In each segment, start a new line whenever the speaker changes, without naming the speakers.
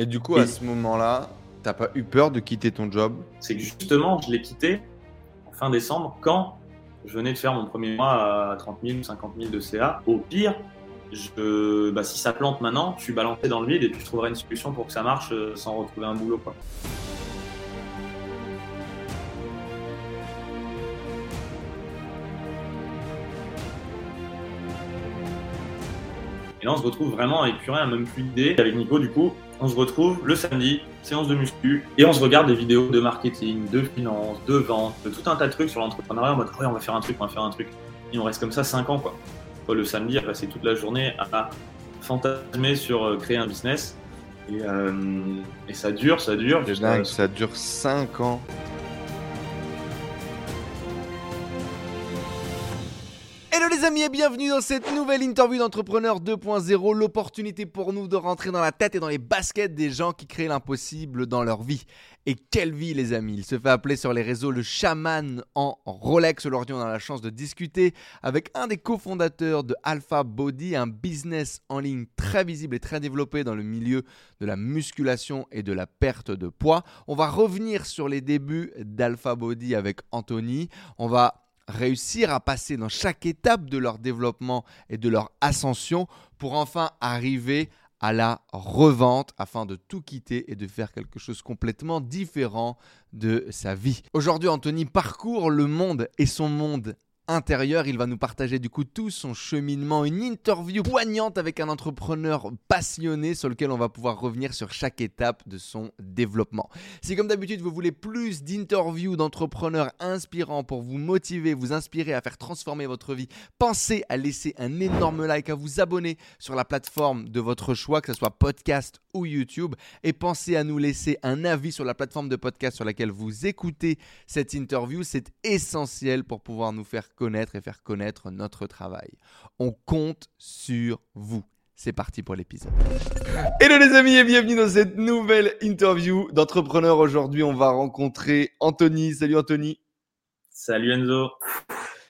Et du coup, à ce moment-là, t'as pas eu peur de quitter ton job
C'est que justement, je l'ai quitté en fin décembre quand je venais de faire mon premier mois à 30 000 ou 50 000 de CA. Au pire, je, bah, si ça plante maintenant, je suis balancé dans le vide et puis je trouverai une solution pour que ça marche euh, sans retrouver un boulot. Quoi. Et là, on se retrouve vraiment avec plus rien, même plus d'idées. Avec Nico, du coup, on se retrouve le samedi, séance de muscu, et on se regarde des vidéos de marketing, de finance, de vente, de tout un tas de trucs sur l'entrepreneuriat en mode, oh, on va faire un truc, on va faire un truc. Et on reste comme ça 5 ans, quoi. Le samedi, à passer toute la journée à fantasmer sur euh, créer un business. Et, euh, et ça dure, ça dure.
Dingue, ça dure 5 ans.
Les amis et bienvenue dans cette nouvelle interview d'entrepreneur 2.0, l'opportunité pour nous de rentrer dans la tête et dans les baskets des gens qui créent l'impossible dans leur vie. Et quelle vie les amis Il se fait appeler sur les réseaux le chaman en Rolex. Aujourd'hui on a la chance de discuter avec un des cofondateurs de Alpha Body, un business en ligne très visible et très développé dans le milieu de la musculation et de la perte de poids. On va revenir sur les débuts d'Alpha Body avec Anthony. On va réussir à passer dans chaque étape de leur développement et de leur ascension pour enfin arriver à la revente afin de tout quitter et de faire quelque chose complètement différent de sa vie. Aujourd'hui, Anthony parcourt le monde et son monde intérieur. Il va nous partager du coup tout son cheminement, une interview poignante avec un entrepreneur passionné sur lequel on va pouvoir revenir sur chaque étape de son développement. Si comme d'habitude vous voulez plus d'interviews d'entrepreneurs inspirants pour vous motiver, vous inspirer à faire transformer votre vie, pensez à laisser un énorme like, à vous abonner sur la plateforme de votre choix, que ce soit podcast ou YouTube, et pensez à nous laisser un avis sur la plateforme de podcast sur laquelle vous écoutez cette interview. C'est essentiel pour pouvoir nous faire connaître et faire connaître notre travail. On compte sur vous. C'est parti pour l'épisode. Hello les amis et bienvenue dans cette nouvelle interview d'entrepreneur. Aujourd'hui, on va rencontrer Anthony. Salut Anthony.
Salut Enzo.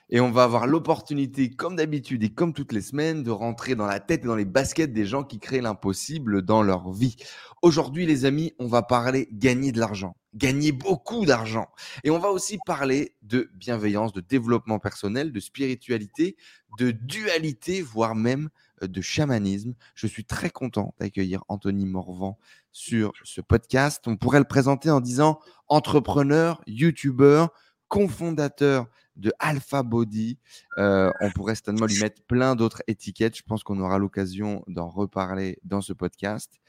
Et on va avoir l'opportunité, comme d'habitude et comme toutes les semaines, de rentrer dans la tête et dans les baskets des gens qui créent l'impossible dans leur vie. Aujourd'hui, les amis, on va parler gagner de l'argent gagner beaucoup d'argent. Et on va aussi parler de bienveillance, de développement personnel, de spiritualité, de dualité, voire même euh, de chamanisme. Je suis très content d'accueillir Anthony Morvan sur ce podcast. On pourrait le présenter en disant entrepreneur, youtubeur, cofondateur de Alpha Body. Euh, on pourrait certainement lui mettre plein d'autres étiquettes. Je pense qu'on aura l'occasion d'en reparler dans ce podcast.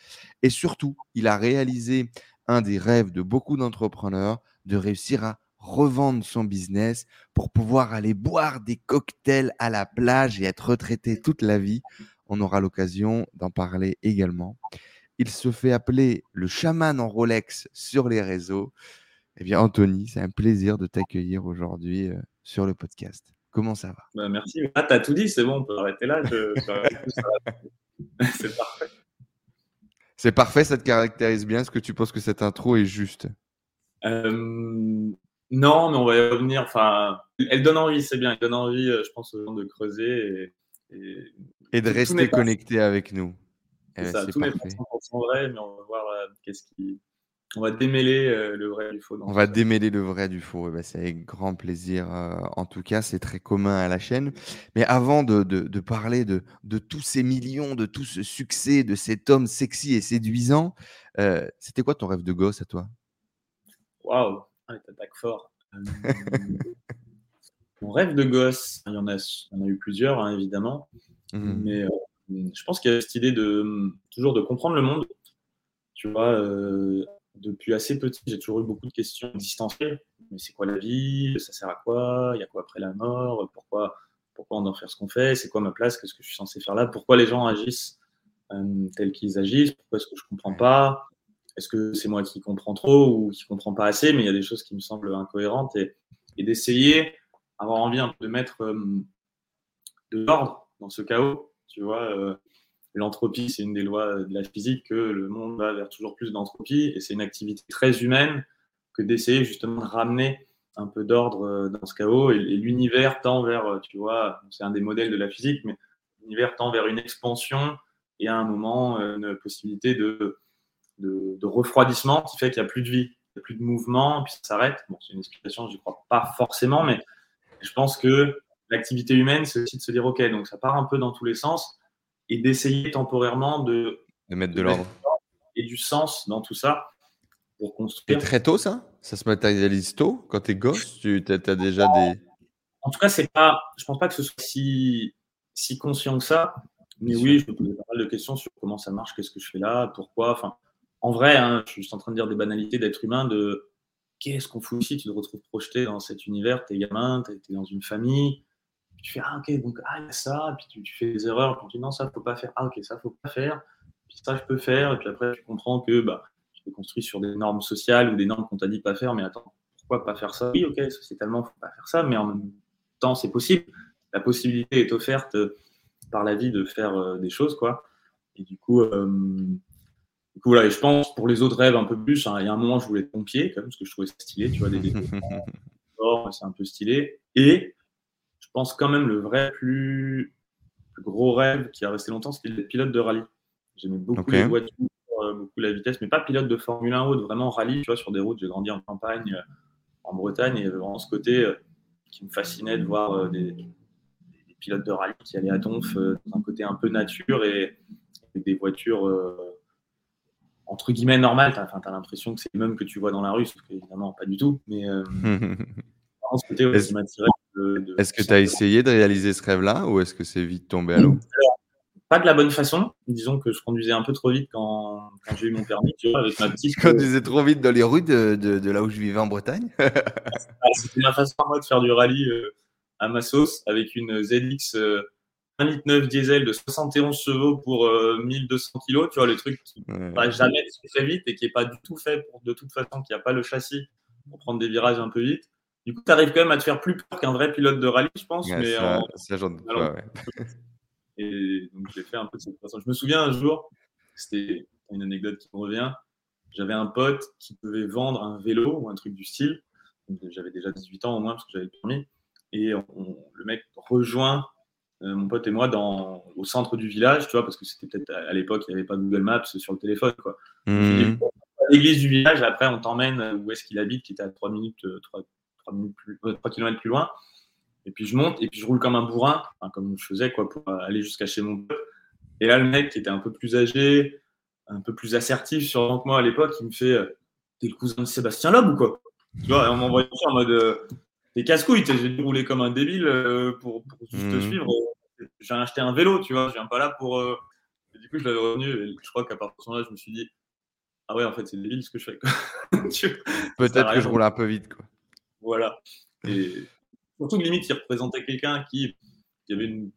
Et surtout, il a réalisé un des rêves de beaucoup d'entrepreneurs, de réussir à revendre son business pour pouvoir aller boire des cocktails à la plage et être retraité toute la vie. On aura l'occasion d'en parler également. Il se fait appeler le chaman en Rolex sur les réseaux. Eh bien, Anthony, c'est un plaisir de t'accueillir aujourd'hui euh, sur le podcast. Comment ça va?
Bah, Merci. Ah, t'as tout dit, c'est bon, on peut arrêter là. c'est parfait.
C'est parfait, ça te caractérise bien? Est-ce que tu penses que cette intro est juste?
Euh, Non, mais on va y revenir. Enfin, elle donne envie, c'est bien. Elle donne envie, euh, je pense, aux gens de creuser
et, et, de rester connecté avec nous.
C'est eh ça, tous les sont vrais, mais on va voir euh, qu'est-ce qui, on va démêler euh, le vrai du faux.
On va démêler le vrai du faux. Eh c'est avec grand plaisir. Euh, en tout cas, c'est très commun à la chaîne. Mais avant de, parler de, tous ces millions, de tout ce succès, de cet homme sexy et séduisant, euh, c'était quoi ton rêve de gosse à toi?
Waouh, t'attaques fort. mon rêve de gosse, il y en a, a eu plusieurs, hein, évidemment. Mmh. Mais je pense qu'il y a cette idée de toujours de comprendre le monde. Tu vois, depuis assez petit, j'ai toujours eu beaucoup de questions existentielles. Mais c'est quoi la vie? Ça sert à quoi? Il y a quoi après la mort? Pourquoi, pourquoi on doit faire ce qu'on fait? C'est quoi ma place? Qu'est-ce que je suis censé faire là? Pourquoi les gens agissent euh, tels qu'ils agissent? Pourquoi est-ce que je ne comprends pas? Est-ce que c'est moi qui comprends trop ou qui ne comprends pas assez? Mais il y a des choses qui me semblent incohérentes et, d'essayer, avoir envie un peu de mettre euh, de l'ordre dans ce chaos. Tu vois, euh, l'entropie, c'est une des lois de la physique, que le monde va vers toujours plus d'entropie, et c'est une activité très humaine que d'essayer justement de ramener un peu d'ordre euh, dans ce chaos, et, l'univers tend vers, euh, tu vois, c'est un des modèles de la physique, mais l'univers tend vers une expansion, et à un moment, euh, une possibilité de, de, refroidissement qui fait qu'il n'y a plus de vie, il n'y a plus de mouvement, puis ça s'arrête. Bon, c'est une explication, je n'y crois pas forcément, mais je pense que l'activité humaine, c'est aussi de se dire, OK, donc ça part un peu dans tous les sens, et d'essayer temporairement de,
de mettre de l'ordre
et du sens dans tout ça pour construire.
Et très tôt, ça? Ça se matérialise tôt? Quand tu es gosse, tu as, déjà des.
En tout cas, c'est pas. Je pense pas que ce soit si, si conscient que ça. Mais oui, je me posais pas mal de questions sur comment ça marche, qu'est-ce que je fais là, pourquoi. Enfin, en vrai, hein, je suis en train de dire des banalités d'être humain, de qu'est-ce qu'on fout ici? Tu te retrouves projeté dans cet univers, t'es gamin, t'es es dans une famille, tu fais ah ok donc ah il y a ça, puis tu, fais des erreurs, puis tu dis non ça faut pas faire, ah ok ça faut pas faire, puis ça je peux faire, et puis après tu comprends que bah tu te construis sur des normes sociales ou des normes qu'on t'a dit pas faire, mais attends pourquoi pas faire ça? Oui ok sociétalement faut pas faire ça, mais en même temps c'est possible, la possibilité est offerte par la vie de faire euh, des choses quoi, et du coup euh, du coup, voilà, et je pense pour les autres rêves un peu plus, hein, il y a un moment je voulais être pompier, quand même, parce que je trouvais ça stylé, tu vois, des, des c'est un peu stylé. Et pense quand même le vrai plus, gros rêve qui a resté longtemps, c'était le pilote de rallye. J'aimais beaucoup les voitures, euh, beaucoup la vitesse, mais pas pilote de Formule 1 haute, vraiment rallye, tu vois, sur des routes. J'ai grandi en campagne, euh, en Bretagne, et il y avait vraiment ce côté euh, qui me fascinait de voir des, pilotes de rallye qui allaient à Donf, dans un côté un peu nature et, des voitures entre guillemets normales. Tu as, l'impression que c'est le même que tu vois dans la rue, sauf qu'évidemment, pas du tout. Mais ce côté
aussi m'attirait est-ce que tu as essayé de réaliser ce rêve-là ou est-ce que c'est vite tombé à l'eau
Pas de la bonne façon. Disons que je conduisais un peu trop vite quand, j'ai eu mon permis, tu vois, avec ma petite.
Je conduisais trop vite dans les rues de, là où je vivais en Bretagne
ah, C'était ma façon moi de faire du rallye euh, à ma sauce avec une ZX 1,9 euh, diesel de 71 chevaux pour 1200 euh, kg. Tu vois, le truc qui ne va jamais très vite et qui n'est pas du tout fait pour, de toute façon, qui n'a pas le châssis pour prendre des virages un peu vite. Du coup, tu arrives quand même à te faire plus peur qu'un vrai pilote de rallye, je pense. mais
ça, j'en doute pas, ouais.
Et donc, j'ai fait un peu de cette façon. Je me souviens un jour, c'était une anecdote qui me revient. J'avais un pote qui pouvait vendre un vélo ou un truc du style. J'avais déjà 18 ans au moins parce que j'avais le permis. Et le mec rejoint euh, mon pote et moi dans, au centre du village, tu vois, parce que c'était peut-être à, l'époque, il n'y avait pas Google Maps sur le téléphone, quoi. Mmh. L'église du village, après on t'emmène où est-ce qu'il habite, qui était à 3 minutes, 3, euh, 3, plus, euh, km plus loin. Et puis je monte et puis je roule comme un bourrin, comme je faisais quoi, pour aller jusqu'à chez mon pote. Et là, le mec qui était un peu plus âgé, un peu plus assertif sur que moi à l'époque, il me fait euh, T'es le cousin de Sébastien Loeb ou quoi? Tu vois, et on m'envoie en mode euh, T'es casse-couille, j'ai dû rouler comme un débile pour, juste te mhm. suivre. J'ai acheté un vélo, tu vois, je viens pas là pour. du coup, je l'avais revenu et je crois qu'à partir de ce moment-là, je me suis dit Ah ouais, en fait, c'est débile ce que je fais.
Peut-être que je roule un peu vite, quoi.
Voilà. Et surtout que limite, il représentait quelqu'un qui, avait une,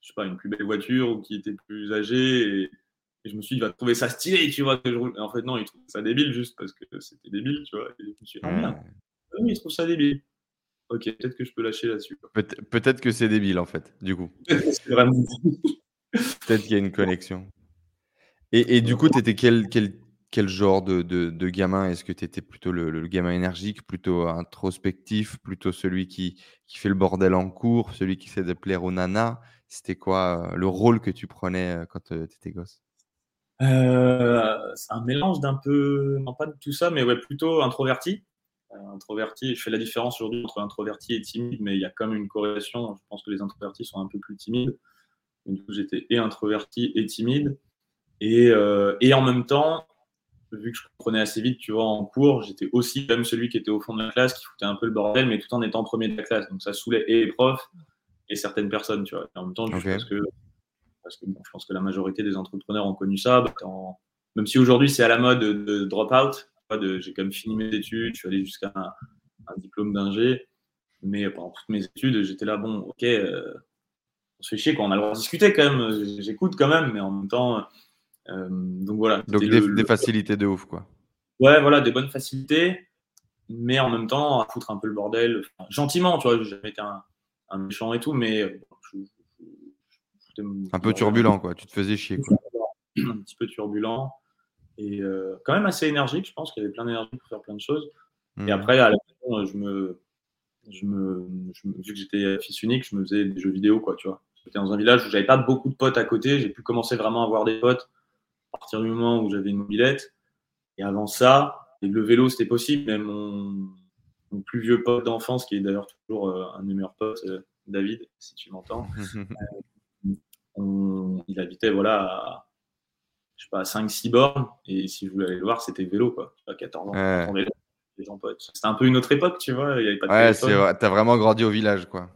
je sais pas, une plus belle voiture ou qui était plus âgé. Et, je me suis dit, il va trouver ça stylé, tu vois. en fait, non, il trouve ça débile juste parce que c'était débile, tu vois. Et je me suis dit, ah merde, ah oui, il trouve ça débile. Ok, peut-être que je peux lâcher là-dessus.
peut-être que c'est débile, en fait, du coup.
c'est vraiment
Peut-être qu'il y a une connexion. Et, et du coup, tu étais quel, quel quel genre de, de, gamin? Est-ce que tu étais plutôt le, gamin énergique, plutôt introspectif, plutôt celui qui, qui fait le bordel en cours, celui qui essaie de plaire aux nanas? C'était quoi euh, le rôle que tu prenais euh, quand tu étais gosse?
Euh, C'est un mélange d'un peu, non pas de tout ça, mais ouais, plutôt introverti. introverti, je fais la différence aujourd'hui entre introverti et timide, mais il y a quand même une corrélation. Je pense que les introvertis sont un peu plus timides. du coup, j'étais et introverti et timide. Et, et en même temps, vu que je comprenais assez vite, tu vois, en cours, j'étais aussi même celui qui était au fond de la classe, qui foutait un peu le bordel, mais tout en étant premier de la classe. Donc ça saoulait et les profs et certaines personnes, tu vois. Et en même temps, parce que, parce que je pense que la majorité des entrepreneurs ont connu ça. Bah, même si aujourd'hui c'est à la mode de, drop out, j'ai quand même fini mes études, je suis allé jusqu'à un, diplôme d'ingé, mais pendant toutes mes études, j'étais là, bon, ok, euh, on se fait chier, on a le droit de discuter quand même, j'écoute quand même, mais en même temps donc voilà.
Donc des, facilités de ouf, quoi.
Ouais, voilà, des bonnes facilités, mais en même temps, à foutre un peu le bordel. gentiment, tu vois, j'ai jamais été un, méchant et tout, mais.
un peu turbulent, quoi. Tu te faisais chier, quoi.
Un petit peu turbulent. Et euh, quand même assez énergique, je pense qu'il y avait plein d'énergie pour faire plein de choses. Et hmm. après, à la fin, je me, je me, vu que j'étais fils unique, je me faisais des jeux vidéo, quoi, tu vois. J'étais dans un village où j'avais pas beaucoup de potes à côté. J'ai pu commencer vraiment à avoir des potes partir du moment où j'avais une mobilette. Et avant ça, le vélo, c'était possible. Même mon, mon, plus vieux pote d'enfance, qui est d'ailleurs toujours euh, un de mes meilleurs potes, euh, David, si tu m'entends, euh, il habitait voilà, à, je sais pas, 5-6 bornes. Et si je voulais aller le voir, c'était vélo, quoi. À 14 ans, vélo. C'était un peu une autre époque, tu vois. Il y avait pas de
ouais, t'as vraiment grandi au village, quoi.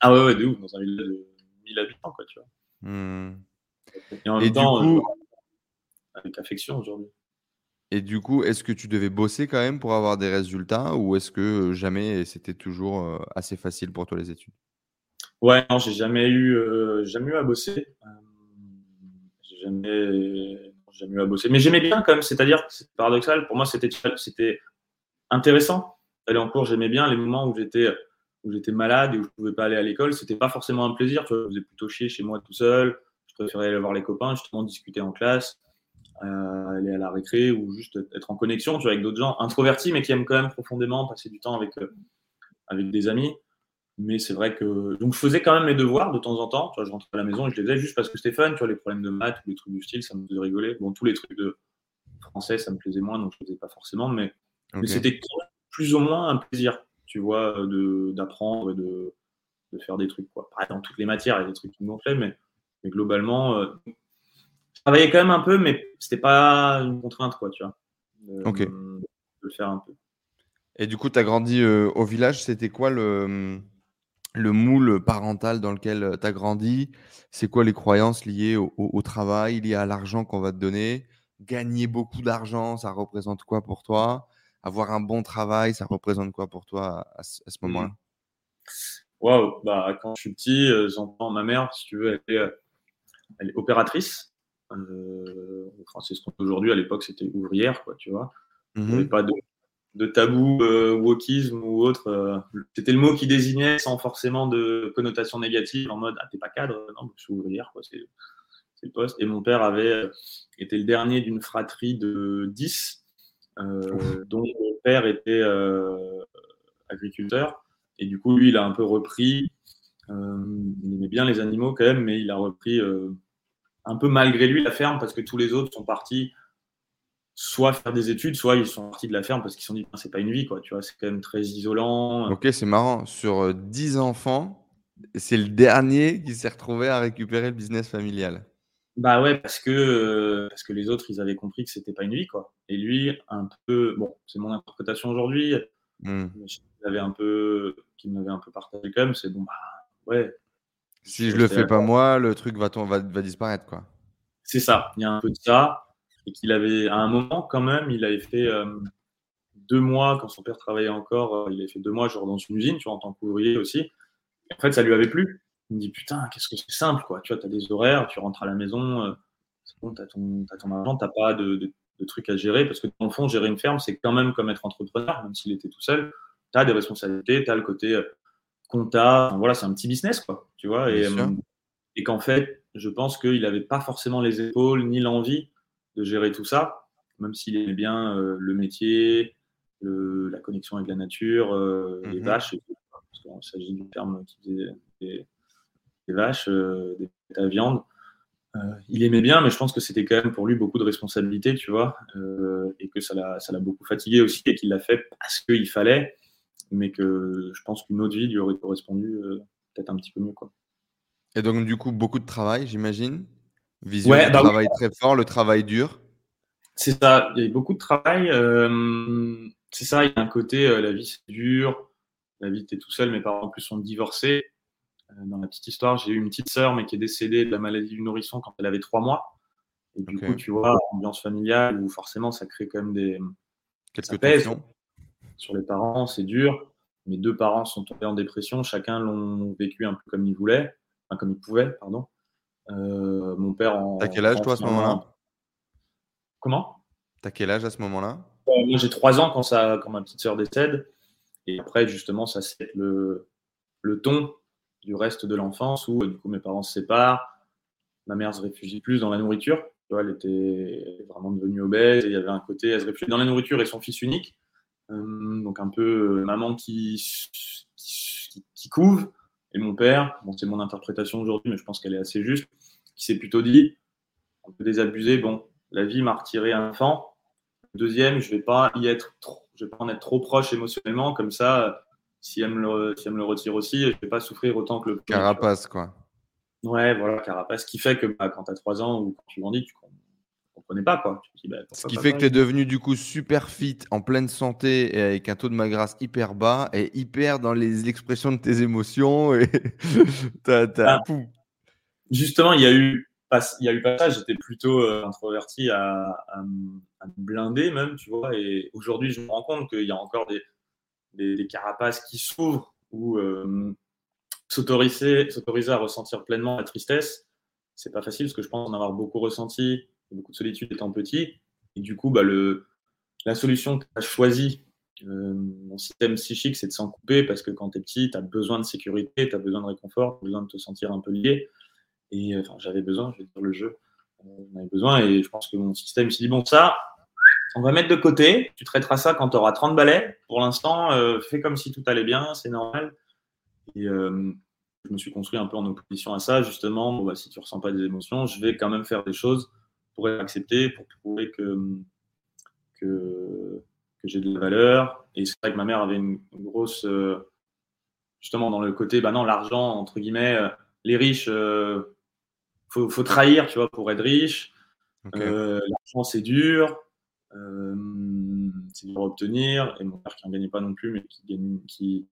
Ah ouais, ouais, de ouf, dans un village de 1000 habitants, quoi, tu vois.
Hmm.
Et en même temps, coup... avec affection aujourd'hui.
Et du coup, est-ce que tu devais bosser quand même pour avoir des résultats ou est-ce que jamais c'était toujours assez facile pour toi les études?
Ouais, non, j'ai jamais eu, jamais eu à bosser. j'ai jamais, jamais eu à bosser. Mais j'aimais bien quand même, c'est-à-dire, c'est paradoxal, pour moi c'était, c'était intéressant d'aller en cours, j'aimais bien les moments où j'étais où j'étais malade et où je pouvais pas aller à l'école, c'était pas forcément un plaisir, tu vois, je faisais plutôt chier chez moi tout seul, je préférais aller voir les copains, justement discuter en classe. Euh, aller à la récré ou juste être en connexion tu vois, avec d'autres gens introvertis, mais qui aiment quand même profondément passer du temps avec, euh, avec des amis. Mais c'est vrai que. Donc, je faisais quand même mes devoirs de temps en temps. Tu vois, je rentrais à la maison et je les faisais juste parce que fun. Tu vois, les problèmes de maths ou les trucs du style, ça me faisait rigoler. Bon, tous les trucs de français, ça me plaisait moins, donc je ne faisais pas forcément. Mais, mais c'était plus ou moins un plaisir, tu vois, d'apprendre et de, de, faire des trucs. Quoi. Pareil, dans toutes les matières, il y a des trucs qui m'ont fait, mais, mais globalement, euh, travaillais quand même un peu, mais c'était pas une contrainte, quoi, tu vois.
ok.
De le faire un peu.
Et du coup, tu as grandi euh, au village. C'était quoi le, le moule parental dans lequel euh, tu as grandi? C'est quoi les croyances liées au, travail, liées à l'argent qu'on va te donner? Gagner beaucoup d'argent, ça représente quoi pour toi? Avoir un bon travail, ça représente quoi pour toi à, ce moment-là?
Waouh, bah, quand je suis petit, euh, j'entends ma mère, si tu veux, elle est opératrice. Euh, enfin, c'est ce qu'on aujourd'hui. À l'époque, c'était ouvrière, quoi, tu vois. Il n'y avait mhm. pas de, de tabou euh, wokisme ou autre. Euh, c'était le mot qui désignait sans forcément de connotation négative en mode Ah, t'es pas cadre Non, je suis ouvrière, quoi. C'est, le poste. Et mon père avait été le dernier d'une fratrie de 10, dont mon père était agriculteur. Et du coup, lui, il a un peu repris. il aimait bien les animaux quand même, mais il a repris un peu malgré lui la ferme parce que tous les autres sont partis soit faire des études, soit ils sont partis de la ferme parce qu'ils se sont dit c'est pas une vie quoi, tu vois, c'est quand même très isolant.
Ok, c'est marrant. Sur 10 euh, enfants, c'est le dernier qui s'est retrouvé à récupérer le business familial.
Bah ouais, parce que, euh, parce que les autres, ils avaient compris que c'était pas une vie, quoi. Et lui, un peu, bon, c'est mon interprétation aujourd'hui, mmh. avait un peu, qu'il m'avait un peu partagé quand même, c'est bon, bah ouais,
si je le fais pas moi, le truc va, va, va disparaître, quoi.
C'est ça. Il y a un peu de ça. Et qu'il avait, à un moment, quand même, il avait fait euh, deux mois, quand son père travaillait encore, euh, il avait fait deux mois, genre dans une usine, tu vois, en tant qu'ouvrier aussi. Et en fait, ça lui avait plu. Il me dit, putain, qu'est-ce que c'est simple, quoi. Tu vois, tu as des horaires, tu rentres à la maison, euh, c'est bon, tu as, ton argent, tu pas de, de, trucs à gérer. Parce que, dans le fond, gérer une ferme, c'est quand même comme être entrepreneur, même s'il était tout seul. Tu as des responsabilités, tu as le côté compta. voilà, c'est un petit business, quoi. Tu vois, et, euh, et qu'en fait, je pense qu'il n'avait pas forcément les épaules ni l'envie de gérer tout ça, même s'il aimait bien euh, le métier, la connexion avec la nature, euh, les mhm. vaches, parce qu'il s'agit d'une ferme qui faisait des, vaches, des à viande. il aimait bien, mais je pense que c'était quand même pour lui beaucoup de responsabilités, tu vois, et que ça l'a beaucoup fatigué aussi, et qu'il l'a fait parce qu'il fallait, mais que je pense qu'une autre vie lui aurait correspondu euh, peut-être un petit peu mieux. Quoi.
Et donc, du coup, beaucoup de travail, j'imagine Vision ouais, bah travail très fort, le travail dur
C'est ça, il y a beaucoup de travail. Euh, c'est ça, il y a un côté, euh, la vie c'est dur, la vie t'es tout seul, mes parents en plus sont divorcés. dans la petite histoire, j'ai eu une petite sœur, mais qui est décédée de la maladie du nourrisson quand elle avait trois mois. Et du coup, tu vois, ambiance familiale où forcément ça crée quand même des.
Quelques tensions
sur les parents, c'est dur. Mes deux parents sont tombés en dépression, chacun l'ont vécu un peu comme il voulait, enfin, comme il pouvait, pardon. Euh, mon père en.
T'as quel âge toi à ce moment-là
Comment?
T'as quel âge à ce moment-là?
Euh, Moi j'ai trois ans quand, ça, quand ma petite sœur décède. Et après, justement, ça c'est le, le ton du reste de l'enfance où du coup mes parents se séparent. Ma mère se réfugie plus dans la nourriture. elle était vraiment devenue obèse et il y avait un côté, elle se réfugie dans la nourriture et son fils unique. Euh, donc un peu euh, maman qui, qui, couve, et mon père, bon, c'est mon interprétation aujourd'hui, mais je pense qu'elle est assez juste, qui s'est plutôt dit, un peu désabusé, bon, la vie m'a retiré un enfant, deuxième, je vais pas y être trop, je vais pas en être trop proche émotionnellement, comme ça, si elle me le, si elle me le retire aussi, je vais pas souffrir autant que le
Carapace, quoi.
Ouais, voilà, carapace. Ce qui fait que bah, quand tu as 3 ans ou quand tu grandis, tu comprenais pas. Quoi.
Bah, Ce qui fait que tu es devenu du coup super fit, en pleine santé et avec un taux de magrasse hyper bas et hyper dans les expressions de tes émotions. Et
ah. Justement, il y a eu il y a eu pas ça, j'étais plutôt euh, introverti à, à, me blinder même, tu vois. Et aujourd'hui, je me rends compte qu'il y a encore des, des, carapaces qui s'ouvrent ou euh, s'autoriser, s'autoriser à ressentir pleinement la tristesse, c'est pas facile parce que je pense en avoir beaucoup ressenti, beaucoup de solitude étant petit. Et du coup, bah, le, la solution que tu as choisie, euh, mon système psychique, c'est de s'en couper parce que quand tu es petit, tu as besoin de sécurité, tu as besoin de réconfort, tu as besoin de te sentir un peu lié. Et enfin, j'avais besoin, je vais dire le jeu, euh, j'en avais besoin. Et je pense que mon système s'est dit bon, ça, on va mettre de côté, tu traiteras ça quand tu auras 30 balais. Pour l'instant, euh, fais comme si tout allait bien, c'est normal. Et euh, je me suis construit un peu en opposition à ça, justement. Bah, si tu ressens pas des émotions, je vais quand même faire des choses pour être accepté, pour prouver que, que, j'ai de la valeur. Et c'est vrai que ma mère avait une, grosse. Euh, justement, dans le côté, bah non, l'argent, entre guillemets, euh, les riches, il faut, faut, trahir, tu vois, pour être riche. l'argent, c'est dur. c'est dur à obtenir. Et mon père qui n'en gagnait pas non plus, mais qui, gagne, qui,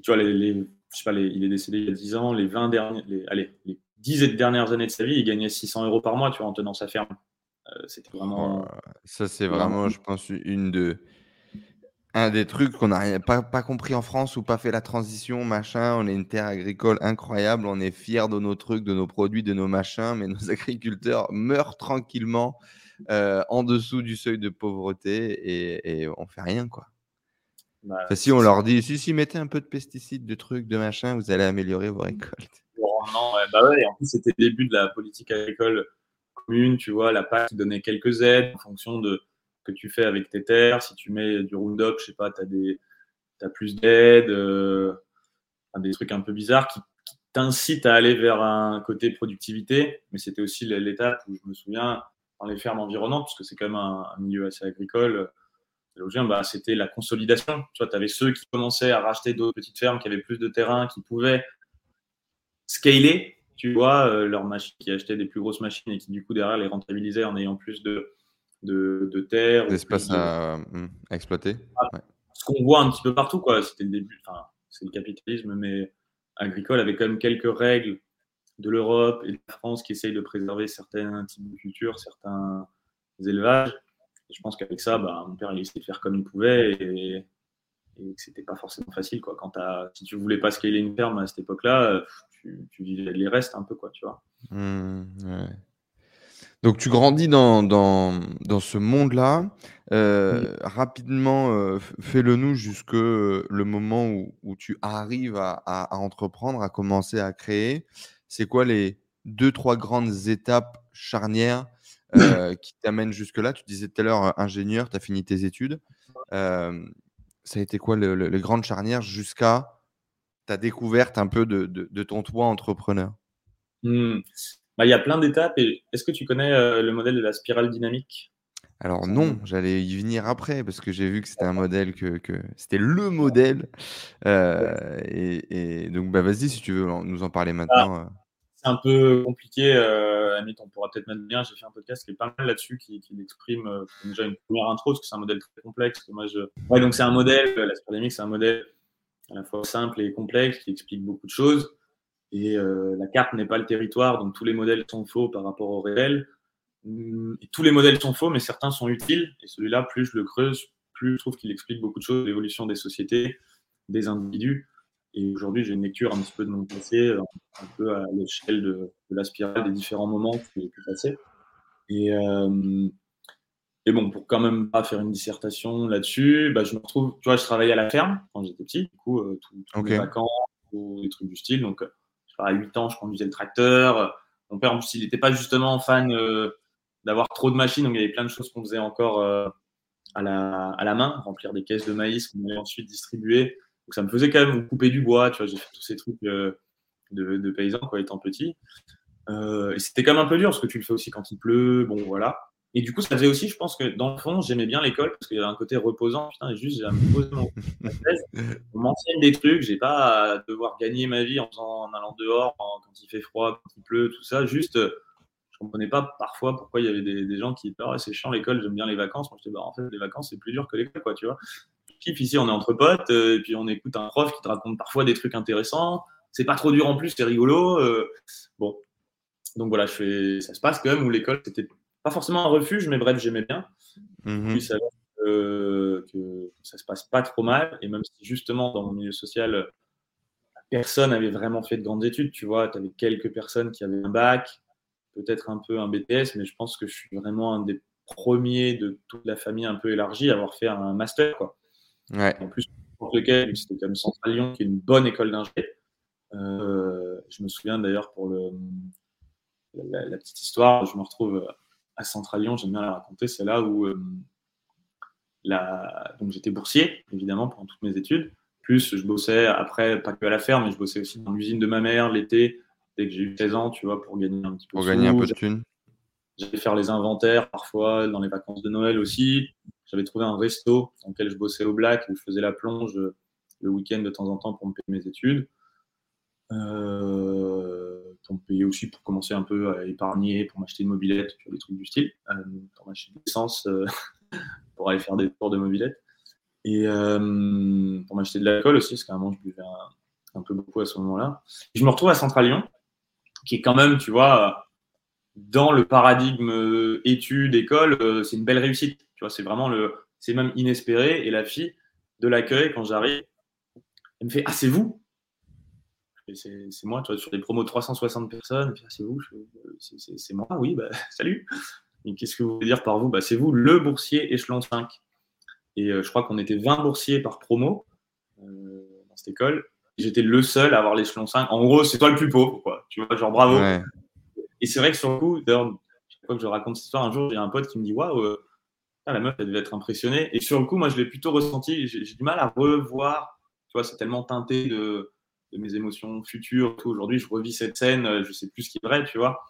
tu vois, les, je sais pas, il est décédé il y a 10 ans, les 20 derniers, les, allez, les 10 dernières années de sa vie, il gagnait 600 euros par mois, tu vois, en tenant sa ferme. Euh, c'était vraiment.
ça, c'est vraiment, je pense, une de. Un des trucs qu'on n'a pas, pas compris en France ou pas fait la transition, machin. On est une terre agricole incroyable, on est fiers de nos trucs, de nos produits, de nos machins, mais nos agriculteurs meurent tranquillement euh, en dessous du seuil de pauvreté et, et on fait rien, quoi. Bah, si on leur dit, si, si, mettez un peu de pesticides, de trucs, de machin, vous allez améliorer vos récoltes.
Bah en plus, c'était le début de la politique agricole commune, tu vois, la PAC donnait quelques aides en fonction de ce que tu fais avec tes terres. Si tu mets du Roundup, je sais pas, tu as, as plus d'aides, euh, des trucs un peu bizarres qui, t'incitent à aller vers un côté productivité. Mais c'était aussi l'étape où je me souviens, dans les fermes environnantes, parce que c'est quand même un milieu assez agricole, bah, c'était la consolidation. Tu vois, avais ceux qui commençaient à racheter d'autres petites fermes, qui avaient plus de terrain, qui pouvaient scaler, tu vois, euh, leurs machines, qui achetaient des plus grosses machines et qui, du coup, derrière, les rentabilisaient en ayant plus de, de, de terre.
D'espace à, hum, exploiter.
Ah, ce qu'on voit un petit peu partout, quoi. C'était le début, enfin, c'est le capitalisme, mais agricole, avec quand même quelques règles de l'Europe et de la France qui essayent de préserver certains types de cultures, certains élevages je pense qu'avec ça, bah, mon père, il essayait de faire comme il pouvait et, et que c'était pas forcément facile. Quoi. Quand si tu voulais pas scaler une ferme à cette époque-là, tu, les restes un peu, quoi, tu vois.
Mmh, Donc tu grandis dans, dans, dans ce monde-là. Euh, rapidement, euh, fais-le nous jusque le moment où, où tu arrives à, à, entreprendre, à commencer à créer. C'est quoi les deux, trois grandes étapes charnières euh, qui t'amène jusque-là? Tu disais tout à l'heure ingénieur, tu as fini tes études. Euh, ça a été quoi le, le, les grandes charnières jusqu'à ta découverte un peu de, de, ton toit entrepreneur?
Mmh. bah, Il y a plein d'étapes. Est-ce que tu connais euh, le modèle de la spirale dynamique?
Alors non, j'allais y venir après parce que j'ai vu que c'était un modèle que, que c'était le modèle. et, et, donc bah vas-y si tu veux nous en parler maintenant
c'est un peu compliqué. Euh, on pourra peut-être mettre bien. J'ai fait un podcast qui est pas mal là-dessus, qui, qui exprime euh, déjà une première intro, parce que c'est un modèle très complexe. moi, je... Ouais, donc c'est un modèle, la c'est un modèle à la fois simple et complexe qui explique beaucoup de choses. Et euh, la carte n'est pas le territoire, donc tous les modèles sont faux par rapport au réel. Hum, et tous les modèles sont faux, mais certains sont utiles. Et celui-là, plus je le creuse, plus je trouve qu'il explique beaucoup de choses, l'évolution des sociétés, des individus. Et aujourd'hui, j'ai une lecture un petit peu de mon passé, euh, un peu à l'échelle de, la spirale des différents moments que j'ai pu passer. Et, euh, et bon, pour quand même pas faire une dissertation là-dessus, bah, je me retrouve, tu vois, je travaillais à la ferme quand j'étais petit, du coup, euh, tous les vacances ou des trucs du style. Donc, à 8 ans, je conduisais le tracteur. Mon père, en plus, il n'était pas justement fan d'avoir trop de machines, donc il y avait plein de choses qu'on faisait encore à, la, à la main, remplir des caisses de maïs qu'on allait ensuite distribuer. Donc ça me faisait quand même couper du bois, tu vois, j'ai fait tous ces trucs euh, de, paysans quoi, étant petit. Euh, et c'était quand même un peu dur parce que tu le fais aussi quand il pleut, bon voilà. Et du coup, ça faisait aussi, je pense que dans le fond, j'aimais bien l'école parce qu'il y avait un côté reposant. Putain, juste, j'ai me poser mon on m'enseigne des trucs, j'ai pas à devoir gagner ma vie en, allant dehors quand il fait froid, quand il pleut, tout ça. Juste, je comprenais pas parfois pourquoi il y avait des, gens qui disaient, oh, c'est chiant l'école, j'aime bien les vacances. Moi, je disais, bah, en fait, les vacances, c'est plus dur que l'école, quoi, tu vois. Ici, on est entre potes, euh, et puis on écoute un prof qui te raconte parfois des trucs intéressants. C'est pas trop dur en plus, c'est rigolo. Euh, bon, donc voilà, je fais... ça se passe quand même où l'école, c'était pas forcément un refuge, mais bref, j'aimais bien. Mhm. Puis ça, que ça se passe pas trop mal. Et même si justement, dans mon milieu social, personne n'avait vraiment fait de grandes études, tu vois, tu avais quelques personnes qui avaient un bac, peut-être un peu un BTS, mais je pense que je suis vraiment un des premiers de toute la famille un peu élargie à avoir fait un master, quoi. En plus, pour lequel, c'était comme Central Lyon, qui est une bonne école d'ingé. Euh, je me souviens d'ailleurs pour le, la, petite histoire, je me retrouve à Central Lyon, j'aime bien la raconter, c'est là où euh, la... donc j'étais boursier, évidemment, pendant toutes mes études. Plus, je bossais après, pas que à la ferme, mais je bossais aussi dans l'usine de ma mère l'été, dès que j'ai eu 16 ans, tu vois, pour gagner un petit peu,
pour gagner un peu de thunes.
J'allais faire les inventaires parfois, dans les vacances de Noël aussi. J'avais trouvé un resto dans lequel je bossais au black, où je faisais la plonge le week-end de temps en temps pour me payer mes études. Euh, pour me payer aussi pour commencer un peu à épargner, pour m'acheter une mobilette, des trucs du style, euh, pour m'acheter de l'essence, euh, pour aller faire des tours de mobilette. Et pour m'acheter de l'alcool aussi, parce qu'à un moment, je buvais un, peu beaucoup à ce moment-là. Je me retrouve à Central Lyon, qui est quand même, tu vois, dans le paradigme études, école, c'est une belle réussite. Tu vois, c'est vraiment le, c'est même inespéré. Et la fille de l'accueil, quand j'arrive, elle me fait Ah, c'est vous c'est moi, tu vois, sur des promos de 360 personnes, ah, c'est vous, c'est moi, oui, bah, salut. Et qu'est-ce que vous voulez dire par vous? Bah, C'est vous, le boursier échelon 5. Et euh, je crois qu'on était 20 boursiers par promo euh, dans cette école. J'étais le seul à avoir l'échelon 5. En gros, c'est toi le plus pauvre, quoi. Tu vois, genre bravo. Et c'est vrai que sur le coup, d'ailleurs, chaque fois que je raconte cette histoire, un jour, j'ai un pote qui me dit Waouh, euh, la meuf, elle devait être impressionnée. Et sur le coup, moi, je l'ai plutôt ressenti. J'ai du mal à revoir. Tu vois, c'est tellement teinté de, de mes émotions futures. Aujourd'hui, je revis cette scène, euh, je sais plus ce qui est vrai, tu vois.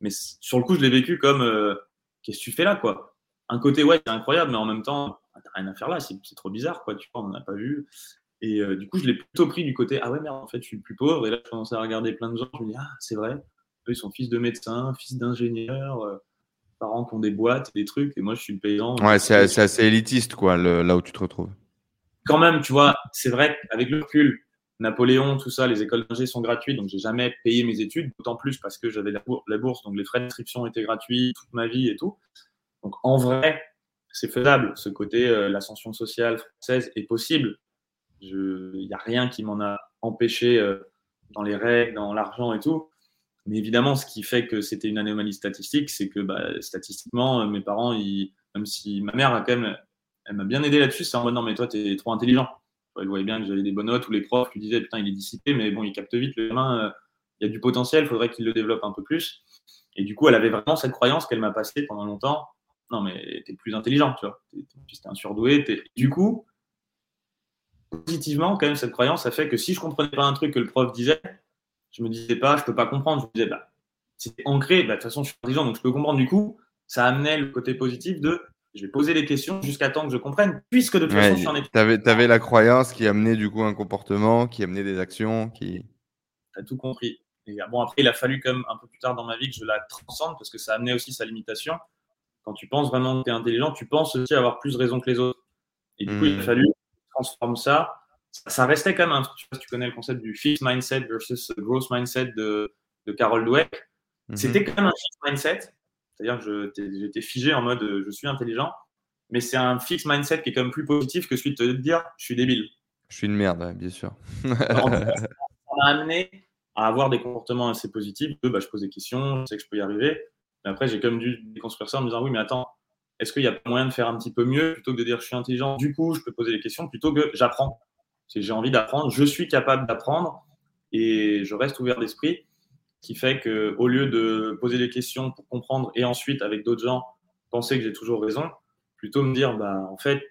Mais sur le coup, je l'ai vécu comme euh, qu'est-ce que tu fais là, quoi? Un côté, ouais, c'est incroyable, mais en même temps, bah, t'as rien à faire là, c'est trop bizarre, quoi. Tu vois, on n'en a pas vu. Et euh, du coup, je l'ai plutôt pris du côté, ah ouais, merde, en fait, je suis plus pauvre. Et là, je commençais à regarder plein de gens, je me dis, ah, c'est vrai. Eux, ils sont fils de médecins, fils d'ingénieurs, parents qui ont des boîtes, des trucs. Et moi, je suis le paysan.
Ouais, c'est assez élitiste, quoi, là où tu te retrouves.
Quand même, tu vois, c'est vrai, avec le recul, Napoléon, tout ça, les écoles d'ingé sont gratuites, donc j'ai jamais payé mes études, d'autant plus parce que j'avais la, bourse, donc les frais d'inscription étaient gratuits toute ma vie et tout. Donc en vrai, c'est faisable. Ce côté, euh, l'ascension sociale française est possible. Il n'y a rien qui m'en a empêché euh, dans les règles, dans l'argent et tout. Mais évidemment, ce qui fait que c'était une anomalie statistique, c'est que bah, statistiquement, mes parents, même si ma mère a quand même, elle m'a bien aidé là-dessus, c'est en mode non, mais toi, tu es trop intelligent elle voyait bien que j'avais des bonnes notes, ou les profs lui disaient putain, il est dissipé, mais bon, il capte vite le gamin, euh, il y a du potentiel, il faudrait qu'il le développe un peu plus. Et du coup, elle avait vraiment cette croyance qu'elle m'a passée pendant longtemps. Non, mais t'es plus intelligent, tu vois. T'es un surdoué. Du coup, positivement, quand même, cette croyance a fait que si je comprenais pas un truc que le prof disait, je me disais pas, je peux pas comprendre. Je me disais, bah, c'était ancré, bah, de toute façon, je suis intelligent, donc je peux comprendre. Du coup, ça amenait le côté positif de je vais poser les questions jusqu'à temps que je comprenne, puisque de toute façon, je suis en
Tu avais, la croyance qui amenait du coup un comportement, qui amenait des actions, qui.
Tu as tout compris. Et bon, après, il a fallu même un peu plus tard dans ma vie que je la transcende parce que ça amenait aussi sa limitation. Quand tu penses vraiment que tu es intelligent, tu penses aussi avoir plus raison que les autres. Et du coup, il a hmm. fallu transformer ça. Ça restait quand même un truc. Tu, tu connais le concept du fixed mindset versus growth mindset de, de Carol Dweck. Hmm. C'était quand même un fixed mindset c'est-à-dire que j'étais figé en mode euh, je suis intelligent, mais c'est un fixe mindset qui est quand même plus positif que celui de te dire je suis débile.
Je suis une merde, bien sûr.
ça m'a amené à avoir des comportements assez positifs. Bah, je pose des questions, je sais que je peux y arriver. Mais après, j'ai quand même dû déconstruire ça en me disant oui, mais attends, est-ce qu'il y a moyen de faire un petit peu mieux plutôt que de dire je suis intelligent Du coup, je peux poser des questions plutôt que j'apprends. J'ai envie d'apprendre, je suis capable d'apprendre et je reste ouvert d'esprit qui fait que au lieu de poser des questions pour comprendre et ensuite avec d'autres gens penser que j'ai toujours raison, plutôt me dire bah en fait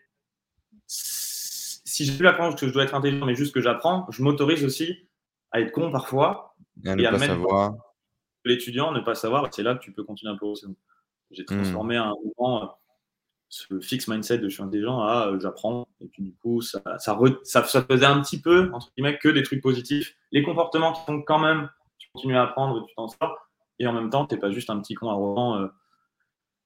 si j'ai plus la que je dois être intelligent mais juste que j'apprends, je m'autorise aussi à être con parfois
et, à, ne pas savoir.
L'étudiant ne pas savoir, c'est là que tu peux continuer un peu. J'ai mmh. transformé à un moment ce fixe mindset de je suis intelligent à j'apprends. Et puis du coup, ça, ça, ça, faisait un petit peu, entre guillemets, que des trucs positifs. Les comportements qui font quand même, continues à apprendre, tu t'en sors. Et en même temps, tu n'es pas juste un petit con arrogant euh,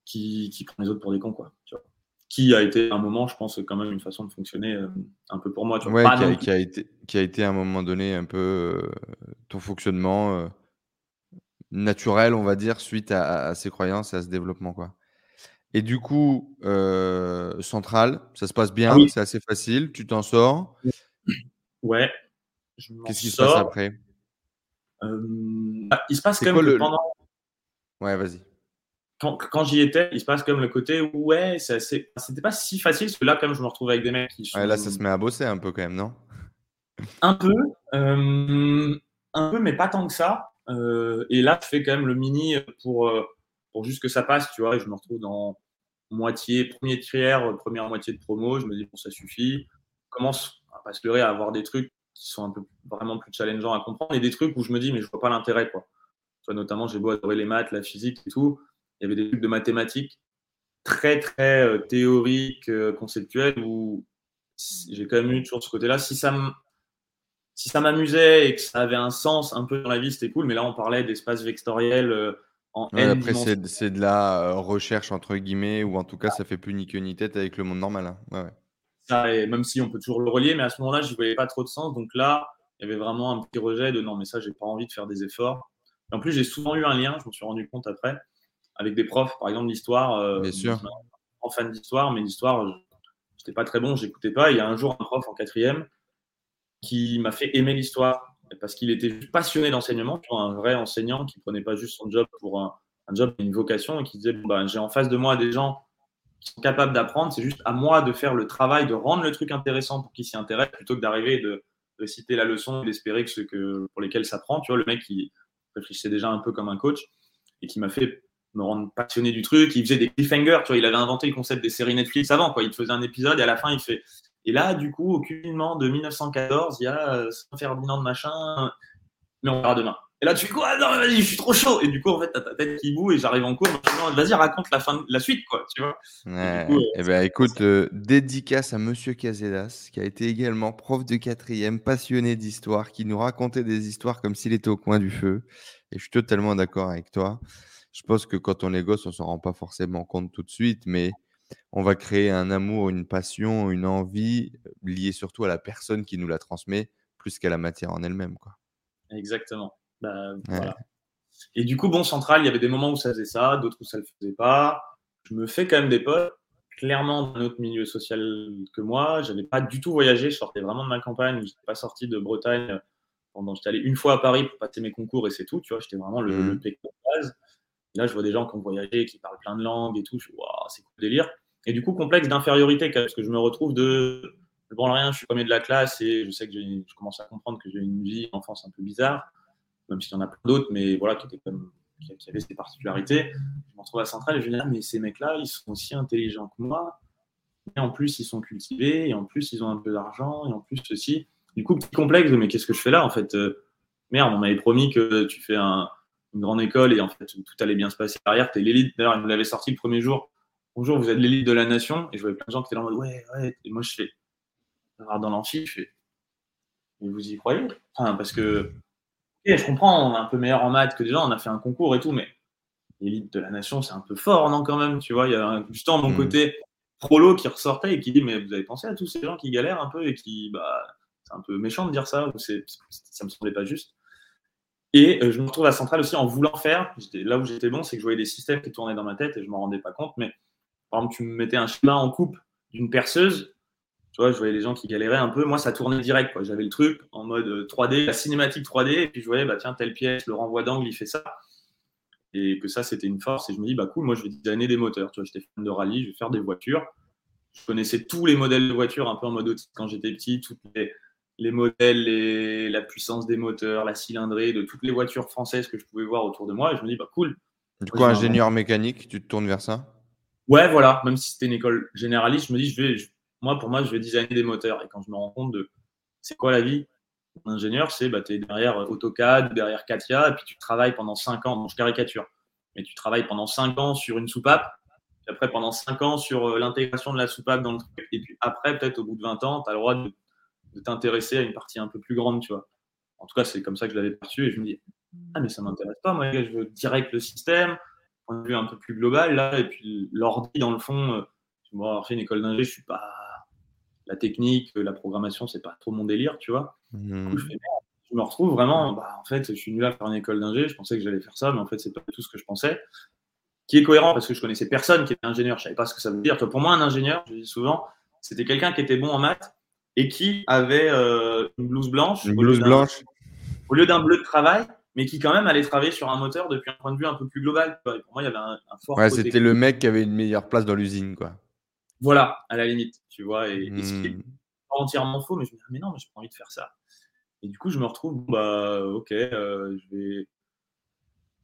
qui, qui, prend les autres pour des cons, quoi. Tu vois. Qui a été un moment, je pense, quand même une façon de fonctionner euh, un peu pour moi.
Tu vois. Ouais, qui, a, été, qui a été à un moment donné un peu euh, ton fonctionnement naturel, on va dire, suite à, à, ces croyances et à ce développement, quoi. Et du coup, euh, central, ça se passe bien, ah c'est assez facile, tu t'en sors.
Ouais.
Qu'est-ce qui se passe après?
euh, bah, Il se passe comme le... pendant.
Ouais, vas-y.
Quand, quand j'y étais, il se passe comme le côté où, ouais, c'était pas si facile, parce que là, comme je me retrouve avec des mecs qui.
Ouais, là, ça se met à bosser un peu quand même, non?
Un peu. Euh, un peu, mais pas tant que ça. Euh, et là, je fais quand même le mini pour pour juste que ça passe, tu vois. Et je me retrouve dans moitié, premier tiers, première moitié de promo. Je me dis, bon, ça suffit. Je commence à pas se leurrer à avoir des trucs qui sont un peu vraiment plus challengeants à comprendre et des trucs où je me dis, mais je vois pas l'intérêt, quoi. Soit notamment, j'ai beau adorer les maths, la physique et tout. Il y avait des trucs de mathématiques très, très euh, théoriques, euh, conceptuels où j'ai quand même eu toujours ce côté-là. Si ça si ça m'amusait et que ça avait un sens un peu dans la vie, c'était cool. Mais là, on parlait d'espace vectoriel. Euh,
après, c'est de la euh, recherche, entre guillemets, ou en tout cas, ça fait plus ni queue ni tête avec le monde normal. Hein. Ouais,
Ça, et même si on peut toujours le relier, mais à ce moment-là, je voyais pas trop de sens. Donc là, il y avait vraiment un petit rejet de non, mais ça, j'ai pas envie de faire des efforts. en plus, j'ai souvent eu un lien, je me suis rendu compte après, avec des profs, par exemple, d'histoire. Euh,
Bien sûr.
En fan d'histoire, mais l'histoire, j'étais pas très bon, j'écoutais pas. Il y a un jour un prof en quatrième qui m'a fait aimer l'histoire parce qu'il était passionné d'enseignement, un vrai enseignant qui prenait pas juste son job pour un, job, une vocation, et qui disait bah, j'ai en face de moi des gens qui sont capables d'apprendre, c'est juste à moi de faire le travail, de rendre le truc intéressant pour qu'ils s'y intéressent, plutôt que d'arriver de, de citer la leçon et d'espérer que ceux que, pour lesquels ça prend. Tu vois, le mec qui réfléchissait déjà un peu comme un coach et qui m'a fait me rendre passionné du truc. Il faisait des cliffhangers, tu vois, il avait inventé le concept des séries Netflix avant, quoi. Il faisait un épisode et à la fin, il fait et là, du coup, au culminement de 1914, il y a euh, Saint-Ferdinand de machin, mais on verra demain. Et là, tu fais quoi? Non, vas-y, je suis trop chaud. Et du coup, en fait, t'as ta tête qui boue et j'arrive en cours. Vas-y, raconte la fin, la suite, quoi. Tu vois
ouais. coup, eh ben, écoute, euh, dédicace à Monsieur Casedas, qui a été également prof de quatrième, passionné d'histoire, qui nous racontait des histoires comme s'il était au coin du feu. Et je suis totalement d'accord avec toi. Je pense que quand on est gosse, on s'en rend pas forcément compte tout de suite, mais on va créer un amour, une passion, une envie euh, liée surtout à la personne qui nous la transmet plus qu'à la matière en elle-même. Quoi.
Exactement. Bah, Et du coup, bon, Central, il y avait des moments où ça faisait ça, d'autres où ça ne le faisait pas. Je me fais quand même des potes, clairement d'un autre milieu social que moi. Je n'avais pas du tout voyagé, je sortais vraiment de ma campagne, je n'étais pas sorti de Bretagne. Pendant, j'étais allé une fois à Paris pour passer mes concours et c'est tout, tu vois, j'étais vraiment le, mmh. de base. là, je vois des gens qui ont voyagé, qui parlent plein de langues et tout. Je waouh, c'est cool délire. Et du coup, complexe d'infériorité, parce que je me retrouve de je branle rien, je suis premier de la classe et je sais que je commence à comprendre que j'ai une vie enfance un peu bizarre, même s'il y en a plein d'autres, mais voilà, qui, comme, qui, avaient ses particularités. Je me retrouve à Centrale et je me dis, ah, mais ces mecs-là, ils sont aussi intelligents que moi, et en plus, ils sont cultivés, et en plus, ils ont un peu d'argent, et en plus, ceci. Du coup, petit complexe, mais qu'est-ce que je fais là, en fait euh, Merde, on m'avait promis que tu fais un, une grande école et en fait, tout allait bien se passer derrière. Tu es l'élite. D'ailleurs, ils me l'avaient sorti le premier jour bonjour, vous êtes l'élite de la nation. Et je voyais plein de gens qui étaient là en mode, ouais, ouais. Et moi, je fais, dans l'amphi, je fais, mais vous y croyez? Enfin, Parce que, je comprends, on est un peu meilleur en maths que des gens, on a fait un concours et tout, mais l'élite de la nation, c'est un peu fort, non, quand même Tu vois, il y a justement mon hmm. côté prolo qui ressortait et qui dit, mais vous avez pensé à tous ces gens qui galèrent un peu et qui, bah, c'est un peu méchant de dire ça, ou ça me semblait pas juste. Et euh, je me retrouve à Centrale aussi en voulant faire. Là où j'étais bon, c'est que je voyais des systèmes qui tournaient dans ma tête et je m'en rendais pas compte. Mais par exemple, tu me mettais un schéma en coupe d'une perceuse, tu vois, je voyais les gens qui galéraient un peu. Moi, ça tournait direct. J'avais le truc en mode 3D, la cinématique 3D, et puis je voyais, bah, tiens, telle pièce, le renvoi d'angle, il fait ça. Et que ça, c'était une force. Et je me dis, bah cool, moi, je vais designer des moteurs. Tu vois, j'étais fan de rallye, je vais faire des voitures. Je connaissais tous les modèles de voitures un peu en mode autisme quand j'étais petit, toutes les, les modèles, les, la puissance des moteurs, la cylindrée de toutes les voitures françaises que je pouvais voir autour de moi. Et je me dis, bah cool.
Du coup, ingénieur mécanique, tu te tournes vers ça?
Ouais, voilà, même si c'était une école généraliste, je me dis, je vais, moi, pour moi, je vais designer des moteurs. Et quand je me rends compte de c'est quoi la vie d'un ingénieur, c'est bah, tu es derrière AutoCAD, derrière Katia, et puis tu travailles pendant 5 ans. Donc, je caricature. mais tu travailles pendant 5 ans sur une soupape, puis après pendant 5 ans sur euh, l'intégration de la soupape dans le truc, et puis après, peut-être au bout de 20 ans, tu as le droit de, t'intéresser à une partie un peu plus grande, tu vois. En tout cas, c'est comme ça que je l'avais perçu, et je me dis, ah, mais ça m'intéresse pas, moi, je veux direct le système, point de vue un peu plus global, là, et puis l'ordi, dans le fond, euh, moi, avoir fait une école d'ingé, je suis pas. La technique, la programmation, c'est pas trop mon délire, tu vois. Mmh. je, me retrouve vraiment, bah, en fait, je suis nul à faire une école d'ingé, je pensais que j'allais faire ça, mais en fait, c'est pas tout ce que je pensais. Qui est cohérent parce que je connaissais personne qui était ingénieur, je savais pas ce que ça veut dire. Pour moi, un ingénieur, je dis souvent, c'était quelqu'un qui était bon en maths et qui avait euh, une blouse blanche.
Une blouse blanche.
Au lieu d'un bleu de travail, mais qui quand même allait travailler sur un moteur depuis un point de vue un peu plus global. pour moi, il y avait un, fort.
Ouais, c'était le mec qui avait une meilleure place dans l'usine, quoi.
Voilà, à la limite, tu vois. Et, ce qui est hmm. pas entièrement faux, mais je me dis, mais non, mais j'ai pas envie de faire ça. Et du coup, je me retrouve, bah, ok, euh, je vais.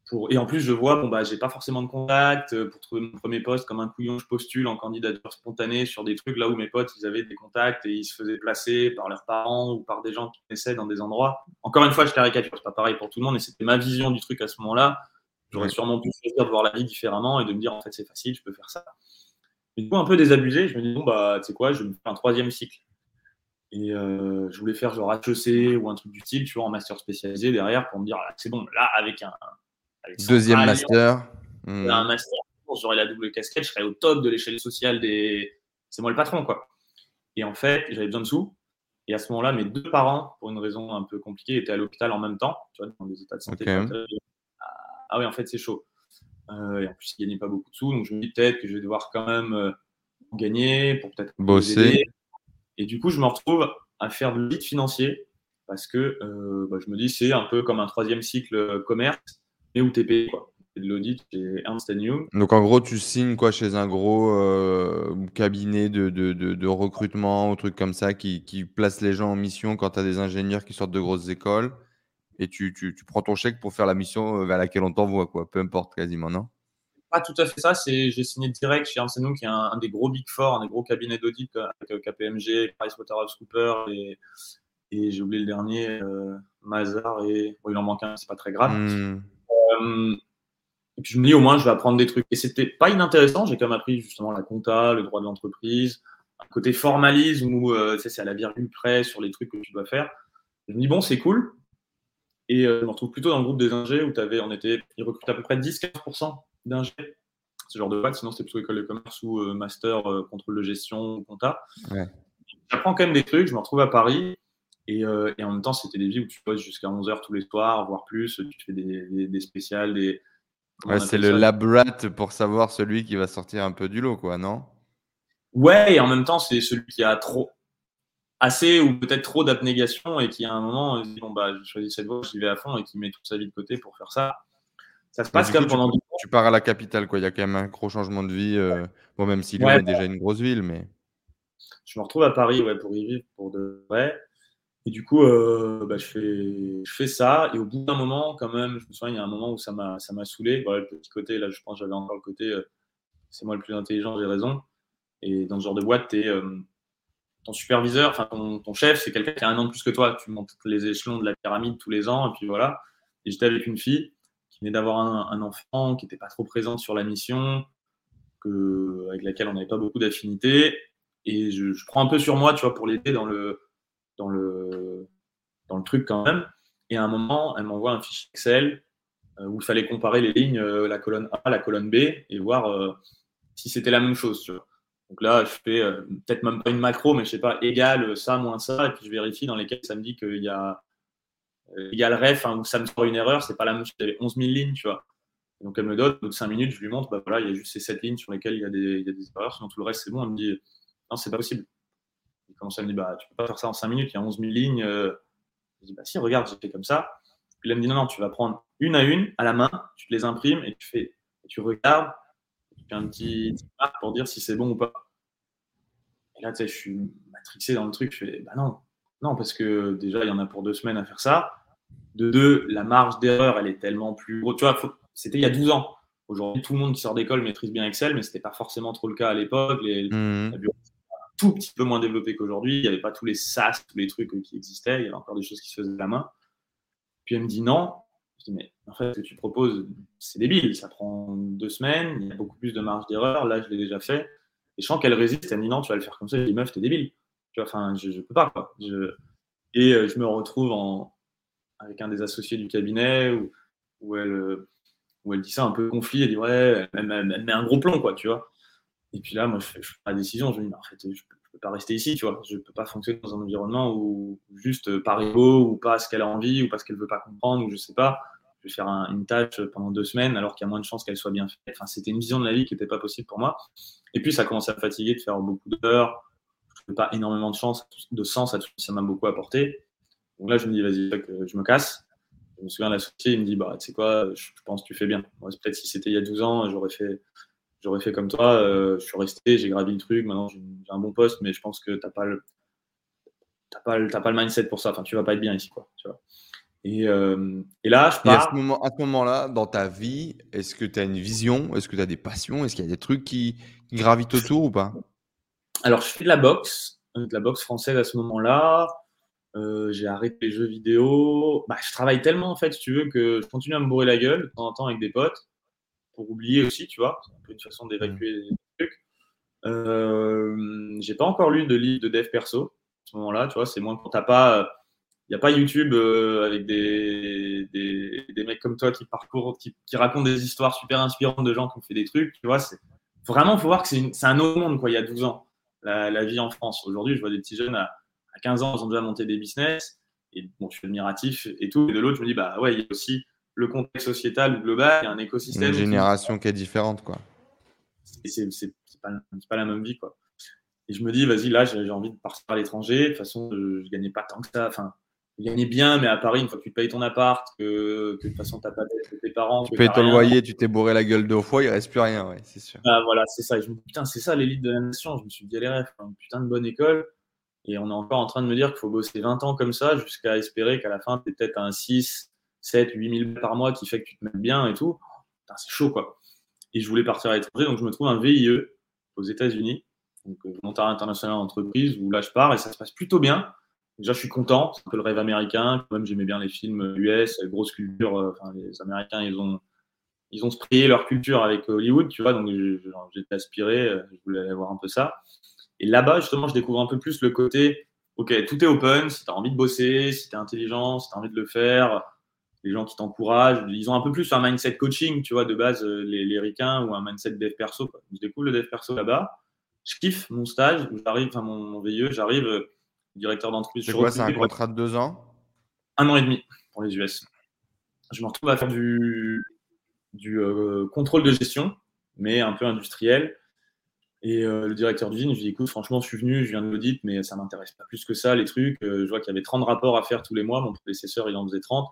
Pour... Et en plus, je vois, bon, bah, j'ai pas forcément de contact. Euh, pour trouver mon premier poste, comme un couillon, je postule en candidature spontanée sur des trucs là où mes potes, ils avaient des contacts et ils se faisaient placer par leurs parents ou par des gens qui connaissaient dans des endroits. Encore une fois, je caricature, c'est pas pareil pour tout le monde et c'était ma vision du truc à ce moment-là. J'aurais sûrement pu choisir de voir la vie différemment et de me dire, en fait, c'est facile, je peux faire ça. Du coup, un peu désabusé, je me dis, bon, bah, tu sais quoi, je vais me faire un troisième cycle. Et euh, je voulais faire genre HEC ou un truc du style, tu vois, en master spécialisé derrière pour me dire, c'est bon, là, avec un.
Deuxième master.
Hmm. Un master, j'aurais la double casquette, je serais au top de l'échelle sociale des. C'est moi le patron, quoi. Et en fait, j'avais besoin de sous. Et à ce moment-là, mes deux parents, pour une raison un peu compliquée, étaient à l'hôpital en même temps, tu vois, dans des états de santé. Ah oui, en fait, c'est chaud. Euh, et en plus, il gagnait pas beaucoup de sous. Donc, je me dis peut-être que je vais devoir quand même euh, gagner pour peut-être
bosser.
Et du coup, je me retrouve à faire de l'audit financier parce que euh, bah, je me dis c'est un peu comme un troisième cycle commerce, mais où tu es payé. Quoi. de l'audit chez Ernst Young.
Donc en gros, tu signes quoi chez un gros cabinet de, de, de, recrutement ou truc comme ça qui, qui, place les gens en mission quand tu as des ingénieurs qui sortent de grosses écoles et tu, tu, tu, prends ton chèque pour faire la mission euh, vers laquelle on t'envoie, quoi. Peu importe, quasiment, non?
Pas tout à fait ça. C'est, j'ai signé direct chez Ernst qui est un, des gros Big Four, un des gros cabinets d'audit euh, avec KPMG, PricewaterhouseCoopers et, et j'ai oublié le dernier, euh, Mazar et bon, il en manque un, c'est pas très grave. Hmm. et puis je me dis au moins je vais apprendre des trucs. Et c'était pas inintéressant. J'ai quand même appris justement la compta, le droit de l'entreprise, un côté formalisme où c'est à la virgule près sur les trucs que tu dois faire. Je me dis bon c'est cool. Et euh, je me retrouve plutôt dans le groupe des ingés où avais, on était, ils recrutaient à peu près 10-15% d'ingés. Ce genre de boîte, sinon c'était plutôt école de commerce ou euh, master euh, contrôle de gestion ou compta. J'apprends quand même des trucs, je me retrouve à Paris. Et, et en même temps, c'était des vies où tu poses jusqu'à 11h tous les soirs, voire plus. Tu fais des, des, spéciales, des.
Ouais, c'est le labrat pour savoir celui qui va sortir un peu du lot, quoi, non?
Ouais, et en même temps, c'est celui qui a trop, assez ou peut-être trop d'abnégation et qui à un moment dit bon bah je choisis cette voie, j'y vais à fond et qui met toute sa vie de côté pour faire ça. Ça se passe comme pendant
tu, tu pars à la capitale quoi, il y a quand même un gros changement de vie. Euh, bon même s'il ouais, est déjà une grosse ville, mais
je me retrouve à Paris ouais pour y vivre pour de vrai. Et du coup, euh, bah, je, fais, je fais ça. Et au bout d'un moment, quand même, je me souviens, il y a un moment où ça m'a, ça m'a saoulé. Voilà, le petit côté, là, je pense j'avais encore le côté, euh, c'est moi le plus intelligent, j'ai raison. Et dans ce genre de boîte, tu es, ton superviseur, enfin ton, chef, c'est quelqu'un qui a un an de plus que toi. Tu montes les échelons de la pyramide tous les ans, et puis voilà. Et j'étais avec une fille qui venait d'avoir un, enfant, qui n'était pas trop présente sur la mission, avec laquelle on n'avait pas beaucoup d'affinité. Et je, prends un peu sur moi, tu vois, pour l'aider dans le, dans, le, dans le truc quand même. Et à un moment, elle m'envoie un fichier Excel euh, où il fallait comparer les lignes, euh, la colonne A, la colonne B, et voir euh, si c'était la même chose, tu vois. Donc là, je fais euh, peut-être même pas une macro, mais je sais pas, égal euh, ça, moins ça, et puis je vérifie dans lesquels ça me dit qu'il y a euh, égal ref, hein, où ça me sort une erreur, c'est pas la même chose, avait 11 000 lignes, tu vois. donc elle me donne, au bout de 5 minutes, je lui montre, bah voilà, il y a juste ces 7 lignes sur lesquelles il y a des, il y a des erreurs, sinon tout le reste c'est bon. Elle me dit, non, c'est pas possible. Il commence à me dire, bah tu peux pas faire ça en 5 minutes, il y a 11 000 lignes. Je dis, bah si, regarde, j'ai fait comme ça. Puis elle me dit, non, non, tu vas prendre une à une, à la main, tu te les imprimes et tu fais, tu regardes, un petit, marque pour dire si c'est bon ou pas. Et là, tu sais, je suis matrixé dans le truc. Je fais, bah non, non, parce que déjà, il y en a pour deux semaines à faire ça. De deux, la marge d'erreur, elle est tellement plus grosse. Tu vois, c'était il y a 12 ans. Aujourd'hui, tout le monde qui sort d'école maîtrise bien Excel, mais ce n'était pas forcément trop le cas à l'époque. Les, mmh. La un tout petit peu moins développé qu'aujourd'hui. Il n'y avait pas tous les SAS, tous les trucs qui existaient. Il y avait encore des choses qui se faisaient de la main. Puis elle me dit non. Je mais en fait, ce que tu proposes, c'est débile. Ça prend deux semaines, il y a beaucoup plus de marge d'erreur. Là, je l'ai déjà fait. Et je sens qu'elle résiste. Elle me dit, non, tu vas le faire comme ça. Je dis, meuf, t'es débile. Tu vois, enfin, je, ne peux pas, quoi. Et euh, je me retrouve avec un des associés du cabinet où, elle, où elle dit ça un peu conflit. Elle dit, ouais, elle, met un gros plomb, quoi, tu vois. Et puis là, moi, je je fais la décision. Je me dis, en fait, je peux pas rester ici, tu vois. Je peux pas fonctionner dans un environnement où juste par ego ou pas ce qu'elle a envie ou parce qu'elle veut pas comprendre ou je sais pas. Faire une tâche pendant deux semaines alors qu'il y a moins de chances qu'elle soit bien faite. C'était une vision de la vie qui n'était pas possible pour moi. Et puis, ça commençait à me fatiguer de faire beaucoup d'heures. Je pas énormément de chance, de sens à tout ça m'a beaucoup apporté. Donc là, je me dis, vas-y, je me casse. Je me souviens, l'associé, il me dit, bah, tu sais quoi, je pense que tu fais bien. Peut-être si c'était il y a 12 ans, j'aurais fait j'aurais fait comme toi. Euh, je suis resté, j'ai gravi le truc. Maintenant, j'ai un bon poste, mais je pense que tu n'as pas, le, pas, pas le mindset pour ça. Enfin, tu vas pas être bien ici. Quoi, tu vois. Et, euh, et, là, je pars.
à ce moment-là, dans ta vie, est-ce que tu as une vision? Est-ce que tu as des passions? Est-ce qu'il y a des trucs qui, gravitent autour ou pas?
Alors, je fais de la boxe, euh, de la boxe française à ce moment-là. j'ai arrêté les jeux vidéo. Bah, je travaille tellement, en fait, si tu veux, que je continue à me bourrer la gueule de temps en temps avec des potes pour oublier aussi, tu vois. C'est un peu une façon d'évacuer les trucs. Euh, j'ai pas encore lu de livre de dev perso à ce moment-là, tu vois. C'est moins quand t'as pas. Il n'y a pas YouTube euh, avec des, des, des, mecs comme toi qui parcourent, qui, qui, racontent des histoires super inspirantes de gens qui ont fait des trucs, tu vois. C'est vraiment, faut voir que c'est un autre monde, quoi, il y a 12 ans, la, la vie en France. Aujourd'hui, je vois des petits jeunes à, à, 15 ans, ils ont déjà monté des business, et bon, je suis admiratif et tout. Et de l'autre, je me dis, bah ouais, il y a aussi le contexte sociétal global, il y a un écosystème.
Une génération qui est différente, quoi.
Et c'est pas, pas la même vie, quoi. Et je me dis, vas-y, là, j'ai envie de partir à l'étranger. De toute façon, je, ne gagnais pas tant que ça. Enfin, gagnais bien, mais à Paris, une fois que tu payes ton appart, que, que de toute façon, tu n'as pas d'aide tes parents.
Tu payes ton loyer, tu t'es bourré la gueule deux fois, il reste plus rien, ouais, c'est sûr.
Ah, voilà, c'est ça. Et je me dis, putain, c'est ça l'élite de la nation. Je me suis dit, les rêves, une putain de bonne école. Et on est encore en train de me dire qu'il faut bosser 20 ans comme ça jusqu'à espérer qu'à la fin, tu es peut-être un 6, 7, 8 000 par mois qui fait que tu te mets bien et tout, c'est chaud quoi. Et je voulais partir à l'étranger, donc je me trouve un VIE aux États-Unis, donc euh, volontariat international d'entreprise, où là je pars et ça se passe plutôt bien. Déjà, je suis content, c'est un peu le rêve américain. Quand même, j'aimais bien les films US, grosse culture. Euh, enfin, les Américains, ils ont, ils ont sprayé leur culture avec Hollywood, tu vois. Donc, j'étais aspiré, euh, je voulais avoir un peu ça. Et là-bas, justement, je découvre un peu plus le côté, OK, tout est open. Si tu as envie de bosser, si tu es intelligent, si tu as envie de le faire, les gens qui t'encouragent. Ils ont un peu plus un mindset coaching, tu vois, de base, euh, les, les ricains ou un mindset dev perso. Je découvre le dev perso là-bas. Je kiffe mon stage, j'arrive, enfin mon, mon VIE, j'arrive, directeur d'entreprise.
C'est quoi, c'est un contrat de deux ans?
Un an et demi pour les US. Je me retrouve à faire du, du euh, contrôle de gestion, mais un peu industriel. Et le directeur d'usine, je lui dis écoute, franchement, je suis venu, je viens de l'audit, mais ça m'intéresse pas plus que ça, les trucs. je vois qu'il y avait 30 rapports à faire tous les mois. Mon prédécesseur, il en faisait 30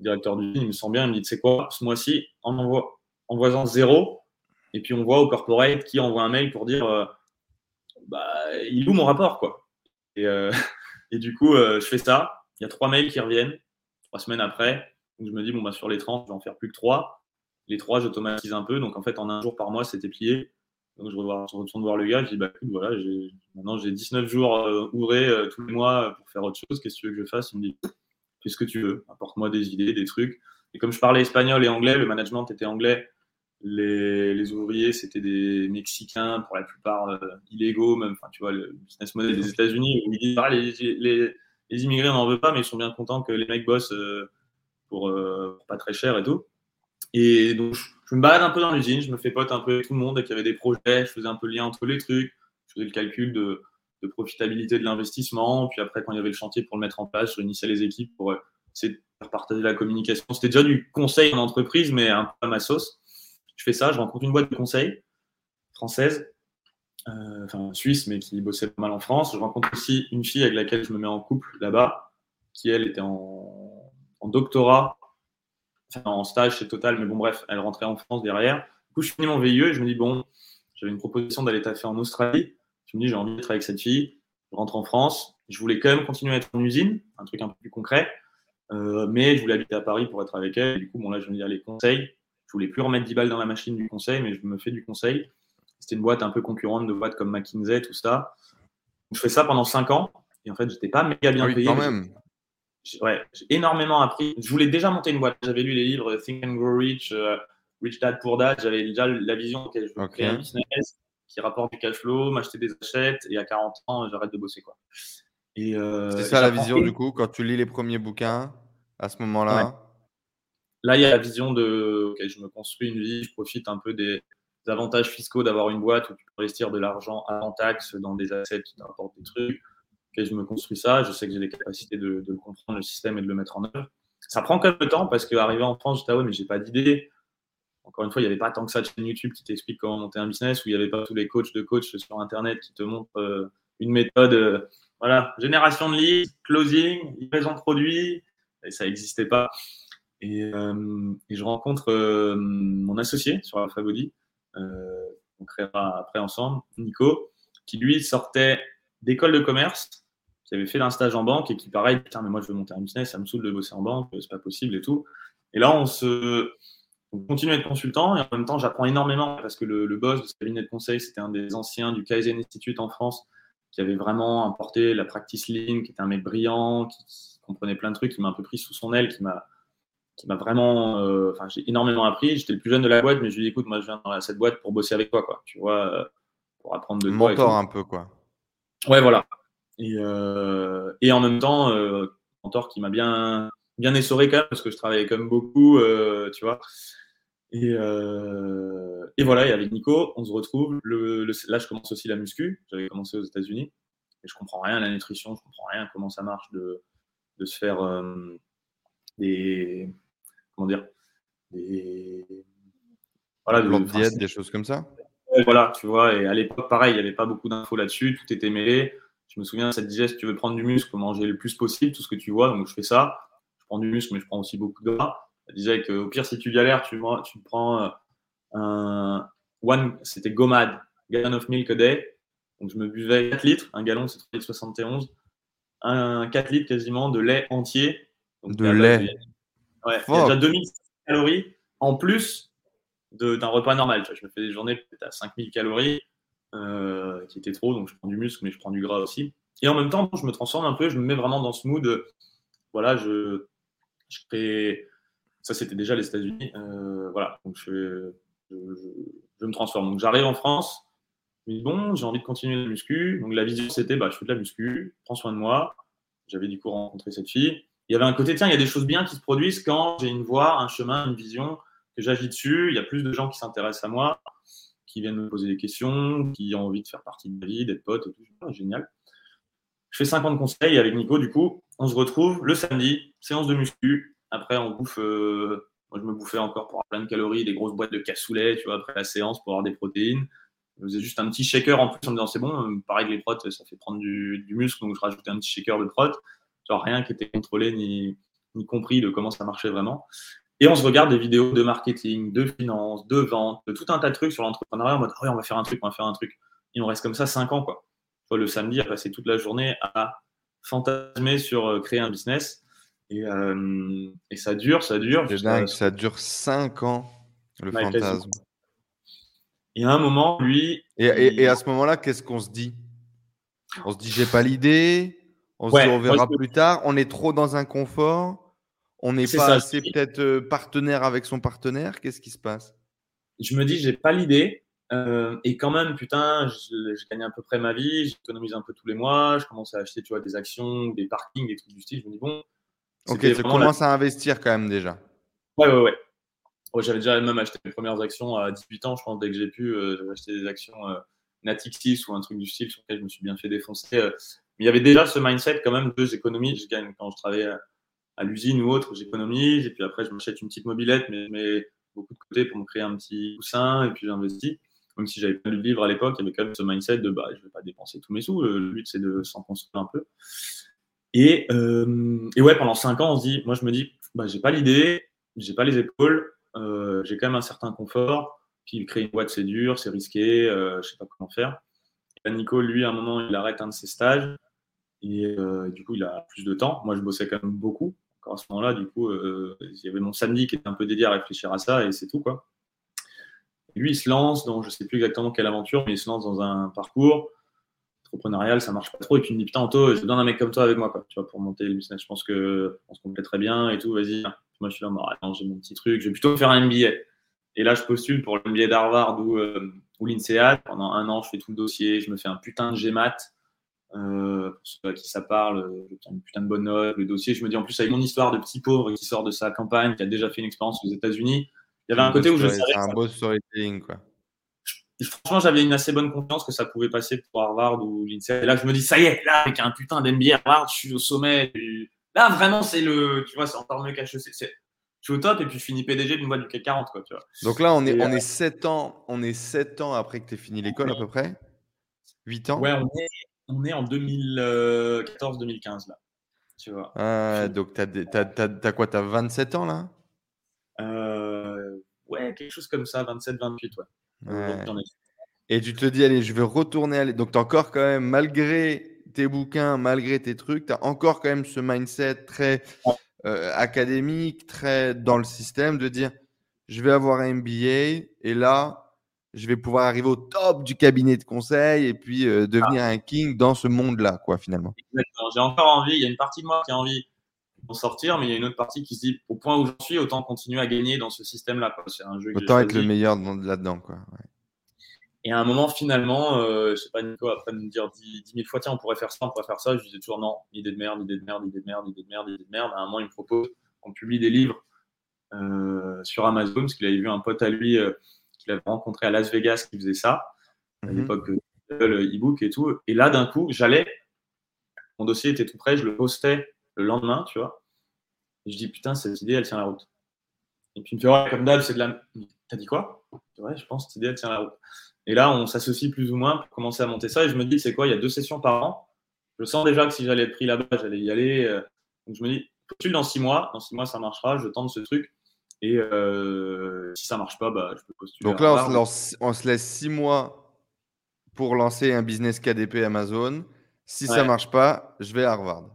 directeur du il me sent bien, il me dit, tu sais quoi, ce mois-ci, en envoie, envoie zéro, et puis on voit au corporate qui envoie un mail pour dire, euh, bah, il loue mon rapport, quoi. Et, euh, et du coup, euh, je fais ça, il y a trois mails qui reviennent, trois semaines après, donc je me dis, bon, bah, sur les 30, je vais en faire plus que trois. Les trois, j'automatise un peu, donc en fait, en un jour par mois, c'était plié. Donc je, retourne voir le gars, je dis, bah, écoute, voilà, maintenant j'ai 19 jours ouvrés tous les mois pour faire autre chose, qu'est-ce que tu veux que je fasse? Il me dit, fais ce que tu veux, apporte-moi des idées, des trucs. Et comme je parlais espagnol et anglais, le management était anglais, les, ouvriers c'était des Mexicains, pour la plupart euh, illégaux, même, tu vois, le business model des États-Unis, ils disent les, immigrés on n'en veut pas, mais ils sont bien contents que les mecs bossent euh, pour, euh, pas très cher et tout. Et donc je, me balade un peu dans l'usine, je me fais pote un peu avec tout le monde, et qu'il y avait des projets, je faisais un peu le lien entre les trucs, je faisais le calcul de profitabilité de l'investissement. Puis après, quand il y avait le chantier pour le mettre en place, je réunissais les équipes pour faire partager la communication. C'était déjà du conseil en entreprise, mais un peu à ma sauce. Je fais ça, je rencontre une boîte de conseil française, euh, enfin suisse, mais qui bossait pas mal en France. Je rencontre aussi une fille avec laquelle je me mets en couple là-bas, qui elle était en, doctorat, enfin, en stage chez Total, mais bon bref, elle rentrait en France derrière. Du coup, je finis mon VIE et je me dis, bon, j'avais une proposition d'aller taffer en Australie. Je me dis, j'ai envie d'être avec cette fille. Je rentre en France. Je voulais quand même continuer à être en usine, un truc un peu plus concret. Euh, mais je voulais habiter à Paris pour être avec elle. du coup, bon, là, je me dis, les conseils. Je voulais plus remettre 10 balles dans la machine du conseil, mais je me fais du conseil. C'était une boîte un peu concurrente de boîtes comme McKinsey, tout ça. Je fais ça pendant 5 ans. Et en fait, j'étais pas méga bien
ah
payé.
Quand même.
ouais, j'ai énormément appris. Je voulais déjà monter une boîte. J'avais lu les livres Think and Grow Rich, euh, Rich Dad Poor Dad. J'avais déjà la vision que je veux créer un business qui rapporte du cash flow, m'acheter des achètes et à 40 ans, j'arrête de bosser. quoi.
Euh, c'est ça la vision du coup, quand tu lis les premiers bouquins, à ce moment-là
Là, il y a la vision de je me construis une vie, je profite un peu des, avantages fiscaux d'avoir une boîte où tu peux investir de l'argent avant taxe dans des assets qui t'apportent des trucs. Je me construis ça, je sais que j'ai les capacités de, comprendre le système et de le mettre en œuvre. Ça prend quand même le temps parce qu'arriver en France, j'étais ah ouais, mais j'ai pas d'idée. Encore une fois, il n'y avait pas tant que ça de chaîne YouTube qui t'explique comment monter un business, où il n'y avait pas tous les coachs de coachs sur Internet qui te montrent euh, une méthode. Euh, voilà, génération de leads, closing, livraison de produits, et ça n'existait pas. Et, euh, et, je rencontre euh, mon associé sur Alpha Body, euh, on créera après ensemble, Nico, qui lui sortait d'école de commerce, qui avait fait un stage en banque et qui, pareil, putain, mais moi je veux monter un business, ça me saoule de bosser en banque, c'est pas possible et tout. Et là, on continue à être consultant et en même temps, j'apprends énormément parce que le, le boss de ce cabinet de conseil, c'était un des anciens du Kaizen Institute en France qui avait vraiment importé la practice lean, qui était un mec brillant, qui, comprenait plein de trucs, qui m'a un peu pris sous son aile, qui m'a qui m'a vraiment, euh, enfin, j'ai énormément appris. J'étais le plus jeune de la boîte, mais je lui ai dit, écoute, moi, je viens dans cette boîte pour bosser avec toi, quoi. Tu vois, euh, pour apprendre de
toi. Mentor un peu, quoi.
Ouais, voilà. Et, euh, et en même temps, mentor qui m'a bien, bien essoré quand même, parce que je travaillais quand même beaucoup, tu vois. Et, euh, et, voilà, et avec Nico, on se retrouve. Le, là, je commence aussi la muscu. J'avais commencé aux États-Unis. Et je comprends rien à la nutrition, je comprends rien à comment ça marche de, de se faire euh, des. Comment dire Des.
Voilà, de, diète, des choses comme ça
Voilà, tu vois. Et à l'époque, pareil, il n'y avait pas beaucoup d'infos là-dessus. Tout était mêlé. Je me souviens, ça te disait si tu veux prendre du muscle, manger le plus possible, tout ce que tu vois. Donc, je fais ça. Je prends du muscle, mais je prends aussi beaucoup de gras. Elle disait qu'au pire, si tu galères, tu, tu prends euh, un one, c'était Gomad, gallon of milk a day. Donc je me buvais 4 litres, un gallon c'est 3,71 un 4 litres quasiment de lait entier.
de lait
Ouais, il y a déjà 2000 calories en plus d'un repas normal. je me fais des journées peut-être à 5000 calories, euh, qui était trop, donc je prends du muscle, mais je prends du gras aussi. Et en même temps, je me transforme un peu, je me mets vraiment dans ce mood. Voilà, je, je crée ça, c'était déjà les États-Unis. Euh, voilà, donc je, me transforme. Donc j'arrive en France, mais bon, j'ai envie de continuer la muscu. Donc la vision, c'était, bah, je fais de la muscu, prends soin de moi. J'avais du coup rencontré cette fille. Il y avait un côté, tiens, il y a des choses bien qui se produisent quand j'ai une voie, un chemin, une vision, que j'agis dessus. Il y a plus de gens qui s'intéressent à moi, qui viennent me poser des questions, qui ont envie de faire partie de ma vie, d'être pote et tout. Ah, génial. Je fais 50 conseils avec Nico, du coup, on se retrouve le samedi, séance de muscu, après, on bouffe. Euh, moi, je me bouffais encore pour avoir plein de calories, des grosses boîtes de cassoulet, tu vois, après la séance pour avoir des protéines. Je faisais juste un petit shaker en plus en me disant c'est bon, euh, pareil que les protes, ça fait prendre du, muscle, donc je rajoutais un petit shaker de protes. Genre rien qui était contrôlé ni, ni compris de comment ça marchait vraiment. Et on se regarde des vidéos de marketing, de finance, de vente, de tout un tas de trucs sur l'entrepreneuriat en mode oh, on va faire un truc, on va faire un truc. Et on reste comme ça 5 ans. Quoi. Le samedi, à passer toute la journée à fantasmer sur euh, créer un business. Euh, et, ça dure, ça dure.
C'est dingue, ça dure 5 ans, le fantasme.
Et à un moment, lui.
Et, à ce moment-là, qu'est-ce qu'on se dit? On se dit, j'ai pas l'idée. On se dit, on verra plus tard. On est trop dans un confort. On n'est pas assez peut-être euh, partenaire avec son partenaire. Qu'est-ce qui se passe?
Je me dis, j'ai pas l'idée. Euh, et quand même, putain, je, gagne à peu près ma vie, j'économise un peu tous les mois, je commence à acheter tu vois, des actions, des parkings, des trucs du style. Je me dis, bon,
Ok, tu commences à investir quand même déjà.
Ouais, ouais, ouais. J'avais déjà même acheté mes premières actions à 18 ans, je pense, dès que j'ai pu. Euh, j'avais acheté des actions euh, Natixis ou un truc du style sur lequel je me suis bien fait défoncer. Mais il y avait déjà ce mindset quand même de j'économise, je gagne quand je travaillais à, l'usine ou autre, j'économise. Et puis après, je m'achète une petite mobilette, mais, mais beaucoup de côté pour me créer un petit coussin. Et puis j'investis. Même si j'avais pas lu de livre à l'époque, il y avait quand même ce mindset de bah, je vais pas dépenser tous mes sous. Le but, c'est de s'en construire un peu. Euh, et, ouais, pendant cinq ans, on se dit, moi je me dis, bah, j'ai pas l'idée, j'ai pas les épaules, euh, j'ai quand même un certain confort. Puis créer une boîte, c'est dur, c'est risqué, euh, je sais pas comment faire. Et Nico, lui, à un moment, il arrête un de ses stages et du coup, il a plus de temps. Moi, je bossais quand même beaucoup. Encore à ce moment-là, du coup, il y avait mon samedi qui était un peu dédié à réfléchir à ça et c'est tout quoi. lui, il se lance dans, je sais plus exactement quelle aventure, mais il se lance dans un parcours entrepreneurial, ça marche pas trop. Et il me dit, putain, Anto, j'ai besoin d'un mec comme toi avec moi, quoi, tu vois, pour monter le business. Je pense que on se complète très bien et tout, vas-y. Moi, je suis là, attends, j'ai mon petit truc, je vais plutôt faire un MBA. Et là, je postule pour le MBA d'Harvard ou, euh, ou l'INSEAD. Pendant un an, je fais tout le dossier, je me fais un putain de GMAT. Euh, pour ceux à qui ça parle, j'ai une putain de bonne note, le dossier. Je me dis en plus, avec mon histoire de petit pauvre qui sort de sa campagne, qui a déjà fait une expérience aux États-Unis, il y avait un côté où je savais.
C'est un beau storytelling, quoi.
Franchement, j'avais une assez bonne confiance que ça pouvait passer pour Harvard ou l'INSEAD. Et là, je me dis, ça y est, là, avec un putain d'NBA Harvard, je suis au sommet. Là, vraiment, c'est le. Tu vois, c'est encore mieux qu'HEC. Je suis au top et puis je finis PDG d'une boîte du CAC 40, quoi, tu vois.
Donc là, on est, on, est 7 ans, on est 7 ans après que tu aies fini l'école, à peu près? 8 ans?
Ouais, on est, on est en 2014-2015, là. Tu vois.
Ah, donc, tu as, quoi Tu as 27 ans, là?
Euh, Ouais, quelque chose comme ça, 27-28, ouais.
Et tu te dis, allez, je vais retourner. Aller... Donc, tu as encore quand même, malgré tes bouquins, malgré tes trucs, tu as encore quand même ce mindset très euh, académique, très dans le système de dire, je vais avoir un MBA et là, je vais pouvoir arriver au top du cabinet de conseil et puis euh, devenir ah. un king dans ce monde-là, quoi, finalement.
Exactement. J'ai encore envie, il y a une partie de moi qui a envie d'en sortir, mais il y a une autre partie qui se dit, au point où j'en suis, autant continuer à gagner dans ce système-là. C'est un
jeu Autant être le meilleur là-dedans, quoi.
Et à un moment, finalement, euh, je sais pas, Nico, après me dire 10, 000 fois, tiens, on pourrait faire ça, on pourrait faire ça, je disais toujours non, idée de merde, idée de merde, idée de merde, idée de merde, idée de merde. À un moment, il me propose qu'on publie des livres euh, sur Amazon, parce qu'il avait vu un pote à lui euh, qu'il avait rencontré à Las Vegas qui faisait ça, à mhm. l'époque de e-book et tout. Et là, d'un coup, j'allais, mon dossier était tout prêt, je le postais le lendemain, tu vois. Et je dis, putain, cette idée, elle tient la route. Et puis il me fait, ouais, comme d'hab, c'est de la. T'as dit quoi? Ouais, je pense que cette idée, elle tient la route. Et là, on s'associe plus ou moins pour commencer à monter ça. Et je me dis, c'est quoi? Il y a deux sessions par an. Je sens déjà que si j'allais être pris là-bas, j'allais y aller. Euh, donc je me dis, postule dans six mois. Dans six mois, ça marchera. Je tente ce truc. Et euh, si ça marche pas, bah, je peux postuler.
Donc là, on se, laisse six mois pour lancer un business KDP Amazon. Si ça marche pas, je vais à Harvard.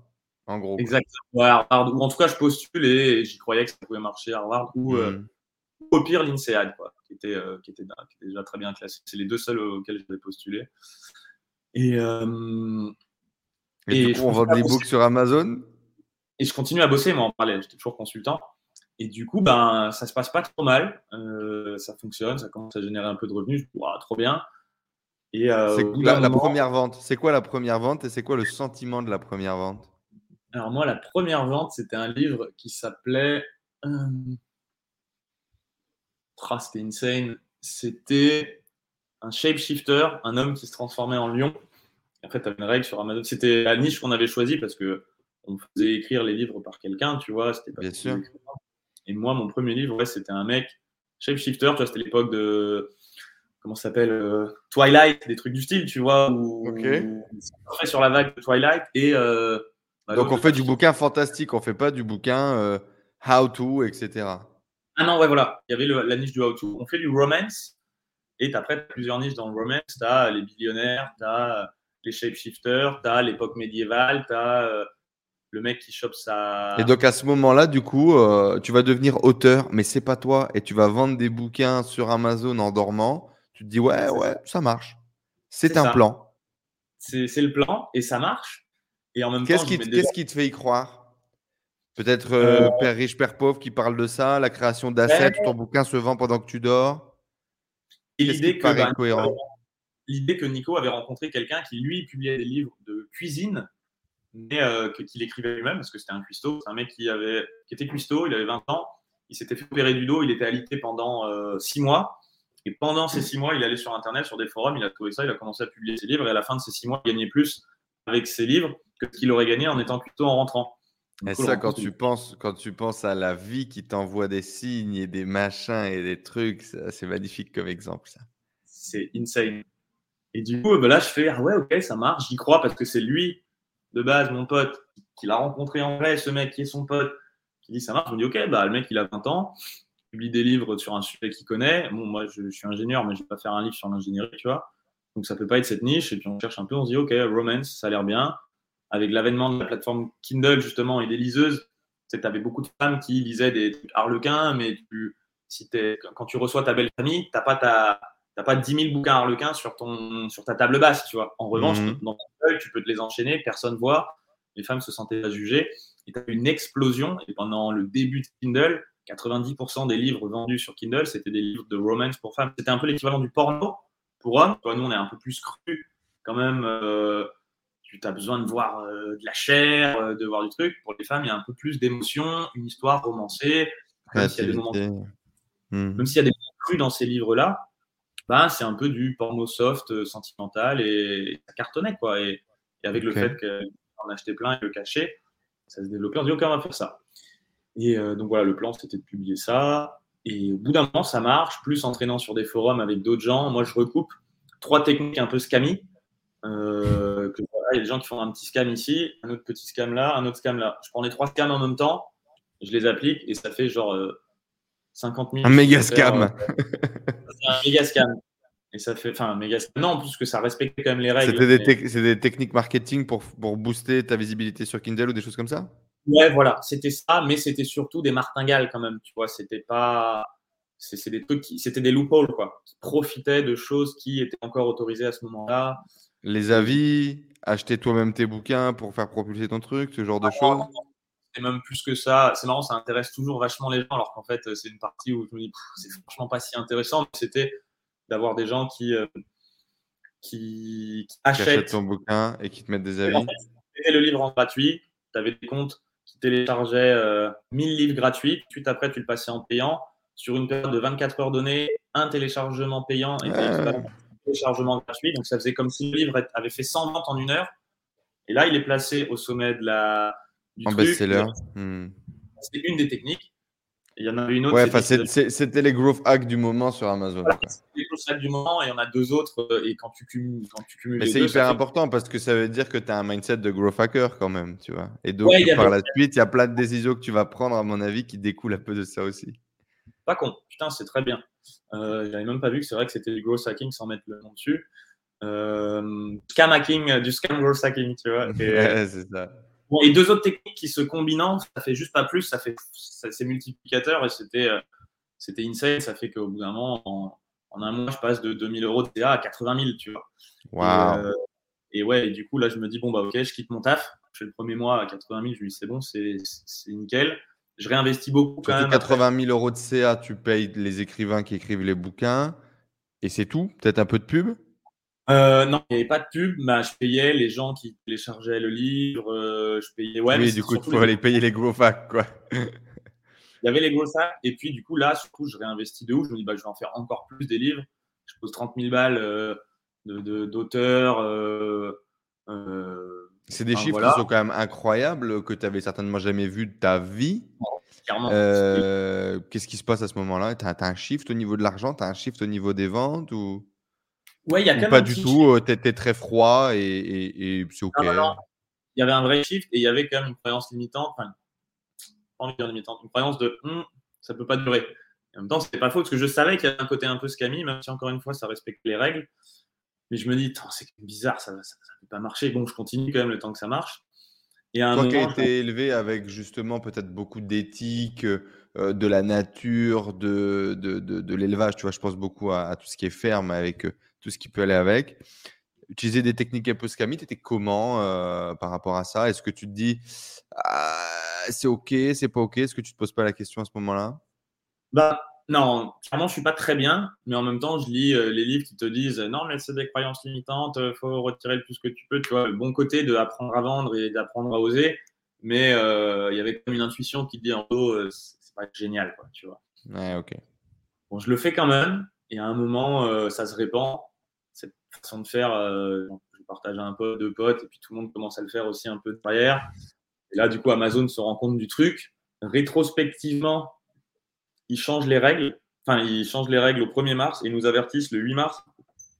En gros.
Exactement. Harvard. Ou en tout cas, je postule et j'y croyais que ça pouvait marcher à Harvard. Ou, euh, hmm. au pire, l'INSEAD. Quoi qui était, euh, qui, était, déjà très bien classé. C'est les deux seuls auxquels je vais postuler. Et,
euh, et, du coup, on vend des books sur Amazon?
Et je continue à bosser, moi, en parallèle. J'étais toujours consultant. Et du coup, ben, ça se passe pas trop mal. Euh, ça fonctionne, ça commence à générer un peu de revenus. Je dis, trop bien.
Et la, la, première vente, c'est quoi la première vente et c'est quoi le sentiment de la première vente?
Alors moi, la première vente, c'était un livre qui s'appelait c'était insane. C'était un shapeshifter, un homme qui se transformait en lion. en fait, tu avais une règle sur Amazon. C'était la niche qu'on avait choisie parce que on faisait écrire les livres par quelqu'un, tu vois. C'était
pas Bien sûr.
Et moi, mon premier livre, ouais, c'était un mec shapeshifter. Tu vois, c'était l'époque de comment ça s'appelle euh, Twilight, des trucs du style, tu vois, où on fait sur la vague de Twilight et euh,
bah, donc on fait du bouquin fantastique, on fait pas du bouquin euh, how to, etc.
Ah non, ouais, voilà. Il y avait la niche du how-to. On fait du romance. Et après, tu as plusieurs niches dans le romance. Tu as les billionnaires, tu as les shapeshifters, tu as l'époque médiévale, tu as le mec qui chope sa.
Et donc à ce moment-là, du coup, euh, tu vas devenir auteur, mais c'est pas toi. Et tu vas vendre des bouquins sur Amazon en dormant. Tu te dis, ouais, ouais, ça marche. C'est un plan.
C'est le plan et ça marche. Et en même
temps, qu'est-ce qui te fait y croire? Peut-être euh, euh, Père riche, Père pauvre qui parle de ça, la création d'assets, ton bouquin se vend pendant que tu dors.
l'idée que, bah, l'idée que Nico avait rencontré quelqu'un qui, lui, publiait des livres de cuisine, mais euh, qu'il écrivait lui-même, parce que c'était un cuistot. C'est un mec qui, avait, qui était cuistot, il avait 20 ans, il s'était fait opérer du dos, il était alité pendant 6 mois. Et pendant ces 6 mois, il allait sur Internet, sur des forums, il a trouvé ça, il a commencé à publier ses livres, et à la fin de ces 6 mois, il gagnait plus avec ses livres que ce qu'il aurait gagné en étant cuistot en rentrant.
Et ça, quand tu, penses, quand tu penses à la vie qui t'envoie des signes et des machins et des trucs, c'est magnifique comme exemple, ça.
C'est insane. Et du coup, bah là, je fais, ah ouais, ok, ça marche, j'y crois parce que c'est lui, de base, mon pote, qui l'a rencontré en vrai, ce mec qui est son pote, qui dit ça marche. Je me dis, ok, bah, le mec, il a 20 ans, il publie des livres sur un sujet qu'il connaît. Moi, je, suis ingénieur, mais je vais pas faire un livre sur l'ingénierie, tu vois. Donc, ça peut pas être cette niche. Et puis, on cherche un peu, on se dit, ok, romance, ça a l'air bien avec l'avènement de la plateforme Kindle justement et des liseuses, tu avais beaucoup de femmes qui lisaient des harlequins, mais tu, si quand tu reçois ta belle famille, tu n'as pas ta, n'as pas 10 000 bouquins Harlequin sur, ton, sur ta table basse, tu vois. En revanche, mhm. dans ton œil, tu peux te les enchaîner, personne voit, les femmes se sentaient pas jugées. Et tu as une explosion. Et pendant le début de Kindle, 90% des livres vendus sur Kindle, c'était des livres de romance pour femmes. C'était un peu l'équivalent du porno pour hommes. Nous, on est un peu plus cru quand même. Euh, tu as besoin de voir euh, de la chair, euh, de voir du truc. Pour les femmes, il y a un peu plus d'émotion, une histoire romancée. Même s'il y a des moments, même s'il y a des crus dans ces livres-là, ben, c'est un peu du porno soft, sentimental et, ça cartonnait. Quoi. Et, avec le fait qu'on achetait plein et le cachait, ça se développait. On dit, OK, on va faire ça. Et euh, donc voilà, le plan, c'était de publier ça. Et au bout d'un moment, ça marche, plus entraînant sur des forums avec d'autres gens. Moi, je recoupe trois techniques un peu scammy. Euh, il y a des gens qui font un petit scam ici, un autre petit scam là, un autre scam là. Je prends les trois scams en même temps, je les applique et ça fait genre 50 euh, 000.
Un méga scam.
c'est un méga scam. Et ça fait, enfin, méga scam. Non, plus que ça respectait quand même les règles.
C'était des, des, techniques marketing pour, pour booster ta visibilité sur Kindle ou des choses comme ça?
Ouais, voilà, c'était ça, mais c'était surtout des martingales quand même, tu vois, c'était pas. C'est des trucs qui. C'était des loopholes, quoi, qui profitaient de choses qui étaient encore autorisées à ce moment-là.
Les avis, acheter toi-même tes bouquins pour faire propulser ton truc, ce genre de ah, choses?
C'est même plus que ça. C'est marrant, ça intéresse toujours vachement les gens, alors qu'en fait, c'est une partie où je me dis, c'est franchement pas si intéressant, c'était d'avoir des gens qui, euh, qui, achètent...
ton bouquin et qui te mettent des avis.
Et le livre en gratuit, tu avais des comptes qui téléchargeait 1000 euh, livres gratuits. Suite après, tu le passais en payant. Sur une période de 24 heures données, un téléchargement payant et un téléchargement gratuit. Donc, ça faisait comme si le livre avait fait 100 ventes en une heure. Et là, il est placé au sommet de la,
en best-seller. Hmm.
C'est une des techniques. Il y en avait une autre.
Ouais, c'était les growth hacks du moment sur Amazon.
c'était les growth hacks du moment et il y en a deux autres. Euh, et quand tu cumules, quand tu cumules
Mais c'est hyper important parce que ça veut dire que tu as un mindset de growth hacker quand même, tu vois. Et donc, par la suite, il y a plein de décisions que tu vas prendre, à mon avis, qui découlent un peu de ça aussi.
Pas con. Putain, c'est très bien. Euh, J'avais même pas vu que c'est vrai que c'était du growth hacking sans mettre le nom dessus. Euh, scam hacking, du scam growth hacking, tu vois.
ouais, c'est ça
et deux autres techniques qui se combinant, ça fait juste pas plus, ça fait c'est multiplicateur et c'était euh, c'était insane. Ça fait qu'au bout d'un moment, en, un mois, je passe de 2000 euros de TA à 80 000, tu vois.
Wow. Euh,
et, ouais, et du coup, là, je me dis, bon, bah, ok, je quitte mon taf. Je fais le premier mois à 80 000, je me dis, c'est bon, c'est nickel. Je réinvestis beaucoup quand même.
80 000 euros de CA, tu payes les écrivains qui écrivent les bouquins et c'est tout? Peut-être un peu de pub?
Euh, non, il n'y avait pas de pub, mais je payais les gens qui téléchargeaient le livre, euh, je payais. Ouais,
oui, du coup, tu pouvais aller payer les gros facs, quoi.
il y avait les gros facs, et puis du coup, là, surtout, je réinvestis de ouf. Je me dis, bah, je vais en faire encore plus des livres. Je pose 30 000 balles euh, d'auteurs.
C'est des chiffres qui sont quand même incroyables, que tu n'avais certainement jamais vu de ta vie. Qu'est-ce qui se passe à ce moment-là? Tu as, as, un shift au niveau de l'argent? Tu as un shift au niveau des ventes ou...
Ouais, il y a
quand pas du tout, tu étais très froid et, c'est OK.
Il y avait un vrai shift et il y avait quand même une croyance limitante, enfin, de dire limitante, une croyance de hm, ça peut pas durer. en même temps, c'était pas faux parce que je savais qu'il y avait un côté un peu scammy, même si encore une fois, ça respecte les règles. Mais je me dis, c'est bizarre, ça ne peut pas marcher. Bon, je continue quand même le temps que ça marche.
Et à un Toi qui as été élevé avec justement peut-être beaucoup d'éthique, euh, de la nature, de, de, de, l'élevage, tu vois, je pense beaucoup à, tout ce qui est ferme avec euh, tout ce qui peut aller avec. Utiliser des techniques un peu scammy, tu étais comment euh, par rapport à ça? Est-ce que tu te dis ah, c'est ok, c'est pas ok? Est-ce que tu te poses pas la question à ce moment-là?
Bah, Non, clairement, je suis pas très bien, mais en même temps, je lis euh, les livres qui te disent non, mais c'est des croyances limitantes, il faut retirer le plus que tu peux. Tu vois, le bon côté de apprendre à vendre et d'apprendre à oser, mais euh, il y avait comme une intuition qui te dit en gros, c'est pas génial, quoi, tu vois.
Ouais, ok.
Bon, je le fais quand même, et à un moment, ça se répand façon de faire, euh, je partage un peu deux potes et puis tout le monde commence à le faire aussi un peu derrière. Et là, du coup, Amazon se rend compte du truc. Rétrospectivement, ils changent les règles. Enfin, ils changent les règles au 1er mars et nous avertissent le 8 mars.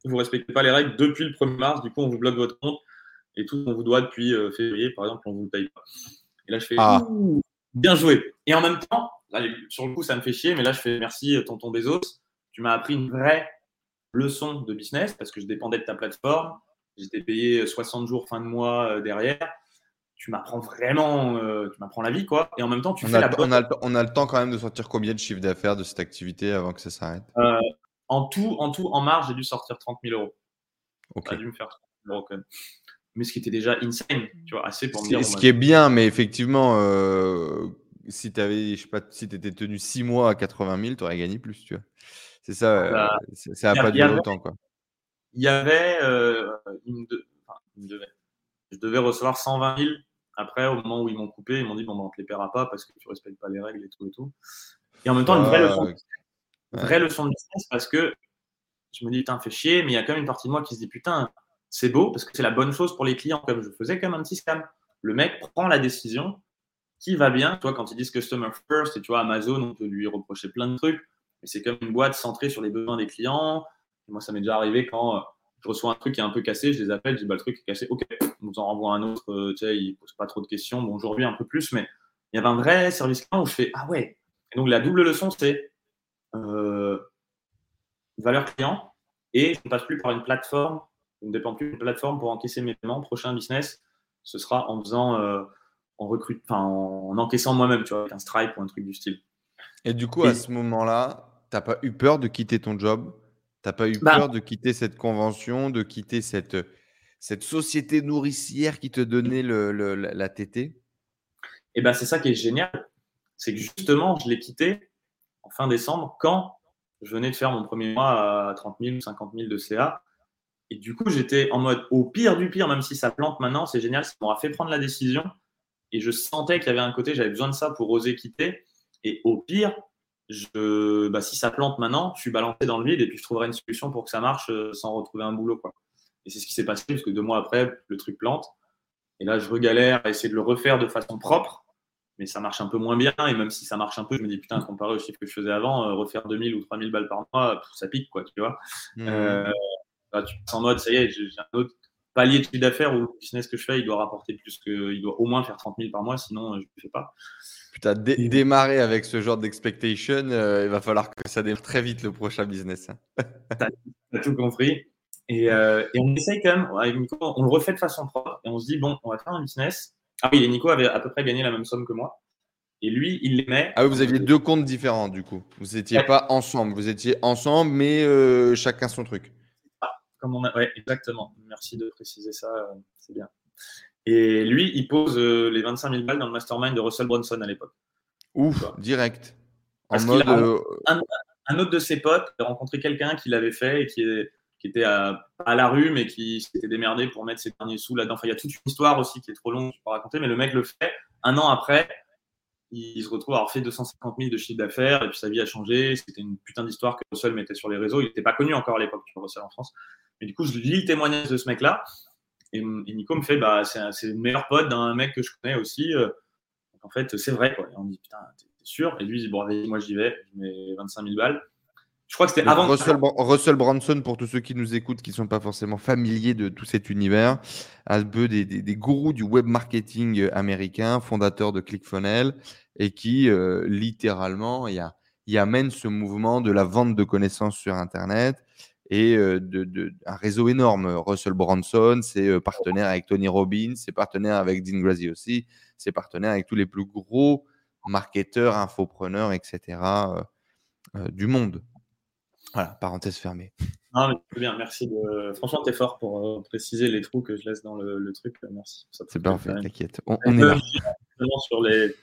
Vous ne respectez pas les règles depuis le 1er mars. Du coup, on vous bloque votre compte et tout ce qu'on vous doit depuis euh, février, par exemple, on ne vous le paye pas. Et là, je fais ah. bien joué. Et en même temps, sur le coup, ça me fait chier, mais là, je fais merci, tonton Bezos. Tu m'as appris une vraie leçon de business parce que je dépendais de ta plateforme. J'étais payé 60 jours fin de mois euh, derrière. Tu m'apprends vraiment, euh, tu m'apprends la vie, quoi. Et en même temps, tu
on
fais la
on, a, on a, le temps quand même de sortir combien de chiffre d'affaires de cette activité avant que ça s'arrête?
Euh, en tout, en tout, en marge, j'ai dû sortir 30 000 euros.
Ok.
A dû me faire 30 000 euros quand même. Mais ce qui était déjà insane, tu vois, assez pour me dire.
ce qui est bien, mais effectivement, euh, si tu avais, je sais pas, si étais tenu 6 mois à 80 000, tu aurais gagné plus, tu vois. C'est ça, euh,
Bah,
ça n'a
a-
pas duré autant, quoi.
il y avait, euh, me de- enfin, je devais recevoir 120 000. Après, au moment où ils m'ont coupé, ils m'ont dit bon, bah, on te les paiera pas parce que tu respectes pas les règles et tout et tout. Et en même temps, une vraie leçon,
Fuck.
une vraie leçon de business parce que je me dis putain, fait chier, mais il y a quand même une partie de moi qui se dit putain, c'est beau parce que c'est la bonne chose pour les clients, comme je faisais comme un petit scam. Le mec prend la décision qui va bien. Toi, quand ils disent customer first, et tu vois, Amazon, on peut lui reprocher plein de trucs, mais c'est comme une boîte centrée sur les besoins des clients. Et moi, ça m'est déjà arrivé quand euh, je reçois un truc qui est un peu cassé, je les appelle, je dis bah, le truc est cassé, ok, on vous en renvoie un autre, euh, tu sais, il pose pas trop de questions. Bon, aujourd'hui, un peu plus, mais il y avait un vrai service client où je fais ah ouais. Et donc, la double leçon, c'est euh, valeur client et je ne passe plus par une plateforme, je ne dépends plus d'une plateforme pour encaisser mes paiements. Prochain business, ce sera en faisant, euh, en recrute, en encaissant moi-même, tu vois, avec un Stripe ou un truc du style.
Et du coup,
Et-
à ce moment-là, t'as pas eu peur de quitter ton job? T'as pas eu
Bah-
peur de quitter cette convention, de quitter cette, cette société nourricière qui te donnait le, le- la, la TT
Et ben c'est ça qui est génial, c'est que justement, je l'ai quitté en fin décembre quand je venais de faire mon premier mois à 30 000 ou 50 000 de CA. Et du coup, j'étais en mode au pire du pire, même si ça plante maintenant, c'est génial, ça m'aura fait prendre la décision. Et je sentais qu'il y avait un côté, j'avais besoin de ça pour oser quitter. Et au pire, je, bah, si ça plante maintenant, je suis balancé dans le vide et puis je trouverai une solution pour que ça marche euh, sans retrouver un boulot. Quoi. Et c'est ce qui s'est passé, parce que deux mois après, le truc plante. Et là, je regalère à essayer de le refaire de façon propre, mais ça marche un peu moins bien. Et même si ça marche un peu, je me dis, putain, comparé au chiffre que je faisais avant, euh, refaire 2000 ou 3000 balles par mois, ça pique, quoi, tu vois.
Mmh.
Euh, bah, tu passes en mode, ça y est, j'ai un autre palier de chiffre d'affaires où le business que je fais, il doit rapporter plus que, il doit au moins faire 30 000 par mois, sinon euh, je ne le fais pas.
Putain, dé- démarrer avec ce genre d'expectation, euh, il va falloir que ça démarre très vite le prochain business. hein.
T'as tout compris. Et, euh, et on essaye quand même, avec Nico, on le refait de façon propre et on se dit, bon, on va faire un business. Ah oui, et Nico avait à peu près gagné la même somme que moi. Et lui, il les met.
Ah oui, vous aviez deux comptes différents du coup. Vous n'étiez
Ouais.
pas ensemble, vous étiez ensemble, mais euh, chacun son truc.
Comme on a... Ouais, exactement. Merci de préciser ça, euh, c'est bien. Et lui, il pose euh, les 25 000 balles dans le mastermind de Russell Brunson à l'époque.
Ouf, direct. En
Parce qu'il
mode.
a-
euh,
Un autre de ses potes a rencontré quelqu'un qui l'avait fait et qui, est- qui était à, la rue, mais qui s'était démerdé pour mettre ses derniers sous là-dedans. Enfin, il y a toute une histoire aussi qui est trop longue, je peux pas raconter, mais le mec le fait. Un an après, il se retrouve à avoir fait 250 000 de chiffre d'affaires et puis sa vie a changé. C'était une putain d'histoire que Russell mettait sur les réseaux. Il n'était pas connu encore à l'époque, Russell en France. Mais du coup, je lis le témoignage de ce mec-là et, Nico me fait bah, c'est le meilleur pote d'un mec que je connais aussi. euh, en fait, c'est vrai. Quoi. Et on dit putain, t'es sûr? Et lui, il dit bon, vas-y, moi j'y vais, je mets 25 000 balles. Je crois que c'était avant.
Russell, Russell Branson, pour tous ceux qui nous écoutent, qui ne sont pas forcément familiers de tout cet univers, un peu des, des- des gourous du web marketing américain, fondateur de ClickFunnels, et qui euh, littéralement y, a- y amène ce mouvement de la vente de connaissances sur Internet et euh, de, de- un réseau énorme. Russell Branson, c'est euh, partenaire avec Tony Robbins, c'est partenaire avec Dean Grazi aussi, c'est partenaire avec tous les plus gros marketeurs, infopreneurs, etc. euh, du monde. Voilà, parenthèse fermée.
Non, mais c'est bien, merci. De... Franchement, t'es fort pour euh, préciser les trous que je laisse dans le, le truc. Merci. Ça te
C'est
fait
parfait, t'inquiète. On, on est là.
Sur les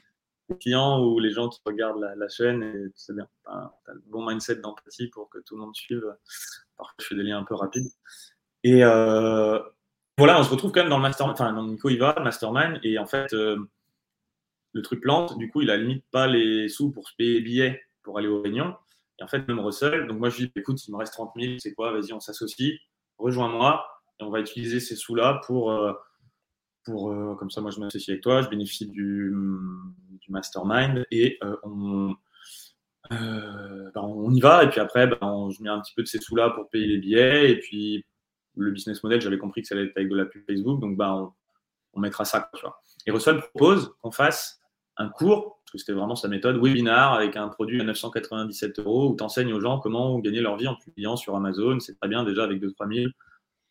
clients ou les gens qui regardent la, la chaîne et c'est bien. T'as t'as le bon mindset d'empathie pour que tout le monde suive. Parfois, je fais des liens un peu rapides. Et euh, voilà, on se retrouve quand même dans le mastermind. Enfin, non, Nico, il va, mastermind. Et en fait, euh, le truc plante. Du coup, il a limite pas les sous pour se payer les billets pour aller aux réunions. Et en fait, même Russell, donc moi, je lui dis, écoute, il me reste 30 000, c'est quoi Vas-y, on s'associe, rejoins-moi et on va utiliser ces sous-là pour. euh, pour, euh, comme ça, moi, je m'associe avec toi, je bénéficie du, du mastermind et euh, on, ben, on y va. Et puis après, ben, je mets un petit peu de ces sous-là pour payer les billets. Et puis, le business model, j'avais compris que ça allait être avec de la pub Facebook. Donc, ben, on, mettra ça. Et Russell propose qu'on fasse un cours, c'était vraiment sa méthode, webinar avec un produit à 997 euros où tu enseignes aux gens comment gagner leur vie en publiant sur Amazon. C'est très bien déjà avec 2-3 000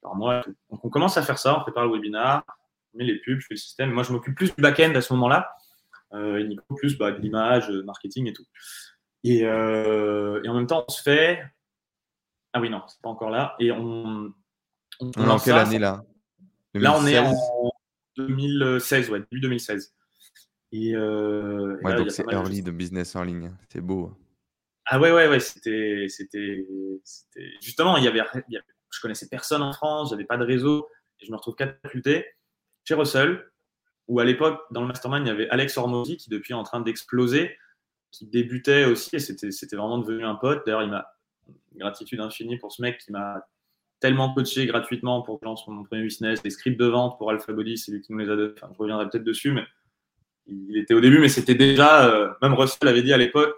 par mois. Donc, on commence à faire ça. On prépare le webinar met les pubs, je fais le système. Moi, je m'occupe plus du back-end à ce moment-là. Euh, et Nico, plus bah, de l'image, euh, marketing et tout. Et, euh, et en même temps, on se fait Ah oui, non, c'est pas encore là. Et on.
On, est en quelle année là?
Là, on est en 2016, ouais, début 2016. Et,
euh, ouais, donc c'est early de business en ligne. C'est beau.
Ah ouais, ouais, ouais. C'était, c'était, justement, il y avait, je connaissais personne en France, j'avais pas de réseau, et je me retrouve catapulté chez Russell, où à l'époque, dans le mastermind, il y avait Alex Hormozy qui depuis est en train d'exploser, qui débutait aussi, et c'était, c'était vraiment devenu un pote. D'ailleurs, il m'a gratitude infinie pour ce mec qui m'a tellement coaché gratuitement pour que je lance mon premier business, des scripts de vente pour Alpha Body, c'est lui qui nous les a donnés. Enfin, je reviendrai peut-être dessus, mais il était au début, mais c'était déjà, euh, même Russell avait dit à l'époque,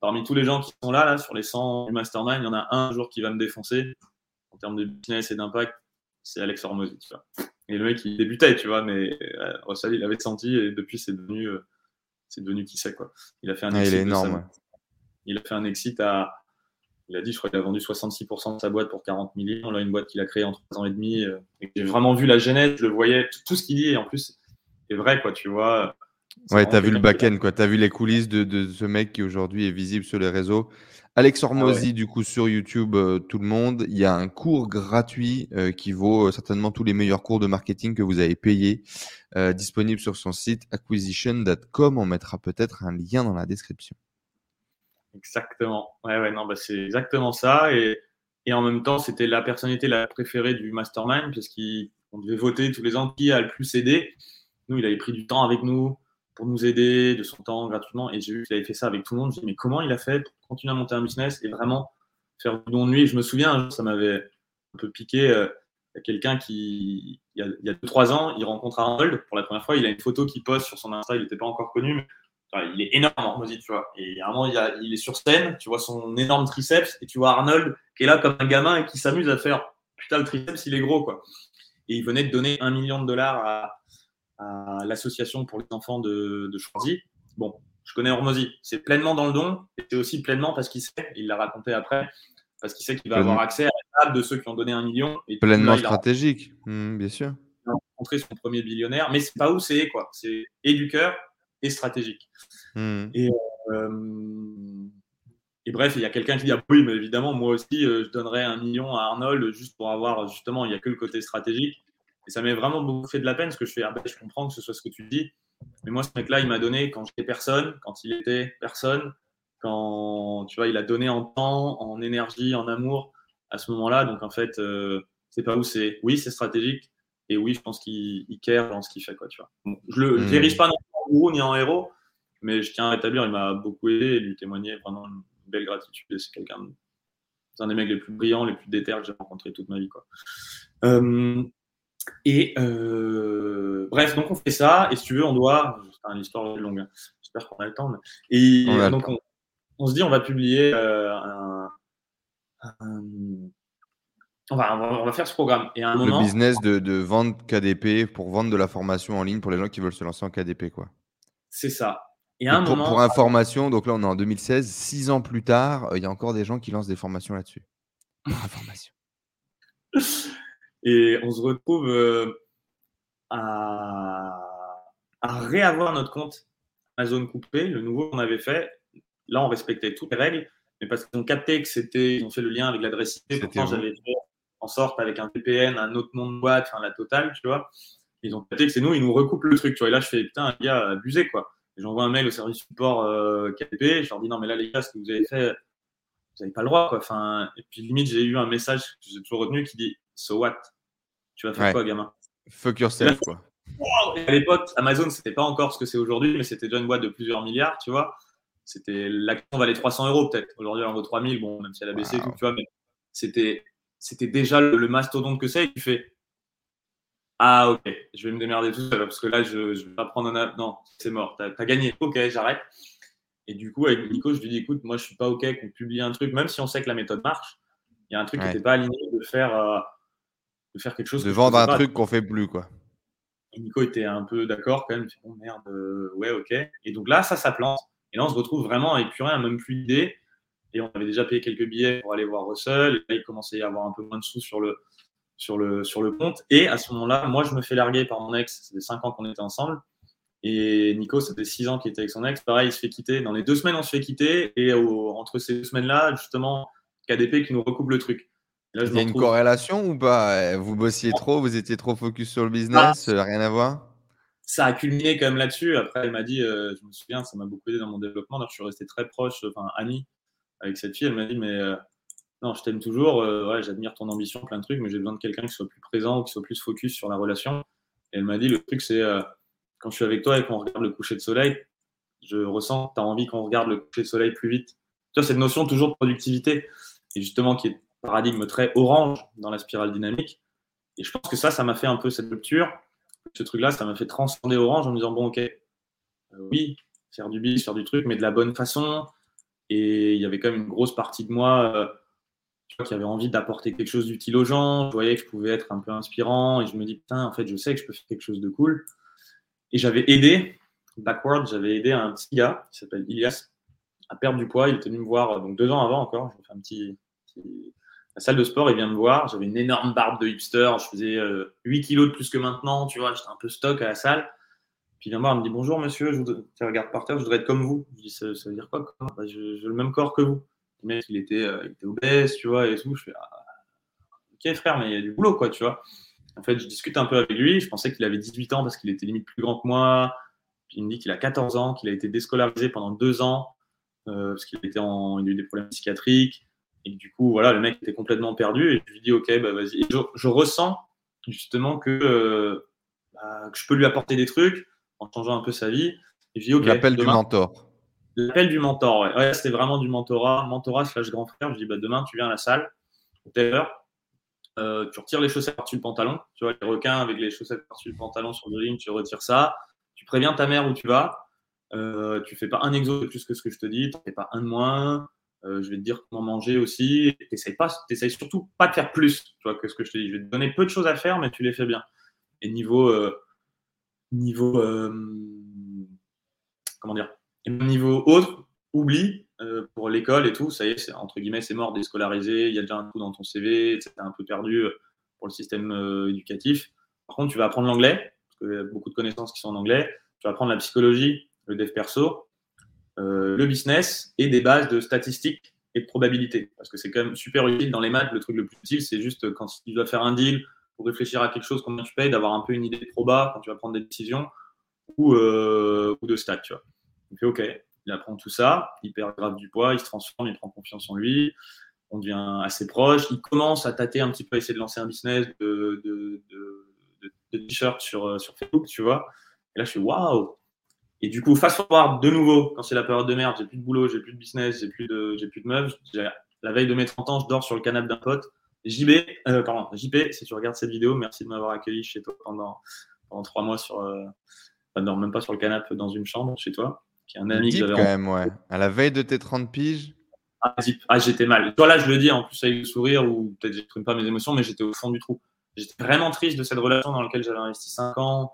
parmi tous les gens qui sont là, là, sur les 100 du mastermind, il y en a un jour qui va me défoncer en termes de business et d'impact, c'est Alex Hormozy, tu vois. Et le mec, il débutait, tu vois, mais euh, Russell, il avait senti et depuis, c'est devenu, euh, c'est devenu qui sait, quoi. Il a fait un
ah, il est énorme.
Il a fait un exit à, il a dit, je crois qu'il a vendu 66% de sa boîte pour 40 millions. Là, une boîte qu'il a créée en 3 ans et demi. j'ai vraiment vu la genèse, je le voyais, tout ce qu'il dit, et en plus, c'est vrai, quoi, tu vois.
Ouais, tu as vu le back-end, quoi. Tu as vu les coulisses de, ce mec qui aujourd'hui est visible sur les réseaux. Alex ah Hormozy, du coup, sur YouTube, euh, tout le monde. Il y a un cours gratuit euh, qui vaut euh, certainement tous les meilleurs cours de marketing que vous avez payés, disponible sur son site acquisition.com. On mettra peut-être un lien dans la description.
Exactement. Ouais, ouais, non, bah, c'est exactement ça. Et, et en même temps, c'était la personnalité la préférée du mastermind, parce qu'on devait voter tous les ans qui a le plus aidé. Nous, il avait pris du temps avec nous pour nous aider de son temps gratuitement. Et j'ai vu qu'il avait fait ça avec tout le monde. Je me mais comment il a fait pour continuer à monter un business et vraiment faire du don de nuit Je me souviens, ça m'avait un peu piqué. Euh, quelqu'un qui, il y a 2-3 ans, il rencontre Arnold pour la première fois. Il a une photo qui poste sur son Insta. Il n'était pas encore connu, mais il est énorme, Armozy, tu vois. Et à il, est sur scène, tu vois son énorme triceps, et tu vois Arnold qui est là comme un gamin et qui s'amuse à faire putain, le triceps, il est gros, quoi. Et il venait de donner un million de dollars à, à l'association pour les enfants de, de Choisy. Bon, je connais Hormozy, c'est pleinement dans le don, et c'est aussi pleinement parce qu'il sait, il l'a raconté après, parce qu'il sait qu'il va avoir accès à la table de ceux qui ont donné un million.
Et pleinement stratégique, mmh, bien sûr.
Il a rencontré son premier billionnaire, mais c'est pas où c'est, quoi. C'est et du cœur et stratégique. Mmh. Et, euh, et, bref, il y a quelqu'un qui dit ah, oui, mais évidemment, moi aussi, euh, je donnerais un million à Arnold juste pour avoir, justement, il n'y a que le côté stratégique. Et ça m'est vraiment beaucoup fait de la peine parce que je fais, ah ben, je comprends que ce soit ce que tu dis. Mais moi, ce mec-là, il m'a donné quand j'étais personne, quand il était personne, quand tu vois, il a donné en temps, en énergie, en amour à ce moment-là. Donc en fait, euh, c'est pas où c'est. Oui, c'est stratégique. Et oui, je pense qu'il care dans ce qu'il fait. Quoi, tu vois. je le mmh. dirige pas en gourou ni en héros, mais je tiens à rétablir. Il m'a beaucoup aidé et lui témoigner vraiment une belle gratitude. C'est quelqu'un, un des mecs les plus brillants, les plus déter que j'ai rencontré toute ma vie. Quoi. Euh, et euh, bref, donc on fait ça, et si tu veux, on doit. C'est une histoire longue, hein. j'espère qu'on a le temps. Et donc on, se dit, on va publier euh, un, on, va, on, va, faire ce programme. Et un
le business de, de vendre KDP pour vendre de la formation en ligne pour les gens qui veulent se lancer en KDP, quoi.
C'est ça.
Et, un pour, moment, pour information, donc là on est en 2016, six ans plus tard, euh, il y a encore des gens qui lancent des formations là-dessus. Pour information.
Et on se retrouve euh, à, à, réavoir notre compte Amazon coupé, le nouveau qu'on avait fait. Là, on respectait toutes les règles, mais parce qu'ils ont capté que c'était, ils ont fait le lien avec l'adresse IP. Pourtant, j'avais fait en sorte avec un VPN, un autre nom de boîte, enfin la totale, tu vois. Ils ont capté que c'est nous, ils nous recoupent le truc, tu vois. Et là, je fais putain, les gars, abusé, quoi. J'envoie un mail au service support euh, KDP, je leur dis non, mais là, les gars, ce que vous avez fait, vous n'avez pas le droit, quoi. Enfin, et puis limite, j'ai eu un message que j'ai toujours retenu qui dit So what? Tu vas faire quoi, gamin?
Fuck yourself, quoi.
À l'époque, Amazon, c'était pas encore ce que c'est aujourd'hui, mais c'était déjà une boîte de plusieurs milliards, tu vois. C'était l'action valait 300 euros peut-être. Aujourd'hui, elle en vaut 3000, bon, même si elle a baissé, tout, tu vois, mais c'était, c'était déjà le, mastodonte que c'est. Et tu fais, ah ok, je vais me démerder tout seul parce que là, je, vais pas prendre un. Non, c'est mort, t'as as gagné. Ok, j'arrête. Et du coup, avec Nico, je lui dis, écoute, moi, je suis pas ok qu'on publie un truc, même si on sait que la méthode marche. Il y a un truc qui n'était pas aligné de faire. Euh, de faire quelque chose.
De vendre un truc qu'on fait plus, quoi.
Et Nico était un peu d'accord quand même. Oh merde, euh, ouais, ok. Et donc là, ça, ça plante. Et là, on se retrouve vraiment épuré, à même plus d'idées. Et on avait déjà payé quelques billets pour aller voir Russell. Et là, il commençait à y avoir un peu moins de sous sur le, sur le, sur le compte. Et à ce moment-là, moi, je me fais larguer par mon ex. Ça fait 5 ans qu'on était ensemble. Et Nico, ça fait 6 ans qu'il était avec son ex. Pareil, il se fait quitter. Dans les deux semaines, on se fait quitter. Et entre ces deux semaines-là, justement, KDP qui nous recoupe le truc.
Il y a une corrélation ou pas? Vous bossiez trop, vous étiez trop focus sur le business, ah. rien à voir?
ça a culminé quand même là-dessus. Après, elle m'a dit, je me souviens, ça m'a beaucoup aidé dans mon développement. je suis resté très proche, enfin, ami avec cette fille. Elle m'a dit, mais non, je t'aime toujours, ouais, j'admire ton ambition, plein de trucs, mais j'ai besoin de quelqu'un qui soit plus présent ou qui soit plus focus sur la relation. Et elle m'a dit, le truc, c'est quand je suis avec toi et qu'on regarde le coucher de soleil, je ressens que tu as envie qu'on regarde le coucher de soleil plus vite. Tu vois, cette notion toujours de productivité, et justement qui est paradigme très orange dans la spirale dynamique. Et je pense que ça, ça m'a fait un peu cette rupture. Ce truc-là, ça m'a fait transcender orange en me disant, bon, ok, euh, oui, faire du bis, faire du truc, mais de la bonne façon. Et il y avait quand même une grosse partie de moi euh, qui avait envie d'apporter quelque chose d'utile aux gens. Je voyais que je pouvais être un peu inspirant et je me dis, putain, en fait, je sais que je peux faire quelque chose de cool. Et j'avais aidé, backward, j'avais aidé un petit gars qui s'appelle Ilias à perdre du poids. Il était venu me voir donc deux ans avant encore. J'ai fait un petit, La salle de sport, il vient me voir. J'avais une énorme barbe de hipster. Je faisais 8 euh, kilos de plus que maintenant. Tu vois, j'étais un peu stock à la salle. Puis il vient me voir, il me dit Bonjour monsieur, je vous... tu regardes par terre, je voudrais être comme vous. Je dis Ça, veut dire quoi bah, J'ai le même corps que vous. Mec, il était, euh, il obèse, tu vois, et tout. Je fais ah, Ok, frère, mais il y a du boulot, quoi, tu vois. En fait, je discute un peu avec lui. Je pensais qu'il avait 18 ans parce qu'il était limite plus grand que moi. Puis il me dit qu'il a 14 ans, qu'il a été déscolarisé pendant deux ans euh, parce qu'il a eu des problèmes psychiatriques. Et du coup, voilà, le mec était complètement perdu. Et je lui dis, OK, bah vas-y. Je, ressens justement que, euh, bah, que, je peux lui apporter des trucs en changeant un peu sa vie.
Et je dis, OK. L'appel du mentor.
L'appel du mentor, ouais. ouais c'était vraiment du mentorat. Mentorat slash grand frère. Je dis, bah, demain, tu viens à la salle, telle heure. Euh, tu retires les chaussettes par-dessus le pantalon. Tu vois, les requins avec les chaussettes par-dessus le pantalon sur le ring, tu retires ça. Tu préviens ta mère où tu vas. Euh, tu fais pas un exo de plus que ce que je te dis. Tu fais pas un de moins. Euh, je vais te dire comment manger aussi. Tu n'essayes surtout pas de faire plus tu que ce que je te dis. Je vais te donner peu de choses à faire, mais tu les fais bien. Et niveau. Euh, niveau comment dire Niveau autre, oublie pour l'école et tout, ça y est, entre guillemets, c'est mort, déscolarisé, il y a déjà un coup dans ton CV, c'est un peu perdu pour le système éducatif. Par contre, tu vas apprendre l'anglais, parce qu'il y a beaucoup de connaissances qui sont en anglais. Tu vas apprendre la psychologie, le dev perso, euh, le business et des bases de statistiques et de probabilité. Parce que c'est quand même super utile dans les maths. Le truc le plus utile, c'est juste quand tu dois faire un deal pour réfléchir à quelque chose, combien tu payes, d'avoir un peu une idée de proba quand tu vas prendre des décisions ou, euh, ou de stats. Tu vois. Il fait OK, il apprend tout ça, il perd grave du poids, il se transforme, il prend confiance en lui, on devient assez proche, il commence à tâter un petit peu, à essayer de lancer un business de, t-shirt sur, euh, sur Facebook, tu vois. Et là, je suis waouh, et du coup, fast forward de nouveau, quand c'est la période de merde, j'ai plus de boulot, j'ai plus de business, j'ai plus de, j'ai plus de meufs. La veille de mes 30 ans, je dors sur le canapé d'un pote. JB, euh, pardon, JP, si tu regardes cette vidéo, merci de m'avoir accueilli chez toi pendant, pendant trois mois sur, euh, non, même pas sur le canapé, dans une chambre chez toi,
qui est un ami que j'avais. quand même, ouais. À la veille de tes 30 piges.
Ah, ah, j'étais mal. Toi, là, je le dis en plus avec le sourire, ou peut-être j'exprime pas mes émotions, mais j'étais au fond du trou. J'étais vraiment triste de cette relation dans laquelle j'avais investi 5 ans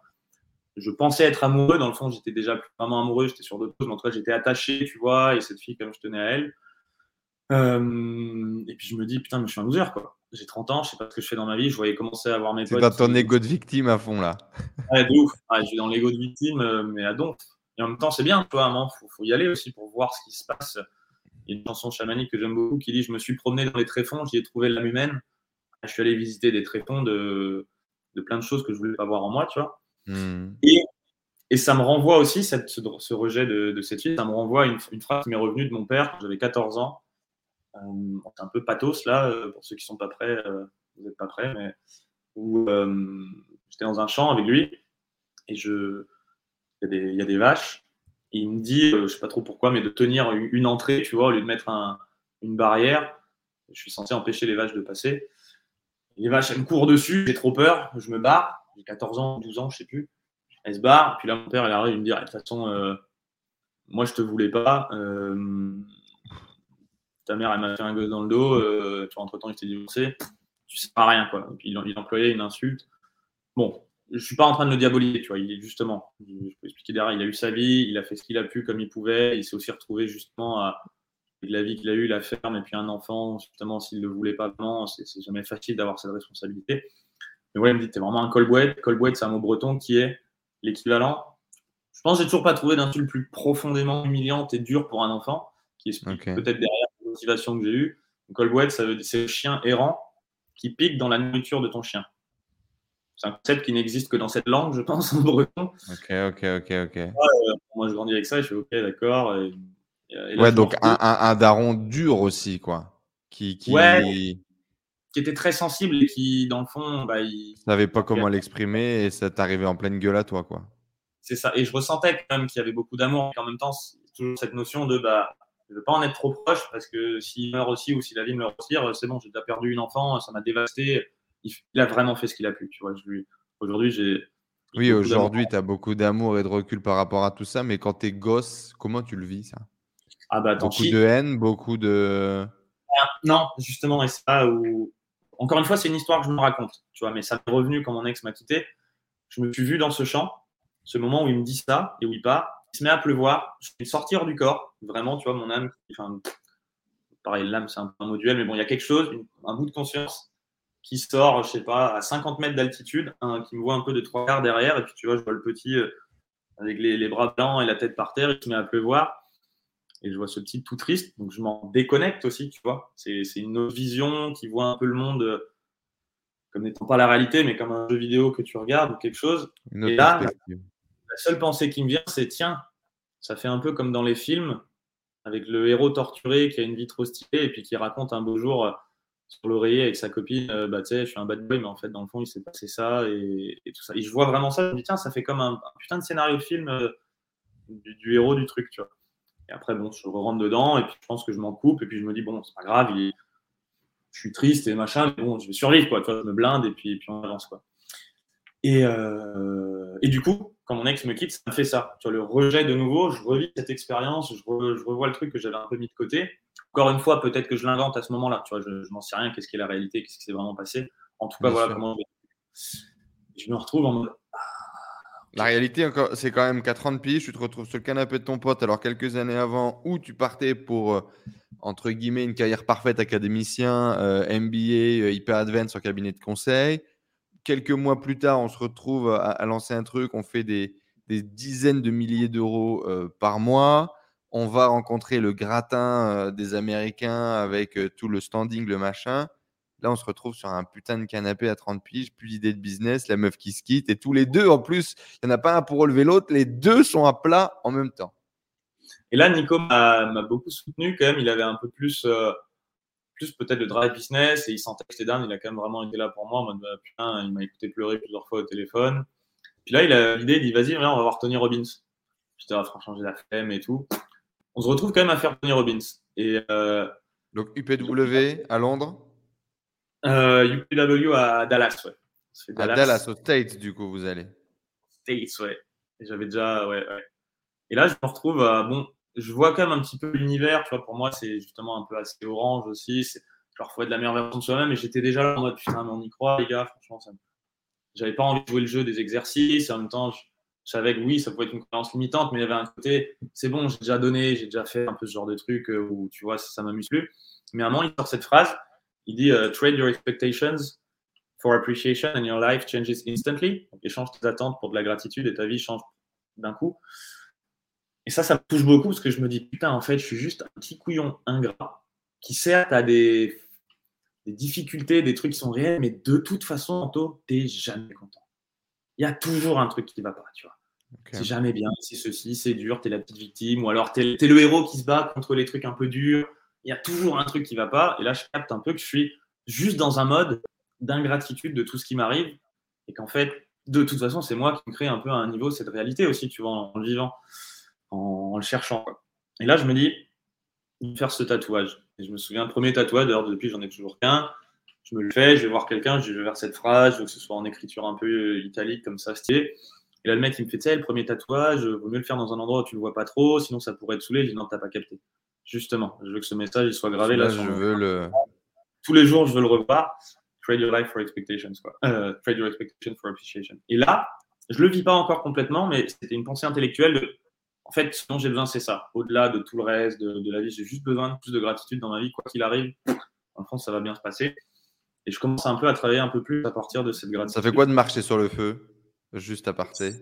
je pensais être amoureux. Dans le fond, j'étais déjà vraiment amoureux, j'étais sur d'autres choses, mais en tout cas, j'étais attaché, tu vois, et cette fille, comme je tenais à elle. Euh, et puis je me dis, putain, mais je suis un loser, quoi. J'ai 30 ans, je sais pas ce que je fais dans ma vie, je voyais commencer à avoir mes
potes. Dans ton ego de victime à fond, là.
Ouais, de ouf. je suis dans l'ego de victime, euh, mais à donc. Et en même temps, c'est bien, tu vois, il faut, faut, y aller aussi pour voir ce qui se passe. Il y a une chanson chamanique que j'aime beaucoup qui dit Je me suis promené dans les tréfonds, j'y ai trouvé l'âme humaine. Je suis allé visiter des tréfonds de, de plein de choses que je voulais pas voir en moi, tu vois. Hmm. Et, ça me renvoie aussi, ce, rejet de, cette fille, ça me renvoie une, phrase qui m'est revenue de mon père quand j'avais 14 ans. Euh, c'est un peu pathos là, euh, pour ceux qui sont pas prêts, euh, vous n'êtes pas prêts, mais où j'étais dans un champ avec lui et je, il y, a des vaches. Et il me dit, je sais pas trop pourquoi, mais de tenir une entrée, tu vois, au lieu de mettre un, une barrière. Je suis censé empêcher les vaches de passer. Les vaches, elles me courent dessus, j'ai trop peur, je me barre j'ai 14 ans, 12 ans, je sais plus. Elle se barre, puis là, mon père, il arrive, il me dit, de toute façon, euh, moi, je te voulais pas. Euh, ta mère, elle m'a fait un gosse dans le dos. Euh, entre-temps, il t'ai divorcé. Tu sais pas rien, quoi. Et puis, il, employait une insulte. Bon, je suis pas en train de le diaboliser, tu vois. Il justement, je peux expliquer derrière, il a eu sa vie, il a fait ce qu'il a pu comme il pouvait. Il s'est aussi retrouvé justement à la vie qu'il a eue, la ferme, et puis un enfant, justement, s'il ne le voulait pas vraiment, c'est jamais facile d'avoir cette responsabilité. Mais ouais, il me dit, t'es vraiment un colbouette. Colbouette, c'est un mot breton qui est l'équivalent. Je pense que j'ai toujours pas trouvé d'insulte plus profondément humiliante et dure pour un enfant, qui explique peut-être derrière la motivation que j'ai eue. Colbouette, ça veut dire c'est le chien errant. qui pique dans la nourriture de ton chien. C'est un concept qui n'existe que dans cette langue, je pense, en breton.
Ok, ok, ok, ok.
moi, je grandis avec ça, je fais ok, d'accord.
ouais, donc un, un, daron dur aussi, quoi. Qui, qui...
Ouais, qui était très sensible et qui, dans le fond, bah, il
savait pas comment l'exprimer et ça t'arrivait en pleine gueule à toi, quoi.
C'est ça. Et je ressentais quand même qu'il y avait beaucoup d'amour. Et en même temps, toujours cette notion de bah, je veux pas en être trop proche parce que s'il meurt aussi ou si la vie me retire, c'est bon, j'ai déjà perdu une enfant, ça m'a dévasté. Il, a vraiment fait ce qu'il a pu. Tu vois, aujourd'hui, j'ai.
Oui, aujourd'hui, tu as beaucoup d'amour et de recul par rapport à tout ça, mais quand tu es gosse, comment tu le vis, ça?
Ah bah,
Beaucoup de haine, beaucoup de.
Ah, non, justement, et ça où. Encore une fois, c'est une histoire que je me raconte, tu vois, mais ça m'est revenu quand mon ex m'a quitté. Je me suis vu dans ce champ, ce moment où il me dit ça et où il part. Il se met à pleuvoir, je vais sortir du corps, vraiment, tu vois, mon âme, enfin, pareil, l'âme, c'est un un moduel, mais bon, il y a quelque chose, un bout de conscience qui sort, je sais pas, à 50 mètres d'altitude, qui me voit un peu de trois quarts derrière, et puis tu vois, je vois le petit euh, avec les, bras blancs et la tête par terre, il se met à pleuvoir, et je vois ce petit tout triste, donc je m'en déconnecte aussi, tu vois. C'est une autre vision qui voit un peu le monde euh, comme n'étant pas la réalité, mais comme un jeu vidéo que tu regardes ou quelque chose. et là, la seule pensée qui me vient, c'est tiens, ça fait un peu comme dans les films, avec le héros torturé qui a une vie trop stylée et puis qui raconte un beau jour euh, sur l'oreiller avec sa copine, euh, bah tu sais, je suis un bad boy, mais en fait, dans le fond, il s'est passé ça et, tout ça. Et je vois vraiment ça, je me dis, tiens, ça fait comme un, putain de scénario de film euh, du, héros du truc, tu vois. Et après, bon, je rentre dedans et puis je pense que je m'en coupe et puis je me dis, bon, c'est pas grave, je suis triste et machin, mais bon, je vais survivre, quoi. Tu vois, je me blinde et puis, et puis on avance, quoi. Et, et du coup, quand mon ex me quitte, ça me fait ça. Tu vois, le rejet de nouveau, je revis cette expérience, je, revois le truc que j'avais un peu mis de côté. Encore une fois, peut-être que je l'invente à ce moment-là. Tu vois, je, je n'en sais rien, qu'est-ce qui est la réalité, qu'est-ce qui s'est vraiment passé. En tout cas, voilà comment je me retrouve en mode.
La réalité, c'est quand même qu'à 30 piges, tu te retrouves sur le canapé de ton pote, alors quelques années avant, où tu partais pour, euh, entre guillemets, une carrière parfaite académicien, euh, MBA, euh, hyper advanced en cabinet de conseil quelques mois plus tard, on se retrouve à, lancer un truc, on fait des, dizaines de milliers d'euros par mois. On va rencontrer le gratin des Américains avec tout le standing, le machin. Là, on se retrouve sur un putain de canapé à 30 piges, plus d'idées de business, la meuf qui se quitte. Et tous les deux, en plus, il n'y en a pas un pour relever l'autre, les deux sont à plat en même temps.
Et là, Nico m'a beaucoup soutenu quand même. Il avait un peu plus plus peut-être le drive business et il sentait que c'était il a quand même vraiment été là pour moi. En mode, bah, putain, il m'a écouté pleurer plusieurs fois au téléphone. Puis là, il a l'idée, il dit, vas-y, on va voir Tony Robbins. J'étais à faire changer la flemme et tout. On se retrouve quand même à faire Tony Robbins. Et, euh,
Donc UPW à Londres
euh, UPW à Dallas, ouais.
À Dallas, aux States, du coup, vous allez
States, ouais. J'avais déjà, ouais, ouais. Et là, je me retrouve à, bon, je vois quand même un petit peu l'univers. Tu vois, pour moi, c'est justement un peu assez orange aussi. Genre faut être la meilleure version de soi-même. Et j'étais déjà là en mode putain, mais on y croit, les gars. Franchement, ça... j'avais pas envie de jouer le jeu des exercices. en même temps, je, savais que oui, ça pouvait être une croyance limitante, mais il y avait un côté, c'est bon, j'ai déjà donné, j'ai déjà fait un peu ce genre de truc euh, où tu vois, ça, ça m'amuse plus. Mais à un moment, il sort cette phrase. Il dit euh, trade your expectations for appreciation and your life changes instantly. Donc, échange tes attentes pour de la gratitude et ta vie change d'un coup. Et ça, ça me touche beaucoup parce que je me dis, putain, en fait, je suis juste un petit couillon ingrat qui certes a des, des difficultés, des trucs qui sont réels, mais de toute façon, Anto, t'es jamais content. Il y a toujours un truc qui va pas, tu vois. C'est jamais bien, c'est ceci, c'est dur, t'es la petite victime, ou alors t'es es le héros qui se bat contre les trucs un peu durs. Il y a toujours un truc qui va pas. Et là, je capte un peu que je suis juste dans un mode d'ingratitude de tout ce qui m'arrive. Et qu'en fait, de toute façon, c'est moi qui me crée un peu à un niveau cette réalité aussi, tu vois, en, le vivant en, le cherchant. Et là, je me dis, je vais faire ce tatouage. Et je me souviens, premier tatouage, d'ailleurs, depuis, j'en ai toujours qu'un. Je me le fais, je vais voir quelqu'un, je vais vers cette phrase, je que ce soit en écriture un peu euh, italique, comme ça, stylé. Et là, le mec, il me fait, tu le premier tatouage, vaut mieux le faire dans un endroit où tu le vois pas trop, sinon ça pourrait être saoulé. Je dis, non, t'as pas capté. Justement, je veux que ce message il soit gravé là.
je veux le...
Tous les jours, je veux le revoir. Trade your life for expectations, quoi. Euh, trade your expectations for appreciation. Et là, je le vis pas encore complètement, mais c'était une pensée intellectuelle de en fait, ce dont j'ai besoin, c'est ça. Au-delà de tout le reste de, la vie, j'ai juste besoin de plus de gratitude dans ma vie. Quoi qu'il arrive, en France, ça va bien se passer. Et je commence un peu à travailler un peu plus à partir de cette gratitude.
Ça fait quoi de marcher sur le feu, juste à partir?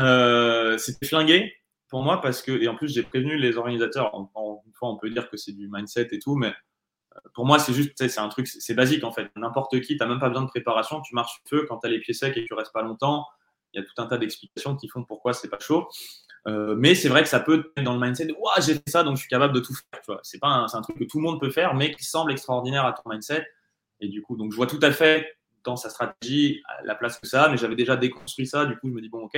Euh, C'était flingué pour moi parce que, et en plus, j'ai prévenu les organisateurs. une fois, on peut dire que c'est du mindset et tout, mais pour moi, c'est juste, c'est un truc, c'est basique en fait. N'importe qui, tu même pas besoin de préparation. Tu marches feu quand tu as les pieds secs et tu restes pas longtemps. Il y a tout un tas d'explications qui font pourquoi c'est pas chaud. Euh, mais c'est vrai que ça peut mettre dans le mindset de j'ai fait ça, donc je suis capable de tout faire. C'est pas un, un, truc que tout le monde peut faire, mais qui semble extraordinaire à ton mindset. Et du coup, donc je vois tout à fait dans sa stratégie la place que ça mais j'avais déjà déconstruit ça. Du coup, je me dis bon, ok.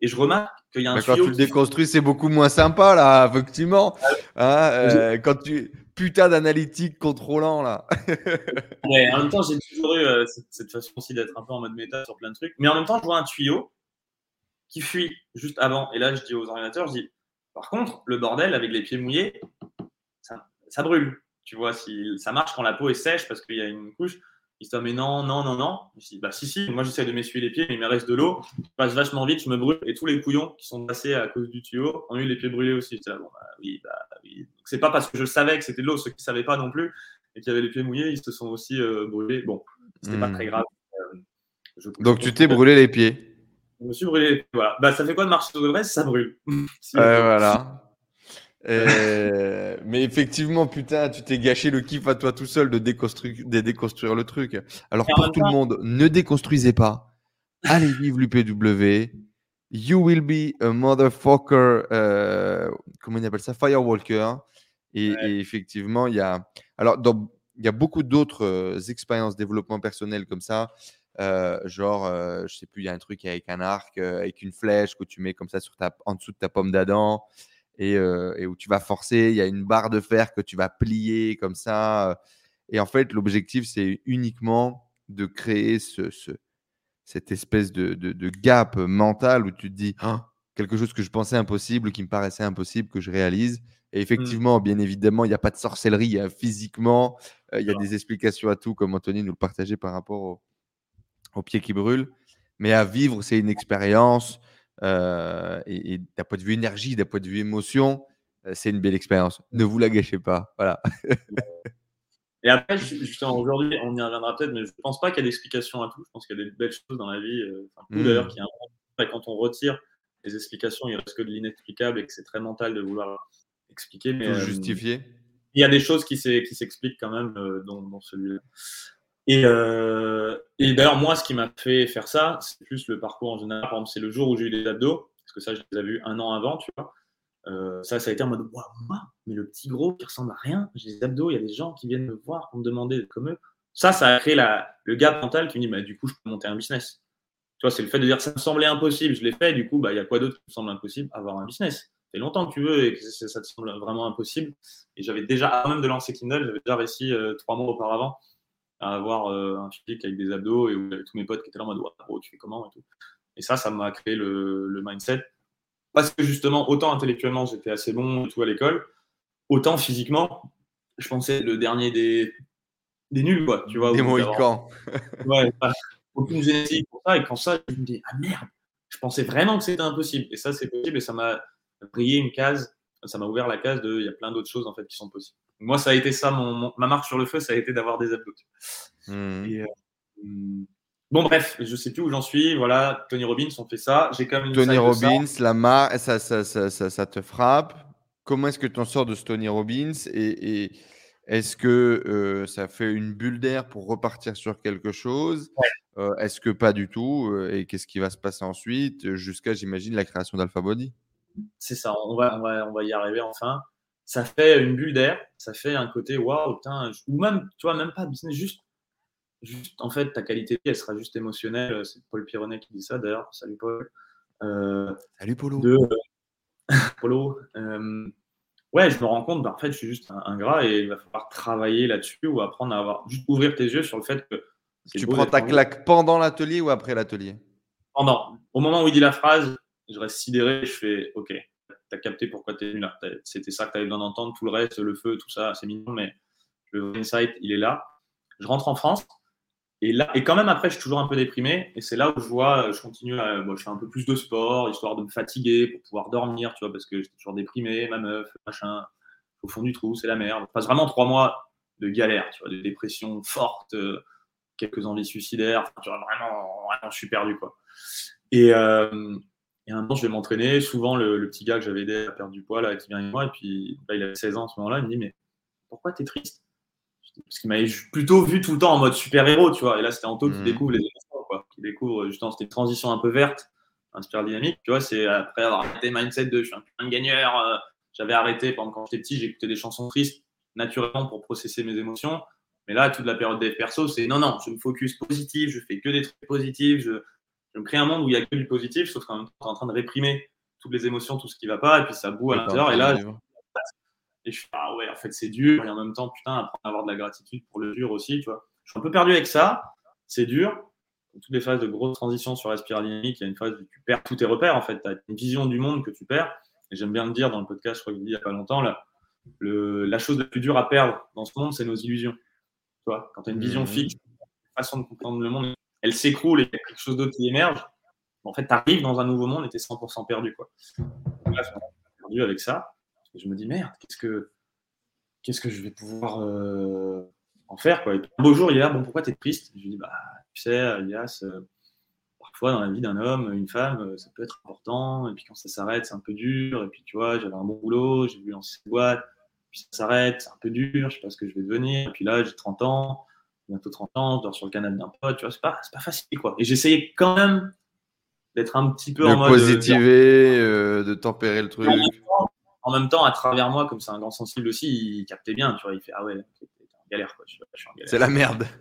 Et je remarque qu'il y a un
Quand tu le déconstruis, c'est beaucoup moins sympa là, effectivement. Hein, euh, quand tu putain d'analytique contrôlant là.
ouais, en même temps, j'ai toujours eu euh, cette, façon aussi d'être un peu en mode méta sur plein de trucs. Mais en même temps, je vois un tuyau qui fuit juste avant. Et là, je dis aux ordinateurs, je dis, par contre, le bordel avec les pieds mouillés, ça, ça brûle. Tu vois, si ça marche quand la peau est sèche parce qu'il y a une couche. Il se dit, mais non, non, non, non. Je dis, bah si, si, moi j'essaie de m'essuyer les pieds, mais il me reste de l'eau. Je passe vachement vite, je me brûle. Et tous les couillons qui sont passés à cause du tuyau ont eu les pieds brûlés aussi. Là, bon, bah, oui, bah, oui. C'est pas parce que je savais que c'était de l'eau, ceux qui ne savaient pas non plus, et qui avaient les pieds mouillés, ils se sont aussi euh, brûlés. Bon, c'était pas hmm. très grave.
Euh, Donc tu t'es brûlé les pieds
Je me suis brûlé. Voilà. Bah, ça fait quoi de marcher sur le Grèce Ça brûle.
voilà. Euh, mais effectivement, putain, tu t'es gâché le kiff à toi tout seul de, déconstruire, de déconstruire le truc. Alors pour tout le monde, ne déconstruisez pas. Allez vivre l'UPW. You will be a motherfucker. Euh, comment on appelle ça? Firewalker. Et, et effectivement, il y a. Alors, il y a beaucoup d'autres euh, expériences développement personnel comme ça. Euh, genre, euh, je sais plus, il y a un truc avec un arc, avec une flèche que tu mets comme ça sur ta, en dessous de ta pomme d'Adam et, où tu vas forcer. Il y a une barre de fer que tu vas plier comme ça. Et en fait, l'objectif, c'est uniquement de créer ce, cette espèce de, de, gap mental où tu te dis «Ah, quelque chose que je pensais impossible, qui me paraissait impossible, que je réalise. Et mmh. effectivement, bien évidemment, il n'y a pas de sorcellerie hein, physiquement. Il y a des explications à tout, comme Anthony nous le partageait par rapport au, au pied qui brûle. Mais à vivre, c'est une expérience. Euh, et, d'un point de vue énergie, d'un point de vue émotion, euh, c'est une belle expérience. Ne vous la gâchez pas. Voilà.
et après, justement, aujourd'hui, on y reviendra peut-être, mais je ne pense pas qu'il y ait d'explication à tout. Je pense qu'il y a des belles choses dans la vie. Euh, mmh. d'ailleurs, qui a quand on retire les explications, il reste que de l'inexplicable et que c'est très mental de vouloir expliquer. Mais,
justifier.
Il y a des choses qui s'expliquent quand même dans, dans celui-là. Et, euh, et d'ailleurs, moi, ce qui m'a fait faire ça, c'est plus le parcours en général. Par exemple, c'est le jour où j'ai eu les abdos, parce que ça, je les ai vus un an avant, tu vois. Euh, ça, ça a été en mode, waouh, mais le petit gros qui ressemble à rien, j'ai des abdos, il y a des gens qui viennent me voir pour me demander comme eux. Ça, ça a créé la, le gap mental qui me dit, bah, du coup, je peux monter un business. Tu vois, c'est le fait de dire, ça me semblait impossible, je l'ai fait, du coup, bah, il y a quoi d'autre qui me semble impossible? Avoir un business. Ça fait longtemps que tu veux et que ça te semble vraiment impossible. Et j'avais déjà, avant même de lancer Kindle, j'avais déjà réussi euh, trois mois auparavant à avoir euh, un physique avec des abdos et où tous mes potes qui étaient là en mode ouais, tu fais comment et tout. Et ça, ça m'a créé le, le, mindset. Parce que justement, autant intellectuellement, j'étais assez bon et tout à l'école, autant physiquement, je pensais le dernier des, des nuls, quoi. Tu vois,
des mohicans.
ouais, aucune génétique pour ça. Et quand ça, je me dis, ah merde, je pensais vraiment que c'était impossible. Et ça, c'est possible et ça m'a brillé une case, ça m'a ouvert la case de, il y a plein d'autres choses en fait qui sont possibles. Moi, ça a été ça, mon, ma marque sur le feu, ça a été d'avoir des abdos. Mmh. Euh, bon, bref, je sais plus où j'en suis. Voilà, Tony Robbins, on fait ça. J'ai quand même
Tony Robbins, la marque, ça, ça, ça, ça, te frappe. Comment est-ce que tu en sors de ce Tony Robbins et, est-ce que euh, ça fait une bulle d'air pour repartir sur quelque chose? Euh, Est-ce que pas du tout? Et qu'est-ce qui va se passer ensuite? Jusqu'à, j'imagine, la création d'Alpha Body
C'est ça, on va, on, va, on va y arriver enfin ça fait une bulle d'air, ça fait un côté waouh, putain, ou même, tu vois, même pas business, juste, juste, en fait, ta qualité elle sera juste émotionnelle. C'est Paul Pironnet qui dit ça d'ailleurs. Salut Paul.
Euh, Salut Polo.
De, Polo. Euh, ouais, je me rends compte, bah, en fait, je suis juste un, gras et il va falloir travailler là-dessus ou apprendre à avoir, juste ouvrir tes yeux sur le fait que.
Tu prends ta claque pendant l'atelier ou après l'atelier?
Pendant. Au moment où il dit la phrase, je reste sidéré, je fais OK as capté pourquoi tu es venu là. C'était ça que tu avais besoin d'entendre. Tout le reste, le feu, tout ça, c'est mignon, mais le insight, il est là. Je rentre en France. Et, là, et quand même, après, je suis toujours un peu déprimé. Et c'est là où je vois, je continue à. je fais un peu plus de sport, histoire de me fatiguer pour pouvoir dormir, tu vois, parce que j'étais toujours déprimé, ma meuf, machin, au fond du trou, c'est la merde. Je passe vraiment trois mois de galère, tu vois, de dépression forte, euh, quelques envies suicidaires. tu vois, vraiment, vraiment, je suis perdu, quoi. Et, euh, et un moment, je vais m'entraîner. Souvent, le, petit gars que j'avais aidé à perdre du poids, là, qui vient avec moi, et puis il avait 16 ans à ce moment-là, il me dit Mais pourquoi tu es triste? Parce qu'il m'avait plutôt vu tout le temps en mode super-héros, tu vois. Et là, c'était Anto qui
Mhm.
découvre les émotions, quoi. Qui découvre, justement, c'était une transition un peu verte, un super dynamique. Tu vois, c'est après avoir arrêté mindset de je suis un putain de gagneur. euh, j'avais arrêté pendant quand j'étais petit, j'écoutais des chansons tristes naturellement pour processer mes émotions. Mais là, toute la période des perso, c'est non, non, je me focus positif, je fais que des trucs positifs, je, je me crée un monde où il y a que du positif, sauf qu'en même temps, tu es en train de réprimer toutes les émotions, tout ce qui va pas, et puis ça boue à l'intérieur. Et là, et je fais, ah ouais, en fait, c'est dur. Et en même temps, putain, apprendre à avoir de la gratitude pour le dur aussi, tu vois. Je suis un peu perdu avec ça. C'est dur. Dans toutes les phases de grosse transition sur la spirale dynamique, il y a une phase où tu perds tous tes repères, en fait. Tu as une vision du monde que tu perds. Et j'aime bien le dire dans le podcast, je crois que je l'ai dit il n'y a pas longtemps, là, le, la chose la plus dure à perdre dans ce monde, c'est nos illusions. Tu vois, quand tu as une vision
Mhm.
fixe, une façon de comprendre le monde, elle s'écroule et il y a quelque chose d'autre qui émerge. En fait, tu arrives dans un nouveau monde et tu es 100% perdu. Quoi. Là, je suis perdu avec ça. Je me dis, merde, qu'est-ce que, qu'est-ce que je vais pouvoir euh, en faire quoi. Et un beau jour, il bon, pourquoi tu es triste? Je lui dis, bah, tu sais, Elias, euh, parfois dans la vie d'un homme, une femme, euh, ça peut être important. Et puis quand ça s'arrête, c'est un peu dur. Et puis tu vois, j'avais un bon boulot, j'ai voulu lancer cette boîte. Puis ça s'arrête, c'est un peu dur, je sais pas ce que je vais devenir. Et puis là, j'ai 30 ans, bientôt 30 ans, je dors sur le canapé d'un pote, tu vois, c'est pas, pas facile quoi. Et j'essayais quand même d'être un petit peu en
De
mode. euh,
positiver, euh, de tempérer le truc.
en même, temps, en même temps, à travers moi, comme c'est un grand sensible aussi, il captait bien, tu vois, il fait Ah ouais, t'es en galère quoi.
C'est la merde.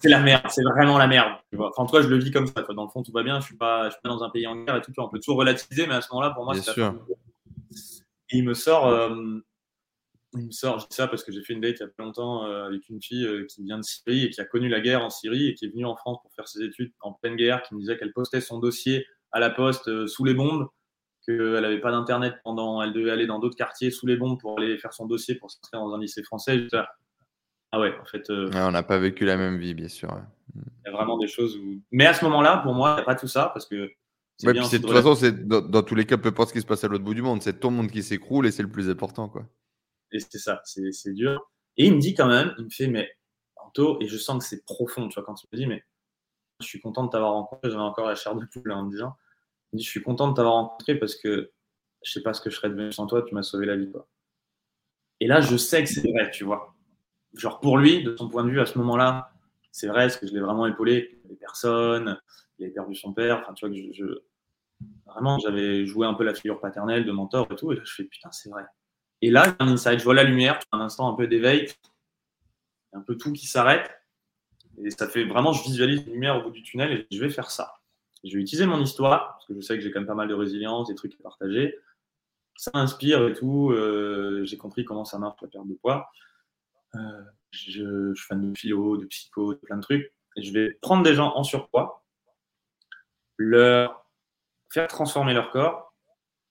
C'est la merde, c'est vraiment la merde. Tu vois. Enfin, en tout cas, je le vis comme ça. Quoi. Dans le fond, tout va bien. Je suis pas, je suis pas dans un pays en guerre et tout. tu vois. On peut toujours relativiser, mais à ce moment-là, pour moi, c'est Et il me sort, euh, il me sort. Je dis ça parce que j'ai fait une date il y a pas longtemps euh, avec une fille euh, qui vient de Syrie et qui a connu la guerre en Syrie et qui est venue en France pour faire ses études en pleine guerre, qui me disait qu'elle postait son dossier à la poste euh, sous les bombes, qu'elle n'avait pas d'internet pendant, elle devait aller dans d'autres quartiers sous les bombes pour aller faire son dossier pour s'inscrire dans un lycée français. Dis, ah ouais, en fait. euh,
Ouais, on n'a pas vécu la même vie, bien sûr. ouais.
il y a vraiment des choses où. Mais à ce moment-là, pour moi, il n'y a pas tout ça parce que.
Ouais,
bien
puis de
de
toute façon, c'est dans, dans tous les cas, peu importe ce qui se passe à l'autre bout du monde, c'est ton monde qui s'écroule et c'est le plus important, quoi.
Et c'est ça, c'est dur. Et il me dit quand même, il me fait, mais Anto, et je sens que c'est profond, tu vois, quand il me dit, mais je suis content de t'avoir rencontré, j'avais encore la chair de poule hein, en me disant, il me dit, je suis content de t'avoir rencontré parce que je sais pas ce que je serais devenu sans toi, tu m'as sauvé la vie, quoi. Et là, je sais que c'est vrai, tu vois. Genre pour lui, de son point de vue, à ce moment-là, c'est vrai, parce que je l'ai vraiment épaulé, des personnes, il avait perdu son père, enfin, tu vois, que je, je- vraiment, j'avais joué un peu la figure paternelle de mentor et tout, et là, je fais, putain, c'est vrai. Et là, un insight, je vois la lumière, un instant un peu d'éveil, un peu tout qui s'arrête. Et ça fait vraiment, je visualise une lumière au bout du tunnel et je vais faire ça. Je vais utiliser mon histoire, parce que je sais que j'ai quand même pas mal de résilience, des trucs à partager. Ça inspire et tout. euh, j'ai compris comment ça marche la perte de poids. Euh, je, je suis fan de philo, de psycho, de plein de trucs. Et je vais prendre des gens en surpoids, leur faire transformer leur corps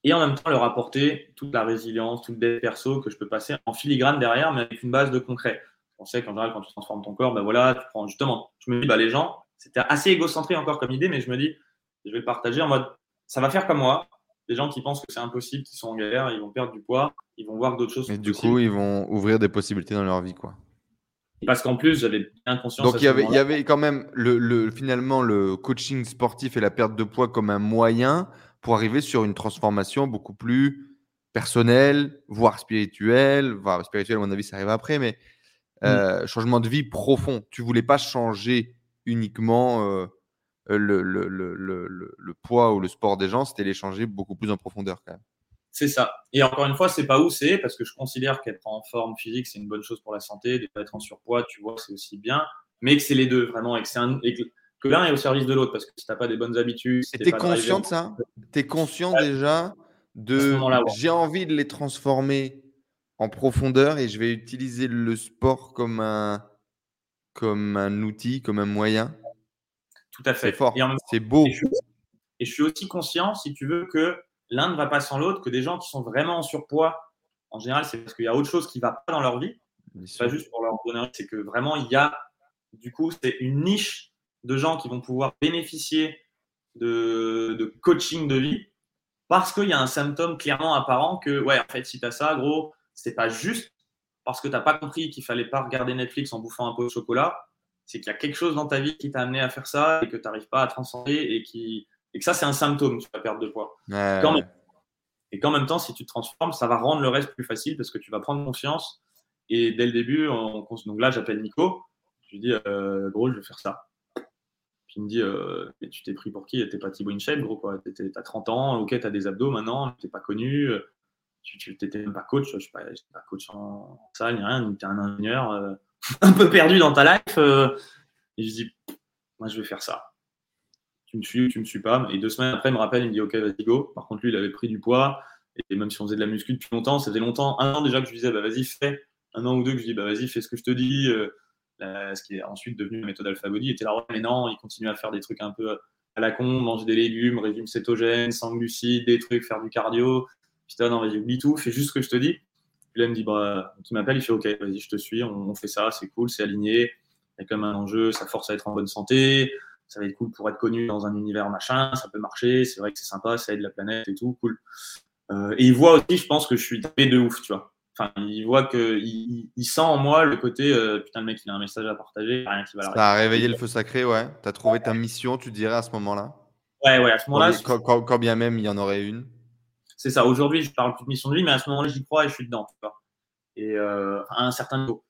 et en même temps leur apporter toute la résilience, toute des perso que je peux passer en filigrane derrière, mais avec une base de concret. On sait qu'en général, quand tu transformes ton corps, ben voilà, tu prends justement, je me dis, bah, les gens, c'était assez égocentré encore comme idée, mais je me dis, je vais le partager en mode, ça va faire comme moi. Les gens qui pensent que c'est impossible, qui sont en galère, ils vont perdre du poids, ils vont voir d'autres choses
Et
sont
du
possibles.
coup, ils vont ouvrir des possibilités dans leur vie, quoi.
Parce qu'en plus, j'avais bien conscience.
Donc il y avait, il y avait quand même le, le- finalement le coaching sportif et la perte de poids comme un moyen pour arriver sur une transformation beaucoup plus personnelle, voire spirituelle. Voire spirituelle, à mon avis, ça arrive après, mais euh, changement de vie profond. Tu voulais pas changer uniquement euh, le, le- le- le- le- le poids ou le sport des gens, c'était les changer beaucoup plus en profondeur quand même.
C'est ça. Et encore une fois, c'est pas où c'est, parce que je considère qu'être en forme physique, c'est une bonne chose pour la santé, de pas être en surpoids, tu vois, c'est aussi bien, mais que c'est les deux, vraiment, et que, c'est un- et que, que l'un est au service de l'autre, parce que si t'as pas des bonnes habitudes, si
tu es conscient de ça Tu es conscient déjà de
ouais.
j'ai envie de les transformer en profondeur et je vais utiliser le sport comme un, comme un outil, comme un moyen
Tout à fait.
C'est fort, c'est beau.
et je, suis- et je suis aussi conscient, si tu veux, que l'un ne va pas sans l'autre, que des gens qui sont vraiment en surpoids, en général, c'est parce qu'il y a autre chose qui va pas dans leur vie, C'est pas juste pour leur donner, c'est que vraiment, il y a, du coup, c'est une niche de gens qui vont pouvoir bénéficier de, de coaching de vie parce qu'il y a un symptôme clairement apparent que, ouais, en fait, si tu as ça, gros, c'est pas juste parce que tu n'as pas compris qu'il fallait pas regarder Netflix en bouffant un pot de chocolat, c'est qu'il y a quelque chose dans ta vie qui t'a amené à faire ça et que tu n'arrives pas à transcender et, qui, et que ça, c'est un symptôme sur la perte de poids.
Ouais,
Quand même. Et qu'en même temps, si tu te transformes, ça va rendre le reste plus facile parce que tu vas prendre confiance Et dès le début, on, donc là, j'appelle Nico. Je lui dis, euh, gros, je vais faire ça. Il me dit, euh, mais tu t'es pris pour qui? T'es pas Thibaut InShape, gros, quoi. T'as 30 ans, ok, t'as des abdos maintenant, t'es pas connu, tu t'étais même pas coach, je suis pas, coach en, salle, ni rien, t'es un ingénieur euh, un peu perdu dans ta life. et je dis, moi, je vais faire ça. Tu me suis, tu me suis pas. Et deux semaines après, il me rappelle, il me dit, ok, vas-y, go. Par contre, lui, il avait pris du poids. Et même si on faisait de la muscu depuis longtemps, ça faisait longtemps, un an déjà que je lui disais, bah, vas-y, fais. Un an ou deux que je dis, bah, vas-y, fais ce que je te dis. Ce qui est ensuite devenu la méthode Alpha Body, était là, mais non, il continue à faire des trucs un peu à la con, manger des légumes, régime cétogène, sans glucides, des trucs, faire du cardio. Putain, non, vas-y, oublie tout, fais juste ce que je te dis. Puis là, il me dit, bah, il m'appelle, il fait, ok, vas-y, je te suis, on, fait ça, c'est cool, c'est aligné. Il y a quand même un enjeu, ça force à être en bonne santé, ça va être cool pour être connu dans un univers machin, ça peut marcher, c'est vrai que c'est sympa, ça aide la planète et tout, cool. Euh, et il voit aussi, je pense que je suis tapé de ouf, tu vois. Enfin, il voit que il, sent en moi le côté euh, putain, le mec, il a un message à partager, rien qui va
Ça a réveillé le feu sacré, ouais. Tu as trouvé ta mission, tu dirais, à ce moment-là?
Ouais, ouais, à ce moment-là.
Quand, bien même il y en aurait une.
C'est ça. Aujourd'hui, je parle plus de mission de vie, mais à ce moment-là, j'y crois et je suis dedans. Et euh, à un certain niveau.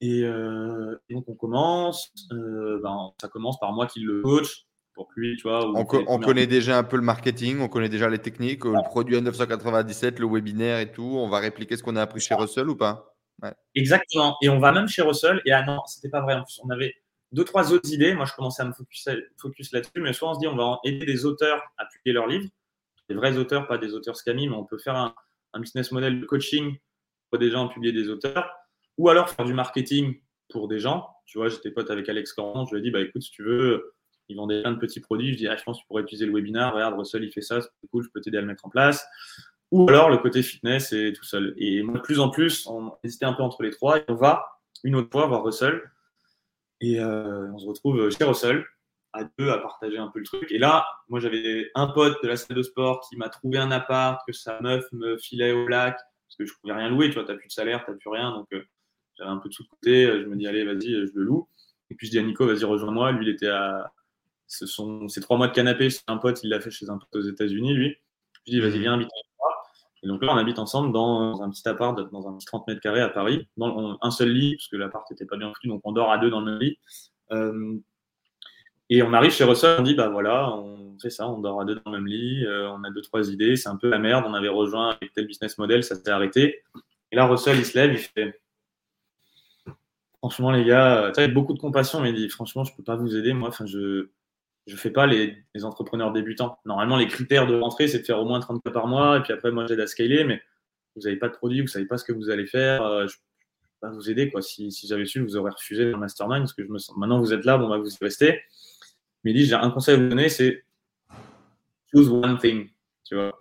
Et, donc, on commence. Ben, ça commence par moi qui le coach pour lui, tu vois.
On, connaît déjà un peu le marketing, on connaît déjà les techniques, le produit N997, le webinaire et tout. On va répliquer ce qu'on a appris chez Russell ou pas?
Exactement. Et on va même chez Russell. Et ah non, c'était pas vrai. En plus, on avait deux, trois autres idées. Moi, je commençais à me focus, focus là-dessus. Mais soit on se dit, on va aider des auteurs à publier leurs livres. Des vrais auteurs, pas des auteurs scammy, mais on peut faire un, business model de coaching pour des gens publier des auteurs. Ou alors faire du marketing pour des gens. Tu vois, j'étais pote avec Alex Coran. Je lui ai dit, bah écoute, si tu veux ils vendaient plein de petits produits. Je dis, ah, je pense que tu pourrais utiliser le webinaire. Regarde, Russell, il fait ça, c'est cool, je peux t'aider à le mettre en place. Ou alors le côté fitness et tout seul. Et moi, de plus en plus, on hésitait un peu entre les trois. Et on va une autre fois voir Russell. Et euh, on se retrouve chez Russell, à deux, à partager un peu le truc. Et là, moi, j'avais un pote de la salle de sport qui m'a trouvé un appart, que sa meuf me filait au lac, parce que je ne pouvais rien louer. Tu vois, tu n'as plus de salaire, tu n'as plus rien. Donc, euh, j'avais un peu de sous de côté. Je me dis, allez, vas-y, je le loue. Et puis, je dis à Nico, vas-y, rejoins-moi. Lui, il était à, ce sont ces trois mois de canapé c'est un pote, il l'a fait chez un pote aux États-Unis, lui. Je lui dis, vas-y, viens habiter avec moi. Et donc là, on habite ensemble dans un petit appart, dans un petit 30 mètres carrés à Paris, dans un seul lit, parce que l'appart n'était pas bien foutu, donc on dort à deux dans le même lit. Euh, et on arrive chez Russell, on dit, bah voilà, on fait ça, on dort à deux dans le même lit, euh, on a deux, trois idées, c'est un peu la merde, on avait rejoint avec tel business model, ça s'est arrêté. Et là, Russell, il se lève, il fait, franchement, les gars, tu as beaucoup de compassion, mais il dit, franchement, je peux pas vous aider, moi, enfin, je, je fais pas les, entrepreneurs débutants. Normalement, les critères de rentrée, c'est de faire au moins 30 cas par mois. Et puis après, moi, j'aide à scaler, mais vous n'avez pas de produit, vous savez pas ce que vous allez faire. Euh, je ne peux pas vous aider. Quoi. Si, j'avais su, vous aurez refusé le mastermind. Parce que je me sens... Maintenant, vous êtes là, bon, bah, vous restez. Mais dit, j'ai un conseil à vous donner, c'est choose one thing. Tu vois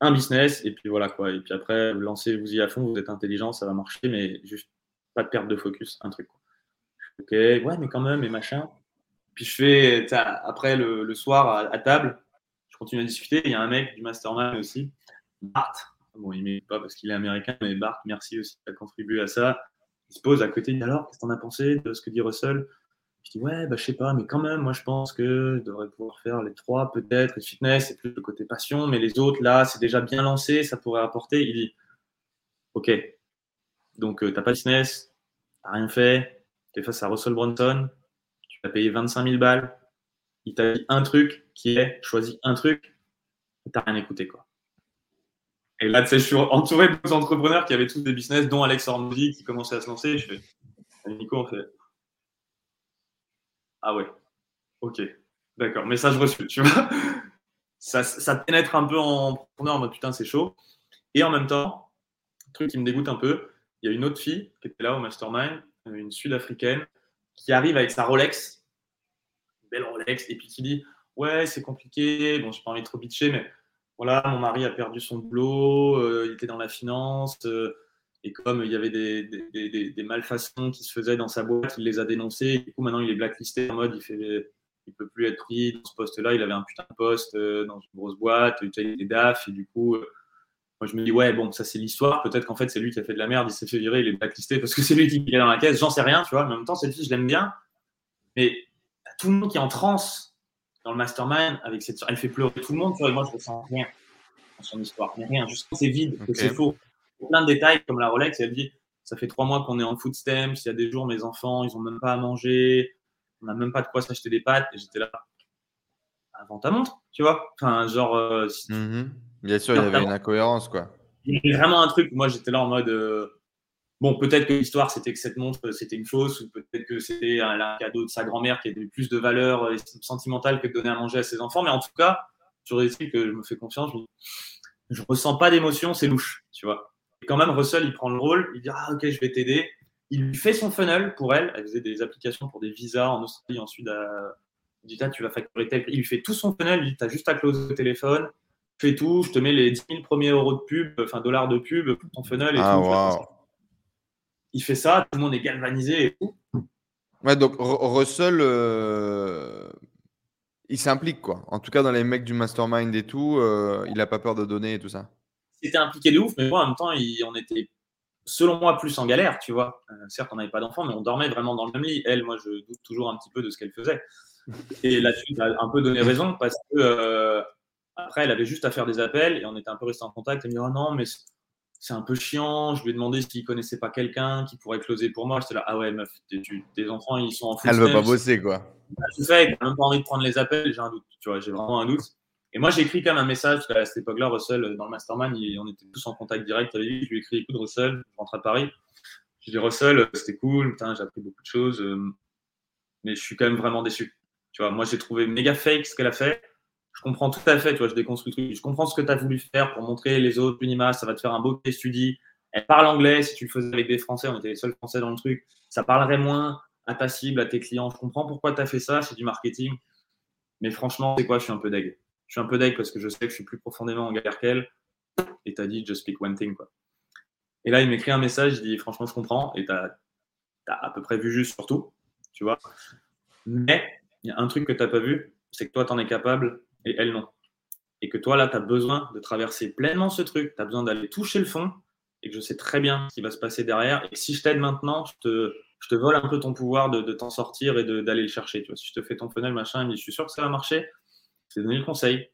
un business, et puis voilà quoi. Et puis après, lancez-vous y à fond, vous êtes intelligent, ça va marcher, mais juste pas de perte de focus, un truc. Quoi. Ok, ouais, mais quand même, et machin. Puis je fais, après le, soir à, table, je continue à discuter. Il y a un mec du mastermind aussi, Bart. Bon, il ne pas parce qu'il est américain, mais Bart, merci aussi, a contribué à ça. Il se pose à côté, alors, qu'est-ce que tu en as pensé de ce que dit Russell? Je dis ouais, bah, je sais pas, mais quand même, moi je pense que je devrais pouvoir faire les trois, peut-être, le fitness, c'est plus le côté passion, mais les autres, là, c'est déjà bien lancé, ça pourrait apporter. Il dit ok, donc euh, tu n'as pas de business, tu n'as rien fait, tu es face à Russell Brunson, as payé 25 000 balles, il t'a dit un truc qui est choisi un truc, tu n'as rien écouté. Quoi. Et là, tu sais, je suis entouré de entrepreneurs qui avaient tous des business, dont Alex Hormody qui commençait à se lancer. Je fais, Nico, on fait, ah ouais, ok, d'accord, message reçu, tu vois. Ça, ça, pénètre un peu en entrepreneur en mode putain, c'est chaud. Et en même temps, truc qui me dégoûte un peu, il y a une autre fille qui était là au mastermind, une sud-africaine, qui arrive avec sa Rolex, belle Rolex, et puis qui dit Ouais, c'est compliqué, bon, je pas envie de trop bitcher, mais voilà, mon mari a perdu son boulot, euh, il était dans la finance, euh, et comme il y avait des, des, des, malfaçons qui se faisaient dans sa boîte, il les a dénoncées, du coup, maintenant il est blacklisté en mode il fait il peut plus être pris dans ce poste-là, il avait un putain de poste euh, dans une grosse boîte, il des DAF, et du coup, moi, je me dis, ouais, bon, ça, c'est l'histoire. Peut-être qu'en fait, c'est lui qui a fait de la merde, il s'est fait virer, il est blacklisté parce que c'est lui qui est dans la caisse. J'en sais rien, tu vois. Mais en même temps, cette fille, je l'aime bien. Mais tout le monde qui est en transe dans le mastermind, avec cette... elle fait pleurer tout le monde, tu vois. Et moi, je ressens rien dans son histoire. Mais rien. Juste c'est vide, que c'est faux. Plein de détails comme la Rolex, elle dit, ça fait trois mois qu'on est en food stamps. Il y a des jours, mes enfants, ils ont même pas à manger. On n'a même pas de quoi s'acheter des pâtes. Et j'étais là, avant ta montre, tu vois. Enfin, genre. Euh,
mmh Bien sûr, il y avait une incohérence, quoi.
Il y avait vraiment un truc. Moi, j'étais là en mode. Euh, bon, peut-être que l'histoire, c'était que cette montre, c'était une fausse, ou peut-être que c'était un, cadeau de sa grand-mère qui avait plus de valeur euh, sentimentale que de donner à manger à ses enfants. Mais en tout cas, sur les trucs que je me fais confiance, je, ne ressens pas d'émotion, c'est louche, tu vois. Et quand même, Russell, il prend le rôle, il dit Ah, ok, je vais t'aider. Il lui fait son funnel pour elle. Elle faisait des applications pour des visas en Australie, en Sud, il dit, tu vas facturer tel Il lui fait tout son funnel, il dit, tu as juste à closer le téléphone, fais tout, je te mets les 10 000 premiers euros de pub, enfin dollars de pub pour ton funnel et
ah,
tout. Il fait ça, tout le monde est galvanisé et tout.
Ouais, donc Russell, euh, il s'implique quoi. En tout cas, dans les mecs du mastermind et tout, euh, il n'a pas peur de donner et tout ça.
C'était impliqué de ouf, mais moi, en même temps, on était, selon moi, plus en galère, tu vois. Euh, certes, on n'avait pas d'enfants, mais on dormait vraiment dans le même lit. Elle, moi, je doute toujours un petit peu de ce qu'elle faisait. Et là-dessus, il a un peu donné raison parce que après, elle avait juste à faire des appels et on était un peu resté en contact. Elle me dit Oh non, mais c'est un peu chiant. Je lui ai demandé s'il connaissait pas quelqu'un qui pourrait closer pour moi. J'étais là Ah ouais, meuf, tes, enfants, ils sont en
Elle veut pas bosser, quoi.
Tu fais, elle même pas envie de prendre les appels. J'ai un doute, tu vois, j'ai vraiment un doute. Et moi, j'ai écrit quand même un message, parce qu'à cette époque-là, Russell, dans le mastermind, on était tous en contact direct avec lui. Je lui ai écrit Écoute, Russell, je rentre à Paris. Je lui ai dit Russell, c'était cool, j'ai appris beaucoup de choses, euh, mais je suis quand même vraiment déçu. Tu vois, moi, j'ai trouvé méga fake ce qu'elle a fait. Je comprends tout à fait, tu vois, je déconstruis tout. Je comprends ce que tu as voulu faire pour montrer les autres Unima, ça va te faire un beau case study. Elle parle anglais, si tu le faisais avec des Français, on était les seuls Français dans le truc, ça parlerait moins à ta cible, à tes clients. Je comprends pourquoi tu as fait ça, c'est du marketing. Mais franchement, c'est quoi Je suis un peu deg. Je suis un peu deg parce que je sais que je suis plus profondément en galère qu'elle. Et tu as dit, just speak one thing. Quoi. Et là, il m'écrit un message, il dit, franchement, je comprends. Et tu as, à peu près vu juste sur tout. Tu vois. Mais il y a un truc que tu n'as pas vu, c'est que toi, tu en es capable et elle non. Et que toi, là, tu as besoin de traverser pleinement ce truc, tu as besoin d'aller toucher le fond et que je sais très bien ce qui va se passer derrière. Et si je t'aide maintenant, je te, je te vole un peu ton pouvoir de, de t'en sortir et d'aller le chercher. Tu vois, si je te fais ton funnel, machin, je suis sûr que ça va marcher. Je t'ai donné le conseil.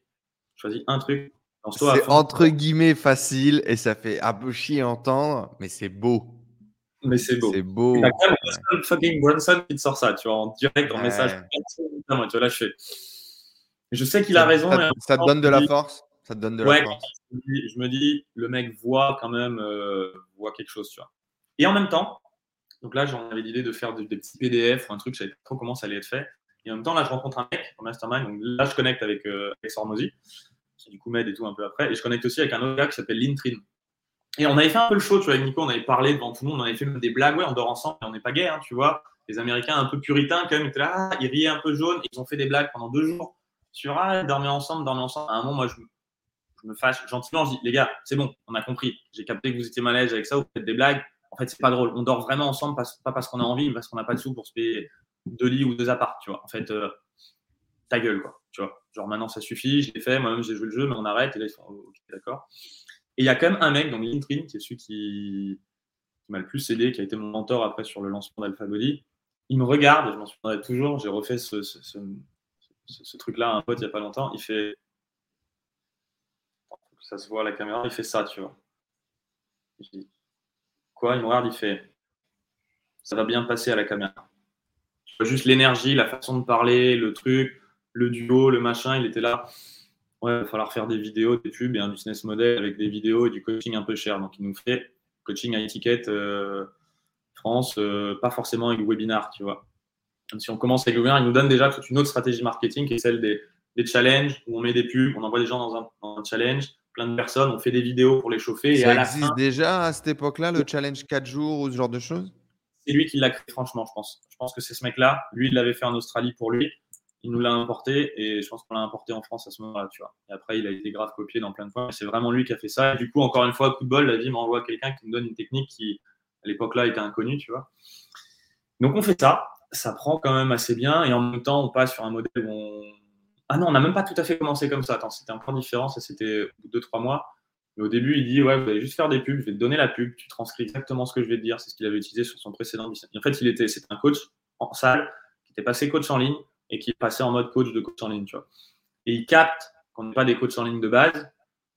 Choisis un truc.
C'est entre guillemets facile et ça fait un peu chier à entendre, mais c'est beau.
Mais c'est beau.
C'est beau.
Il y a quand même fucking Brunson qui te sort ça, tu vois, en direct, en message. Tu vois, là, je fais. Je sais qu'il a raison.
Ça, te donne de la force Ça te donne de
la
force
je me dis, le mec voit quand même euh, voit quelque chose, tu vois. Et en même temps, donc là, j'en avais l'idée de faire des, petits PDF ou un truc, je savais pas trop comment ça allait être fait. Et en même temps, là, je rencontre un mec en mastermind. Donc là, je connecte avec, euh, qui du coup m'aide et tout un peu après. Et je connecte aussi avec un autre gars qui s'appelle Lintrin. Et on avait fait un peu le show, tu vois, avec Nico, on avait parlé devant tout le monde, on avait fait des blagues, ouais, on dort ensemble, mais on n'est pas gay, hein, tu vois. Les Américains un peu puritains, quand même, ils étaient là, ils riaient un peu jaune, ils ont fait des blagues pendant deux jours sur, ah, dormez ensemble, dormez ensemble. À un moment, moi, je, me fâche gentiment, je dis, les gars, c'est bon, on a compris, j'ai capté que vous étiez mal avec ça, vous faites des blagues. En fait, c'est pas drôle, on dort vraiment ensemble, pas parce qu'on a envie, mais parce qu'on n'a pas de sous pour se payer deux lits ou deux apparts, tu vois. En fait, euh, ta gueule, quoi, tu vois. Genre, maintenant, ça suffit, je l'ai fait, moi-même, j'ai joué le jeu, mais on arrête, et là, ils sont, ok, d'accord. Et il y a quand même un mec, donc Lintrin, qui est celui qui, m'a le plus aidé, qui a été mon mentor après sur le lancement d'AlphaBody. Il me regarde, je m'en souviendrai toujours, j'ai refait ce, truc-là à un pote il n'y a pas longtemps. Il fait. Ça se voit à la caméra, il fait ça, tu vois. Quoi Il me regarde, il fait Ça va bien passer à la caméra. Tu vois juste l'énergie, la façon de parler, le truc, le duo, le machin, il était là ouais, il va falloir faire des vidéos, des pubs et un business model avec des vidéos et du coaching un peu cher. Donc, il nous fait coaching à étiquette euh, France, euh, pas forcément avec webinar, tu vois. Si on commence avec le webinar, il nous donne déjà toute une autre stratégie marketing qui est celle des, des challenges où on met des pubs, on envoie des gens dans un, challenge, plein de personnes, on fait des vidéos pour les chauffer.
Ça existe déjà à cette époque-là, le challenge 4 jours ou ce genre de choses?
C'est lui qui l'a créé, franchement, je pense. Je pense que c'est ce mec-là. Lui, il l'avait fait en Australie pour lui il nous l'a importé et je pense qu'on l'a importé en France à ce moment-là, tu vois. Et après, il a été grave copié dans plein de points. C'est vraiment lui qui a fait ça. Et du coup, encore une fois, coup de bol, la vie m'envoie quelqu'un qui me donne une technique qui, à l'époque-là, était inconnue, tu vois. Donc, on fait ça. Ça prend quand même assez bien. Et en même temps, on passe sur un modèle où on. Ah non, on n'a même pas tout à fait commencé comme ça. Attends, c'était un point différent. Ça, c'était deux, trois mois. Mais au début, il dit Ouais, vous allez juste faire des pubs. Je vais te donner la pub. Tu transcris exactement ce que je vais te dire. C'est ce qu'il avait utilisé sur son précédent business. En fait, il était, c'était un coach en salle qui était passé coach en ligne et qui est passé en mode coach de coach en ligne, tu vois. Et il capte qu'on n'est pas des coachs en ligne de base,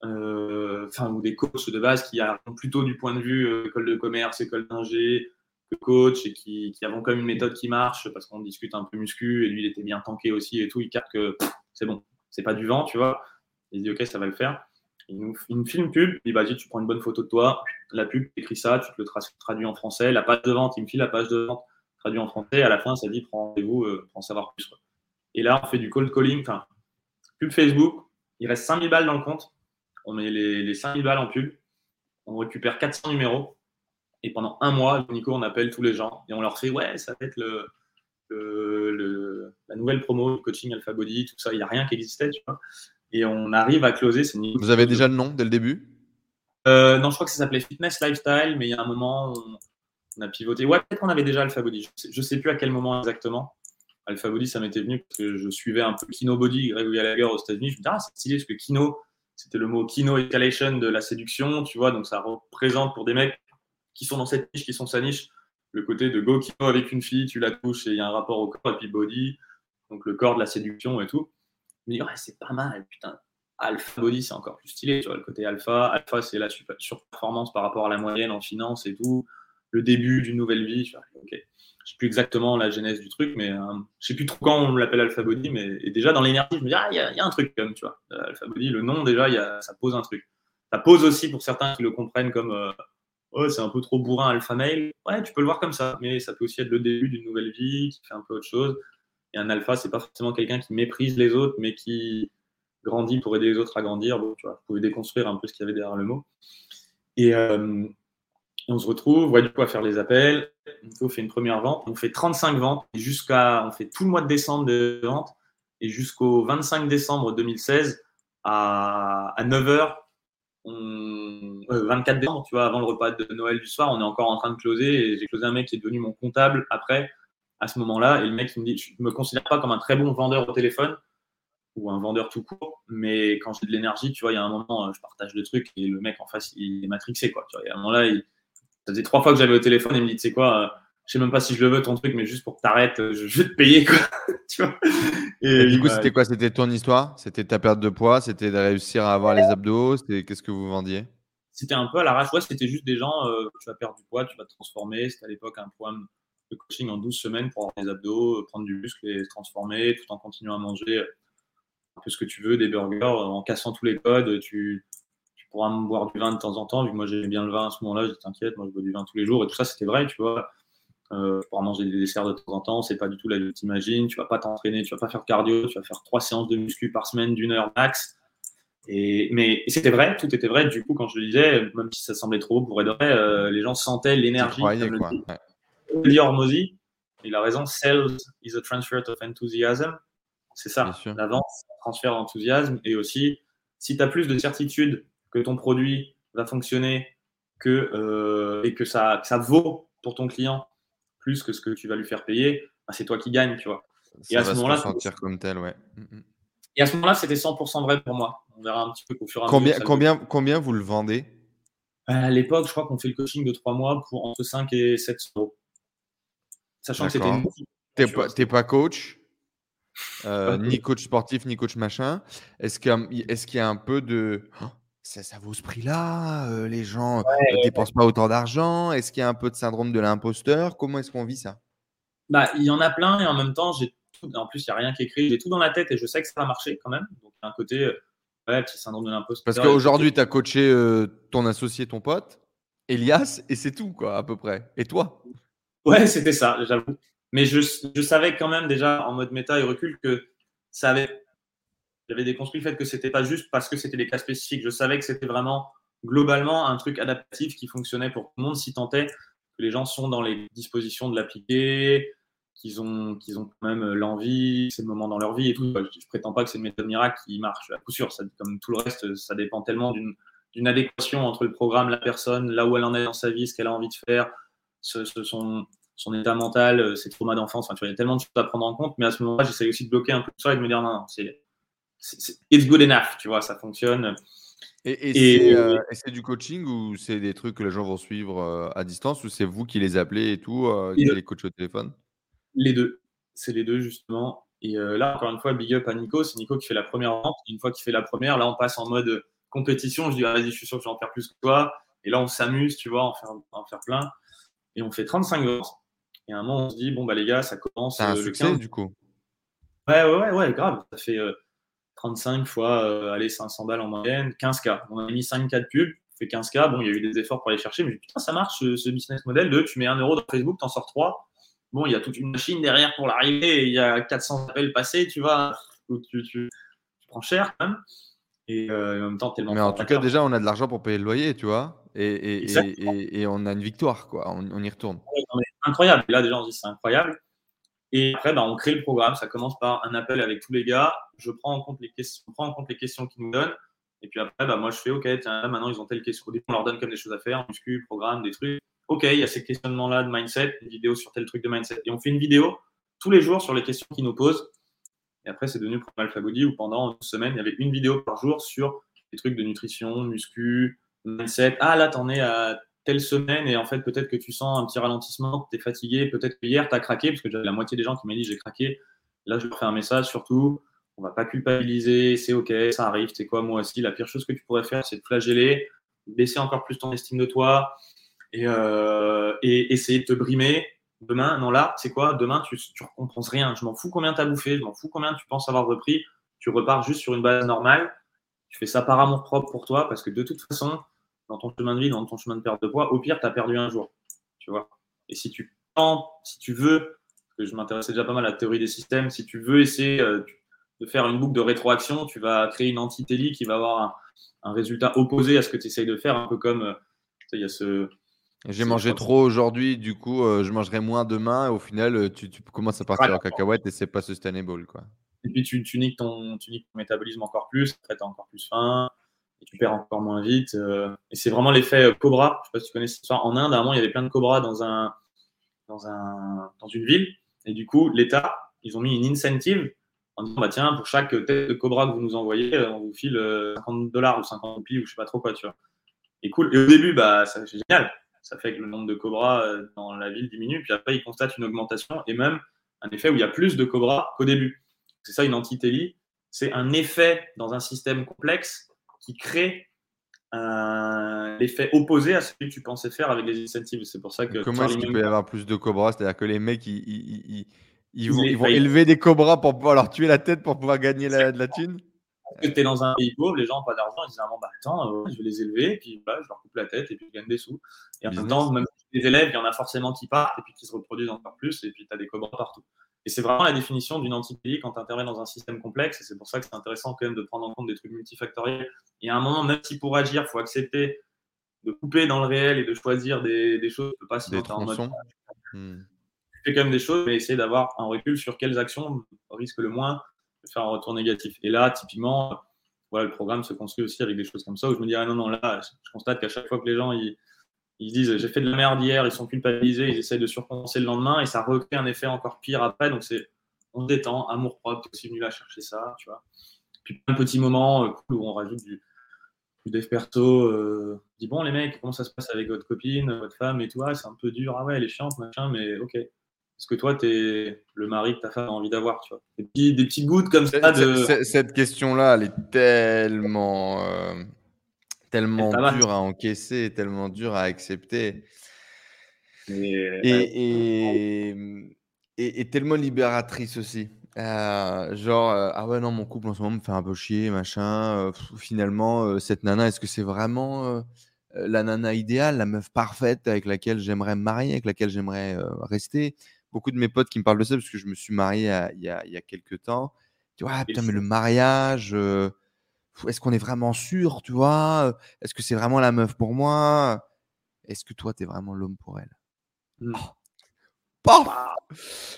euh, enfin, ou des coachs de base qui arrivent plutôt du point de vue école de commerce, école d'ingé, coach et qui, qui avons quand une méthode qui marche parce qu'on discute un peu muscu et lui il était bien tanké aussi et tout, il capte que c'est bon, c'est pas du vent, tu vois. Il dit ok, ça va le faire. Il nous, il filme pub, il dit vas-y, tu prends une bonne photo de toi, la pub, écris ça, tu te le traduis en français, la page de vente, il me file la page de vente traduit en français, à la fin ça dit prends rendez-vous euh, pour en savoir plus. Et là on fait du cold calling, enfin pub Facebook, il reste 5000 balles dans le compte, on met les, les 5000 balles en pub, on récupère 400 numéros, et pendant un mois, Nico, on appelle tous les gens et on leur fait Ouais, ça va être le, le, la nouvelle promo du coaching Alpha Body, tout ça. Il n'y a rien qui existait, tu vois. Et on arrive à closer.
Vous avez déjà le nom dès le début?
Euh, Non, je crois que ça s'appelait Fitness Lifestyle, mais il y a un moment, on, on a pivoté. Ouais, peut-être qu'on avait déjà Alpha Body. Je ne sais, plus à quel moment exactement. Alpha Body, ça m'était venu parce que je suivais un peu Kino Body, Greg Gallagher aux États-Unis. Je me disais, ah, c'est stylé parce que Kino, c'était le mot Kino Escalation de la séduction, tu vois. Donc ça représente pour des mecs qui sont dans cette niche, qui sont sa niche. Le côté de go kino avec une fille, tu la touches et il y a un rapport au corps et puis body, donc le corps de la séduction et tout. Je me dis, ouais, c'est pas mal, putain. Alpha body, c'est encore plus stylé, tu vois, le côté alpha. Alpha, c'est la surperformance par rapport à la moyenne en finance et tout. Le début d'une nouvelle vie. Je ok. Je sais plus exactement la genèse du truc, mais euh, je sais plus trop quand on l'appelle Alpha Body, mais déjà dans l'énergie, je me dis, ah, il y, a un truc comme, tu vois. Euh, alpha Body, le nom, déjà, y a, ça pose un truc. Ça pose aussi pour certains qui le comprennent comme euh, oh, c'est un peu trop bourrin alpha male. Ouais, tu peux le voir comme ça, mais ça peut aussi être le début d'une nouvelle vie, qui fait un peu autre chose. Et un alpha, c'est pas forcément quelqu'un qui méprise les autres, mais qui grandit pour aider les autres à grandir. Tu vois, vous pouvez déconstruire un peu ce qu'il y avait derrière le mot. Et euh, on se retrouve, ouais, du coup, à faire les appels. On fait une première vente. On fait 35 ventes. jusqu'à, on fait tout le mois de décembre de vente. Et jusqu'au 25 décembre 2016, à, à 9h, on, 24 décembre, tu vois, avant le repas de Noël du soir, on est encore en train de closer et j'ai closé un mec qui est devenu mon comptable après, à ce moment-là. Et le mec, il me dit, je me considère pas comme un très bon vendeur au téléphone ou un vendeur tout court, mais quand j'ai de l'énergie, tu vois, il y a un moment, euh, je partage le truc et le mec en face, il est matrixé, quoi. Tu vois, et à un moment-là, il, ça faisait trois fois que j'avais au téléphone et il me dit, tu sais quoi, euh, je sais même pas si je le veux ton truc, mais juste pour que tu arrêtes, euh, je vais te payer, quoi. tu vois
et, du coup, c'était quoi? C'était ton histoire? C'était ta perte de poids? C'était de réussir à avoir les abdos? C'était qu'est-ce que vous vendiez?
C'était un peu à l'arrache. Ouais, c'était juste des gens, euh, tu vas perdre du poids, tu vas te transformer. C'était à l'époque un programme de coaching en 12 semaines pour avoir des abdos, euh, prendre du muscle et se transformer tout en continuant à manger un peu ce que tu veux, des burgers, en cassant tous les codes. Tu, tu pourras me boire du vin de temps en temps, vu que moi j'aimais bien le vin à ce moment-là. Je t'inquiète, moi je bois du vin tous les jours et tout ça, c'était vrai, tu vois euh, pour manger des desserts de temps en temps, c'est pas du tout la vie que t'imagines. Tu vas pas t'entraîner, tu vas pas faire cardio, tu vas faire trois séances de muscu par semaine d'une heure max. Et, mais c'était vrai, tout était vrai. Du coup, quand je le disais, même si ça semblait trop pour être vrai, euh, les gens sentaient l'énergie. Lee Hormozy, il a raison, sales is a transfer of enthusiasm. C'est ça, la vente, transfert d'enthousiasme. Et aussi, si tu as plus de certitude que ton produit va fonctionner que, euh, et que ça, que ça vaut pour ton client plus que ce que tu vas lui faire payer, bah, c'est toi qui gagnes, tu vois.
et à ce moment-là, sentir comme tel, ouais.
Mm, mm. Et à ce moment-là, c'était 100% vrai pour moi. On verra un petit peu au fur et à
combien, Combien, combien vous le vendez?
À l'époque, je crois qu'on fait le coaching de 3 mois pour entre 5 et 7 euros. Sachant que c'était une...
T'es pas, pas coach? Euh, ni coach sportif, ni coach machin. Est-ce qu'il y a un peu de ça, vaut ce prix-là euh, Les gens ne dépensent pas autant d'argent Est-ce qu'il y a un peu de syndrome de l'imposteur? Comment est-ce qu'on vit ça?
Bah, Il y en a plein et en même temps, j'ai en plus, il n'y a rien qui est écrit. J'ai tout dans la tête et je sais que ça va marcher quand même. Donc, il y a un côté, euh, ouais, petit syndrome de l'imposteur.
Parce qu'aujourd'hui, tu as coaché euh, ton associé, ton pote, Elias, et c'est tout, quoi, à peu près. Et toi?
Ouais, c'était ça, j'avoue. Mais je, je savais quand même déjà, en mode méta et recul, que ça avait j'avais déconstruit le fait que c'était pas juste parce que c'était des cas spécifiques. Je savais que c'était vraiment globalement un truc adaptatif qui fonctionnait pour tout le monde si tant est que les gens sont dans les dispositions de l'appliquer, qu'ils ont, qu'ils ont quand même l'envie, c'est le moment dans leur vie et tout. Je, ne prétends pas que c'est une méthode miracle qui marche à coup sûr. Ça, comme tout le reste, ça dépend tellement d'une adéquation entre le programme, la personne, là où elle en est dans sa vie, ce qu'elle a envie de faire, ce, son, son état mental, ses traumas d'enfance. Enfin, il y a tellement de choses à prendre en compte, mais à ce moment-là, j'essaie aussi de bloquer un peu tout ça et de me dire non, non c'est it's good enough, tu vois, ça fonctionne.
Et, euh, c'est du coaching ou c'est des trucs que les gens vont suivre euh, à distance ou c'est vous qui les appelez et tout, euh, qui les coachez au téléphone?
Les deux. C'est les deux, justement. Et là, encore une fois, big up à Nico. C'est Nico qui fait la première vente. Une fois qu'il fait la première, là, on passe en mode compétition, je dis, vas-y, je suis sûr que je vais en faire plus que toi. Et là, on s'amuse, tu vois, en faire, en faire plein. Et on fait 35 ventes. Et à un moment, on se dit, bon, bah les gars, ça commence.
C'est un succès, du coup.
Ouais, ouais, ouais, ouais, grave. Ça fait 35 fois, allez, 500 balles en moyenne, 15K. On a mis 5K de pub, fait 15K. Bon, il y a eu des efforts pour aller chercher, mais putain, ça marche ce, business model de tu mets un euro dans Facebook, t'en sors 3. Bon, il y a toute une machine derrière pour l'arrivée, il y a 400 appels passés, tu vois, tu, tu, prends cher quand même. Et, en même temps, tellement.
Mais en tout cas, déjà, on a de l'argent pour payer le loyer, tu vois, et, et, et, on a une victoire, quoi. On, y retourne.
incroyable. là, déjà, on se dit c'est incroyable. Et après, bah, on crée le programme. Ça commence par un appel avec tous les gars. Je prends en compte les questions, on prend en compte les questions qu'ils nous donnent. Et puis après, bah, moi, je fais OK, tiens, maintenant, ils ont telle question. On leur donne comme des choses à faire, muscu, programme, des trucs. OK, il y a ces questionnements-là de mindset, une vidéo sur tel truc de mindset. Et on fait une vidéo tous les jours sur les questions qu'ils nous posent. Et après, c'est devenu Programme Alpha où pendant une semaine, il y avait une vidéo par jour sur des trucs de nutrition, muscu, mindset. Ah, là, t'en es à telle semaine et en fait peut-être que tu sens un petit ralentissement, tu es fatigué, peut-être que hier tu as craqué, parce que j'avais la moitié des gens qui m'ont dit j'ai craqué. Là, je leur fais un message surtout, on va pas culpabiliser, c'est ok, ça arrive, c'est quoi moi aussi, la pire chose que tu pourrais faire c'est de flageller, baisser encore plus ton estime de toi et, euh, et essayer de te brimer. Demain, non là, c'est quoi? Demain, tu ne recompenses rien. Je m'en fous combien tu as bouffé, je m'en fous combien tu penses avoir repris. Tu repars juste sur une base normale. Tu fais ça par amour propre pour toi parce que de toute façon, dans ton chemin de vie, dans ton chemin de perte de poids, au pire, tu as perdu un jour. Tu vois? Et si tu tentes, si tu veux, parce que je m'intéressais déjà pas mal à la théorie des systèmes, si tu veux essayer euh, de faire une boucle de rétroaction, tu vas créer une antitélie qui va avoir un, résultat opposé à ce que tu essayes de faire, un peu comme euh, il y a ce.
J'ai mangé trop aujourd'hui, du coup, euh, je mangerai moins demain. Et au final, tu, commences à partir en cacahuète et c'est pas sustainable. Quoi.
Et puis, tu, tu, niques ton, tu niques ton métabolisme encore plus, après, tu as encore plus faim tu perds encore moins vite. Euh, et c'est vraiment l'effet euh, Cobra. Je sais pas si tu connais cette histoire. En Inde, à un moment, il y avait plein de cobras dans, un, dans, un, dans une ville. Et du coup, l'État, ils ont mis une incentive en disant bah, tiens, pour chaque tête de cobra que vous nous envoyez, euh, on vous file 50 dollars ou 50 roupies ou je sais pas trop quoi, tu vois. Et cool. Et au début, bah, c'est génial. Ça fait que le nombre de cobras dans la ville diminue. Puis après, ils constatent une augmentation et même un effet où il y a plus de cobras qu'au début. C'est ça une antitélie. C'est un effet dans un système complexe qui crée l'effet opposé à ce que tu pensais faire avec les incentives. C'est pour ça que.
Comment est-ce qu'il peut y avoir plus de cobras? C'est-à-dire que les mecs, ils, ils, vont, ils vont élever des cobras pour pouvoir leur tuer la tête pour pouvoir gagner la, de la thune?
Que tu es dans un pays pauvre, les gens n'ont pas d'argent, ils disent ah, bon, bah, attends, euh, je vais les élever, et puis bah, je leur coupe la tête, et puis je gagne des sous. Et en même temps, même les élèves, il y en a forcément qui partent, et puis qui se reproduisent encore plus, et puis tu as des cobras partout. Et c'est vraiment la définition d'une antitélie quand tu interviens dans un système complexe. Et c'est pour ça que c'est intéressant quand même de prendre en compte des trucs multifactoriels. Et à un moment, même si pour agir, il faut accepter de couper dans le réel et de choisir des, des choses, pas si en mode. Hmm. Tu fais quand même des choses, mais essayer d'avoir un recul sur quelles actions risquent le moins faire un retour négatif. Et là, typiquement, voilà, le programme se construit aussi avec des choses comme ça où je me dis, ah non, non, là, je constate qu'à chaque fois que les gens ils, ils se disent j'ai fait de la merde hier, ils sont culpabilisés, ils essayent de surpenser le lendemain et ça recrée un effet encore pire après. Donc c'est on détend, amour propre, aussi venu là chercher ça, tu vois. Puis plein de petits moments euh, cool où on rajoute du, du dev perso. Euh, dit bon les mecs, comment ça se passe avec votre copine, votre femme et tout, c'est un peu dur, ah ouais elle est chiante, machin, mais ok. Est-ce que toi, tu es le mari que ta femme a envie d'avoir tu vois des, petits, des petites gouttes comme ça. De...
Cette question-là, elle est tellement. Euh, tellement dur à encaisser, tellement dur à accepter. Et, et, tellement libératrice aussi. Euh, genre, euh, ah ouais, non, mon couple en ce moment me fait un peu chier, machin. Euh, finalement, cette nana, est-ce que c'est vraiment la nana idéale, la meuf parfaite avec laquelle j'aimerais me marier, avec laquelle j'aimerais rester? Beaucoup de mes potes qui me parlent de ça, parce que je me suis marié il y a, il y a quelques temps. Tu vois, ah, putain, mais le mariage est-ce qu'on est vraiment sûr, tu vois? Est-ce que c'est vraiment la meuf pour moi? Est-ce que toi, tu es vraiment l'homme pour elle? Mmh.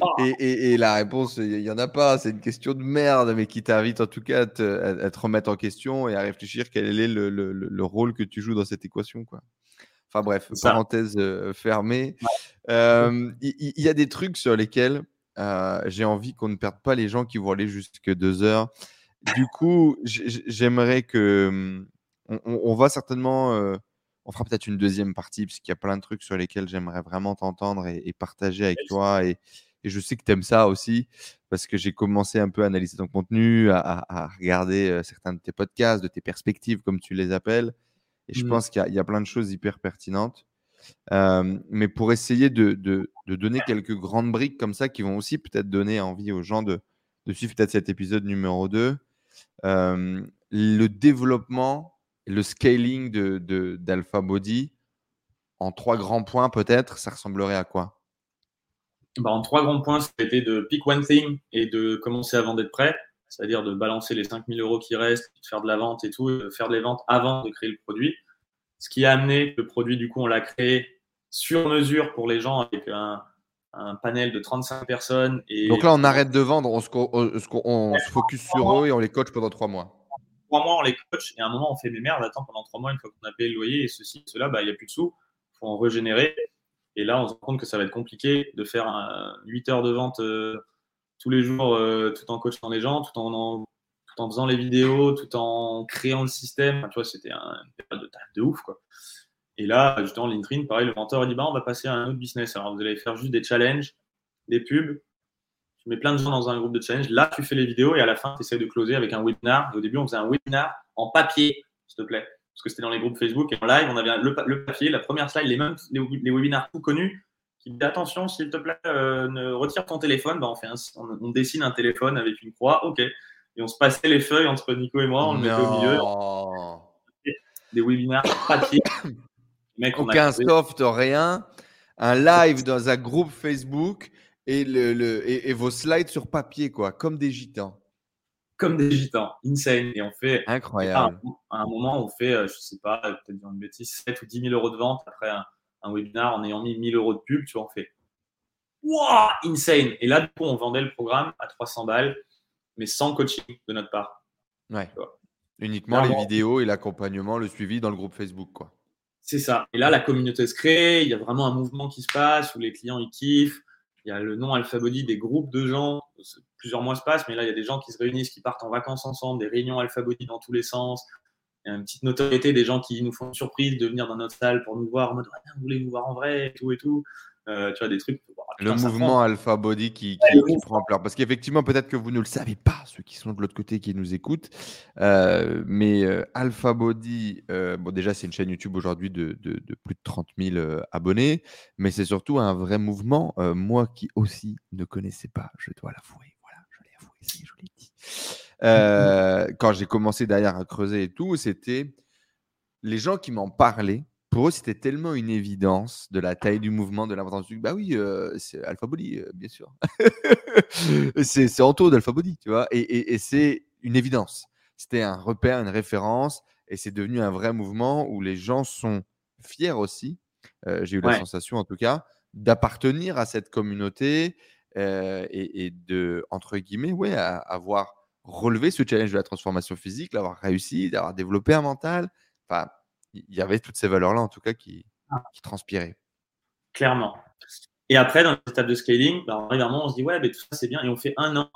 oh. et, la réponse, il n'y en a pas. C'est une question de merde, mais qui t'invite en tout cas à te, remettre en question et à réfléchir quel est le, rôle que tu joues dans cette équation. Quoi. Enfin bref, parenthèse fermée. Il y, a des trucs sur lesquels j'ai envie qu'on ne perde pas les gens qui vont aller jusque deux heures du coup, j'aimerais que. On, va certainement. on fera peut-être une deuxième partie, parce qu'il y a plein de trucs sur lesquels j'aimerais vraiment t'entendre et, partager avec toi et, et je sais que tu aimes ça aussi, parce que j'ai commencé un peu à analyser ton contenu, à, regarder euh, certains de tes podcasts, de tes perspectives, comme tu les appelles. Et je mmh. pense qu'il y, a plein de choses hyper pertinentes. Euh, mais pour essayer de, donner quelques grandes briques comme ça qui vont aussi peut-être donner envie aux gens de, suivre peut-être cet épisode numéro 2, euh, le développement, le scaling d'Alpha Body, en trois grands points peut-être, ça ressemblerait à quoi?
Bah, En trois grands points, c'était de pick one thing et de commencer avant d'être prêt, c'est-à-dire de balancer les 5000 euros qui restent, de faire de la vente et tout, de faire des ventes avant de créer le produit. Ce qui a amené le produit, du coup, on l'a créé sur mesure pour les gens avec un, panel de 35 personnes. Et...
Donc là, on arrête de vendre, on se, on, se focus sur eux et on les coach pendant trois mois.
Trois mois, on les coach et à un moment, on fait mes merdes, attends, pendant trois mois, une fois qu'on a payé le loyer et ceci, cela, bah, il n'y a plus de sous, il faut en régénérer. Et là, on se rend compte que ça va être compliqué de faire 8 heures de vente euh, tous les jours euh, tout en coachant les gens, tout en, faisant les vidéos, tout en créant le système. tu vois, c'était un, période de ouf. Quoi. Et là, justement, LinkedIn, pareil, le mentor a dit bah, on va passer à un autre business. Alors, vous allez faire juste des challenges, des pubs. Tu mets plein de gens dans un groupe de challenge. Là, tu fais les vidéos et à la fin, tu essaies de closer avec un webinar. Au début, on faisait un webinar en papier, s'il te plaît parce que c'était dans les groupes Facebook et en live, on avait le, papier, la première slide, les les, webinars tout connus qui dit attention, s'il te plaît, euh, ne retire ton téléphone. Ben, on, fait on, dessine un téléphone avec une croix, ok. Et on se passait les feuilles entre Nico et moi, on le mettait au milieu. Des webinars papier.
Aucun soft, rien. Un live dans un groupe Facebook et, le, et vos slides sur papier, quoi, comme des gitans
comme des gitans, insane. Et on fait.
Incroyable.
À un, moment, on fait, euh, je sais pas, peut-être dire une bêtise, 7 ou 10 000 euros de vente après un, un webinar en ayant mis 1000 euros de pub, tu on fait. Wow, insane. Et là, du coup, on vendait le programme à 300 balles, mais sans coaching de notre part.
Ouais. Uniquement les vidéos et l'accompagnement, le suivi dans le groupe Facebook, quoi.
C'est ça. Et là, la communauté se crée, il y a vraiment un mouvement qui se passe où les clients ils kiffent. Il y a le nom Alphabody, des groupes de gens, plusieurs mois se passent, mais là, il y a des gens qui se réunissent, qui partent en vacances ensemble, des réunions Alphabody dans tous les sens. Une petite notoriété des gens qui nous font une surprise de venir dans notre salle pour nous voir en mode vous voulez nous voir en vrai et tout et tout. Euh, tu vois, des trucs.
le mouvement Alpha Body qui, prend ampleur. Parce qu'effectivement, peut-être que vous ne le savez pas, ceux qui sont de l'autre côté qui nous écoutent. Euh, mais euh, Alpha Body, bon, déjà, c'est une chaîne YouTube aujourd'hui de, de, plus de 30 000 abonnés. Mais c'est surtout un vrai mouvement. moi qui aussi ne connaissais pas, je dois l'avouer. Voilà, je l'ai avoué, je l'ai dit. Quand j'ai commencé derrière à creuser et tout, c'était les gens qui m'en parlaient pour eux, c'était tellement une évidence de la taille du mouvement, de l'importance du. Bah oui, euh, c'est Alpha Body, euh, bien sûr. c'est Anto d'Alpha Body, tu vois. Et, c'est une évidence. C'était un repère, une référence. Et c'est devenu un vrai mouvement où les gens sont fiers aussi. Euh, j'ai eu la sensation, en tout cas, d'appartenir à cette communauté et, de, entre guillemets, ouais, avoir relevé ce challenge de la transformation physique, l'avoir réussi, d'avoir développé un mental. Enfin, il y avait toutes ces valeurs-là, en tout cas, qui, ah. qui, transpiraient.
Clairement. Et après, dans l'étape de scaling, bah, on se dit, ouais, mais tout ça, c'est bien. Et on fait un an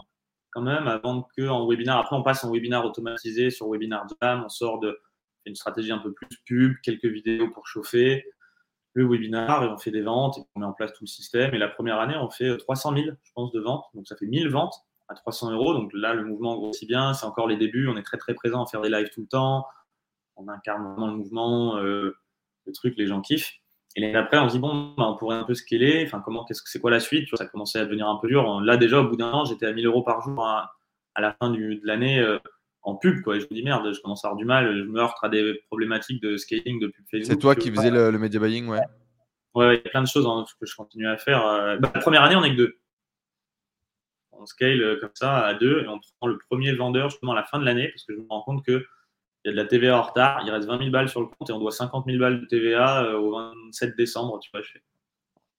quand même avant que en webinar. Après, on passe en webinar automatisé sur Webinar Jam. On sort de une stratégie un peu plus pub, quelques vidéos pour chauffer le webinar et on fait des ventes et on met en place tout le système. Et la première année, on fait 300 000, je pense, de ventes. Donc, ça fait 1000 ventes à 300 euros. Donc là, le mouvement grossit bien. C'est encore les débuts. On est très, très présent à faire des lives tout le temps on incarne vraiment le mouvement, euh, le truc, les gens kiffent. Et l'année après, on se dit, bon, bah, on pourrait un peu scaler. Enfin, comment, qu'est-ce que c'est quoi la suite? Ça commençait à devenir un peu dur. Là, déjà, au bout d'un an, j'étais à 1000 euros par jour à, la fin de l'année euh, en pub. Quoi. Et je me dis, merde, je commence à avoir du mal. Je me heurte à des problématiques de scaling de pub
Facebook. C'est toi qui faisais le, media buying, ouais
Ouais, il y a plein de choses hein, que je continue à faire. Euh, bah, la première année, on n'est que deux. On scale comme ça à deux et on prend le premier vendeur justement à la fin de l'année parce que je me rends compte que il y a de la TVA en retard, il reste 20 000 balles sur le compte et on doit 50 000 balles de TVA euh, au 27 décembre. Tu vois, je fais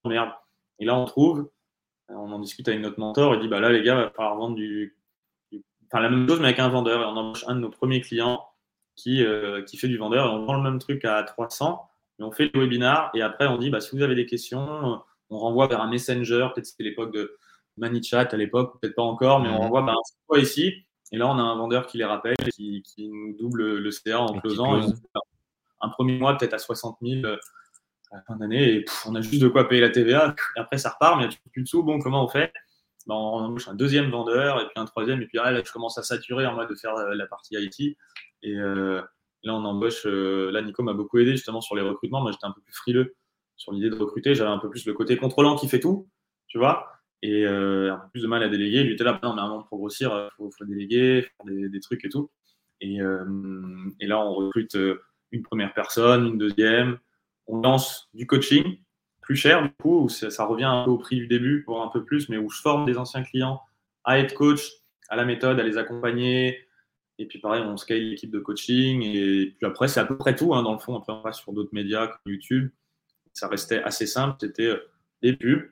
oh, merde. Et là, on trouve, on en discute avec notre mentor, il dit bah là, les gars, il va falloir vendre du. Enfin, la même chose, mais avec un vendeur. Et on embauche un de nos premiers clients qui, euh, qui fait du vendeur et on vend le même truc à 300. Et on fait le webinar et après, on dit bah, si vous avez des questions, on renvoie vers un messenger. Peut-être c'était l'époque de ManyChat à l'époque, peut-être pas encore, mais on renvoie bah, quoi ici et là, on a un vendeur qui les rappelle et qui, nous double le CA en closant. Un premier mois, peut-être à 60 000, à la fin d'année, et on a juste de quoi payer la TVA. Et après, ça repart, mais il n'y a plus de sous. Bon, comment on fait? Ben, On embauche un deuxième vendeur, et puis un troisième, et puis là, je commence à saturer en mode de faire la partie IT. Et là, on embauche. là, Nico m'a beaucoup aidé justement sur les recrutements. Moi, j'étais un peu plus frileux sur l'idée de recruter. J'avais un peu plus le côté contrôlant qui fait tout, tu vois? Et euh, un peu plus de mal à déléguer. Lui était là, on a un moment pour grossir, il euh, faut, déléguer, faire des, trucs et tout. Et, euh, et, là, on recrute euh, une première personne, une deuxième. On lance du coaching, plus cher du coup, où ça, ça revient un peu au prix du début, voire un peu plus, mais où je forme des anciens clients à être coach, à la méthode, à les accompagner. Et puis pareil, on scale l'équipe de coaching. Et puis après, c'est à peu près tout hein, dans le fond. Après, on passe sur d'autres médias comme YouTube. Ça restait assez simple. C'était des pubs,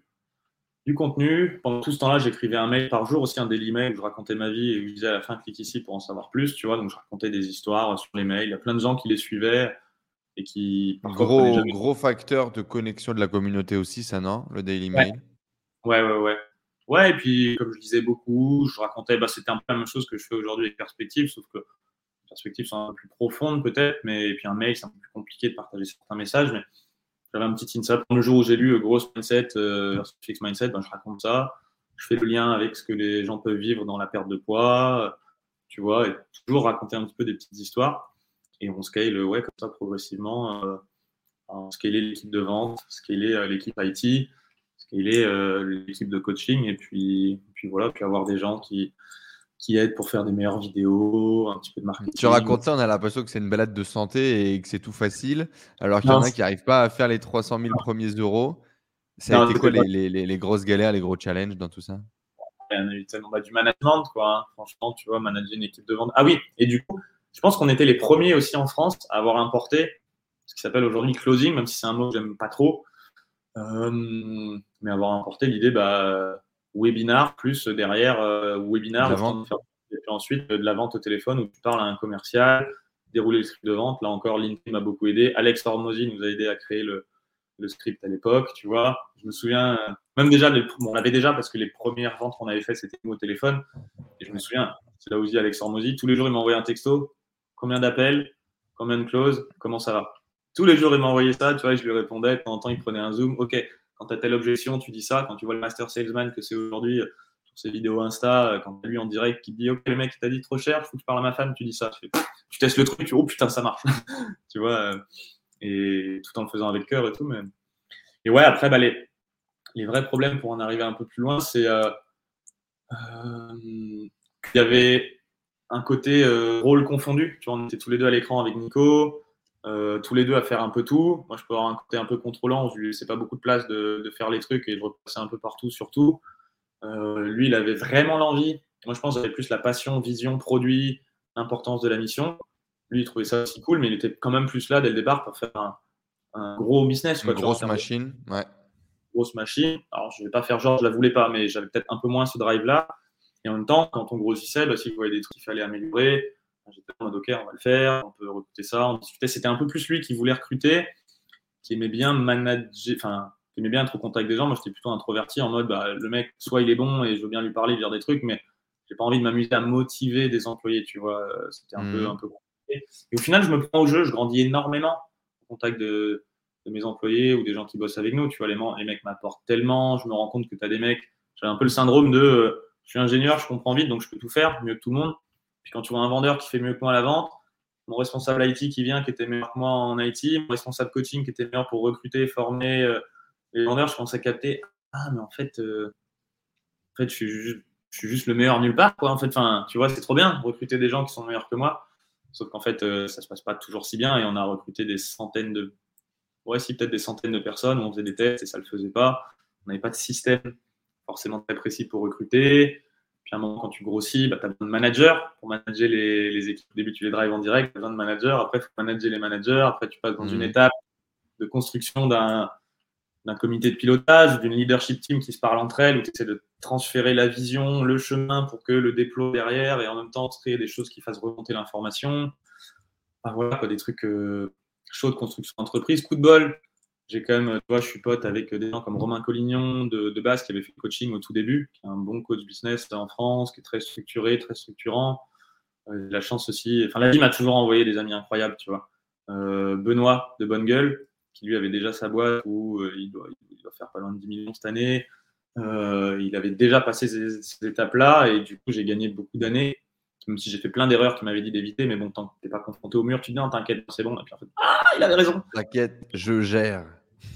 du contenu. Pendant tout ce temps-là, j'écrivais un mail par jour, aussi un daily mail où je racontais ma vie et où je disais à la fin, clique ici pour en savoir plus, tu vois. Donc, je racontais des histoires sur les mails. Il y a plein de gens qui les suivaient et qui.
Gros, gros facteur de connexion de la communauté aussi, ça, non Le daily mail?
Ouais, ouais, ouais. Ouais, et puis, comme je disais beaucoup, je racontais, bah, c'était un peu la même chose que je fais aujourd'hui avec Perspective, sauf que Perspective sont un peu plus profondes peut-être, mais et puis un mail, c'est un peu plus compliqué de partager certains messages, mais j'avais un petit insight. Le jour où j'ai lu Gross Mindset euh, Fix Mindset, ben, je raconte ça. Je fais le lien avec ce que les gens peuvent vivre dans la perte de poids, tu vois, et toujours raconter un petit peu des petites histoires. Et on scale, ouais, comme ça, progressivement. Euh, on scaler l'équipe de vente, scaler euh, l'équipe IT, scaler euh, l'équipe de coaching, et puis, puis voilà, puis avoir des gens qui, qui aident pour faire des meilleures vidéos, un petit peu de marketing.
Tu racontes ça, on a l'impression que c'est une balade de santé et que c'est tout facile, alors qu'il y en a qui n'arrivent pas à faire les 300 000 premiers euros. Ça a été quoi les, les, les, grosses galères, les gros challenges dans tout ça?
On a eu tellement bah, du management, quoi. Hein. Franchement, tu vois, manager une équipe de vente. Ah oui, et du coup, je pense qu'on était les premiers aussi en France à avoir importé ce qui s'appelle aujourd'hui closing, même si c'est un mot que j'aime pas trop. Euh, mais avoir importé l'idée, bah, webinar plus derrière euh, webinar. Et puis ensuite, de la vente au téléphone où tu parles à un commercial, dérouler le script de vente. Là encore, LinkedIn m'a beaucoup aidé. Alex Hormozy nous a aidé à créer le, le script à l'époque, tu vois. Je me souviens, même déjà, on l'avait déjà parce que les premières ventes qu'on avait faites, c'était au téléphone. Et je me souviens, c'est là où dit Alex Hormozy, tous les jours, il m'envoyait un texto. Combien d'appels? Combien de closes? Comment ça va? Tous les jours, il m'envoyait ça, tu vois, et je lui répondais. De temps en temps, il prenait un zoom. OK, quand tu as telle objection, tu dis ça. Quand tu vois le master salesman que c'est aujourd'hui euh, sur ses vidéos Insta, euh, quand tu as lui en direct qui te dit Ok, le mec, il t'a dit trop cher, il faut que tu parles à ma femme, tu dis ça. Tu, testes le truc, tu dis Oh putain, ça marche. tu vois, euh, et tout en le faisant avec cœur et tout. Mais... Et ouais, après, bah, les, les vrais problèmes pour en arriver un peu plus loin, c'est euh, qu'il y avait un côté rôle confondu. Tu vois, on était tous les deux à l'écran avec Nico. Euh, tous les deux à faire un peu tout. Moi, je peux avoir un côté un peu contrôlant, je lui laissais pas beaucoup de place de, de faire les trucs et de repasser un peu partout sur tout. Euh, lui, il avait vraiment l'envie. Moi, je pense qu'il avait plus la passion, vision, produit, l'importance de la mission. Lui, il trouvait ça aussi cool, mais il était quand même plus là dès le départ pour faire un, un gros business.
Quoi, Une grosse machine, ouais.
Grosse machine. Alors, je vais pas faire genre, je la voulais pas, mais j'avais peut-être un peu moins ce drive-là. Et en même temps, quand on grossissait, bah, s'il voyait des trucs qu'il fallait améliorer, J'étais en mode OK, on va le faire, on peut recruter ça. On discutait. C'était un peu plus lui qui voulait recruter, qui aimait bien manager, enfin, qui aimait bien être au contact des gens. Moi, j'étais plutôt introverti en mode bah, le mec, soit il est bon et je veux bien lui parler, dire des trucs, mais j'ai pas envie de m'amuser à motiver des employés, tu vois. C'était un, peu, mmh. un peu compliqué. Et au final, je me prends au jeu, je grandis énormément au contact de, de mes employés ou des gens qui bossent avec nous. Tu vois, les, les mecs m'apportent tellement, je me rends compte que tu as des mecs. J'ai un peu le syndrome de euh, je suis ingénieur, je comprends vite, donc je peux tout faire mieux que tout le monde. Puis quand tu vois un vendeur qui fait mieux que moi à la vente, mon responsable IT qui vient, qui était meilleur que moi en IT, mon responsable coaching qui était meilleur pour recruter, former euh, les vendeurs, je commence à capter Ah, mais en fait, euh, en fait je, suis juste, le meilleur nulle part. Quoi. En fait, enfin, tu vois, c'est trop bien recruter des gens qui sont meilleurs que moi. Sauf qu'en fait, euh, ça se passe pas toujours si bien et on a recruté des centaines de. Ouais, si, peut-être des centaines de personnes. On faisait des tests et ça le faisait pas. On n'avait pas de système forcément très précis pour recruter. Puis à un moment, quand tu grossis, bah, tu as besoin de managers pour manager les, les, équipes. Au début, tu les drives en direct, tu as besoin de managers. Après, il faut manager les managers. Après, tu passes dans une mmh. étape de construction d'un comité de pilotage, d'une leadership team qui se parle entre elles, où tu essaies de transférer la vision, le chemin pour que le déploie derrière et en même temps créer des choses qui fassent remonter l'information. Enfin, voilà, quoi, des trucs euh, chauds de construction d'entreprise. Coup de bol, j'ai quand même, tu vois, je suis pote avec des gens comme Romain Collignon de, de Base qui avait fait le coaching au tout début, qui est un bon coach business en France, qui est très structuré, très structurant. Euh, la chance aussi, enfin, la vie m'a toujours envoyé des amis incroyables, tu vois. Euh, Benoît de Bonne Gueule, qui lui avait déjà sa boîte où il doit, faire pas loin de 10 millions cette année. il avait déjà passé ces, ces étapes-là et du coup, j'ai gagné beaucoup d'années même si j'ai fait plein d'erreurs qui m'avaient dit d'éviter, mais bon, tant que t'es pas confronté au mur, tu dis non, t'inquiète, c'est bon. Et puis en fait, ah, il avait raison.
T'inquiète, je gère.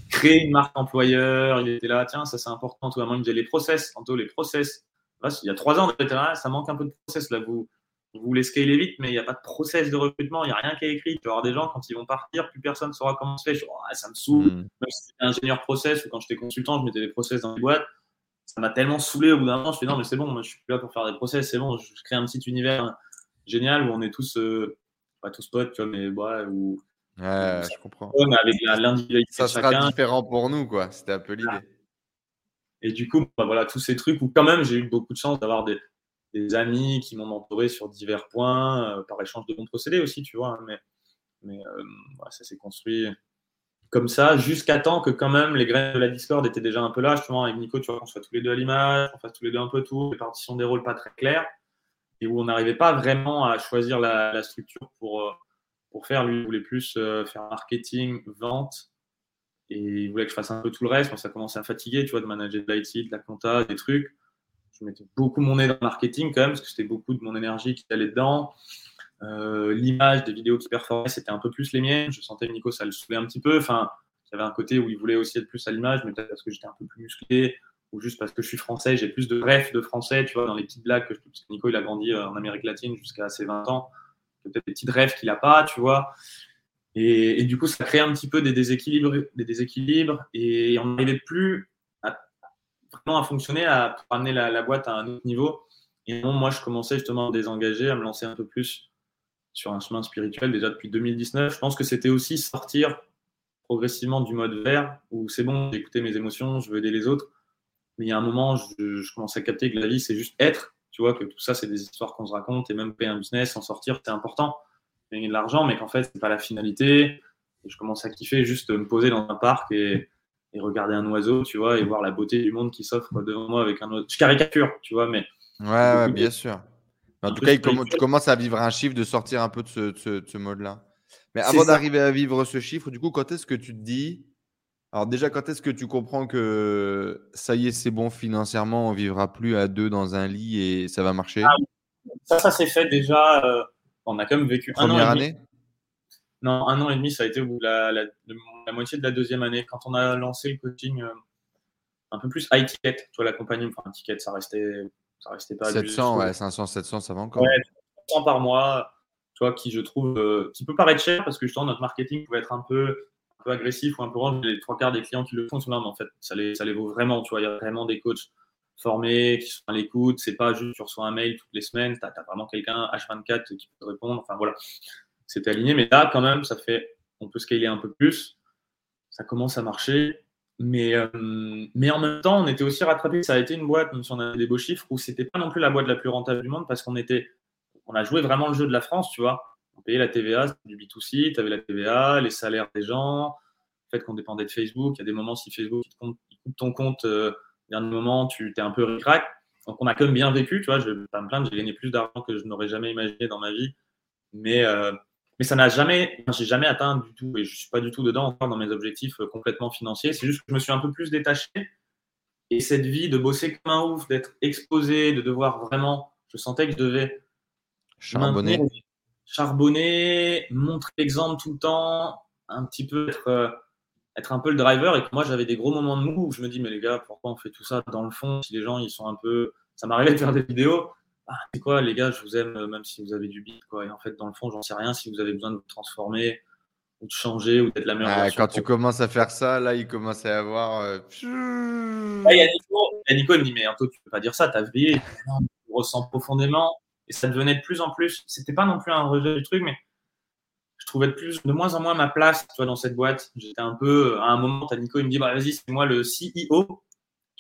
Créer une marque employeur, il était là, tiens, ça c'est important. Tout le monde il me disait les process, tantôt les process. il y a trois ans, ça manque un peu de process là. Vous, vous voulez scaler vite, mais il n'y a pas de process de recrutement, il n'y a rien qui est écrit. Tu vas avoir des gens, quand ils vont partir, plus personne ne saura comment se fait. Oh, ça me saoule. Hmm. Même si j'étais ingénieur process ou quand j'étais consultant, je mettais des process dans les boîtes ça m'a tellement saoulé au bout d'un moment. Je fais non, mais c'est bon, moi, je suis plus là pour faire des process, c'est bon, je, crée un petit univers génial où on est tous, euh, pas tous potes, tu vois, mais ouais, où,
ouais, je comprends.
avec l'individualité.
Ça sera différent pour nous, quoi. C'était un peu l'idée.
Et du coup, bah, voilà, tous ces trucs où quand même j'ai eu beaucoup de chance d'avoir des, des, amis qui m'ont mentoré sur divers points, euh, par échange de bons procédés aussi, tu vois. Hein, mais, mais euh, ça s'est construit comme ça, jusqu'à temps que quand même les graines de la Discord étaient déjà un peu là. Justement, avec Nico, tu vois, qu'on soit tous les deux à l'image, qu'on fasse tous les deux un peu tout, les partitions des rôles pas très claires, et où on n'arrivait pas vraiment à choisir la, structure pour, euh, pour faire. Lui, il voulait plus euh, faire marketing, vente, et il voulait que je fasse un peu tout le reste. Moi, ça commençait à fatiguer, tu vois, de manager de l'IT, de la compta, des trucs. Je mettais beaucoup mon nez dans le marketing quand même, parce que c'était beaucoup de mon énergie qui allait dedans. Euh, l'image des vidéos qui performaient, c'était un peu plus les miennes. Je sentais que Nico, ça le saoulait un petit peu. Enfin, il y avait un côté où il voulait aussi être plus à l'image, mais peut-être parce que j'étais un peu plus musclé ou juste parce que je suis français, j'ai plus de rêves de français, tu vois, dans les petites blagues que parce que Nico, il a grandi euh, en Amérique latine jusqu'à ses 20 ans. Peut-être des petites rêves qu'il n'a pas, tu vois. Et, du coup, ça crée un petit peu des déséquilibres, des déséquilibres et on n'arrivait plus vraiment à fonctionner, à amener la, boîte à un autre niveau. Et moi, je commençais justement à me désengager, à me lancer un peu plus sur un chemin spirituel déjà depuis 2019. Je pense que c'était aussi sortir progressivement du mode vert où c'est bon, j'ai écouté mes émotions, je veux aider les autres. Mais il y a un moment, je, je commence à capter que la vie, c'est juste être. Tu vois, que tout ça, c'est des histoires qu'on se raconte et même payer un business, en sortir, c'est important. Gagner de l'argent, mais qu'en fait, c'est pas la finalité. Et je commence à kiffer juste me poser dans un parc et, et, regarder un oiseau, tu vois, et voir la beauté du monde qui s'offre devant moi avec un oiseau. Je caricature, tu vois, mais.
Ouais, ouais bien sûr. En tout cas, tu commences à vivre un chiffre, de sortir un peu de ce, mode-là. Mais avant d'arriver à vivre ce chiffre, du coup, quand est-ce que tu te dis. Alors, déjà, quand est-ce que tu comprends que ça y est, c'est bon financièrement, on vivra plus à deux dans un lit et ça va marcher? Ah
Ça, ça s'est fait déjà. Euh, on a quand même vécu
un an.
Première
année?
Non, un an et demi, ça a été la, la, moitié de la deuxième année. Quand on a lancé le coaching euh, un peu plus high ticket, tu vois, la compagnie, enfin, un ticket, ça restait ça restait pas
700, ouais, 500, 700, ça va encore.
Ouais, 700 par mois, tu vois, qui je trouve, euh, qui peut paraître cher parce que justement notre marketing pouvait être un peu, peu agressif ou un peu range. Les trois quarts des clients qui le font sont là, mais en fait, ça les, ça les vaut vraiment. Tu vois, il y a vraiment des coachs formés qui sont à l'écoute. C'est pas juste tu reçois un mail toutes les semaines, tu as, vraiment quelqu'un H24 qui peut te répondre. Enfin voilà, c'était aligné. Mais là, quand même, ça fait, on peut scaler un peu plus. Ça commence à marcher. Mais, euh, mais en même temps, on était aussi rattrapé. Ça a été une boîte, même si on avait des beaux chiffres, où c'était pas non plus la boîte la plus rentable du monde parce qu'on était, on a joué vraiment le jeu de la France, tu vois. On payait la TVA, du B2C, tu avais la TVA, les salaires des gens, le fait qu'on dépendait de Facebook. Il y a des moments, si Facebook il coupe ton compte, euh, dernier moment, tu es un peu ric Donc on a quand même bien vécu, tu vois. Je vais pas me plaindre, j'ai gagné plus d'argent que je n'aurais jamais imaginé dans ma vie. Mais, euh, mais ça n'a jamais, j'ai jamais atteint du tout, et je suis pas du tout dedans encore dans mes objectifs euh, complètement financiers. C'est juste que je me suis un peu plus détaché. Et cette vie de bosser comme un ouf, d'être exposé, de devoir vraiment, je sentais que je devais
charbonner,
charbonner, montrer l'exemple tout le temps, un petit peu être, euh, être un peu le driver. Et que moi, j'avais des gros moments de mou où je me dis, mais les gars, pourquoi on fait tout ça dans le fond? Si les gens ils sont un peu, ça m'arrivait de faire des vidéos ah, c'est quoi, les gars, je vous aime, même si vous avez du beat, quoi. Et en fait, dans le fond, j'en sais rien si vous avez besoin de vous transformer ou de changer ou d'être la meilleure
ah, Quand tu commences à faire ça, là, il commence à y avoir. Euh,
il y a Nico, Nico, il me dit, mais Anto, tu peux pas dire ça, t'as vrillé. Tu ressens profondément. Et ça devenait de plus en plus. C'était pas non plus un rejet du truc, mais je trouvais de, plus, de moins en moins ma place toi, dans cette boîte. J'étais un peu, à un moment, as Nico, il me dit, bah, vas-y, c'est moi le CEO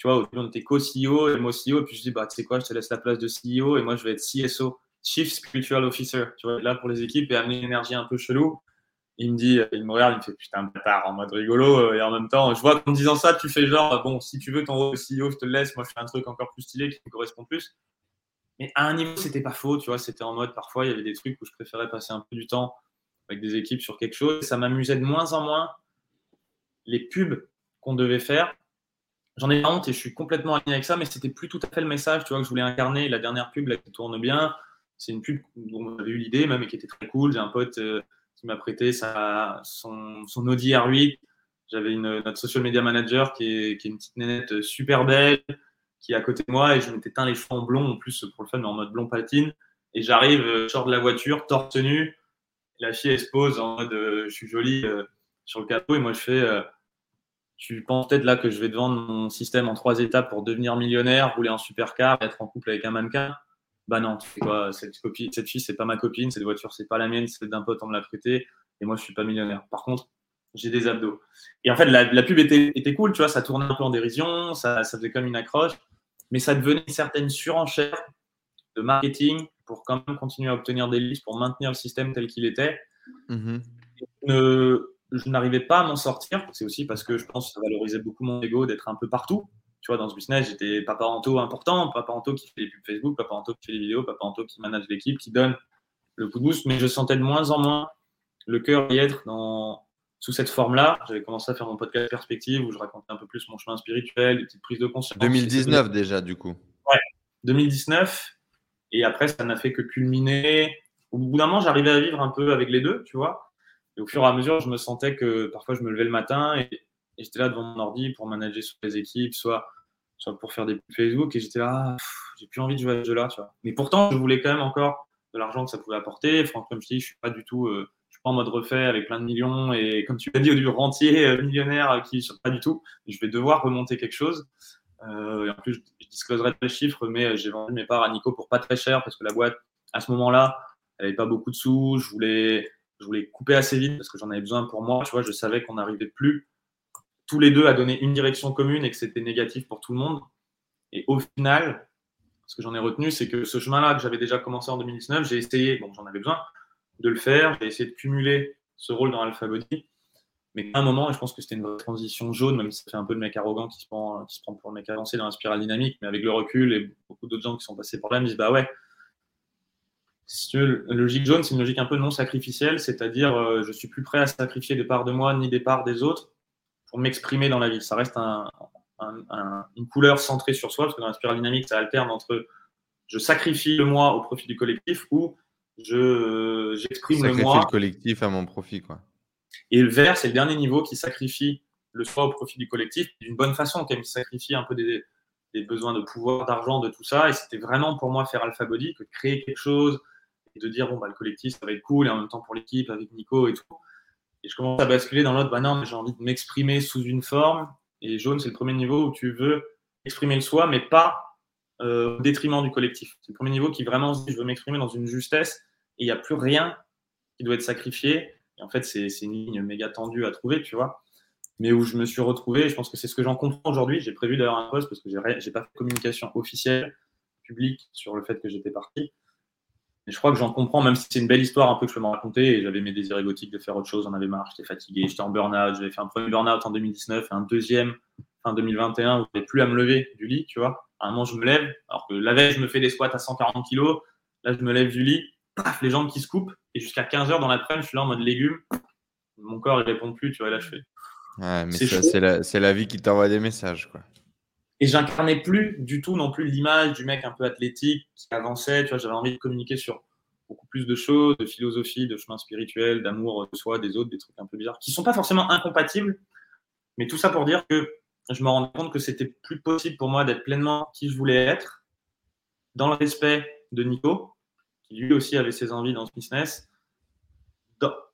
tu vois, au début, on était co-CEO et moi CEO, et puis je dis, bah, tu sais quoi, je te laisse la place de CEO et moi, je vais être CSO, Chief Spiritual Officer, tu vois, là pour les équipes et amener une énergie un peu chelou. Il me dit, il me regarde, il me fait putain, bâtard, en mode rigolo, euh, et en même temps, je vois qu'en disant ça, tu fais genre, bon, si tu veux ton rôle CEO, je te le laisse, moi, je fais un truc encore plus stylé qui me correspond plus. Mais à un niveau, c'était pas faux, tu vois, c'était en mode, parfois, il y avait des trucs où je préférais passer un peu du temps avec des équipes sur quelque chose, ça m'amusait de moins en moins les pubs qu'on devait faire, j'en ai honte et je suis complètement aligné avec ça, mais c'était plus tout à fait le message, tu vois, que je voulais incarner. La dernière pub là, qui tourne bien, c'est une pub dont j'avais eu l'idée même et qui était très cool. J'ai un pote euh, qui m'a prêté sa, son, Audi R8. J'avais notre social media manager qui est, qui est, une petite nénette super belle, qui est à côté de moi et je m'étais teint les cheveux en blond en plus pour le fun, mais en mode blond patine. Et j'arrive, je sors de la voiture, torse nu. La fille, elle se pose en mode euh, je suis jolie euh, sur le capot et moi je fais tu penses peut-être là que je vais te vendre mon système en trois étapes pour devenir millionnaire, rouler en supercar, être en couple avec un mannequin? Bah non, tu quoi? Cette, copie, cette fille, c'est pas ma copine, cette voiture, c'est pas la mienne, c'est d'un pote, on me l'a prêté, et moi, je suis pas millionnaire. Par contre, j'ai des abdos. Et en fait, la, pub était, était, cool, tu vois, ça tournait un peu en dérision, ça, ça faisait comme une accroche, mais ça devenait une certaine surenchère de marketing pour quand même continuer à obtenir des listes, pour maintenir le système tel qu'il était. Mmh je n'arrivais pas à m'en sortir. C'est aussi parce que je pense que ça valorisait beaucoup mon ego d'être un peu partout. Tu vois, dans ce business, j'étais papa Anto important, papa Anto qui fait les pubs Facebook, papa Anto qui fait les vidéos, papa Anto qui manage l'équipe, qui donne le coup de boost. Mais je sentais de moins en moins le cœur y être dans, sous cette forme-là. J'avais commencé à faire mon podcast Perspective où je racontais un peu plus mon chemin spirituel, des petites prises de conscience.
2019 déjà, du coup.
Ouais, 2019. Et après, ça n'a fait que culminer. Au bout d'un moment, j'arrivais à vivre un peu avec les deux, tu vois. Et au fur et à mesure, je me sentais que parfois je me levais le matin et, j'étais là devant mon ordi pour manager sur les équipes, soit, soit pour faire des Facebook. Et j'étais là, j'ai plus envie de jouer à ce jeu-là. Tu vois. Mais pourtant, je voulais quand même encore de l'argent que ça pouvait apporter. Franchement, comme je dis, je suis pas du tout, euh, en mode refait avec plein de millions. Et comme tu l'as dit au début, rentier, euh, millionnaire, euh, qui pas du tout. Je vais devoir remonter quelque chose. et en plus, je, discloserai les chiffres, mais j'ai vendu mes parts à Nico pour pas très cher parce que la boîte, à ce moment-là, elle avait pas beaucoup de sous. Je voulais je voulais couper assez vite parce que j'en avais besoin pour moi. Tu vois, je savais qu'on n'arrivait plus tous les deux à donner une direction commune et que c'était négatif pour tout le monde. Et au final, ce que j'en ai retenu, c'est que ce chemin-là que j'avais déjà commencé en 2019, j'ai essayé, bon, j'en avais besoin de le faire, j'ai essayé de cumuler ce rôle dans Body. Mais à un moment, et je pense que c'était une vraie transition jaune, même si ça fait un peu de mec arrogant qui se prend, qui se prend pour le mec avancé dans la spirale dynamique, mais avec le recul et beaucoup d'autres gens qui sont passés par là me disent Bah ouais, la logique jaune, c'est une logique un peu non sacrificielle, c'est-à-dire euh, je suis plus prêt à sacrifier des parts de moi ni des parts des autres pour m'exprimer dans la vie. Ça reste une couleur centrée sur soi, parce que dans la spirale dynamique, ça alterne entre je sacrifie le moi au profit du collectif ou je j'exprime le moi.
le collectif à mon profit, quoi.
Et le vert, c'est le dernier niveau qui sacrifie le soi au profit du collectif d'une bonne façon, quand même, sacrifie un peu des, des besoins de pouvoir, d'argent, de tout ça. Et c'était vraiment pour moi faire Alpha Body que créer quelque chose, et de dire bon bah le collectif ça va être cool et en même temps pour l'équipe avec Nico et tout. Et je commence à basculer dans l'autre, bah non, mais j'ai envie de m'exprimer sous une forme. Et jaune, c'est le premier niveau où tu veux exprimer le soi, mais pas euh, au détriment du collectif. C'est le premier niveau qui vraiment se dit je veux m'exprimer dans une justesse et il n'y a plus rien qui doit être sacrifié. Et en fait, c'est une ligne méga tendue à trouver, tu vois. Mais où je me suis retrouvé, je pense que c'est ce que j'en comprends aujourd'hui. J'ai prévu d'ailleurs un poste parce que j'ai pas fait de communication officielle, publique sur le fait que j'étais parti. Et je crois que j'en comprends, même si c'est une belle histoire un peu que je peux me raconter. Et j'avais mes désirs égotiques de faire autre chose, j'en avais marre, j'étais fatigué, j'étais en burn-out. J'avais fait un premier burn-out en 2019 et un deuxième fin 2021 où je n'avais plus à me lever du lit, tu vois. À un moment, je me lève, alors que la veille, je me fais des squats à 140 kg. Là, je me lève du lit, paf, les jambes qui se coupent. Et jusqu'à 15 h dans l'après-midi, je suis là en mode légumes. Mon corps, il répond plus, tu vois. Là, je fais.
Ouais, mais c'est la, la vie qui t'envoie des messages, quoi.
Et j'incarnais plus du tout non plus l'image du mec un peu athlétique qui avançait. Tu vois, j'avais envie de communiquer sur beaucoup plus de choses, de philosophie, de chemin spirituel, d'amour de soi, des autres, des trucs un peu bizarres, qui sont pas forcément incompatibles. Mais tout ça pour dire que je me rends compte que c'était plus possible pour moi d'être pleinement qui je voulais être, dans le respect de Nico, qui lui aussi avait ses envies dans ce business.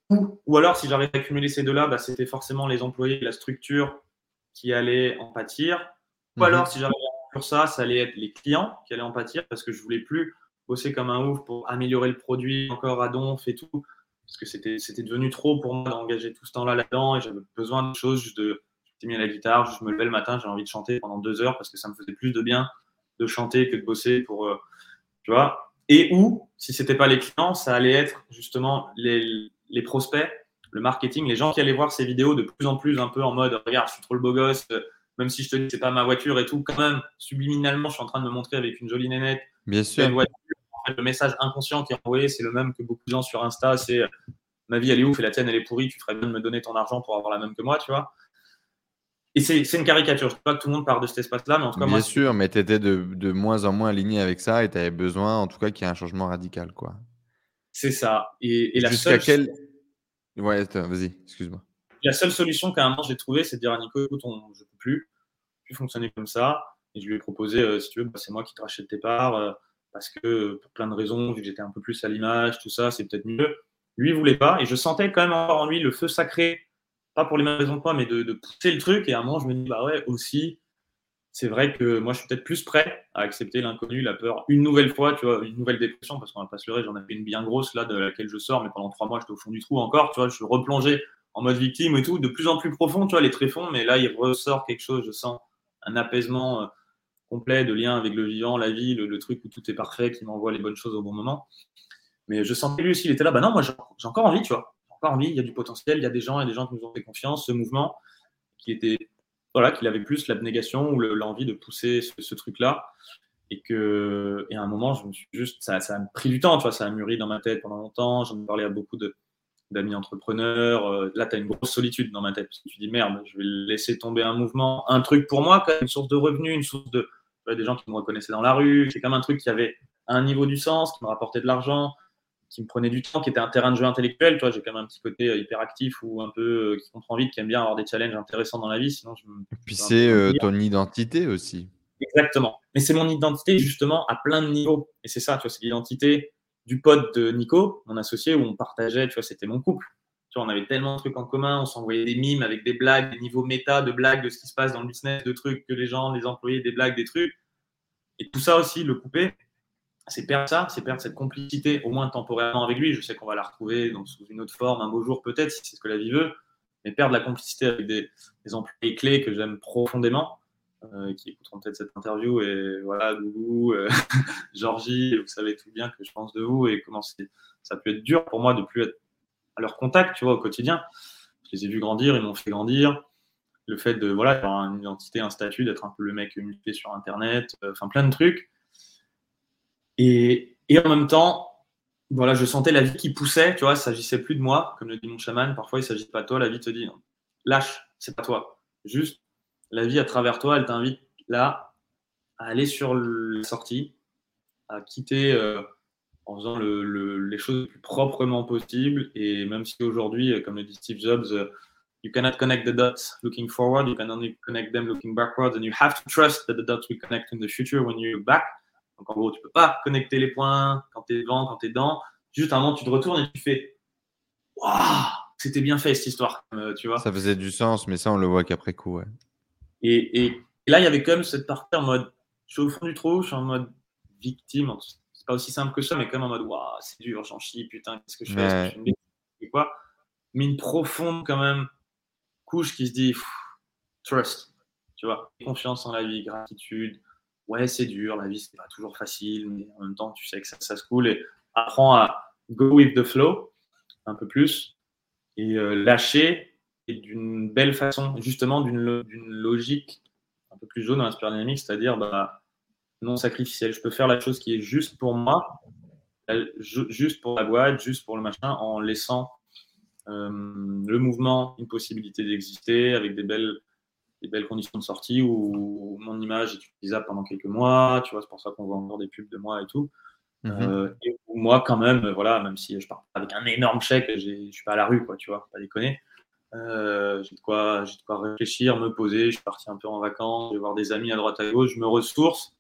ou, alors, si j'arrivais à ces deux-là, bah, c'était forcément les employés, la structure qui allaient en pâtir ou alors, mhm. si j'arrivais à faire ça, ça allait être les clients qui allaient en pâtir parce que je voulais plus bosser comme un ouf pour améliorer le produit encore à donf et tout. Parce que c'était, c'était devenu trop pour moi d'engager tout ce temps-là là-dedans et j'avais besoin de choses, juste de. Mis à la guitare, je me levais le matin, j'avais envie de chanter pendant deux heures parce que ça me faisait plus de bien de chanter que de bosser pour. Euh, tu vois Et ou, si c'était pas les clients, ça allait être justement les, les prospects, le marketing, les gens qui allaient voir ces vidéos de plus en plus un peu en mode regarde, je suis trop le beau gosse, même si je te dis que c'est pas ma voiture et tout, quand même, subliminalement, je suis en train de me montrer avec une jolie nénette.
Bien sûr.
le message inconscient qui est envoyé, c'est le même que beaucoup de gens sur Insta, c'est ma vie elle est ouf et la tienne elle est pourrie, tu ferais bien de me donner ton argent pour avoir la même que moi, tu vois. Et c'est une caricature. Je ne sais pas que tout le monde part de cet espace-là, mais en tout cas,
Bien sûr, mais tu étais de, de, moins en moins aligné avec ça et tu avais besoin, en tout cas, qu'il y ait un changement radical. quoi.
C'est ça. Et, et la
Jusqu'à quel. Ouais, vas-y, excuse-moi.
La seule solution qu'à un moment j'ai trouvé, c'est de dire à Nico écoute, on, je ne peux plus, plus fonctionner comme ça. Et je lui ai proposé euh, si tu veux, bah, c'est moi qui te rachète tes parts, euh, parce que pour plein de raisons, vu que j'étais un peu plus à l'image, tout ça, c'est peut-être mieux. Lui, il voulait pas. Et je sentais quand même encore en lui le feu sacré, pas pour les mêmes raisons que moi, mais de, pousser le truc. Et à un moment, je me dis, bah ouais, aussi, c'est vrai que moi, je suis peut-être plus prêt à accepter l'inconnu, la peur, une nouvelle fois, tu vois, une nouvelle dépression, parce qu'on va pas se j'en avais une bien grosse là, de laquelle je sors, mais pendant trois mois, j'étais au fond du trou encore, tu vois, je suis replongé en mode victime et tout, de plus en plus profond, tu vois, les tréfonds, mais là, il ressort quelque chose, je sens un apaisement euh, complet de lien avec le vivant, la vie, le, truc où tout est parfait, qui m'envoie les bonnes choses au bon moment. Mais je sentais lui aussi, il était là, bah non, moi, j'ai encore envie, tu vois, encore envie, il y a du potentiel, il y a des gens, il y a des gens qui nous ont fait confiance, ce mouvement qui était voilà, qu'il avait plus l'abnégation ou l'envie de pousser ce, truc-là. Et que, à un moment, je me suis juste, ça, ça a pris du temps, tu vois, ça a mûri dans ma tête pendant longtemps. J'en ai parlé à beaucoup d'amis entrepreneurs. Euh, là, tu as une grosse solitude dans ma tête parce que tu dis merde, je vais laisser tomber un mouvement, un truc pour moi, une source de revenus, une source de. des gens qui me reconnaissaient dans la rue. C'est comme un truc qui avait un niveau du sens, qui me rapportait de l'argent, qui me prenait du temps, qui était un terrain de jeu intellectuel. Toi, j'ai quand même un petit côté euh, hyperactif ou un peu euh, qui comprend vite, qui aime bien avoir des challenges intéressants dans la vie. Sinon, je
Et puis c'est euh, ton identité aussi.
Exactement. Mais c'est mon identité justement à plein de niveaux. Et c'est ça, tu vois, c'est l'identité du pote de Nico, mon associé, où on partageait, tu vois, c'était mon couple. Tu vois, on avait tellement de trucs en commun, on s'envoyait des mimes avec des blagues, des niveaux méta de blagues de ce qui se passe dans le business, de trucs que les gens, les employés, des blagues, des trucs. Et tout ça aussi, le couper, c'est perdre ça, c'est perdre cette complicité, au moins temporairement avec lui. Je sais qu'on va la retrouver donc, sous une autre forme un beau jour peut-être, si c'est ce que la vie veut, mais perdre la complicité avec des, employés clés que j'aime profondément, euh, qui écouteront peut-être cette interview. Et voilà, Gougou, euh, Georgie, vous savez tout bien que je pense de vous et comment ça peut être dur pour moi de plus être à leur contact, tu vois, au quotidien. Je les ai vus grandir, ils m'ont fait grandir. Le fait de, voilà, d'avoir une identité, un statut, d'être un peu le mec muté sur Internet, euh, enfin plein de trucs et, en même temps, voilà, je sentais la vie qui poussait, tu vois, il s'agissait plus de moi, comme le dit mon chaman. Parfois, il ne s'agit pas de toi, la vie te dit lâche, c'est pas toi. Juste, la vie à travers toi, elle t'invite là à aller sur la sortie, à quitter euh, en faisant le, les choses le plus proprement possible. Et même si aujourd'hui, euh, comme le dit Steve Jobs, uh, you cannot connect the dots looking forward, you can only connect them looking backwards, and you have to trust that the dots will connect in the future when you look back. Donc en gros, tu peux pas connecter les points quand tu es devant, quand tu es dedans. Juste un moment, tu te retournes et tu fais Waouh, c'était bien fait cette histoire. Euh, tu vois
ça faisait du sens, mais ça, on le voit qu'après coup. Ouais.
Et, et, là, il y avait quand même cette partie en mode je suis au fond du trou, je suis en mode victime. C'est pas aussi simple que ça, mais quand même en mode waouh, c'est dur, j'en chie, putain, qu'est-ce que je fais que je quoi Mais une profonde, quand même, couche qui se dit trust, tu vois, confiance en la vie, gratitude, ouais, c'est dur, la vie, c'est pas toujours facile, mais en même temps, tu sais que ça, se coule et apprends à go with the flow un peu plus et euh, lâcher d'une belle façon, justement d'une logique un peu plus jaune dans la dynamique, c'est-à-dire bah, non sacrificielle. Je peux faire la chose qui est juste pour moi, juste pour la boîte, juste pour le machin, en laissant euh, le mouvement une possibilité d'exister avec des belles des belles conditions de sortie où mon image est utilisable pendant quelques mois, tu vois, c'est pour ça qu'on voit encore des pubs de moi et tout. Mhm. Euh, et moi, quand même, voilà, même si je pars avec un énorme chèque, je suis pas à la rue, quoi, tu vois, pas déconner. Euh, j'ai de, quoi, de quoi réfléchir, me poser, je suis parti un peu en vacances, je vais voir des amis à droite à gauche, je me ressource,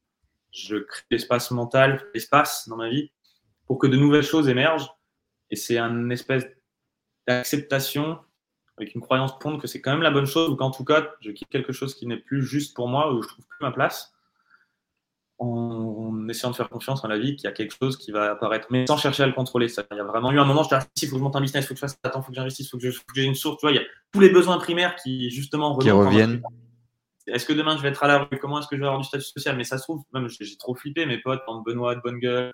je crée l'espace mental, l'espace dans ma vie pour que de nouvelles choses émergent. Et c'est un espèce d'acceptation avec une croyance profonde que c'est quand même la bonne chose, ou qu'en tout cas, je quitte quelque chose qui n'est plus juste pour moi, où je trouve plus ma place, en, essayant de faire confiance en la vie qu'il y a quelque chose qui va apparaître, mais sans chercher à le contrôler. Ça, il y a vraiment eu un moment, je dis, il faut que je monte un business, il faut que je fasse, attends, il faut que j'investisse, il faut que j'ai une source, tu vois, il y a tous les besoins primaires qui, justement,
reviennent.
Est-ce que demain je vais être à la rue? Comment est-ce que je vais avoir du statut social? Mais ça se trouve, même j'ai trop flippé, mes potes, Benoît de Bonne Gueule,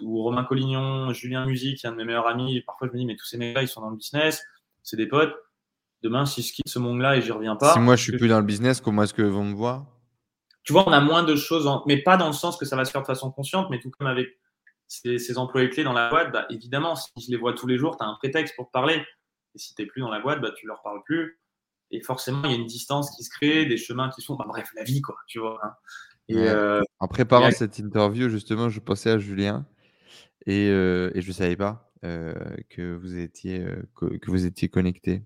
ou, Romain Collignon, Julien Musique, un de mes meilleurs amis, parfois je me dis, mais tous ces mecs-là, ils sont dans le business, c'est des potes Demain, si je quitte ce monde-là et je reviens pas.
Si moi je suis plus dans le business, comment est-ce que vont me voir?
Tu vois, on a moins de choses, mais pas dans le sens que ça va se faire de façon consciente, mais tout comme avec ces, employés clés dans la boîte, bah, évidemment, si je les vois tous les jours, tu as un prétexte pour te parler. Et si tu n'es plus dans la boîte, bah, tu leur parles plus. et forcément, il y a une distance qui se crée, des chemins qui sont, bah, bref, la vie, quoi, tu vois. Hein.
Et, euh, en préparant cette interview, justement, je pensais à Julien et, euh, et je ne savais pas euh, que, vous étiez, que, vous étiez connecté.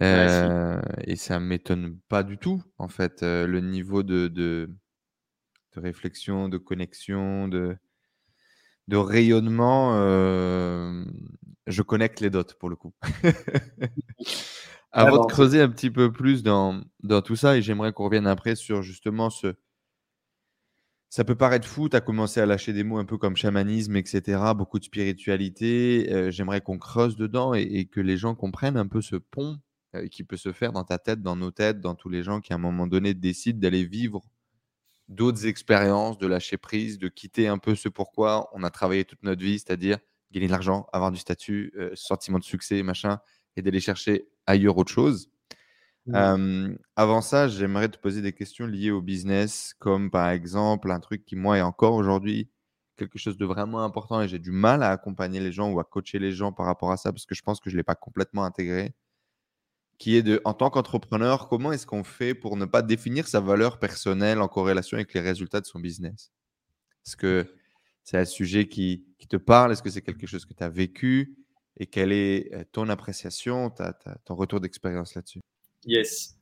Et ça ne m'étonne pas du tout, en fait, le niveau de, de, de, réflexion, de connexion, de, de rayonnement. je connecte les dots pour le coup. Avant de creuser un petit peu plus dans, dans tout ça, et j'aimerais qu'on revienne après sur justement ce. Ça peut paraître fou, tu as commencé à lâcher des mots un peu comme chamanisme, etc., beaucoup de spiritualité. Euh, j'aimerais qu'on creuse dedans et, que les gens comprennent un peu ce pont euh, qui peut se faire dans ta tête, dans nos têtes, dans tous les gens qui à un moment donné décident d'aller vivre d'autres expériences, de lâcher prise, de quitter un peu ce pourquoi on a travaillé toute notre vie, c'est-à-dire gagner de l'argent, avoir du statut, euh, sentiment de succès, machin, et d'aller chercher ailleurs autre chose. Mmh. avant ça, j'aimerais te poser des questions liées au business, comme par exemple un truc qui, moi, est encore aujourd'hui quelque chose de vraiment important et j'ai du mal à accompagner les gens ou à coacher les gens par rapport à ça parce que je pense que je ne l'ai pas complètement intégré, qui est de, en tant qu'entrepreneur, comment est-ce qu'on fait pour ne pas définir sa valeur personnelle en corrélation avec les résultats de son business? Est-ce que c'est un sujet qui, qui te parle? Est-ce que c'est quelque chose que tu as vécu? Et quelle est ton appréciation, ton retour d'expérience là-dessus?
Yes.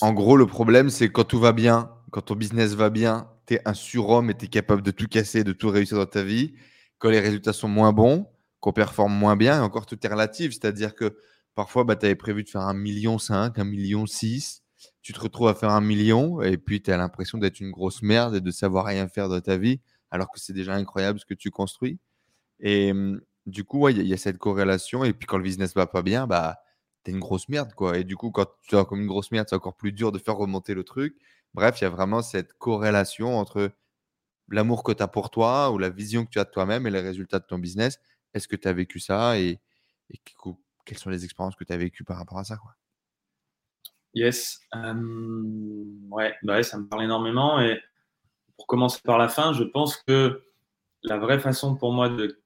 En gros, le problème, c'est quand tout va bien, quand ton business va bien, tu es un surhomme et tu es capable de tout casser, de tout réussir dans ta vie. Quand les résultats sont moins bons, qu'on performe moins bien, et encore tout est relatif. C'est-à-dire que parfois, bah, tu avais prévu de faire un million cinq, un million six. Tu te retrouves à faire un million et puis tu as l'impression d'être une grosse merde et de savoir rien faire de ta vie, alors que c'est déjà incroyable ce que tu construis. Et, mmh, du coup, il y, a cette corrélation. Et puis, quand le business va pas bien, bah, es une grosse merde, quoi. Et du coup, quand tu es comme une grosse merde, c'est encore plus dur de faire remonter le truc. Bref, il y a vraiment cette corrélation entre l'amour que tu as pour toi ou la vision que tu as de toi-même et les résultats de ton business. Est-ce que tu as vécu ça et, quelles sont les expériences que tu as vécues par rapport à ça, quoi?
Yes. bah ouais, ça me parle énormément. Et pour commencer par la fin, je pense que la vraie façon pour moi de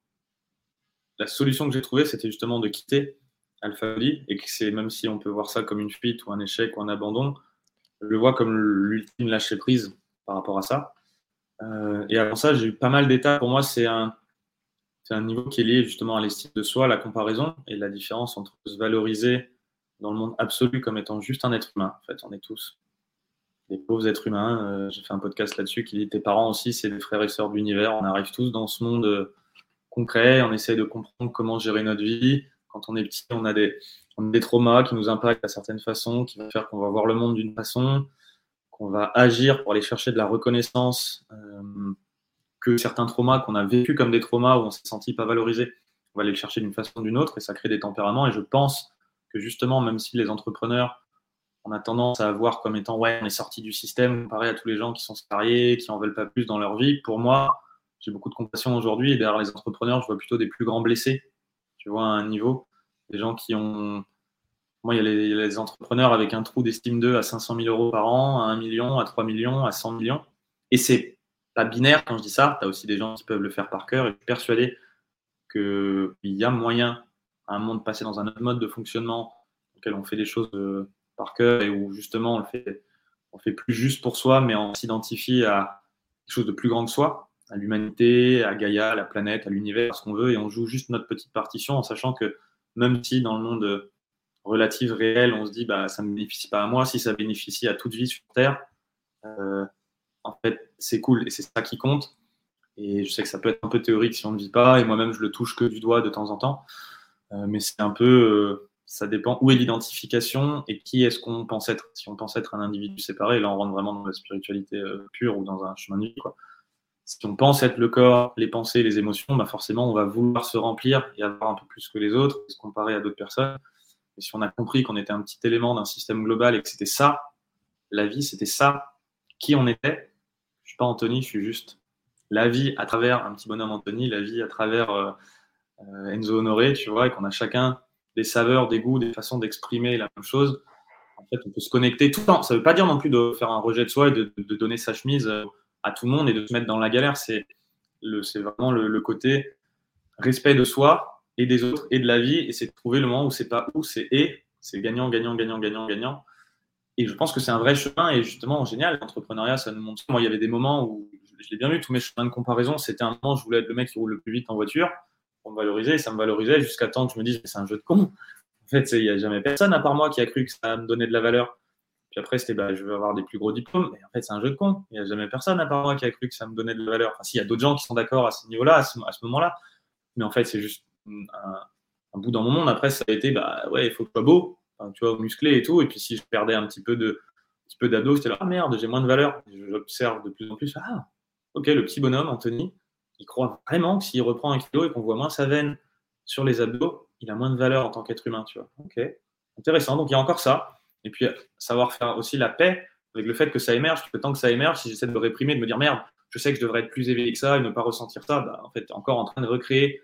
la solution que j'ai trouvée, c'était justement de quitter AlphaBody et que c'est, même si on peut voir ça comme une fuite ou un échec ou un abandon, je le vois comme l'ultime lâcher prise par rapport à ça. Euh, et avant ça, j'ai eu pas mal d'étapes. Pour moi, c'est un, c'est un niveau qui est lié justement à l'estime de soi, la comparaison et la différence entre se valoriser dans le monde absolu comme étant juste un être humain. En fait, on est tous des pauvres êtres humains. Euh, j'ai fait un podcast là-dessus qui dit tes parents aussi, c'est des frères et sœurs de l'univers. On arrive tous dans ce monde euh, concret, on essaie de comprendre comment gérer notre vie. Quand on est petit, on a des, des traumas qui nous impactent à certaines façons, qui vont faire qu'on va voir le monde d'une façon, qu'on va agir pour aller chercher de la reconnaissance, euh, que certains traumas qu'on a vécu comme des traumas où on s'est senti pas valorisé, on va aller le chercher d'une façon ou d'une autre et ça crée des tempéraments. Et je pense que justement, même si les entrepreneurs, on a tendance à voir comme étant ouais, on est sorti du système comparé à tous les gens qui sont salariés, qui en veulent pas plus dans leur vie, pour moi, j'ai beaucoup de compassion aujourd'hui. Et derrière les entrepreneurs, je vois plutôt des plus grands blessés. Tu vois, à un niveau, des gens qui ont. Moi, il y a les, entrepreneurs avec un trou d'estime d'eux à 500 000 euros par an, à 1 million, à 3 millions, à 100 millions. Et c'est binaire quand je dis ça. Tu as aussi des gens qui peuvent le faire par cœur. Et je suis persuadé qu'il y a moyen, à un moment, de passer dans un autre mode de fonctionnement auquel on fait des choses euh, par cœur et où justement on le fait, on fait plus juste pour soi, mais on s'identifie à quelque chose de plus grand que soi à l'humanité, à Gaïa, à la planète, à l'univers, ce qu'on veut, et on joue juste notre petite partition en sachant que même si dans le monde relatif réel, on se dit bah ça ne bénéficie pas à moi, si ça bénéficie à toute vie sur Terre, euh, en fait c'est cool et c'est ça qui compte. Et je sais que ça peut être un peu théorique si on ne vit pas, et moi-même je le touche que du doigt de temps en temps, euh, mais c'est un peu, euh, ça dépend où est l'identification et qui est-ce qu'on pense être. Si on pense être un individu séparé, là on rentre vraiment dans la spiritualité pure ou dans un chemin de vie. Si on pense être le corps, les pensées, les émotions, bah forcément, on va vouloir se remplir et avoir un peu plus que les autres, se comparer à d'autres personnes. Et si on a compris qu'on était un petit élément d'un système global et que c'était ça, la vie, c'était ça, qui on était, je suis pas Anthony, je suis juste la vie à travers un petit bonhomme Anthony, la vie à travers euh, euh, Enzo Honoré, tu vois, et qu'on a chacun des saveurs, des goûts, des façons d'exprimer la même chose. En fait, on peut se connecter tout le temps. Ça ne veut pas dire non plus de faire un rejet de soi et de, donner sa chemise euh, à tout le monde et de se mettre dans la galère. C'est vraiment le, côté respect de soi et des autres et de la vie. Et c'est trouver le moment où c'est pas où, c'est et. C'est gagnant, gagnant, gagnant, gagnant, gagnant. Et je pense que c'est un vrai chemin et justement génial. L'entrepreneuriat, ça nous montre. Moi, il y avait des moments où je l'ai bien vu, tous mes chemins de comparaison, c'était un moment où je voulais être le mec qui roule le plus vite en voiture pour me valoriser et ça me valorisait jusqu'à temps que je me dise, c'est un jeu de con. En fait, il n'y a jamais personne à part moi qui a cru que ça me donnait de la valeur. Puis après, c'était bah, je veux avoir des plus gros diplômes. Mais en fait, c'est un jeu de con. Il n'y a jamais personne à part moi qui a cru que ça me donnait de la valeur. Enfin, s'il y a d'autres gens qui sont d'accord à ce niveau-là, à ce, moment-là. Mais en fait, c'est juste un, bout dans mon monde. Après, ça a été, bah ouais, il faut que je sois beau, tu vois, musclé et tout. Et puis si je perdais un petit peu de, petit peu c'était là, ah merde, j'ai moins de valeur. J'observe de plus en plus, ah, ok, le petit bonhomme, Anthony, il croit vraiment que s'il reprend un kilo et qu'on voit moins sa veine sur les abdos, il a moins de valeur en tant qu'être humain, tu vois. Ok, intéressant. Donc il y a encore ça. Et puis savoir faire aussi la paix avec le fait que ça émerge, que tant que ça émerge, si j'essaie de réprimer, de me dire merde, je sais que je devrais être plus éveillé que ça et ne pas ressentir ça, bah, en fait, encore en train de recréer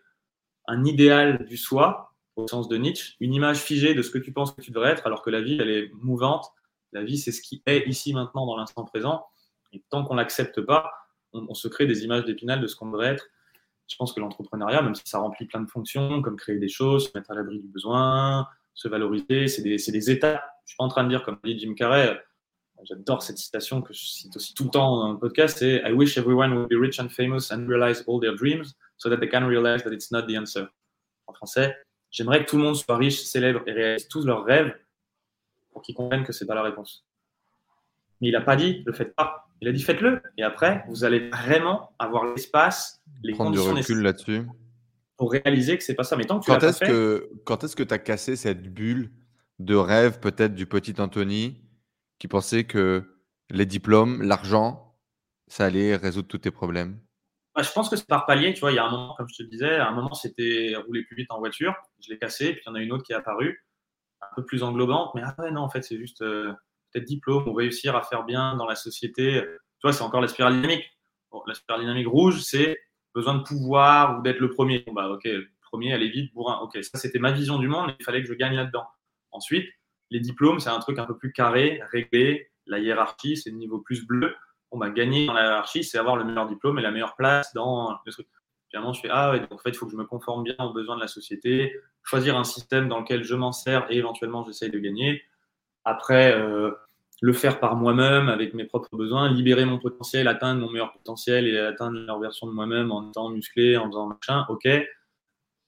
un idéal du soi, au sens de Nietzsche, une image figée de ce que tu penses que tu devrais être, alors que la vie, elle est mouvante. La vie, c'est ce qui est ici, maintenant, dans l'instant présent. Et tant qu'on l'accepte pas, on, se crée des images d'épinal de ce qu'on devrait être. Je pense que l'entrepreneuriat, même si ça remplit plein de fonctions, comme créer des choses, se mettre à l'abri du besoin, se valoriser, c'est des, des, étapes. Je suis pas en train de dire, comme dit Jim Carrey, j'adore cette citation que je cite aussi tout le temps dans le podcast, c'est I wish everyone would be rich and famous and realize all their dreams so that they can realize that it's not the answer. En français, j'aimerais que tout le monde soit riche, célèbre et réalise tous leurs rêves pour qu'ils comprennent que c'est pas la réponse. Mais il n'a pas dit, le faites pas. Il a dit faites-le. Et après, vous allez vraiment avoir l'espace, les
Prendre du recul là-dessus.
Pour réaliser que c'est pas ça. Mais tant que
quand est-ce que quand est-ce que tu as cassé cette bulle de rêve peut-être du petit Anthony qui pensait que les diplômes, l'argent, ça allait résoudre tous tes problèmes?
Bah, Je pense que c'est par palier. Tu vois, il y a un moment, comme je te disais, un moment c'était rouler plus vite en voiture. Je l'ai cassé. Puis il y en a une autre qui est apparue, un peu plus englobante. Mais ah ouais, non, en fait, c'est juste. Euh, peut-être diplôme ou réussir à faire bien dans la société. Tu vois, c'est encore la spirale dynamique. la spirale dynamique rouge, c'est besoin de pouvoir ou d'être le premier. Bon, bah, ok, le premier, aller vite, bourrin. Ok, ça, c'était ma vision du monde, il fallait que je gagne là-dedans. Ensuite, les diplômes, c'est un truc un peu plus carré, réglé. La hiérarchie, c'est le niveau plus bleu. Gagner dans la hiérarchie, c'est avoir le meilleur diplôme et la meilleure place dans le truc. Finalement, je fais Ah ouais, donc en fait, il faut que je me conforme bien aux besoins de la société, choisir un système dans lequel je m'en sers et éventuellement j'essaye de gagner. Après, euh, le faire par moi-même avec mes propres besoins, libérer mon potentiel, atteindre mon meilleur potentiel et atteindre la version de moi-même en étant musclé, en faisant machin, ok.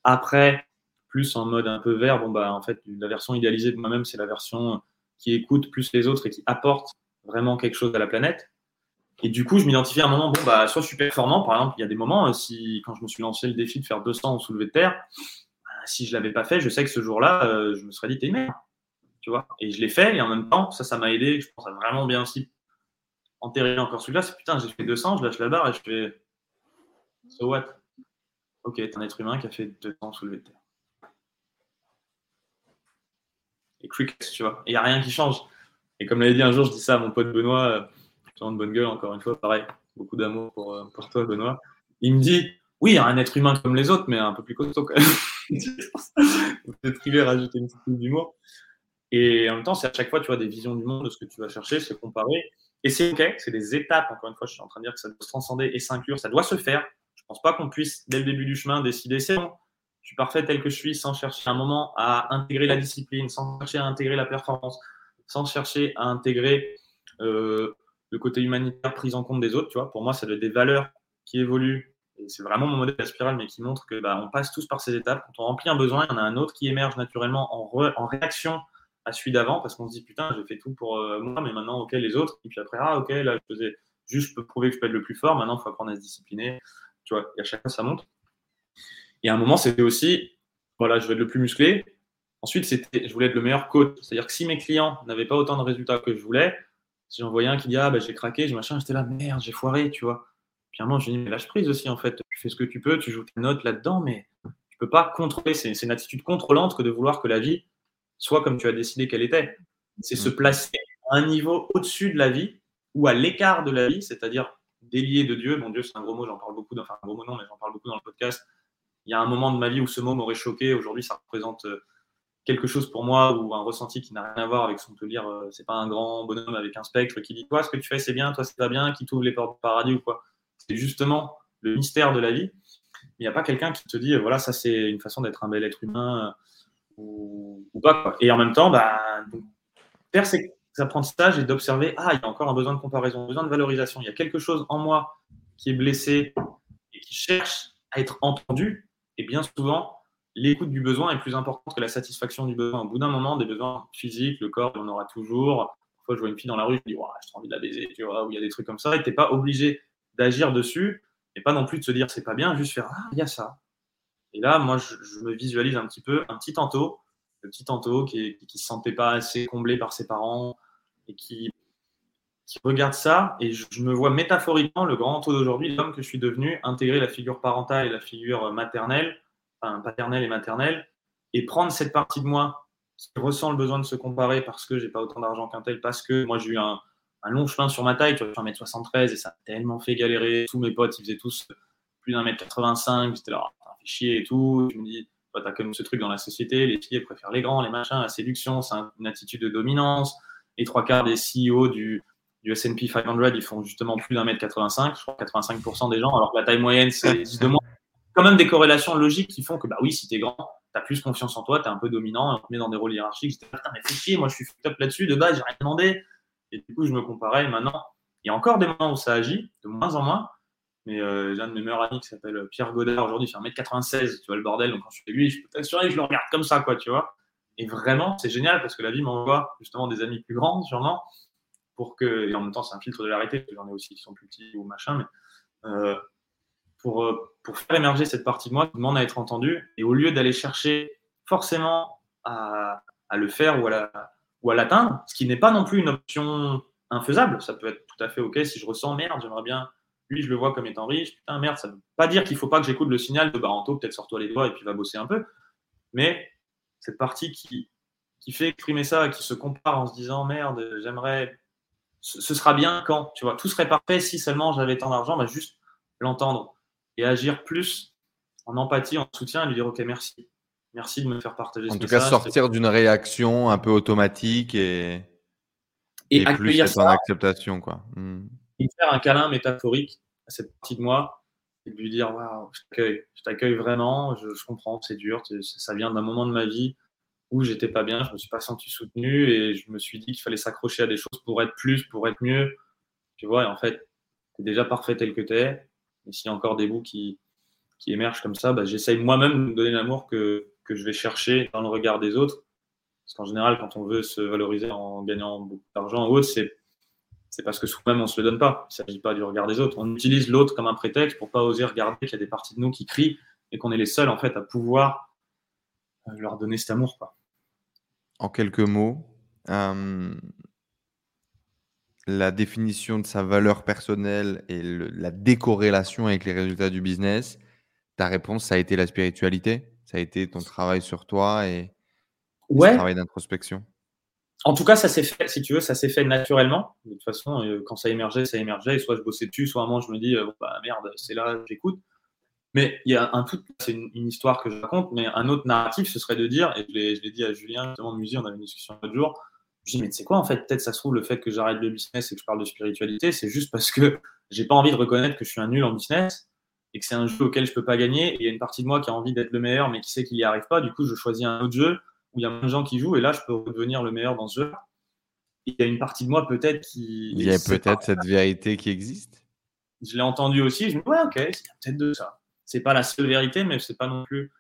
Après, plus en mode un peu vert, bon bah en fait la version idéalisée de moi-même, c'est la version qui écoute plus les autres et qui apporte vraiment quelque chose à la planète. Et du coup, je m'identifie à un moment, bon bah soit je suis performant, par exemple, il y a des moments, si quand je me suis lancé le défi de faire 200 en soulevé de terre, bah, si je l'avais pas fait, je sais que ce jour-là, euh, je me serais dit t'es merde vois. Et je l'ai fait, et en même temps, ça, ça m'a aidé, je pense, à vraiment bien aussi enterrer encore celui-là. C'est putain, j'ai fait 200, je lâche la barre et je fais So what? Ok, t'es un être humain qui a fait 200 soulevé de terre. Et quick, tu vois. Et il n'y a rien qui change. Et comme l'avait dit un jour, je dis ça à mon pote Benoît, euh, de bonne gueule, encore une fois, pareil, beaucoup d'amour pour, euh, pour toi, Benoît. Il me dit Oui, un être humain comme les autres, mais un peu plus costaud quand même. Rajouter une petite d'humour. Et en même temps, c'est à chaque fois, tu vois, des visions du monde, de ce que tu vas chercher, c'est comparer. Et c'est OK, c'est des étapes. Encore une fois, je suis en train de dire que ça doit se transcender et s'inclure, ça doit se faire. Je ne pense pas qu'on puisse, dès le début du chemin, décider c'est bon, je suis parfait tel que je suis, sans chercher un moment à intégrer la discipline, sans chercher à intégrer la performance, sans chercher à intégrer euh, le côté humanitaire, prise en compte des autres. Tu vois, pour moi, ça doit être des valeurs qui évoluent. Et c'est vraiment mon modèle la spirale, mais qui montre que bah, on passe tous par ces étapes. Quand on remplit un besoin, il y en a un autre qui émerge naturellement en, réaction à celui d'avant parce qu'on se dit putain, j'ai fait tout pour euh, moi, mais maintenant, ok, les autres. Et puis après, ah, ok, là, je faisais juste, je peux prouver que je peux être le plus fort. Maintenant, il faut apprendre à se discipliner. Tu vois, et à chaque fois, ça monte. Et à un moment, c'était aussi, voilà, je vais être le plus musclé. Ensuite, c'était, je voulais être le meilleur coach. C'est-à-dire que si mes clients n'avaient pas autant de résultats que je voulais, j'en voyais un qui dit, ah, ben, j'ai craqué, j'ai machin, j'étais là, merde, j'ai foiré, tu vois. Puis à un moment, je dis, mais lâche prise aussi, en fait. Tu fais ce que tu peux, tu joues tes notes là-dedans, mais tu peux pas contrôler. C'est, une attitude contrôlante que de vouloir que la vie soit comme tu as décidé qu'elle était. C'est se mm. placer à un niveau au-dessus de la vie ou à l'écart de la vie, c'est-à-dire délié de Dieu. Mon Dieu, c'est un gros mot, j'en parle beaucoup, enfin un gros mot non, mais j'en parle beaucoup dans le podcast. Il y a un moment de ma vie où ce mot m'aurait choqué. Aujourd'hui, ça représente euh, quelque chose pour moi ou un ressenti qui n'a rien à voir avec son te. Euh, c'est pas un grand bonhomme avec un spectre qui dit toi ce que tu fais c'est bien, toi c'est pas bien, qui t'ouvre les portes du paradis ou quoi. C'est justement le mystère de la vie. Il n'y a pas quelqu'un qui te dit voilà ça c'est une façon d'être un bel être humain ou, pas. Et en même temps, bah, faire ces apprentissages et d'observer, ah, il y a encore un besoin de comparaison, un besoin de valorisation. Il y a quelque chose en moi qui est blessé et qui cherche à être entendu. Et bien souvent, l'écoute du besoin est plus importante que la satisfaction du besoin. Au bout d'un moment, des besoins physiques, le corps, on aura toujours. Parfois, je vois une fille dans la rue, je dis, j'ai envie de la baiser, tu vois, ou il y a des trucs comme ça, et tu n'es pas obligé d'agir dessus, et pas non plus de se dire, c'est pas bien, juste faire, ah, il y a ça. Et là, moi, je, me visualise un petit peu un petit tantôt, le petit tantôt qui ne se sentait pas assez comblé par ses parents, et qui, qui regarde ça, et je, me vois métaphoriquement, le grand taux d'aujourd'hui, l'homme que je suis devenu, intégrer la figure parentale et la figure maternelle, enfin paternelle et maternelle, et prendre cette partie de moi qui ressent le besoin de se comparer parce que j'ai pas autant d'argent qu'un tel, parce que moi j'ai eu un, long chemin sur ma taille, tu vois, je suis 1m73 et ça a tellement fait galérer. Tous mes potes, ils faisaient tous plus d'un mètre 85, j'étais là, oh, fait chier et tout. Je me dis, tu as comme ce truc dans la société, les filles préfèrent les grands, les machins, la séduction, c'est une attitude de dominance. Les trois quarts des CEO du, du S&P 500, ils font justement plus d'un mètre 85, je crois 85% des gens, alors que la taille moyenne, c'est de moins. Quand même des corrélations logiques qui font que, bah oui, si t'es grand, t'as plus confiance en toi, t'es un peu dominant, on te met dans des rôles hiérarchiques. J'étais, putain, mais fais chier, moi je suis top là-dessus, de base, j'ai rien demandé. Et du coup, je me comparais. Maintenant, il y a encore des moments où ça agit, de moins en moins. Mais euh, j'ai un de mes meilleurs amis qui s'appelle Pierre Godard aujourd'hui, il fait 1m96, tu vois le bordel. Donc quand je suis avec lui, je peux t'assurer que je le regarde comme ça, quoi, tu vois. Et vraiment, c'est génial parce que la vie m'envoie justement des amis plus grands, sûrement, pour que, et en même temps, c'est un filtre de l'arrêté, parce que j'en ai aussi qui sont plus petits ou machin, mais euh, pour, euh, pour faire émerger cette partie de moi qui demande à être entendue. Et au lieu d'aller chercher forcément à, le faire ou à, la, l'atteindre, ce qui n'est pas non plus une option infaisable, ça peut être tout à fait OK si je ressens merde, j'aimerais bien, lui, je le vois comme étant riche, putain, merde, ça ne veut pas dire qu'il ne faut pas que j'écoute le signal de Baranto, peut-être sors-toi les doigts et puis va bosser un peu. Mais cette partie qui, qui fait exprimer ça, qui se compare en se disant merde, j'aimerais, ce, sera bien quand, tu vois, tout serait parfait si seulement j'avais tant d'argent, bah juste l'entendre et agir plus en empathie, en soutien et lui dire ok merci, merci de me faire partager.
En tout cas, sortir d'une réaction un peu automatique et et, plus en acceptation quoi.
Hmm. Et faire un câlin métaphorique à cette partie de moi et lui dire waouh, je t'accueille, je t'accueille vraiment, je, comprends, c'est dur, ça vient d'un moment de ma vie où j'étais pas bien, je me suis pas senti soutenu et je me suis dit qu'il fallait s'accrocher à des choses pour être plus, pour être mieux, tu vois, et en fait, tu es déjà parfait tel que tu es, et s'il y a encore des bouts qui, émergent comme ça, bah, j'essaye moi-même de donner l'amour que, je vais chercher dans le regard des autres, parce qu'en général, quand on veut se valoriser en gagnant beaucoup d'argent ou autre, c'est parce que soi-même, on ne se le donne pas. Il ne s'agit pas du regard des autres. On utilise l'autre comme un prétexte pour pas oser regarder qu'il y a des parties de nous qui crient et qu'on est les seuls, en fait, à pouvoir euh, leur donner cet amour.
En quelques mots, euh, la définition de sa valeur personnelle et la décorrélation avec les résultats du business, ta réponse, ça a été la spiritualité Ça a été ton travail sur toi et
ouais.
travail d'introspection
en tout cas, ça s'est fait, si tu veux, ça s'est fait naturellement. De toute façon, euh, quand ça émergeait, ça émergeait. Et soit je bossais dessus, soit à un moment, je me dis, euh, bah, merde, c'est là, j'écoute. Mais il y a un tout, c'est une, histoire que je raconte, mais un autre narratif, ce serait de dire, et je l'ai dit à Julien, justement, de musique, on avait une discussion l'autre jour. Je dis, mais tu sais quoi, en fait, peut-être ça se trouve, le fait que j'arrête le business et que je parle de spiritualité, c'est juste parce que j'ai pas envie de reconnaître que je suis un nul en business et que c'est un jeu auquel je peux pas gagner. Et il y a une partie de moi qui a envie d'être le meilleur, mais qui sait qu'il n'y arrive pas. Du coup, je choisis un autre jeu où il y a moins de gens qui jouent, et là, je peux devenir le meilleur dans ce jeu il y a une partie de moi peut-être qui.
Il y a peut-être cette vérité qui existe?
Je l'ai entendu aussi. Je me dis, ouais, ok, c'est peut-être de ça. C'est pas la seule vérité, mais c'est pas non plus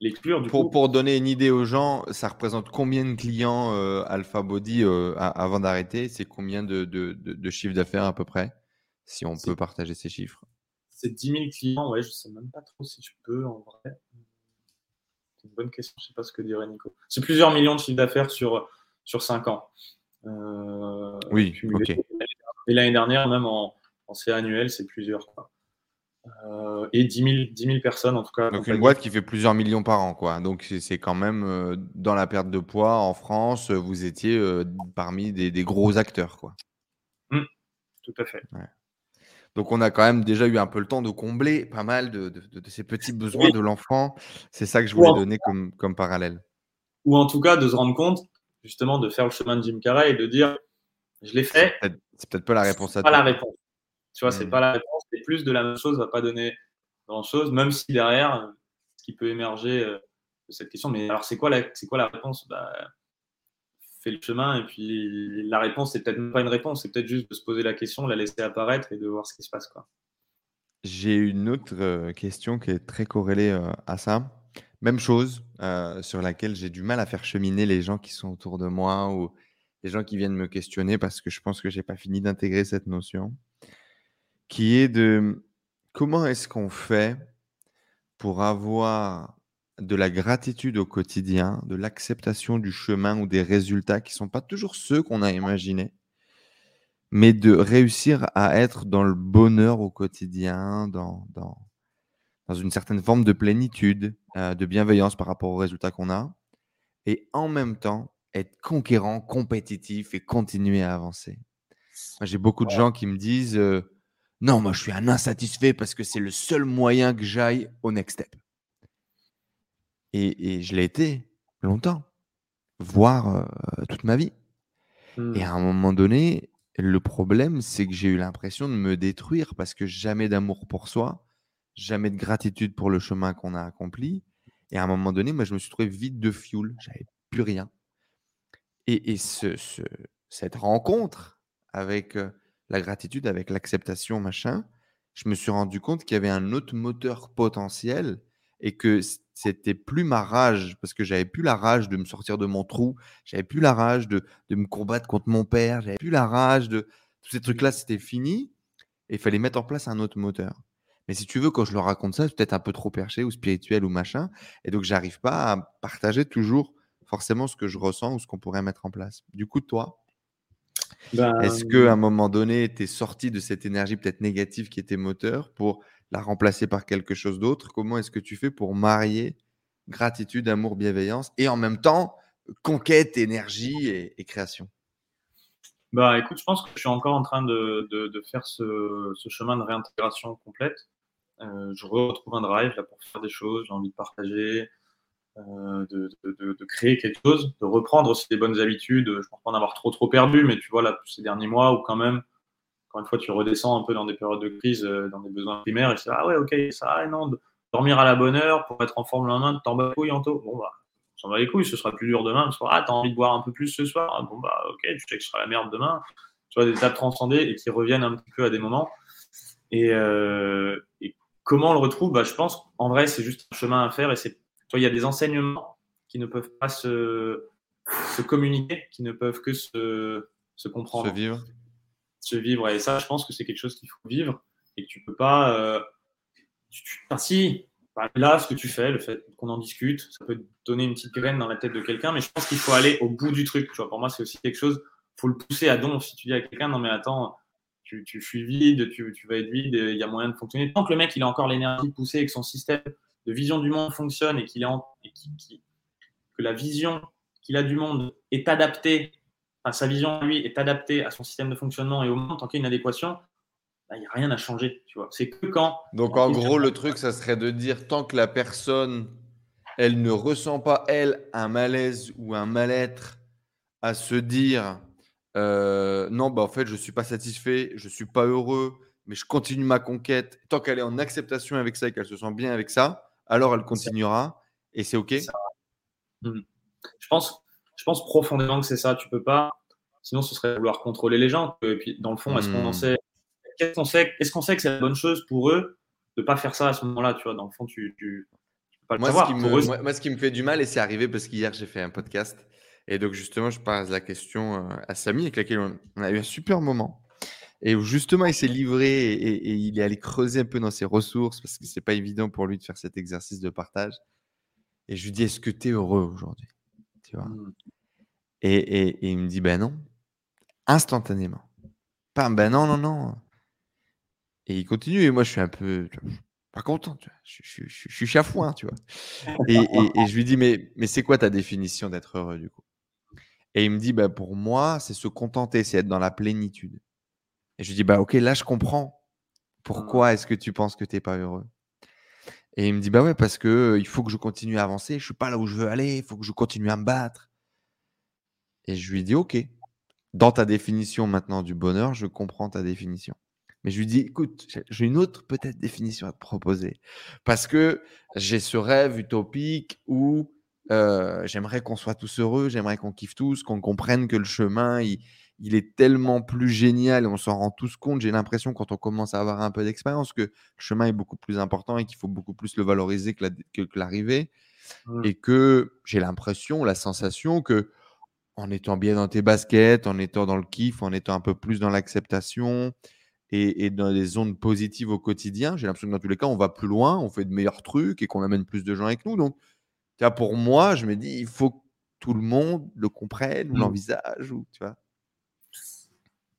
Du
pour, pour donner une idée aux gens, ça représente combien de clients euh, Alpha Body euh, avant d'arrêter? C'est combien de, de, d'affaires à peu près Si on peut partager ces chiffres?
C'est 10 000 clients, ouais, je sais même pas trop si je peux en vrai. C'est une bonne question, je sais pas ce que dirait Nico. C'est plusieurs millions de chiffres d'affaires sur, sur 5 ans.
Euh, oui, ok.
Et l'année dernière, même en, en CA annuel, c'est plusieurs. Euh, et 10 000, personnes en tout cas.
Donc une boîte qui fait plusieurs millions par an, quoi. Donc c'est quand même euh, dans la perte de poids en France, vous étiez parmi des, gros acteurs, quoi.
Mmh, tout à fait.
Donc on a quand même déjà eu un peu le temps de combler pas mal de, ces petits besoins de l'enfant. C'est ça que je voulais donner comme, comme parallèle.
Ou en tout cas de se rendre compte justement de faire le chemin de Jim Carrey et de dire je l'ai fait.
C'est peut-être pas la réponse à
pas la réponse. Tu vois, c'est hmm. pas la réponse. Et plus de la même chose va pas donner grand chose, même si derrière, ce qui peut émerger euh, cette question. Mais alors, c'est quoi la, c'est quoi la réponse? Bah, Fais le chemin et puis la réponse, c'est peut-être pas une réponse, c'est peut-être juste de se poser la question, la laisser apparaître et de voir ce qui se passe. Quoi.
J'ai une autre euh, question qui est très corrélée euh, à ça. Même chose, euh, sur laquelle j'ai du mal à faire cheminer les gens qui sont autour de moi ou les gens qui viennent me questionner parce que je pense que j'ai pas fini d'intégrer cette notion, qui est de comment est-ce qu'on fait pour avoir de la gratitude au quotidien, de l'acceptation du chemin ou des résultats qui ne sont pas toujours ceux qu'on a imaginés, mais de réussir à être dans le bonheur au quotidien, dans, dans, une certaine forme de plénitude, euh, de bienveillance par rapport aux résultats qu'on a, et en même temps être conquérant, compétitif et continuer à avancer? J'ai beaucoup de gens qui me disent euh, Non, moi je suis un insatisfait parce que c'est le seul moyen que j'aille au next step. Et, je l'ai été longtemps, voire toute ma vie. Et mmh. à un moment donné, le problème, c'est que j'ai eu l'impression de me détruire parce que jamais d'amour pour soi, jamais de gratitude pour le chemin qu'on a accompli. Et à un moment donné, moi, je me suis trouvé vide de fuel. J'avais plus rien. Et, ce, cette rencontre avec la gratitude, avec l'acceptation, machin, je me suis rendu compte qu'il y avait un autre moteur potentiel et que c'était plus ma rage, parce que j'avais plus la rage de me sortir de mon trou, j'avais plus la rage de, de, me combattre contre mon père, j'avais plus la rage de tous ces trucs-là, c'était fini, et il fallait mettre en place un autre moteur. Mais si tu veux, quand je leur raconte ça, c'est peut-être un peu trop perché ou spirituel ou machin, et donc j'arrive pas à partager toujours forcément ce que je ressens ou ce qu'on pourrait mettre en place. Du coup, toi, ben, est-ce qu'à un moment donné, tu es sorti de cette énergie peut-être négative qui était moteur pour la remplacer par quelque chose d'autre? Comment est-ce que tu fais pour marier gratitude, amour, bienveillance et en même temps conquête, énergie et, création?
Bah écoute, je pense que je suis encore en train de, faire ce, chemin de réintégration complète. Euh, je retrouve un drive là pour faire des choses, j'ai envie de partager, euh, de, créer quelque chose, de reprendre des bonnes habitudes. Je pense pas en avoir trop trop perdu, mais tu vois là ces derniers mois où quand même encore une fois, tu redescends un peu dans des périodes de crise, euh, dans des besoins primaires, et dis, ah ouais, ok, ça, ah non, dormir à la bonne heure pour être en forme le lendemain, t'en bats les couilles, Anto. Bon, bah, s'en bat les couilles, ce sera plus dur demain. Que, ah, t'as envie de boire un peu plus ce soir. Ah, bon, bah, ok, tu sais que ce sera la merde demain. Tu vois, des étapes transcendées et qui reviennent un petit peu à des moments. Et, euh, comment on le retrouve? Bah, Je pense, en vrai, c'est juste un chemin à faire. Et c'est, il y a des enseignements qui ne peuvent pas se, se communiquer, qui ne peuvent que se, se comprendre.
Se vivre
se vivre. Et ça, je pense que c'est quelque chose qu'il faut vivre et que tu peux pas. Euh, si, bah, là, ce que tu fais, le fait qu'on en discute, ça peut donner une petite graine dans la tête de quelqu'un, mais je pense qu'il faut aller au bout du truc. Tu vois, pour moi, c'est aussi quelque chose, faut le pousser à don. Si tu dis à quelqu'un, non mais attends, tu, tu suis vide, tu, tu, vas être vide, il y a moyen de fonctionner. Tant que le mec, il a encore l'énergie de pousser et que son système de vision du monde fonctionne et qu'il est en, et que la vision qu'il a du monde est adaptée sa vision, lui, est adaptée à son système de fonctionnement et au monde, tant qu'il y a une adéquation, bah, il n'y a rien à changer. Tu vois. C'est que quand.
Donc, en gros, le truc, ça serait de dire tant que la personne, elle ne ressent pas, elle, un malaise ou un mal-être à se dire euh, non, bah, en fait, je ne suis pas satisfait, je ne suis pas heureux, mais je continue ma conquête. Tant qu'elle est en acceptation avec ça et qu'elle se sent bien avec ça, alors elle continuera et c'est OK?
Mmh. Je pense je pense profondément que c'est ça. Tu peux pas. Sinon, ce serait vouloir contrôler les gens. Et puis, dans le fond, est-ce qu'on en hmm. sait Qu'est-ce qu'on sait Est-ce qu'on sait que c'est la bonne chose pour eux de pas faire ça à ce moment-là Tu vois, dans le fond, tu, tu,
peux pas le moi, savoir. Ce qui me, moi, ce qui me fait du mal, et c'est arrivé parce qu'hier j'ai fait un podcast, et donc justement, je pose la question euh, à Samy avec laquelle on a eu un super moment. Et justement, il s'est livré et, il est allé creuser un peu dans ses ressources parce que c'est pas évident pour lui de faire cet exercice de partage. Et je lui dis, est-ce que tu es heureux aujourd'hui? Tu vois? Mmh. Et, il me dit, ben non, instantanément. Pas, ben non, non, non. Et il continue, et moi je suis un peu pas content, tu vois. Je, suis chafouin, tu vois. Et, je lui dis, mais, mais c'est quoi ta définition d'être heureux du coup? Et il me dit, ben pour moi, c'est se contenter, c'est être dans la plénitude. Et je lui dis, bah ok, là je comprends. Pourquoi mmh. est-ce que tu penses que tu n'es pas heureux Et il me dit, bah ouais, parce que il faut que je continue à avancer, je suis pas là où je veux aller, il faut que je continue à me battre. Et je lui dis, OK, dans ta définition maintenant du bonheur, je comprends ta définition. Mais je lui dis, écoute, j'ai une autre peut-être définition à te proposer. Parce que j'ai ce rêve utopique où euh, j'aimerais qu'on soit tous heureux, j'aimerais qu'on kiffe tous, qu'on comprenne que le chemin, il, est tellement plus génial et on s'en rend tous compte. J'ai l'impression quand on commence à avoir un peu d'expérience que le chemin est beaucoup plus important et qu'il faut beaucoup plus le valoriser que l'arrivée. Mmh. Et que j'ai l'impression, la sensation que en étant bien dans tes baskets, en étant dans le kiff, en étant un peu plus dans l'acceptation et, dans des zones positives au quotidien, j'ai l'impression que dans tous les cas, on va plus loin, on fait de meilleurs trucs et qu'on amène plus de gens avec nous. Donc, pour moi, je me dis, il faut que tout le monde le comprenne ou mmh. l'envisage. Ou, tu vois.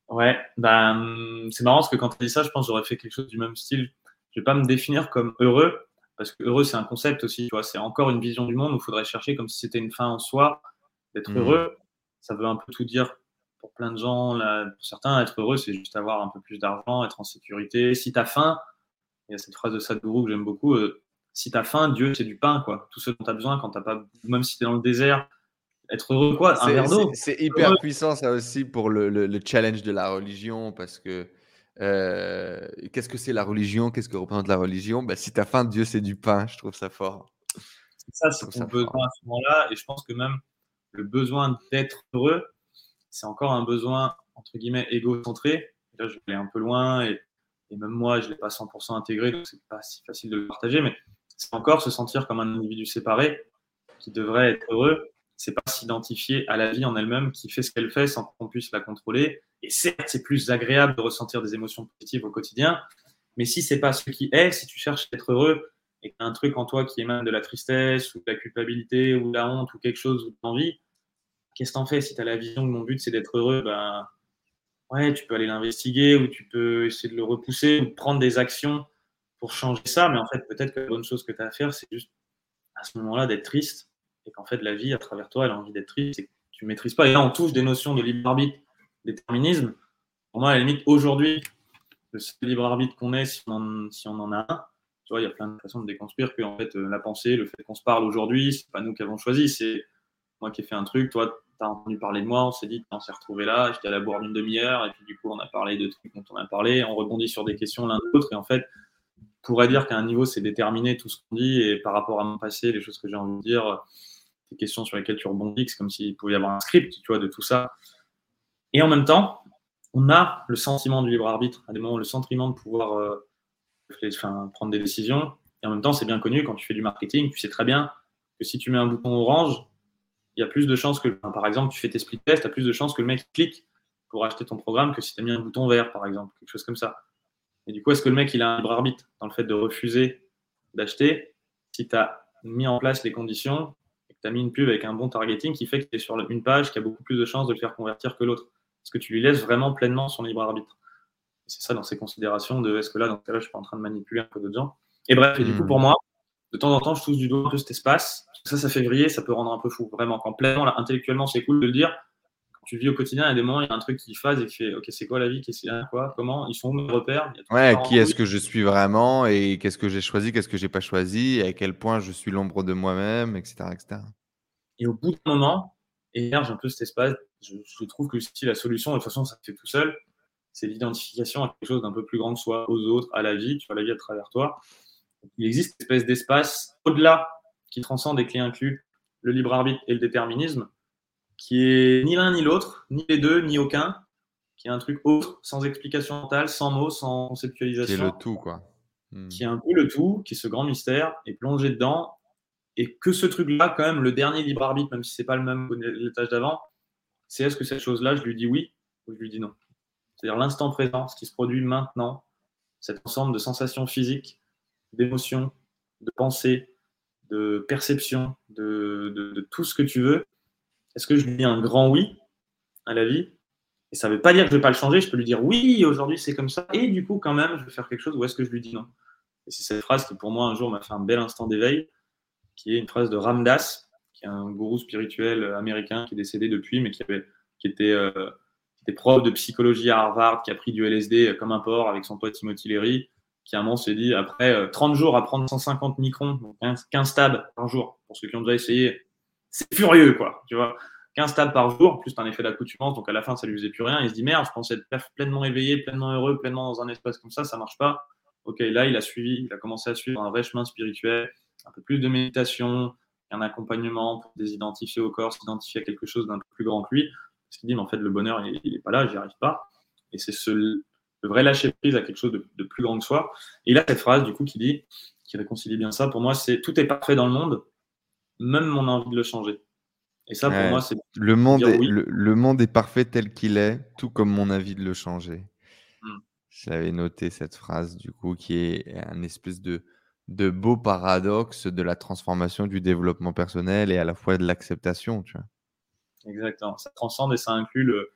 Ouais, ben, c'est marrant parce que quand tu dis ça, je pense que j'aurais fait quelque chose du même style. Je vais pas me définir comme heureux, parce que heureux, c'est un concept aussi, tu vois, c'est encore une vision du monde où il faudrait chercher comme si c'était une fin en soi, d'être mmh. heureux ça veut un peu tout dire pour plein de gens. Là, pour certains, être heureux, c'est juste avoir un peu plus d'argent, être en sécurité. Si tu as faim, il y a cette phrase de Sadhguru que j'aime beaucoup, euh, si tu as faim, Dieu, c'est du pain, quoi. Tout ce dont tu as besoin quand tu pas, même si tu es dans le désert, être heureux, quoi, un verre d'eau.
C'est hyper puissant, ça aussi, pour le, le, challenge de la religion, parce que euh, qu'est-ce que c'est la religion? Qu'est-ce que représente la religion? Bah, Si tu as faim, Dieu, c'est du pain. Je trouve ça fort.
Ça, c'est ton besoin à ce moment-là. Et je pense que même le besoin d'être heureux, c'est encore un besoin, entre guillemets, égocentré. Là, je vais un peu loin et, même moi, je ne l'ai pas 100% intégré, donc c'est pas si facile de le partager, mais c'est encore se sentir comme un individu séparé qui devrait être heureux. C'est pas s'identifier à la vie en elle-même qui fait ce qu'elle fait sans qu'on puisse la contrôler. Et certes, c'est plus agréable de ressentir des émotions positives au quotidien, mais si c'est pas ce qui est, si tu cherches à être heureux et qu'il y a un truc en toi qui émane de la tristesse ou de la culpabilité ou de la honte ou quelque chose ou de l'envie, qu'est-ce que t'en fais? Si tu as la vision que mon but c'est d'être heureux, ben ouais, tu peux aller l'investiguer ou tu peux essayer de le repousser ou prendre des actions pour changer ça. Mais en fait, peut-être que la bonne chose que tu as à faire, c'est juste à ce moment-là d'être triste et qu'en fait, la vie à travers toi, elle a envie d'être triste et que tu ne maîtrises pas. Et là, on touche des notions de libre arbitre, déterminisme. Pour moi, à la limite, aujourd'hui, le libre arbitre qu'on ait, si on, en, a un, tu vois, il y a plein de façons de déconstruire que en fait, euh, la pensée, le fait qu'on se parle aujourd'hui, c'est pas nous qui avons choisi, c'est moi qui ai fait un truc, toi, tu as entendu parler de moi, on s'est dit, on s'est retrouvé là, j'étais à la boire d'une demi-heure, et puis du coup, on a parlé de trucs dont on a parlé, on rebondit sur des questions l'un de l'autre, et en fait, on pourrait dire qu'à un niveau, c'est déterminé tout ce qu'on dit, et par rapport à mon passé, les choses que j'ai envie de dire, questions sur lesquelles tu rebondis, c'est comme s'il pouvait y avoir un script, tu vois, de tout ça. Et en même temps, on a le sentiment du libre arbitre, à des moments, le sentiment de pouvoir euh, prendre des décisions. Et en même temps, c'est bien connu, quand tu fais du marketing, tu sais très bien que si tu mets un bouton orange, il y a plus de chances que, par exemple, tu fais tes split tests, tu as plus de chances que le mec clique pour acheter ton programme que si tu as mis un bouton vert, par exemple, quelque chose comme ça. Et du coup, est-ce que le mec, il a un libre arbitre dans le fait de refuser d'acheter si tu as mis en place les conditions tu as mis une pub avec un bon targeting qui fait que tu es sur une page qui a beaucoup plus de chances de le faire convertir que l'autre Est-ce que tu lui laisses vraiment pleinement son libre arbitre C'est ça dans ces considérations de est-ce que là, dans ce cas-là, je suis pas en train de manipuler un peu d'autres gens? Et bref, et du coup, hmm. pour moi, de temps en temps, je touche du doigt un peu cet espace. Ça, ça fait vriller, ça peut rendre un peu fou. Vraiment, quand pleinement, là, intellectuellement, c'est cool de le dire. Tu vis au quotidien, il y a des moments, il y a un truc qui phase et qui fait Ok, c'est quoi la vie Qu'est-ce qu'il y a Quoi Comment Ils sont où mes repères
Ouais, qui est-ce que je suis vraiment et qu'est-ce que j'ai choisi, qu'est-ce que j'ai pas choisi et à quel point je suis l'ombre de moi-même, etc., etc.
Et au bout d'un moment, émerge un peu cet espace. Je, trouve que si la solution, de toute façon, ça se fait tout seul, c'est l'identification à quelque chose d'un peu plus grand que soi, aux autres, à la vie, tu vois, la vie à travers toi il existe une espèce d'espace au-delà qui transcende des clés inclus le libre arbitre et le déterminisme, qui est ni l'un ni l'autre, ni les deux, ni aucun, qui est un truc autre, sans explication mentale, sans mots, sans conceptualisation.
Qui est le tout, quoi.
Hmm. Qui est un peu le tout, qui est ce grand mystère, et plongé dedans, et que ce truc-là, quand même, le dernier libre arbitre, même si c'est pas le même l'étage d'avant, c'est est-ce que cette chose-là, je lui dis oui ou je lui dis non? C'est-à-dire l'instant présent, ce qui se produit maintenant, cet ensemble de sensations physiques d'émotions, de pensées, de perception, de, tout ce que tu veux, est-ce que je lui dis un grand oui à la vie? Et ça ne veut pas dire que je ne vais pas le changer, je peux lui dire oui, aujourd'hui c'est comme ça, et du coup quand même je vais faire quelque chose, ou est-ce que je lui dis non? Et c'est cette phrase qui pour moi un jour m'a fait un bel instant d'éveil, qui est une phrase de Ramdas, qui est un gourou spirituel américain qui est décédé depuis, mais qui, avait, était... Euh, prof de psychologie à Harvard, qui a pris du LSD comme un porc avec son pote Timothy Leary, qui à un moment s'est dit, après 30 euh, jours à prendre 150 microns, donc 15, stabs par jour, pour ceux qui ont déjà essayé, c'est furieux, quoi, tu vois. 15 tables par jour, plus un effet d'accoutumance, donc à la fin, ça lui faisait plus rien. Il se dit merde, je pensais être pleinement éveillé, pleinement heureux, pleinement dans un espace comme ça, ça marche pas. Ok, là, il a suivi, il a commencé à suivre un vrai chemin spirituel, un peu plus de méditation, un accompagnement pour désidentifier au corps, s'identifier à quelque chose d'un peu plus grand que lui. Parce qu'il dit, mais en fait, le bonheur, il n'est pas là, j'y arrive pas. Et c'est ce, le vrai lâcher prise à quelque chose de, plus grand que soi. Et il a cette phrase, du coup, qui dit, qui réconcilie bien ça, pour moi, c'est tout est parfait dans le monde, même mon envie de le changer. Et ça, pour moi, c'est.
Le monde, est, le, monde est parfait tel qu'il est, tout comme mon avis de le changer. Hmm. J'avais noté cette phrase, du coup, qui est un espèce de, de beau paradoxe de la transformation du développement personnel et à la fois de l'acceptation, tu vois.
Exactement. Ça transcende et ça inclut le,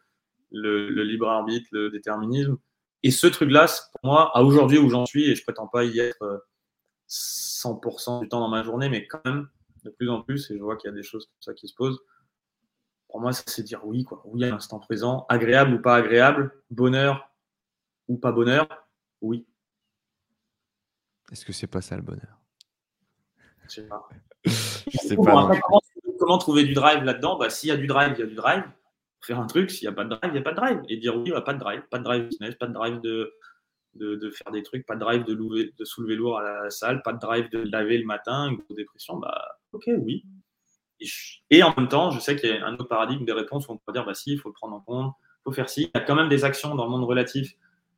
le, libre arbitre, le déterminisme. Et ce truc-là, pour moi, à aujourd'hui où j'en suis, et je prétends pas y être 100% euh, du temps dans ma journée, mais quand même, de plus en plus, et je vois qu'il y a des choses comme ça qui se posent. Pour moi, c'est dire oui, quoi. Oui à l'instant présent, agréable ou pas agréable, bonheur ou pas bonheur, oui.
Est-ce que c'est pas ça le bonheur?
Je sais pas. sais pas comment, trouver du drive là-dedans? Bah, S'il y a du drive, il y a du drive. Faire un truc, s'il n'y a pas de drive, il n'y a pas de drive. Et dire oui, il n'y a pas de drive. Pas de drive business, pas de drive de, de, faire des trucs, pas de drive de, de soulever lourd à la salle, pas de drive de laver le matin, une grosse dépression, bah ok, oui. Et, en même temps, je sais qu'il y a un autre paradigme des réponses où on peut dire bah si, il faut le prendre en compte, il faut faire ci. Il y a quand même des actions dans le monde relatif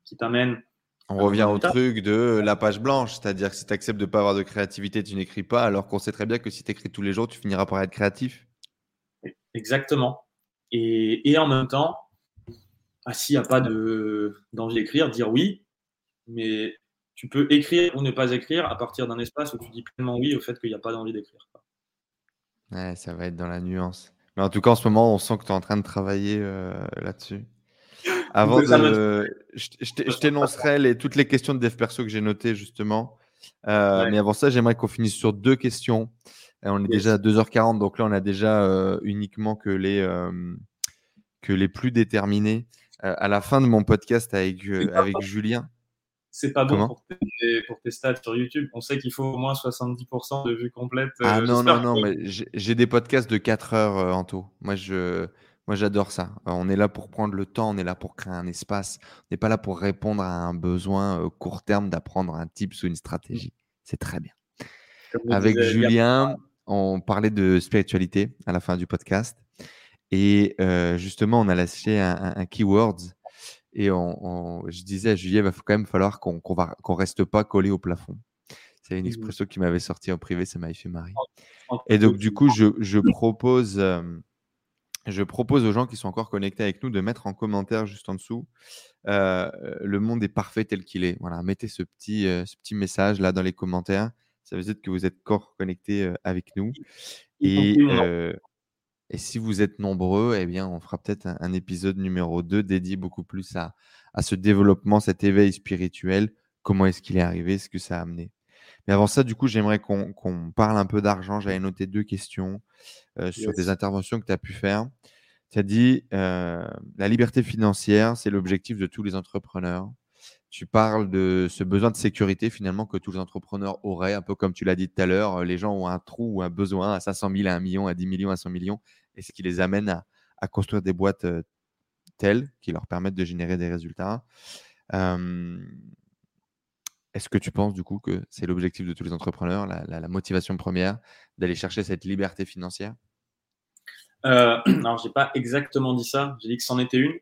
qui t'amènent.
On revient au truc de la page blanche, c'est-à-dire que si tu acceptes de ne pas avoir de créativité, tu n'écris pas, alors qu'on sait très bien que si tu écris tous les jours, tu finiras par être créatif.
Exactement. Et, et en même temps, bah, s'il n'y a pas d'envie d'écrire, dire oui, mais tu peux écrire ou ne pas écrire à partir d'un espace où tu dis pleinement oui au fait qu'il n'y a pas d'envie d'écrire.
Ouais, ça va être dans la nuance. Mais en tout cas, en ce moment, on sent que tu es en train de travailler euh, là-dessus. Avant de. Je t'énoncerai toutes les questions de dev perso que j'ai notées, justement. Euh, mais avant ça, j'aimerais qu'on finisse sur deux questions. on est déjà à 2h40, donc là, on a déjà euh, uniquement que les, que les plus déterminés. à la fin de mon podcast avec, avec Julien
c'est pas bon pour tes, stats sur YouTube. On sait qu'il faut au moins 70% de vues complètes.
Ah euh, non, non, non, mais j'ai des podcasts de 4 heures, euh. Moi, je. Moi, j'adore ça. Euh, on est là pour prendre le temps, on est là pour créer un espace. On n'est pas là pour répondre à un besoin court terme d'apprendre un type ou une stratégie. C'est très bien. Avec Julien, on parlait de spiritualité à la fin du podcast. Et justement, on a lâché un, un, un keywords et on, je disais à Juliette, il va quand même falloir qu'on ne reste pas collé au plafond. C'est une mmh expression qui m'avait sorti en privé, ça m'avait fait marrer. Et donc, du coup, je, je propose, je propose aux gens qui sont encore connectés avec nous de mettre en commentaire juste en dessous le monde est parfait tel qu'il est. Voilà, mettez ce petit, ce petit message là dans les commentaires. Ça veut dire que vous êtes encore connectés avec nous. Et, et si vous êtes nombreux, eh bien, on fera peut-être un, épisode numéro 2 dédié beaucoup plus à, à ce développement, cet éveil spirituel. Comment est-ce qu'il est arrivé, ce que ça a amené? Mais avant ça, du coup, j'aimerais qu'on parle un peu d'argent. J'avais noté deux questions euh, sur des interventions que tu as pu faire. Tu as dit euh, la liberté financière, c'est l'objectif de tous les entrepreneurs. Tu parles de ce besoin de sécurité finalement que tous les entrepreneurs auraient, un peu comme tu l'as dit tout à l'heure. Les gens ont un trou ou un besoin à 500 000, à 1 million, à 10 millions, à 100 millions et ce qui les amène à, construire des boîtes telles qui leur permettent de générer des résultats. Est-ce que tu penses du coup que c'est l'objectif de tous les entrepreneurs, la, motivation première, d'aller chercher cette liberté financière?
Euh, Alors, je n'ai pas exactement dit ça. J'ai dit que c'en était une.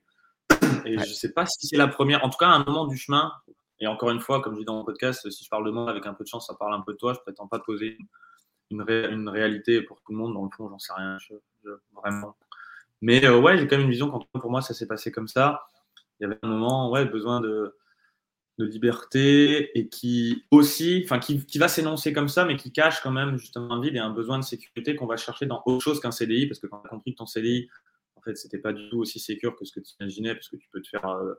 Et je ne sais pas si c'est la première. En tout cas, à un moment du chemin, et encore une fois, comme je dis dans mon podcast, si je parle de moi, avec un peu de chance, ça parle un peu de toi. Je ne prétends pas poser une, une, réalité pour tout le monde. Dans le fond, j'en sais rien. Vraiment. Mais euh, ouais, j'ai quand même une vision quand pour moi ça s'est passé comme ça. Il y avait un moment, ouais, besoin de, de liberté et qui aussi, enfin, qui, qui, va s'énoncer comme ça, mais qui cache quand même justement un vide et un besoin de sécurité qu'on va chercher dans autre chose qu'un CDI, parce que quand tu as compris que ton CDI, en fait, c'était pas du tout aussi sécur que ce que tu imaginais, parce que tu peux te faire euh,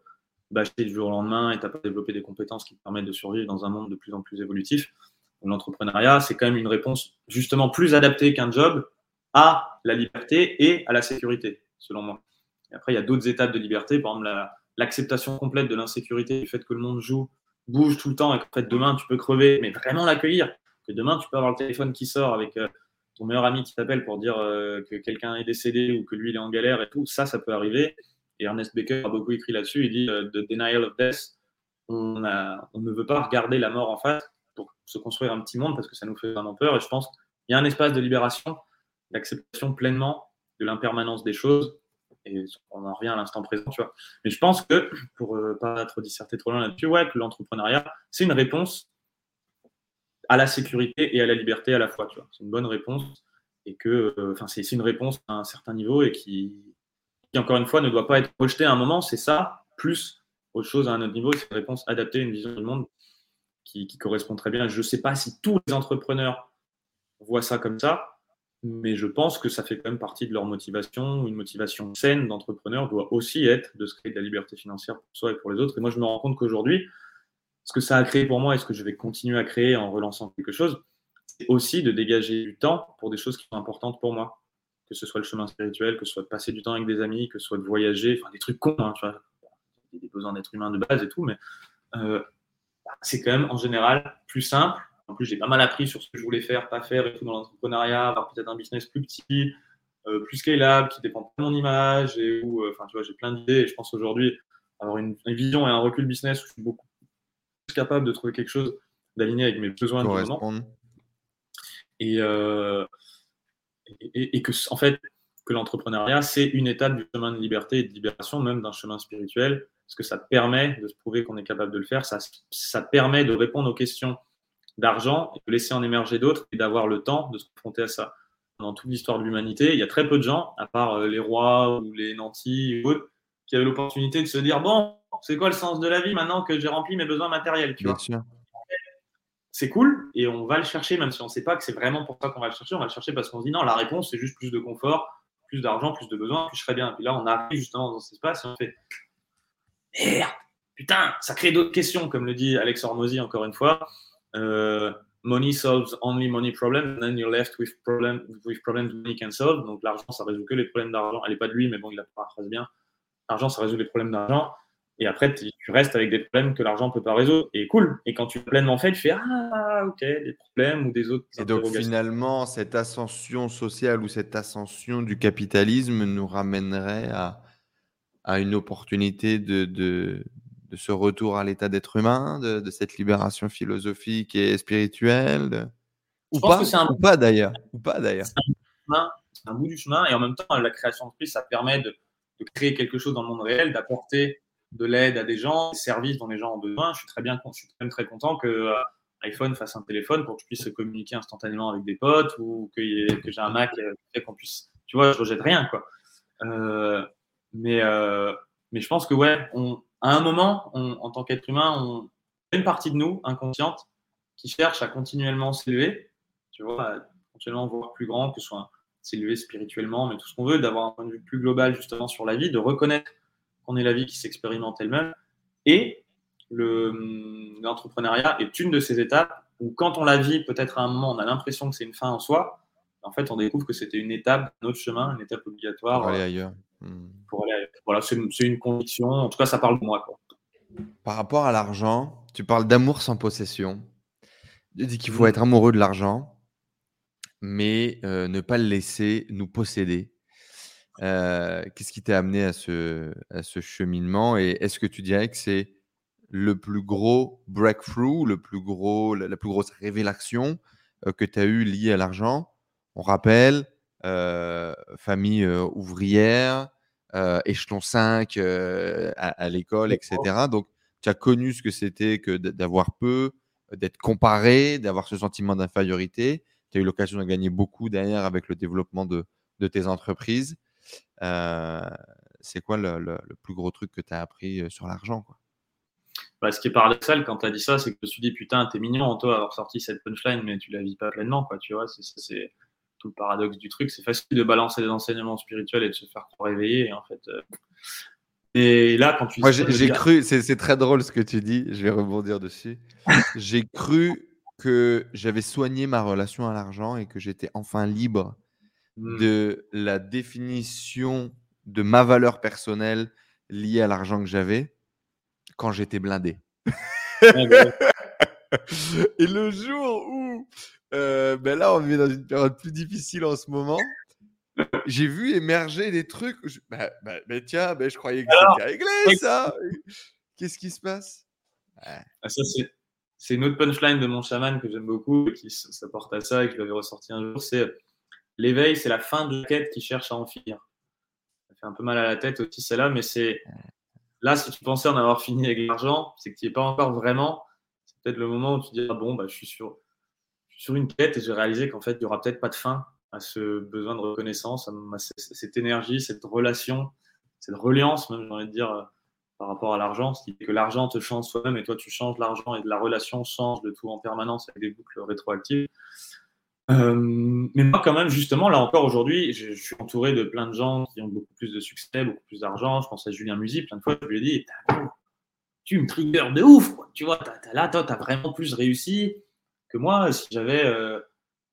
bâcher du jour au lendemain et tu n'as pas développé des compétences qui te permettent de survivre dans un monde de plus en plus évolutif l'entrepreneuriat, c'est quand même une réponse justement plus adaptée qu'un job à la liberté et à la sécurité, selon moi. Et après, il y a d'autres étapes de liberté, par exemple l'acceptation complète de l'insécurité, du fait que le monde joue, bouge tout le temps et qu'en fait demain tu peux crever, mais vraiment l'accueillir. Que demain tu peux avoir le téléphone qui sort avec euh, ton meilleur ami qui t'appelle pour dire que quelqu'un est décédé ou que lui il est en galère et tout, ça, ça peut arriver. Et Ernest Becker a beaucoup écrit là-dessus. Il dit The denial of death. On, on, ne veut pas regarder la mort en face pour se construire un petit monde parce que ça nous fait vraiment peur. Et je pense qu'il y a un espace de libération, d'acceptation pleinement de l'impermanence des choses. Et on en revient à l'instant présent, tu vois. Mais je pense que, pour ne pas trop disserter trop loin là-dessus, que l'entrepreneuriat, c'est une réponse à la sécurité et à la liberté à la fois, tu vois. C'est une bonne réponse et que, euh, enfin, c'est une réponse à un certain niveau et qui, encore une fois, ne doit pas être rejetée à un moment. C'est ça, plus autre chose à un autre niveau, c'est une réponse adaptée à une vision du monde qui correspond très bien. Je ne sais pas si tous les entrepreneurs voient ça comme ça, mais je pense que ça fait quand même partie de leur motivation. Une motivation saine d'entrepreneur doit aussi être de se créer de la liberté financière pour soi et pour les autres. Et moi, je me rends compte qu'aujourd'hui, ce que ça a créé pour moi et ce que je vais continuer à créer en relançant quelque chose, c'est aussi de dégager du temps pour des choses qui sont importantes pour moi. Que ce soit le chemin spirituel, que ce soit de passer du temps avec des amis, que ce soit de voyager, enfin des trucs cons, hein, tu vois, des besoins d'être humain de base et tout, mais euh, c'est quand même en général plus simple en plus, j'ai pas mal appris sur ce que je voulais faire, pas faire et tout dans l'entrepreneuriat, avoir peut-être un business plus petit, euh, plus scalable, qui dépend pas de mon image et où, euh, enfin, tu vois, j'ai plein d'idées et je pense aujourd'hui avoir une, vision et un recul business où je suis beaucoup plus capable de trouver quelque chose d'aligné avec mes besoins du moment. Euh, et, et, que, en fait, que l'entrepreneuriat, c'est une étape du chemin de liberté et de libération, même d'un chemin spirituel, parce que ça permet de se prouver qu'on est capable de le faire, ça, ça permet de répondre aux questions d'argent et de laisser en émerger d'autres et d'avoir le temps de se confronter à ça. Dans toute l'histoire de l'humanité, il y a très peu de gens, à part euh, les rois ou les nantis ou autres, qui avaient l'opportunité de se dire bon, c'est quoi le sens de la vie maintenant que j'ai rempli mes besoins matériels tu C'est cool et on va le chercher, même si on ne sait pas que c'est vraiment pour ça qu'on va le chercher. On va le chercher parce qu'on se dit non, la réponse c'est juste plus de confort, plus d'argent, plus de besoins, puis je serai bien. Et puis là, on arrive justement dans cet espace et on fait merde, putain, ça crée d'autres questions, comme le dit Alex Hormozy encore une fois. Euh, money solves only money problems, and then you're left with, problem, with problems money can solve. Donc l'argent, ça résout que les problèmes d'argent. Elle n'est pas de lui, mais bon, il la paraphrase bien. L'argent, ça résout les problèmes d'argent. Et après, tu restes avec des problèmes que l'argent ne peut pas résoudre. Et cool. Et quand tu es pleinement fait, tu fais Ah, ok, des problèmes ou des autres.
Et donc finalement, cette ascension sociale ou cette ascension du capitalisme nous ramènerait à, à une opportunité de, de, de ce retour à l'état d'être humain, de, cette libération philosophique et spirituelle ou, pas, ou pas d'ailleurs ou pas d'ailleurs.
C'est un bout du chemin et en même temps la création d'esprit ça permet de, créer quelque chose dans le monde réel d'apporter de l'aide à des gens des services dont les gens ont besoin. Je suis très bien je suis même très content que euh, iPhone fasse un téléphone pour que je puisse communiquer instantanément avec des potes ou que, j'ai un Mac euh, fait qu'on puisse tu vois je rejette rien quoi. Euh, mais mais je pense que ouais on à un moment, en tant qu'être humain, on a une partie de nous inconsciente qui cherche à continuellement s'élever, tu vois, à continuellement voir plus grand, que ce soit s'élever spirituellement, mais tout ce qu'on veut, d'avoir un point de vue plus global justement sur la vie, de reconnaître qu'on est la vie qui s'expérimente elle-même. Et l'entrepreneuriat est une de ces étapes où quand on la vit, peut-être à un moment, on a l'impression que c'est une fin en soi. En fait, on découvre que c'était une étape, un autre chemin, une étape obligatoire.
Aller ailleurs.
Hmm. Pour aller Voilà, c'est une, conviction. En tout cas, ça parle de moi.
Par rapport à l'argent, tu parles d'amour sans possession. Tu dis qu'il faut hmm. être amoureux de l'argent, mais euh, ne pas le laisser nous posséder. Euh, qu'est-ce qui t'a amené à ce, à ce cheminement? Et est-ce que tu dirais que c'est le plus gros breakthrough, le plus gros, la, plus grosse révélation euh, que tu as eu liée à l'argent? On rappelle, famille euh, ouvrière, euh, échelon 5 à, l'école, etc. Donc, tu as connu ce que c'était que d'avoir peu, d'être comparé, d'avoir ce sentiment d'infériorité. Tu as eu l'occasion de gagner beaucoup derrière avec le développement de, tes entreprises. c'est quoi le, plus gros truc que tu as appris sur l'argent
bah, ce qui est paradoxal quand tu as dit ça, c'est que je me suis dit, putain, t'es mignon, toi, avoir sorti cette punchline, mais tu la vis pas pleinement, quoi, tu vois? C'est tout le paradoxe du truc. C'est facile de balancer des enseignements spirituels et de se faire réveiller. en fait, euh, et là, quand tu.
Moi, j'ai cru, c'est très drôle ce que tu dis, je vais rebondir dessus. j'ai cru que j'avais soigné ma relation à l'argent et que j'étais enfin libre hmm. de la définition de ma valeur personnelle liée à l'argent que j'avais quand j'étais blindé. Bah et le jour où Euh, ben là, on est dans une période plus difficile en ce moment. J'ai vu émerger des trucs. Ben, ben, ben, tiens, ben, je croyais que c'était réglé ça. Qu'est-ce qui se passe?
Ah, Ça, c'est une autre punchline de mon chaman que j'aime beaucoup, qui s'apporte à ça et que je l'avais ressorti un jour. C'est l'éveil, c'est la fin de la quête qui cherche à en finir. Ça fait un peu mal à la tête aussi, celle-là, mais c'est là, si tu pensais en avoir fini avec l'argent, c'est que tu n'y es pas encore vraiment. C'est peut-être le moment où tu dis, ah bon, bah, je suis sur sur une quête et j'ai réalisé qu'en fait, il n'y aura peut-être pas de fin à ce besoin de reconnaissance, à cette énergie, cette relation, cette reliance, même, j'ai envie de dire, euh, par rapport à l'argent, ce qui fait que l'argent te change soi-même et toi, tu changes l'argent et la relation change de tout en permanence avec des boucles rétroactives. Euh, mais moi, quand même, justement, là encore aujourd'hui, je, suis entouré de plein de gens qui ont beaucoup plus de succès, beaucoup plus d'argent. Je pense à Julien Musy, plein de fois, je lui ai dit Tu me trigger de ouf, Tu vois, là, toi, tu as vraiment plus réussi que moi, si j'avais euh,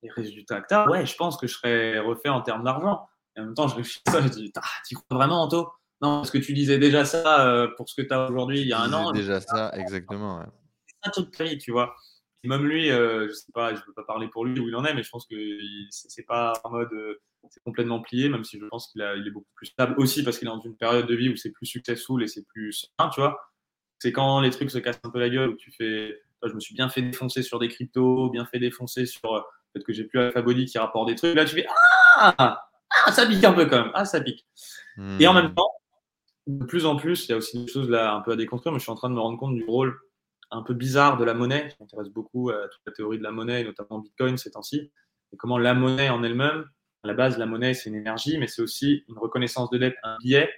les résultats que ouais, je pense que je serais refait en termes d'argent. Et en même temps, je réfléchis à ça, je dis, tu crois vraiment, Anto? Non, parce que tu disais déjà ça euh, pour ce que tu as aujourd'hui il y a un an.
déjà ça, exactement.
C'est un truc tu vois. même lui, euh, je sais pas, je ne veux pas parler pour lui où il en est, mais je pense que c'est pas en mode c'est complètement plié, même si je pense qu'il il est beaucoup plus stable aussi parce qu'il est dans une période de vie où c'est plus successful et c'est plus sain, tu vois. C'est quand les trucs se cassent un peu la gueule où tu fais je me suis bien fait défoncer sur des cryptos, bien fait défoncer sur euh, peut-être que j'ai plus Alpha Body qui rapporte des trucs. Là, tu fais ah, ah, ça pique un peu quand même. Ah, ça pique. Et en même hmm. temps, de plus en plus, il y a aussi des choses là un peu à déconstruire, mais je suis en train de me rendre compte du rôle un peu bizarre de la monnaie. Je m'intéresse beaucoup à toute la théorie de la monnaie, notamment Bitcoin ces temps-ci, et comment la monnaie en elle-même, à la base, la monnaie, c'est une énergie, mais c'est aussi une reconnaissance de dette, un billet,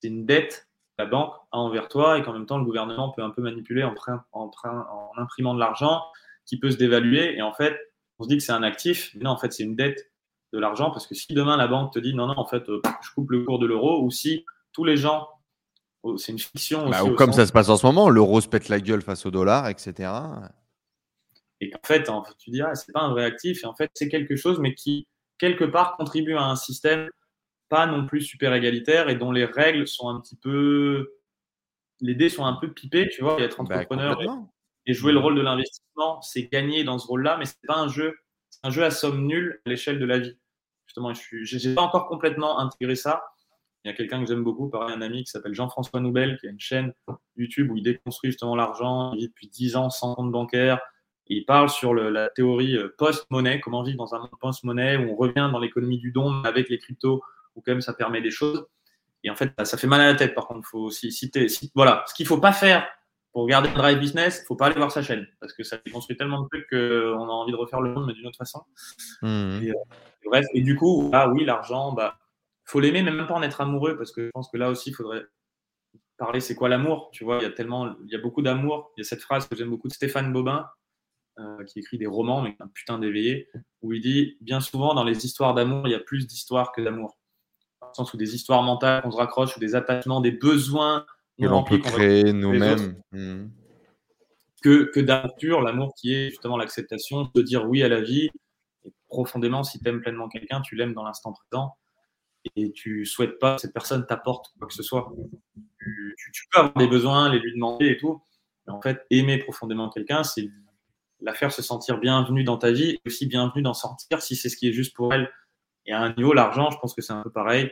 c'est une dette la banque a envers toi et qu'en même temps le gouvernement peut un peu manipuler en, en, en imprimant de l'argent qui peut se dévaluer. Et en fait on se dit que c'est un actif mais non en fait c'est une dette de l'argent. Parce que si demain la banque te dit non non en fait euh, je coupe le cours de l'euro ou si tous les gens oh, c'est une fiction
bah, ou comme ça se passe en ce moment l'euro se pète la gueule face au dollar etc
et qu'en fait tu dis ah, c'est pas un vrai actif. Et en fait c'est quelque chose mais qui quelque part contribue à un système pas non plus super égalitaire et dont les règles sont un petit peu. Les dés sont un peu pipés, tu vois, être bah, entrepreneur et, jouer le rôle de l'investissement, c'est gagner dans ce rôle-là, mais c'est pas un jeu, c'est un jeu à somme nulle à l'échelle de la vie. Justement, je n'ai pas encore complètement intégré ça. Il y a quelqu'un que j'aime beaucoup, pareil, un ami qui s'appelle Jean-François Noubel, qui a une chaîne YouTube où il déconstruit justement l'argent. Il vit depuis 10 ans sans compte bancaire. Et il parle sur la théorie euh, post-monnaie, comment vivre dans un monde post-monnaie où on revient dans l'économie du don avec les cryptos ou quand même ça permet des choses. Et en fait, ça fait mal à la tête. Par contre, faut aussi citer. voilà, ce qu'il faut pas faire pour garder un drive business, il faut pas aller voir sa chaîne parce que ça construit tellement de trucs qu'on a envie de refaire le monde, mais d'une autre façon. Mmh. Et, euh, bref, et du coup, ah oui, l'argent, bah, faut l'aimer, mais même pas en être amoureux parce que je pense que là aussi, il faudrait parler. C'est quoi l'amour Tu vois, il y a tellement, il y a beaucoup d'amour. Il y a cette phrase que j'aime beaucoup de Stéphane Bobin. Euh, qui écrit des romans, mais un putain d'éveillé, où il dit bien souvent dans les histoires d'amour, il y a plus d'histoires que d'amour sens où des histoires mentales qu'on se raccroche, ou des attachements, des besoins
que l'on peut créer nous-mêmes. Hmm.
Que, que d'aventure, l'amour qui est justement l'acceptation de dire oui à la vie. Et profondément, si tu aimes pleinement quelqu'un, tu l'aimes dans l'instant présent et tu souhaites pas que cette personne t'apporte quoi que ce soit. Tu, tu, peux avoir des besoins, les lui demander et tout. Mais en fait, aimer profondément quelqu'un, c'est la faire se sentir bienvenue dans ta vie et aussi bienvenue d'en sortir si c'est ce qui est juste pour elle. Et à un niveau, l'argent, je pense que c'est un peu pareil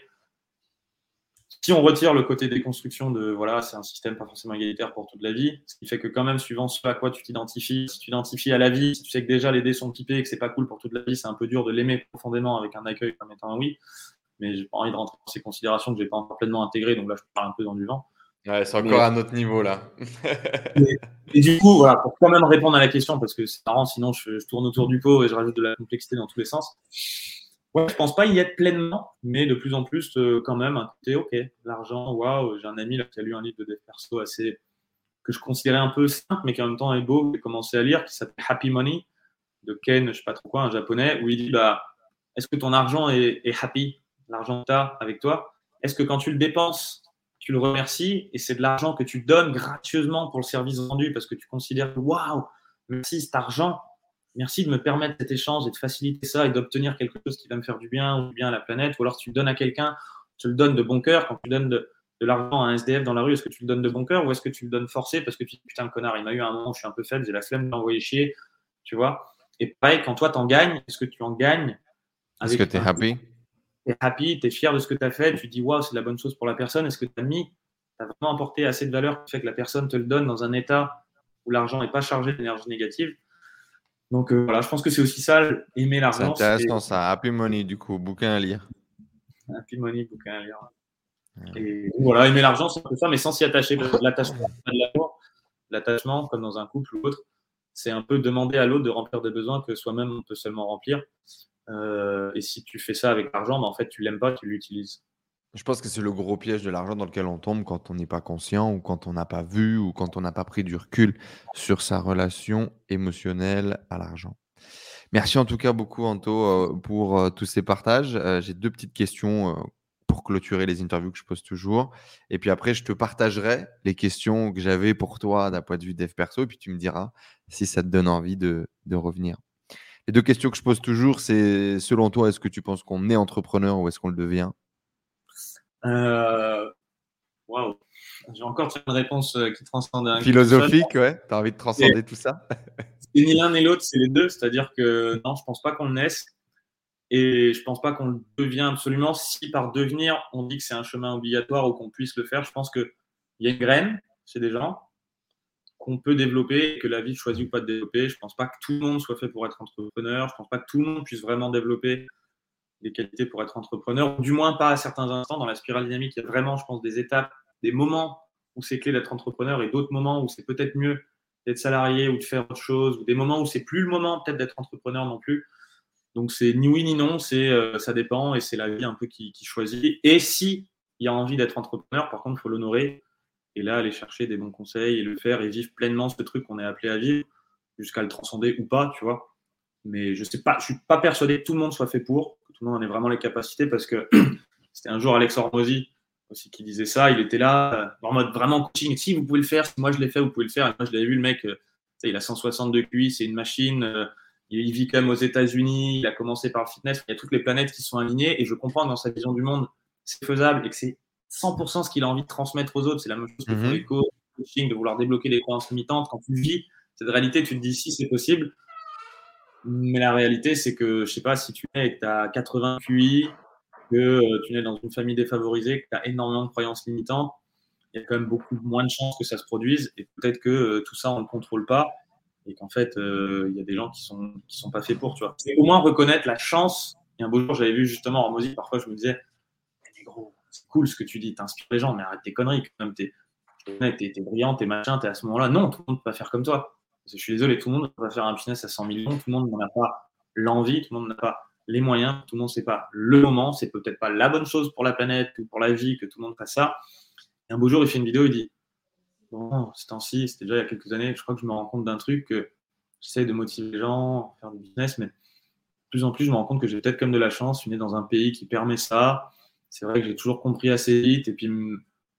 si on retire le côté déconstruction de voilà, c'est un système pas forcément égalitaire pour toute la vie, ce qui fait que quand même, suivant ce à quoi tu t'identifies, si tu t'identifies à la vie, si tu sais que déjà les dés sont pipés et que c'est pas cool pour toute la vie, c'est un peu dur de l'aimer profondément avec un accueil comme étant un oui. Mais j'ai pas envie de rentrer dans ces considérations que j'ai pas encore pleinement intégrées, donc là je parle un peu dans du vent.
Ouais, c'est encore à un autre niveau là.
et, du coup, voilà, pour quand même répondre à la question, parce que c'est marrant, sinon je, je tourne autour du pot et je rajoute de la complexité dans tous les sens. Ouais, je pense pas y être pleinement, mais de plus en plus, euh, quand même, un côté, ok, l'argent, waouh, j'ai un ami qui a lu un livre de dev perso assez, que je considérais un peu simple, mais qui en même temps est beau, j'ai commencé à lire, qui s'appelle Happy Money, de Ken, je sais pas trop quoi, un japonais, où il dit, bah, est-ce que ton argent est, happy, l'argent que tu as avec toi? Est-ce que quand tu le dépenses, tu le remercies? Et c'est de l'argent que tu donnes gracieusement pour le service rendu parce que tu considères waouh, merci cet argent, merci de me permettre cet échange et de faciliter ça et d'obtenir quelque chose qui va me faire du bien ou du bien à la planète. Ou alors tu le donnes à quelqu'un, tu le donnes de bon cœur. Quand tu donnes de, l'argent à un SDF dans la rue, est-ce que tu le donnes de bon cœur ou est-ce que tu le donnes forcé parce que tu dis putain, le connard, il m'a eu un moment où je suis un peu faible, j'ai la flemme de l'envoyer chier, tu vois? Et pareil, quand toi, tu en gagnes, est-ce que tu en gagnes
Est-ce que tu es happy?
Tu es happy, tu es fier de ce que tu as fait, tu dis, waouh, c'est la bonne chose pour la personne. Est-ce que tu as mis, tu as vraiment apporté assez de valeur qui fait que la personne te le donne dans un état où l'argent n'est pas chargé d'énergie négative? Donc euh, voilà, je pense que c'est aussi ça, aimer l'argent.
C'est intéressant ça, Happy Money du coup, bouquin à lire.
Happy Money, bouquin à lire. Et voilà, aimer l'argent, c'est un peu ça, mais sans s'y attacher. L'attachement, l'attachement, comme dans un couple ou autre, c'est un peu demander à l'autre de remplir des besoins que soi-même on peut seulement remplir. Euh, et si tu fais ça avec l'argent, bah, en fait, tu l'aimes pas, tu l'utilises.
Je pense que c'est le gros piège de l'argent dans lequel on tombe quand on n'est pas conscient ou quand on n'a pas vu ou quand on n'a pas pris du recul sur sa relation émotionnelle à l'argent. Merci en tout cas beaucoup, Anto, euh, pour euh, tous ces partages. Euh, j'ai deux petites questions pour clôturer les interviews que je pose toujours. Et puis après, je te partagerai les questions que j'avais pour toi d'un point de vue dev perso. Et puis tu me diras si ça te donne envie de, de revenir. Les deux questions que je pose toujours, c'est selon toi, est-ce que tu penses qu'on est entrepreneur ou est-ce qu'on le devient?
Euh, waouh, j'ai encore une réponse euh, qui transcende. Un
Philosophique, ouais. Tu as envie de transcender tout ça
C'est ni l'un ni l'autre, c'est les deux. C'est-à-dire que non, je pense pas qu'on le naisse. Et je pense pas qu'on le devient absolument. Si par devenir, on dit que c'est un chemin obligatoire ou qu'on puisse le faire, je pense qu'il y a une graine chez des gens qu'on peut développer, que la vie choisit ou pas de développer. Je pense pas que tout le monde soit fait pour être entrepreneur. Je pense pas que tout le monde puisse vraiment développer des qualités pour être entrepreneur, du moins pas à certains instants. Dans la spirale dynamique, il y a vraiment, je pense, des étapes, des moments où c'est clé d'être entrepreneur et d'autres moments où c'est peut-être mieux d'être salarié ou de faire autre chose, ou des moments où c'est plus le moment peut-être d'être entrepreneur non plus. Donc c'est ni oui ni non, c'est euh, ça dépend et c'est la vie un peu qui, choisit. Et si il y a envie d'être entrepreneur, par contre, il faut l'honorer et là aller chercher des bons conseils et le faire et vivre pleinement ce truc qu'on est appelé à vivre jusqu'à le transcender ou pas, tu vois. Mais je sais pas, je suis pas persuadé que tout le monde soit fait pour tout le monde en ait vraiment les capacités parce que c'était un jour Alex Hormozy aussi qui disait ça. Il était là euh, en mode vraiment coaching. Si vous pouvez le faire, si moi je l'ai fait, vous pouvez le faire. Et moi je l'avais vu, le mec, euh, il a 162 QI, c'est une machine. Euh, il vit quand même aux États-Unis. Il a commencé par le fitness. Il y a toutes les planètes qui sont alignées. Et je comprends dans sa vision du monde, c'est faisable et que c'est 100% ce qu'il a envie de transmettre aux autres. C'est la même chose que pour mhm. les coaching, de vouloir débloquer les croyances limitantes. Quand tu vis cette réalité, tu te dis si c'est possible. Mais la réalité, c'est que, je sais pas, si tu es et que tu as 80 QI, que euh, tu nais dans une famille défavorisée, que tu as énormément de croyances limitantes, il y a quand même beaucoup moins de chances que ça se produise. Et peut-être que euh, tout ça, on ne le contrôle pas. Et qu'en fait, euh, il y a des gens qui sont, qui sont pas faits pour, tu vois. C'est au moins reconnaître la chance. Et un beau jour, j'avais vu justement en Mosi, parfois, je me disais, c'est cool ce que tu dis, t'inspires les gens, mais arrête tes conneries. Quand même, t'es, t'es, brillant, t'es machin, t'es à ce moment-là. Non, tout le monde ne peut pas faire comme toi. Je suis désolé, tout le monde va faire un business à 100 millions, tout le monde n'en a pas l'envie, tout le monde n'a pas les moyens, tout le monde ne sait pas le moment, c'est peut-être pas la bonne chose pour la planète ou pour la vie que tout le monde fasse ça. Et un beau jour, il fait une vidéo, il dit Bon, c'est temps-ci, c'était déjà il y a quelques années, je crois que je me rends compte d'un truc que j'essaie de motiver les gens, faire du business, mais de plus en plus, je me rends compte que j'ai peut-être comme de la chance, je suis né dans un pays qui permet ça. C'est vrai que j'ai toujours compris assez vite, et puis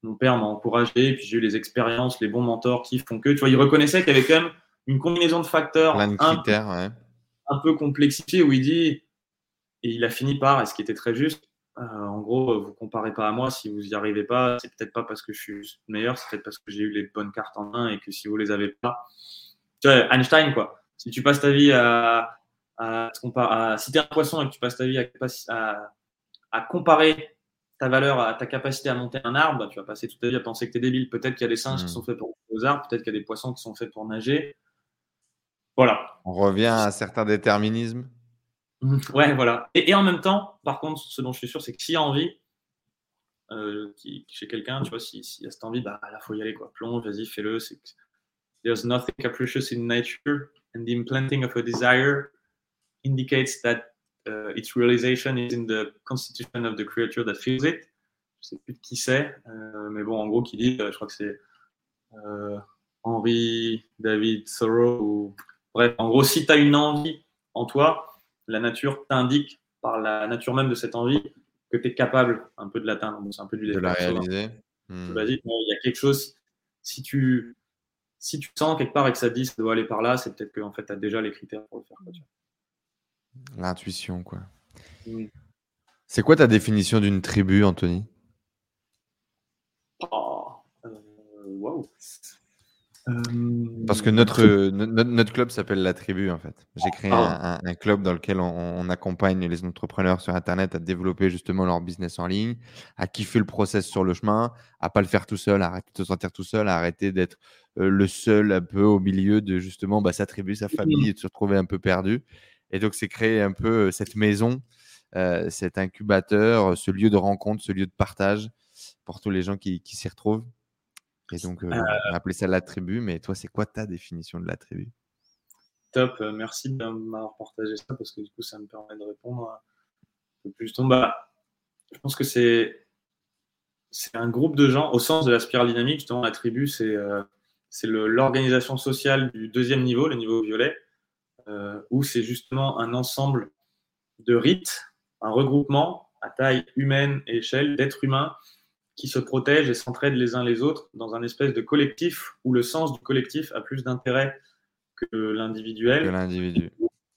mon père m'a encouragé, et puis j'ai eu les expériences, les bons mentors qui font que, tu vois, il reconnaissait qu'il y avait quand même une combinaison de facteurs
un,
un, peu complexifié où il dit, et il a fini par, et ce qui était très juste, euh, en gros, vous comparez pas à moi, si vous n'y arrivez pas, c'est peut-être pas parce que je suis meilleur, c'est peut-être parce que j'ai eu les bonnes cartes en main et que si vous les avez pas, tu vois, Einstein, quoi. Si tu passes ta vie à, à, à si tu es un poisson et que tu passes ta vie à, à, comparer ta valeur à ta capacité à monter un arbre, bah, tu vas passer toute ta vie à penser que tu es débile. Peut-être qu'il y a des singes qui hmm. sont faits pour aux arbres, peut-être qu'il y a des poissons qui sont faits pour nager. Voilà.
On revient à certains déterminismes.
Mhm. Ouais, voilà. Et, en même temps, par contre, ce dont je suis sûr, c'est que s'il y a envie, euh, chez quelqu'un, tu vois, s'il y a cette envie, bah là, faut y aller, quoi. Plonge, vas-y, fais-le. There's nothing capricious in nature, and the implanting of a desire indicates that uh, its realization is in the constitution of the creature that feels it. Je sais plus de qui c'est, euh, mais bon, en gros, qui dit, euh, je crois que c'est Henri David Thoreau ou Bref, en gros, si tu as une envie en toi, la nature t'indique par la nature même de cette envie que tu es capable un peu de l'atteindre. c'est un peu du
De la réaliser.
Hmm. il y a quelque chose. Si tu, si tu sens quelque part et que ça dit ça doit aller par là, c'est peut-être que en fait, tu as déjà les critères pour le faire.
L'intuition, quoi. Hmm. C'est quoi ta définition d'une tribu, Anthony?
Oh, euh,
Parce que notre, notre, club s'appelle La Tribu, en fait. J'ai créé ah. un, club dans lequel on, accompagne les entrepreneurs sur Internet à développer justement leur business en ligne, à kiffer le process sur le chemin, à pas le faire tout seul, à arrêter de se sentir tout seul, à arrêter d'être le seul un peu au milieu de justement bah, sa tribu, sa famille et de se retrouver un peu perdu. Et donc, c'est créer un peu cette maison, cet incubateur, ce lieu de rencontre, ce lieu de partage pour tous les gens qui s'y retrouvent. Et donc, euh, on a appelé ça la tribu, mais toi, c'est quoi ta définition de la tribu?
Top, euh, merci de m'avoir partagé ça parce que du coup, ça me permet de répondre un peu plus. Bah, je pense que c'est c'est un groupe de gens au sens de la spirale dynamique. Justement, la tribu, c'est euh, c'est l'organisation sociale du deuxième niveau, le niveau violet, où c'est justement un ensemble de rites, un regroupement à taille humaine et échelle d'êtres humains qui se protègent et s'entraident les uns les autres dans un espèce de collectif où le sens du collectif a plus d'intérêt que l'individuel.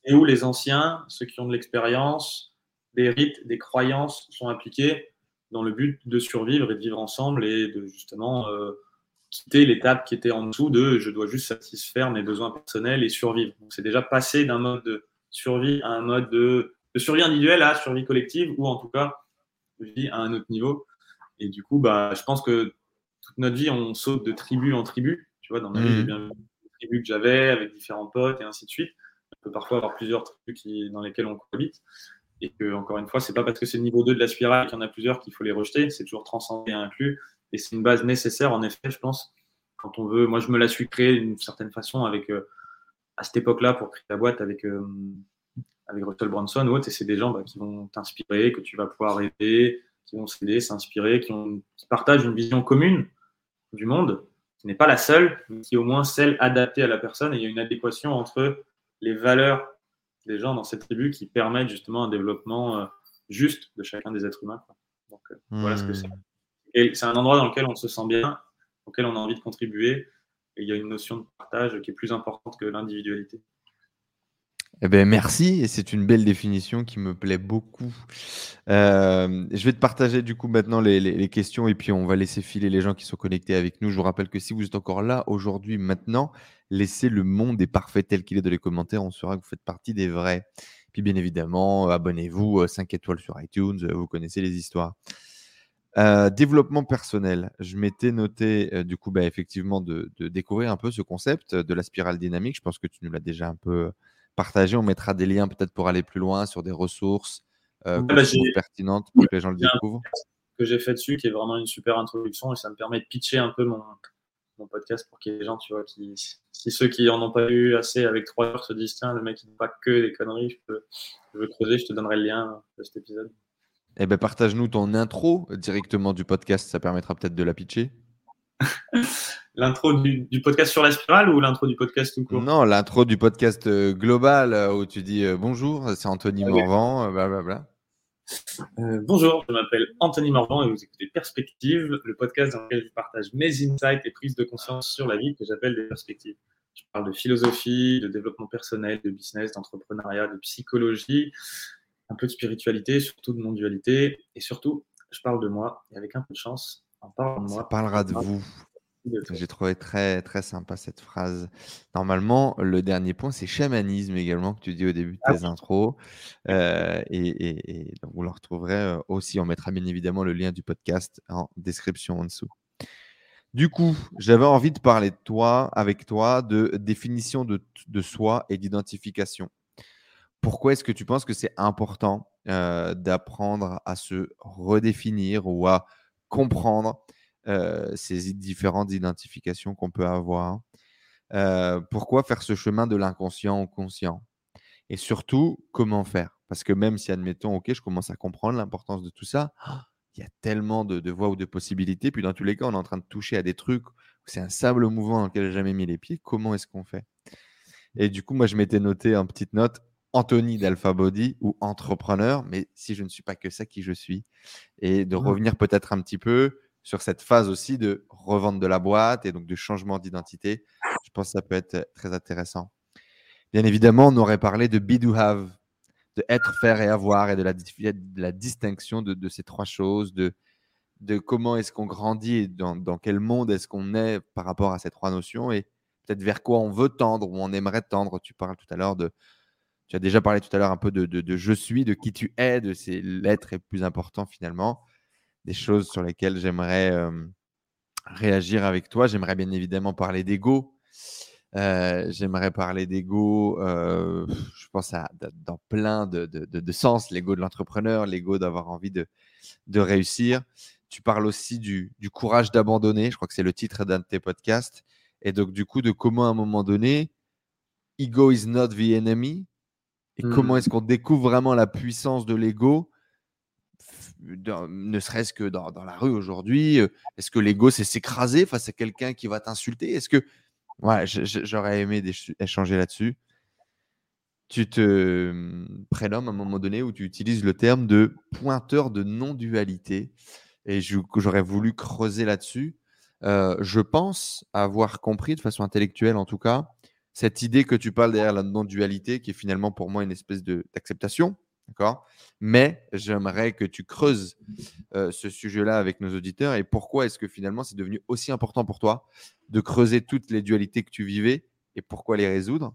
Et où les anciens, ceux qui ont de l'expérience, des rites, des croyances sont appliqués dans le but de survivre et de vivre ensemble et de justement euh, quitter l'étape qui était en dessous de je dois juste satisfaire mes besoins personnels et survivre. C'est déjà passé d'un mode de survie à un mode de, de survie individuelle à survie collective ou en tout cas vie à un autre niveau. Et du coup, bah, je pense que toute notre vie, on saute de tribu en tribu. Tu vois, dans ma vie, j'ai mmh. bien des tribus que j'avais avec différents potes et ainsi de suite. On peut parfois avoir plusieurs tribus qui, dans lesquelles on cohabite. Et que, encore une fois, c'est pas parce que c'est le niveau 2 de la spirale qu'il y en a plusieurs qu'il faut les rejeter. C'est toujours transcendé et inclus. Et c'est une base nécessaire, en effet, je pense, quand on veut. Moi, je me la suis créée d'une certaine façon avec, euh, à cette époque-là, pour créer la boîte avec, euh, avec Russell Brunson ou autre. Et c'est des gens bah, qui vont t'inspirer, que tu vas pouvoir aider, qui vont s'aider, s'inspirer, qui, partagent une vision commune du monde, qui n'est pas la seule, mais qui est au moins celle adaptée à la personne. Et il y a une adéquation entre les valeurs des gens dans cette tribu qui permettent justement un développement euh, juste de chacun des êtres humains. Donc euh, voilà ce que c'est. Et c'est un endroit dans lequel on se sent bien, auquel on a envie de contribuer. Et il y a une notion de partage qui est plus importante que l'individualité.
Eh ben, merci, c'est une belle définition qui me plaît beaucoup. Euh, je vais te partager du coup maintenant les, questions et puis on va laisser filer les gens qui sont connectés avec nous. Je vous rappelle que si vous êtes encore là aujourd'hui, maintenant, laissez le monde est parfait tel qu'il est dans les commentaires. On saura que vous faites partie des vrais. Puis bien évidemment, abonnez-vous, 5 euh, étoiles sur iTunes, euh, vous connaissez les histoires. développement personnel. Je m'étais noté du coup bah, effectivement de, découvrir un peu ce concept de la spirale dynamique. Je pense que tu nous l'as déjà un peu partager. On mettra des liens peut-être pour aller plus loin sur des ressources euh, bah, pertinentes pour que les gens le découvrent.
Que j'ai fait dessus, qui est vraiment une super introduction et ça me permet de pitcher un peu mon, mon podcast pour qu'il y ait des gens, tu vois, qui, si ceux qui en ont pas eu assez avec trois heures se disent tiens, le mec il ne pas que des conneries, je, peux, je veux creuser, je te donnerai le lien de cet épisode.
Eh ben, partage-nous ton intro directement du podcast, ça permettra peut-être de la pitcher.
L'intro du, podcast sur la spirale ou l'intro du podcast tout court
Non, l'intro du podcast euh, global euh, où tu dis euh, bonjour, c'est Anthony Morvan, blablabla.
bonjour, je m'appelle Anthony Morvan et vous écoutez Perspective, le podcast dans lequel je partage mes insights et prises de conscience sur la vie que j'appelle des perspectives. Je parle de philosophie, de développement personnel, de business, d'entrepreneuriat, de psychologie, un peu de spiritualité, surtout de non-dualité et surtout, je parle de moi et avec un peu de chance, on parle de moi.
Ça parlera de vous. J'ai trouvé très, très sympa cette phrase. Normalement, le dernier point, c'est chamanisme également, que tu dis au début de ah tes intros. Euh, et, donc, vous le retrouverez euh, aussi. On mettra bien évidemment le lien du podcast en description en dessous. Du coup, j'avais envie de parler de toi, avec toi, de définition de, de soi et d'identification. Pourquoi est-ce que tu penses que c'est important euh, d'apprendre à se redéfinir ou à comprendre euh, ces différentes identifications qu'on peut avoir. Euh, pourquoi faire ce chemin de l'inconscient au conscient Et surtout, comment faire? Parce que même si, admettons, OK, je commence à comprendre l'importance de tout ça, il y a tellement de, voies ou de possibilités. Puis dans tous les cas, on est en train de toucher à des trucs c'est un sable mouvant dans lequel j'ai jamais mis les pieds. Comment est-ce qu'on fait? Et du coup, moi, je m'étais noté en petite note Anthony d'Alpha Body ou entrepreneur, mais si je ne suis pas que ça, qui je suis Et de mmh. revenir peut-être un petit peu sur cette phase aussi de revente de la boîte et donc de changement d'identité. Je pense que ça peut être très intéressant. Bien évidemment, on aurait parlé de be do have, de être, faire et avoir et de la, distinction de, ces trois choses, de, comment est-ce qu'on grandit dans, quel monde est-ce qu'on est par rapport à ces trois notions et peut-être vers quoi on veut tendre ou on aimerait tendre. Tu parles tout à l'heure de, tu as déjà parlé tout à l'heure un peu de, je suis, de qui tu es, de ces lettres et plus important finalement, des choses sur lesquelles j'aimerais euh, réagir avec toi. J'aimerais bien évidemment parler d'ego. Euh, j'aimerais parler d'ego, euh, je pense à, dans plein de, de sens, l'ego de l'entrepreneur, l'ego d'avoir envie de, réussir. Tu parles aussi du, du courage d'abandonner, je crois que c'est le titre d'un de tes podcasts. Et donc, du coup, de comment à un moment donné, ego is not the enemy. Et comment mmh. est-ce qu'on découvre vraiment la puissance de l'ego ne serait-ce que dans, la rue aujourd'hui Est-ce que l'ego, c'est s'écraser face à quelqu'un qui va t'insulter? Est-ce que. Ouais, j'aurais aimé échanger là-dessus. Tu te mmh, prénommes à un moment donné où tu utilises le terme de pointeur de non-dualité. Et j'aurais voulu creuser là-dessus. Euh, je pense avoir compris de façon intellectuelle, en tout cas, cette idée que tu parles derrière la non-dualité, qui est finalement pour moi une espèce d'acceptation. D'accord? Mais j'aimerais que tu creuses euh, ce sujet-là avec nos auditeurs et pourquoi est-ce que finalement c'est devenu aussi important pour toi de creuser toutes les dualités que tu vivais et pourquoi les résoudre?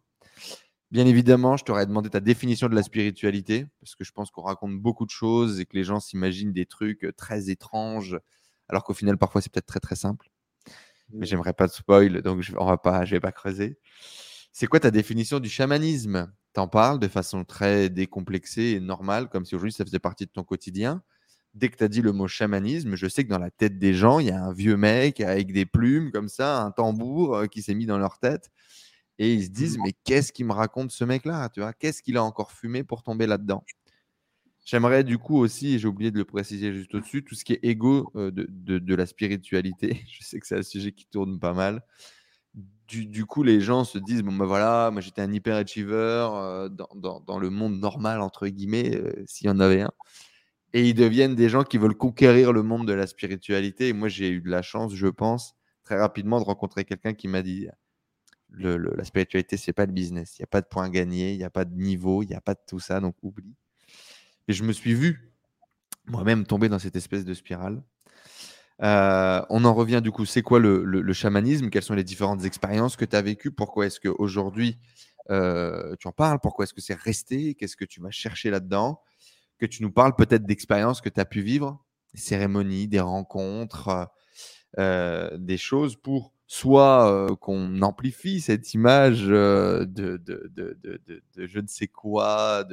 Bien évidemment, je t'aurais demandé ta définition de la spiritualité parce que je pense qu'on raconte beaucoup de choses et que les gens s'imaginent des trucs très étranges alors qu'au final parfois c'est peut-être très très simple. Mais j'aimerais pas de spoil donc je, on va pas, je vais pas creuser. C'est quoi ta définition du chamanisme? T'en parles de façon très décomplexée et normale, comme si aujourd'hui ça faisait partie de ton quotidien. Dès que tu as dit le mot chamanisme, je sais que dans la tête des gens, il y a un vieux mec avec des plumes comme ça, un tambour euh, qui s'est mis dans leur tête. Et ils se disent, mmh. mais qu'est-ce qu'il me raconte ce mec-là Tu vois, qu'est-ce qu'il a encore fumé pour tomber là-dedans? J'aimerais du coup aussi, et j'ai oublié de le préciser juste au-dessus, tout ce qui est égo euh, de, de, la spiritualité. Je sais que c'est un sujet qui tourne pas mal du, coup, les gens se disent bon, ben voilà, moi j'étais un hyper achiever euh, dans, le monde normal, entre guillemets, euh, s'il y en avait un. Et ils deviennent des gens qui veulent conquérir le monde de la spiritualité. Et moi, j'ai eu de la chance, je pense, très rapidement de rencontrer quelqu'un qui m'a dit la spiritualité, c'est pas le business. Il n'y a pas de point gagné, il n'y a pas de niveau, il n'y a pas de tout ça, donc oublie. Et je me suis vu moi-même tomber dans cette espèce de spirale. Euh, on en revient du coup, c'est quoi le, chamanisme? Quelles sont les différentes expériences que tu as vécues? Pourquoi est-ce qu'aujourd'hui euh, tu en parles? Pourquoi est-ce que c'est resté? Qu'est-ce que tu vas chercher là-dedans? Que tu nous parles peut-être d'expériences que tu as pu vivre, des cérémonies, des rencontres, euh, des choses pour soit qu'on amplifie cette image de, de, je ne sais quoi,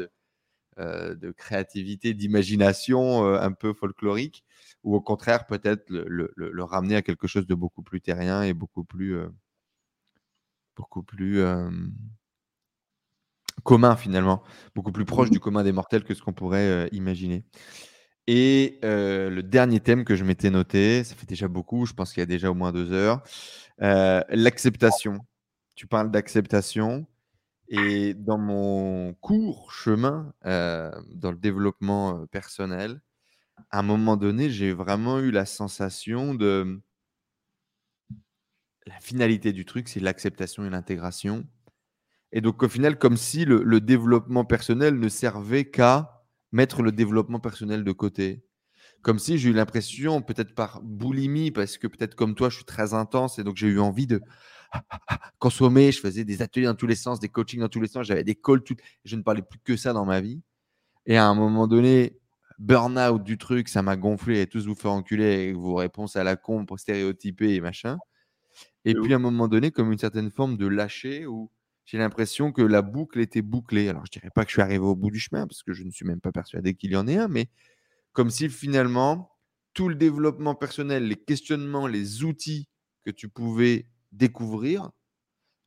de créativité, d'imagination un peu folklorique ou au contraire peut-être le, ramener à quelque chose de beaucoup plus terrien et beaucoup plus, euh, beaucoup plus commun finalement, beaucoup plus proche du commun des mortels que ce qu'on pourrait euh, imaginer. Et euh, le dernier thème que je m'étais noté, ça fait déjà beaucoup, je pense qu'il y a déjà au moins deux heures, l'acceptation. Tu parles d'acceptation. Et dans mon court chemin dans le développement personnel, à un moment donné, j'ai vraiment eu la sensation de la finalité du truc, c'est l'acceptation et l'intégration. Et donc, au final, comme si le, développement personnel ne servait qu'à mettre le développement personnel de côté. Comme si j'ai eu l'impression, peut-être par boulimie, parce que peut-être comme toi, je suis très intense et donc j'ai eu envie de consommer. Je faisais des ateliers dans tous les sens, des coachings dans tous les sens, j'avais des calls, tout... je ne parlais plus que ça dans ma vie. Et à un moment donné, burn-out du truc, ça m'a gonflé et tous vous faire enculer avec vos réponses à la con stéréotypées et machin. Et puis à un moment donné, comme une certaine forme de lâcher où j'ai l'impression que la boucle était bouclée. Alors je dirais pas que je suis arrivé au bout du chemin parce que je ne suis même pas persuadé qu'il y en ait un, mais comme si finalement tout le développement personnel, les questionnements, les outils que tu pouvais découvrir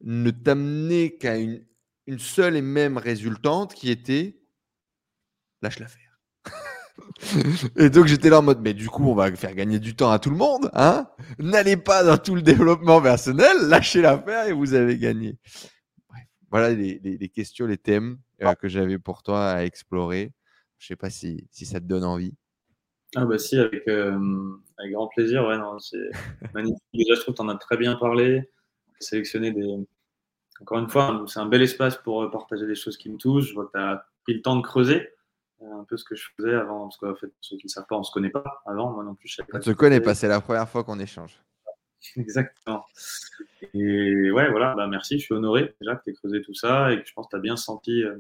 ne t'amenaient qu'à une, une seule et même résultante qui était lâche l'affaire. Et donc j'étais là en mode, mais du coup, on va faire gagner du temps à tout le monde. Hein N'allez pas dans tout le développement personnel, lâchez l'affaire et vous avez gagné. Voilà les, questions, les thèmes euh, que j'avais pour toi à explorer. Je sais pas si, si ça te donne envie.
Ah bah si, avec, euh, avec grand plaisir. Ouais, non, c'est magnifique. Déjà, je trouve que tu en as très bien parlé. Sélectionner des... Encore une fois, c'est un bel espace pour partager des choses qui me touchent. Je vois que tu as pris le temps de creuser un peu ce que je faisais avant, parce qu'en fait, ceux qui ne savent pas, on ne se connaît pas avant, moi non plus.
on ne se connaît pas, c'est la première fois qu'on échange.
Exactement. Et ouais, voilà, bah merci, je suis honoré déjà que tu aies creusé tout ça et que je pense que tu as bien senti euh,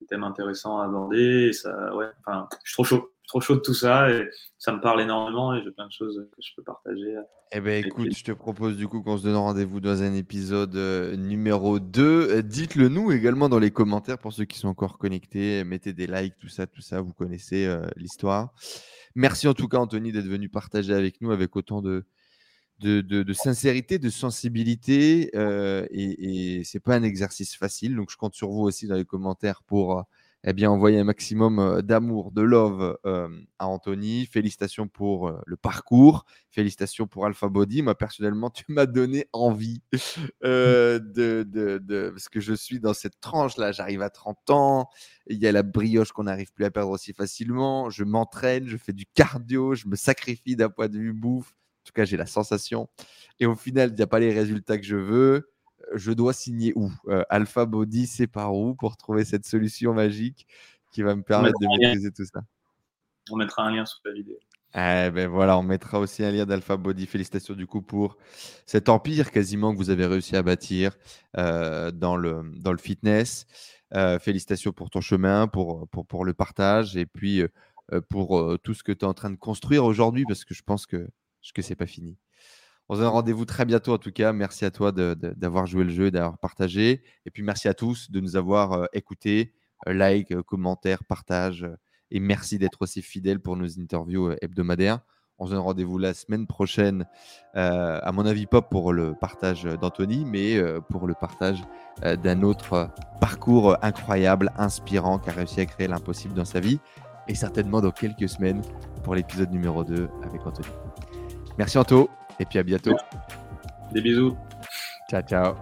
le thème intéressant à aborder. Et ça, ouais, enfin, je suis trop chaud, trop chaud de tout ça et ça me parle énormément et j'ai plein de choses que je peux partager.
Eh ben écoute, je te propose du coup qu'on se donne rendez-vous dans un épisode euh, numéro 2. Euh, dites-le nous également dans les commentaires pour ceux qui sont encore connectés. Mettez des likes, tout ça, tout ça, vous connaissez l'histoire. Merci en tout cas Anthony d'être venu partager avec nous avec autant de, de, sincérité, de sensibilité. Euh, et, et c'est pas un exercice facile. Donc, je compte sur vous aussi dans les commentaires pour euh, eh bien, envoyer un maximum euh, d'amour, de love à Anthony. Félicitations pour le parcours. Félicitations pour Alpha Body. Moi, personnellement, tu m'as donné envie de, de, Parce que je suis dans cette tranche-là. J'arrive à 30 ans. Il y a la brioche qu'on n'arrive plus à perdre aussi facilement. Je m'entraîne, je fais du cardio, je me sacrifie d'un point de vue bouffe. En tout cas, j'ai la sensation. Et au final, il n'y a pas les résultats que je veux. Euh, je dois signer où? Euh, Alpha Body, c'est par où pour trouver cette solution magique qui va me permettre de maîtriser tout ça?
On mettra un lien sous la vidéo.
Eh ben voilà, on mettra aussi un lien d'Alpha Body. Félicitations du coup pour cet empire quasiment que vous avez réussi à bâtir euh, dans, le, dans le fitness. félicitations pour ton chemin, pour, pour, pour le partage et puis pour tout ce que tu es en train de construire aujourd'hui parce que je pense que que c'est pas fini. On se donne rendez-vous très bientôt en tout cas. Merci à toi d'avoir joué le jeu, d'avoir partagé. Et puis merci à tous de nous avoir euh, écoutés. Euh, like, euh, commentaire, partage. et merci d'être aussi fidèles pour nos interviews hebdomadaires. On se donne rendez-vous la semaine prochaine, à mon avis, pas pour le partage d'Anthony, mais pour le partage d'un autre parcours incroyable, inspirant, qui a réussi à créer l'impossible dans sa vie. Et certainement dans quelques semaines pour l'épisode numéro 2 avec Anthony. Merci Anto, et puis à bientôt.
Des bisous.
Ciao, ciao.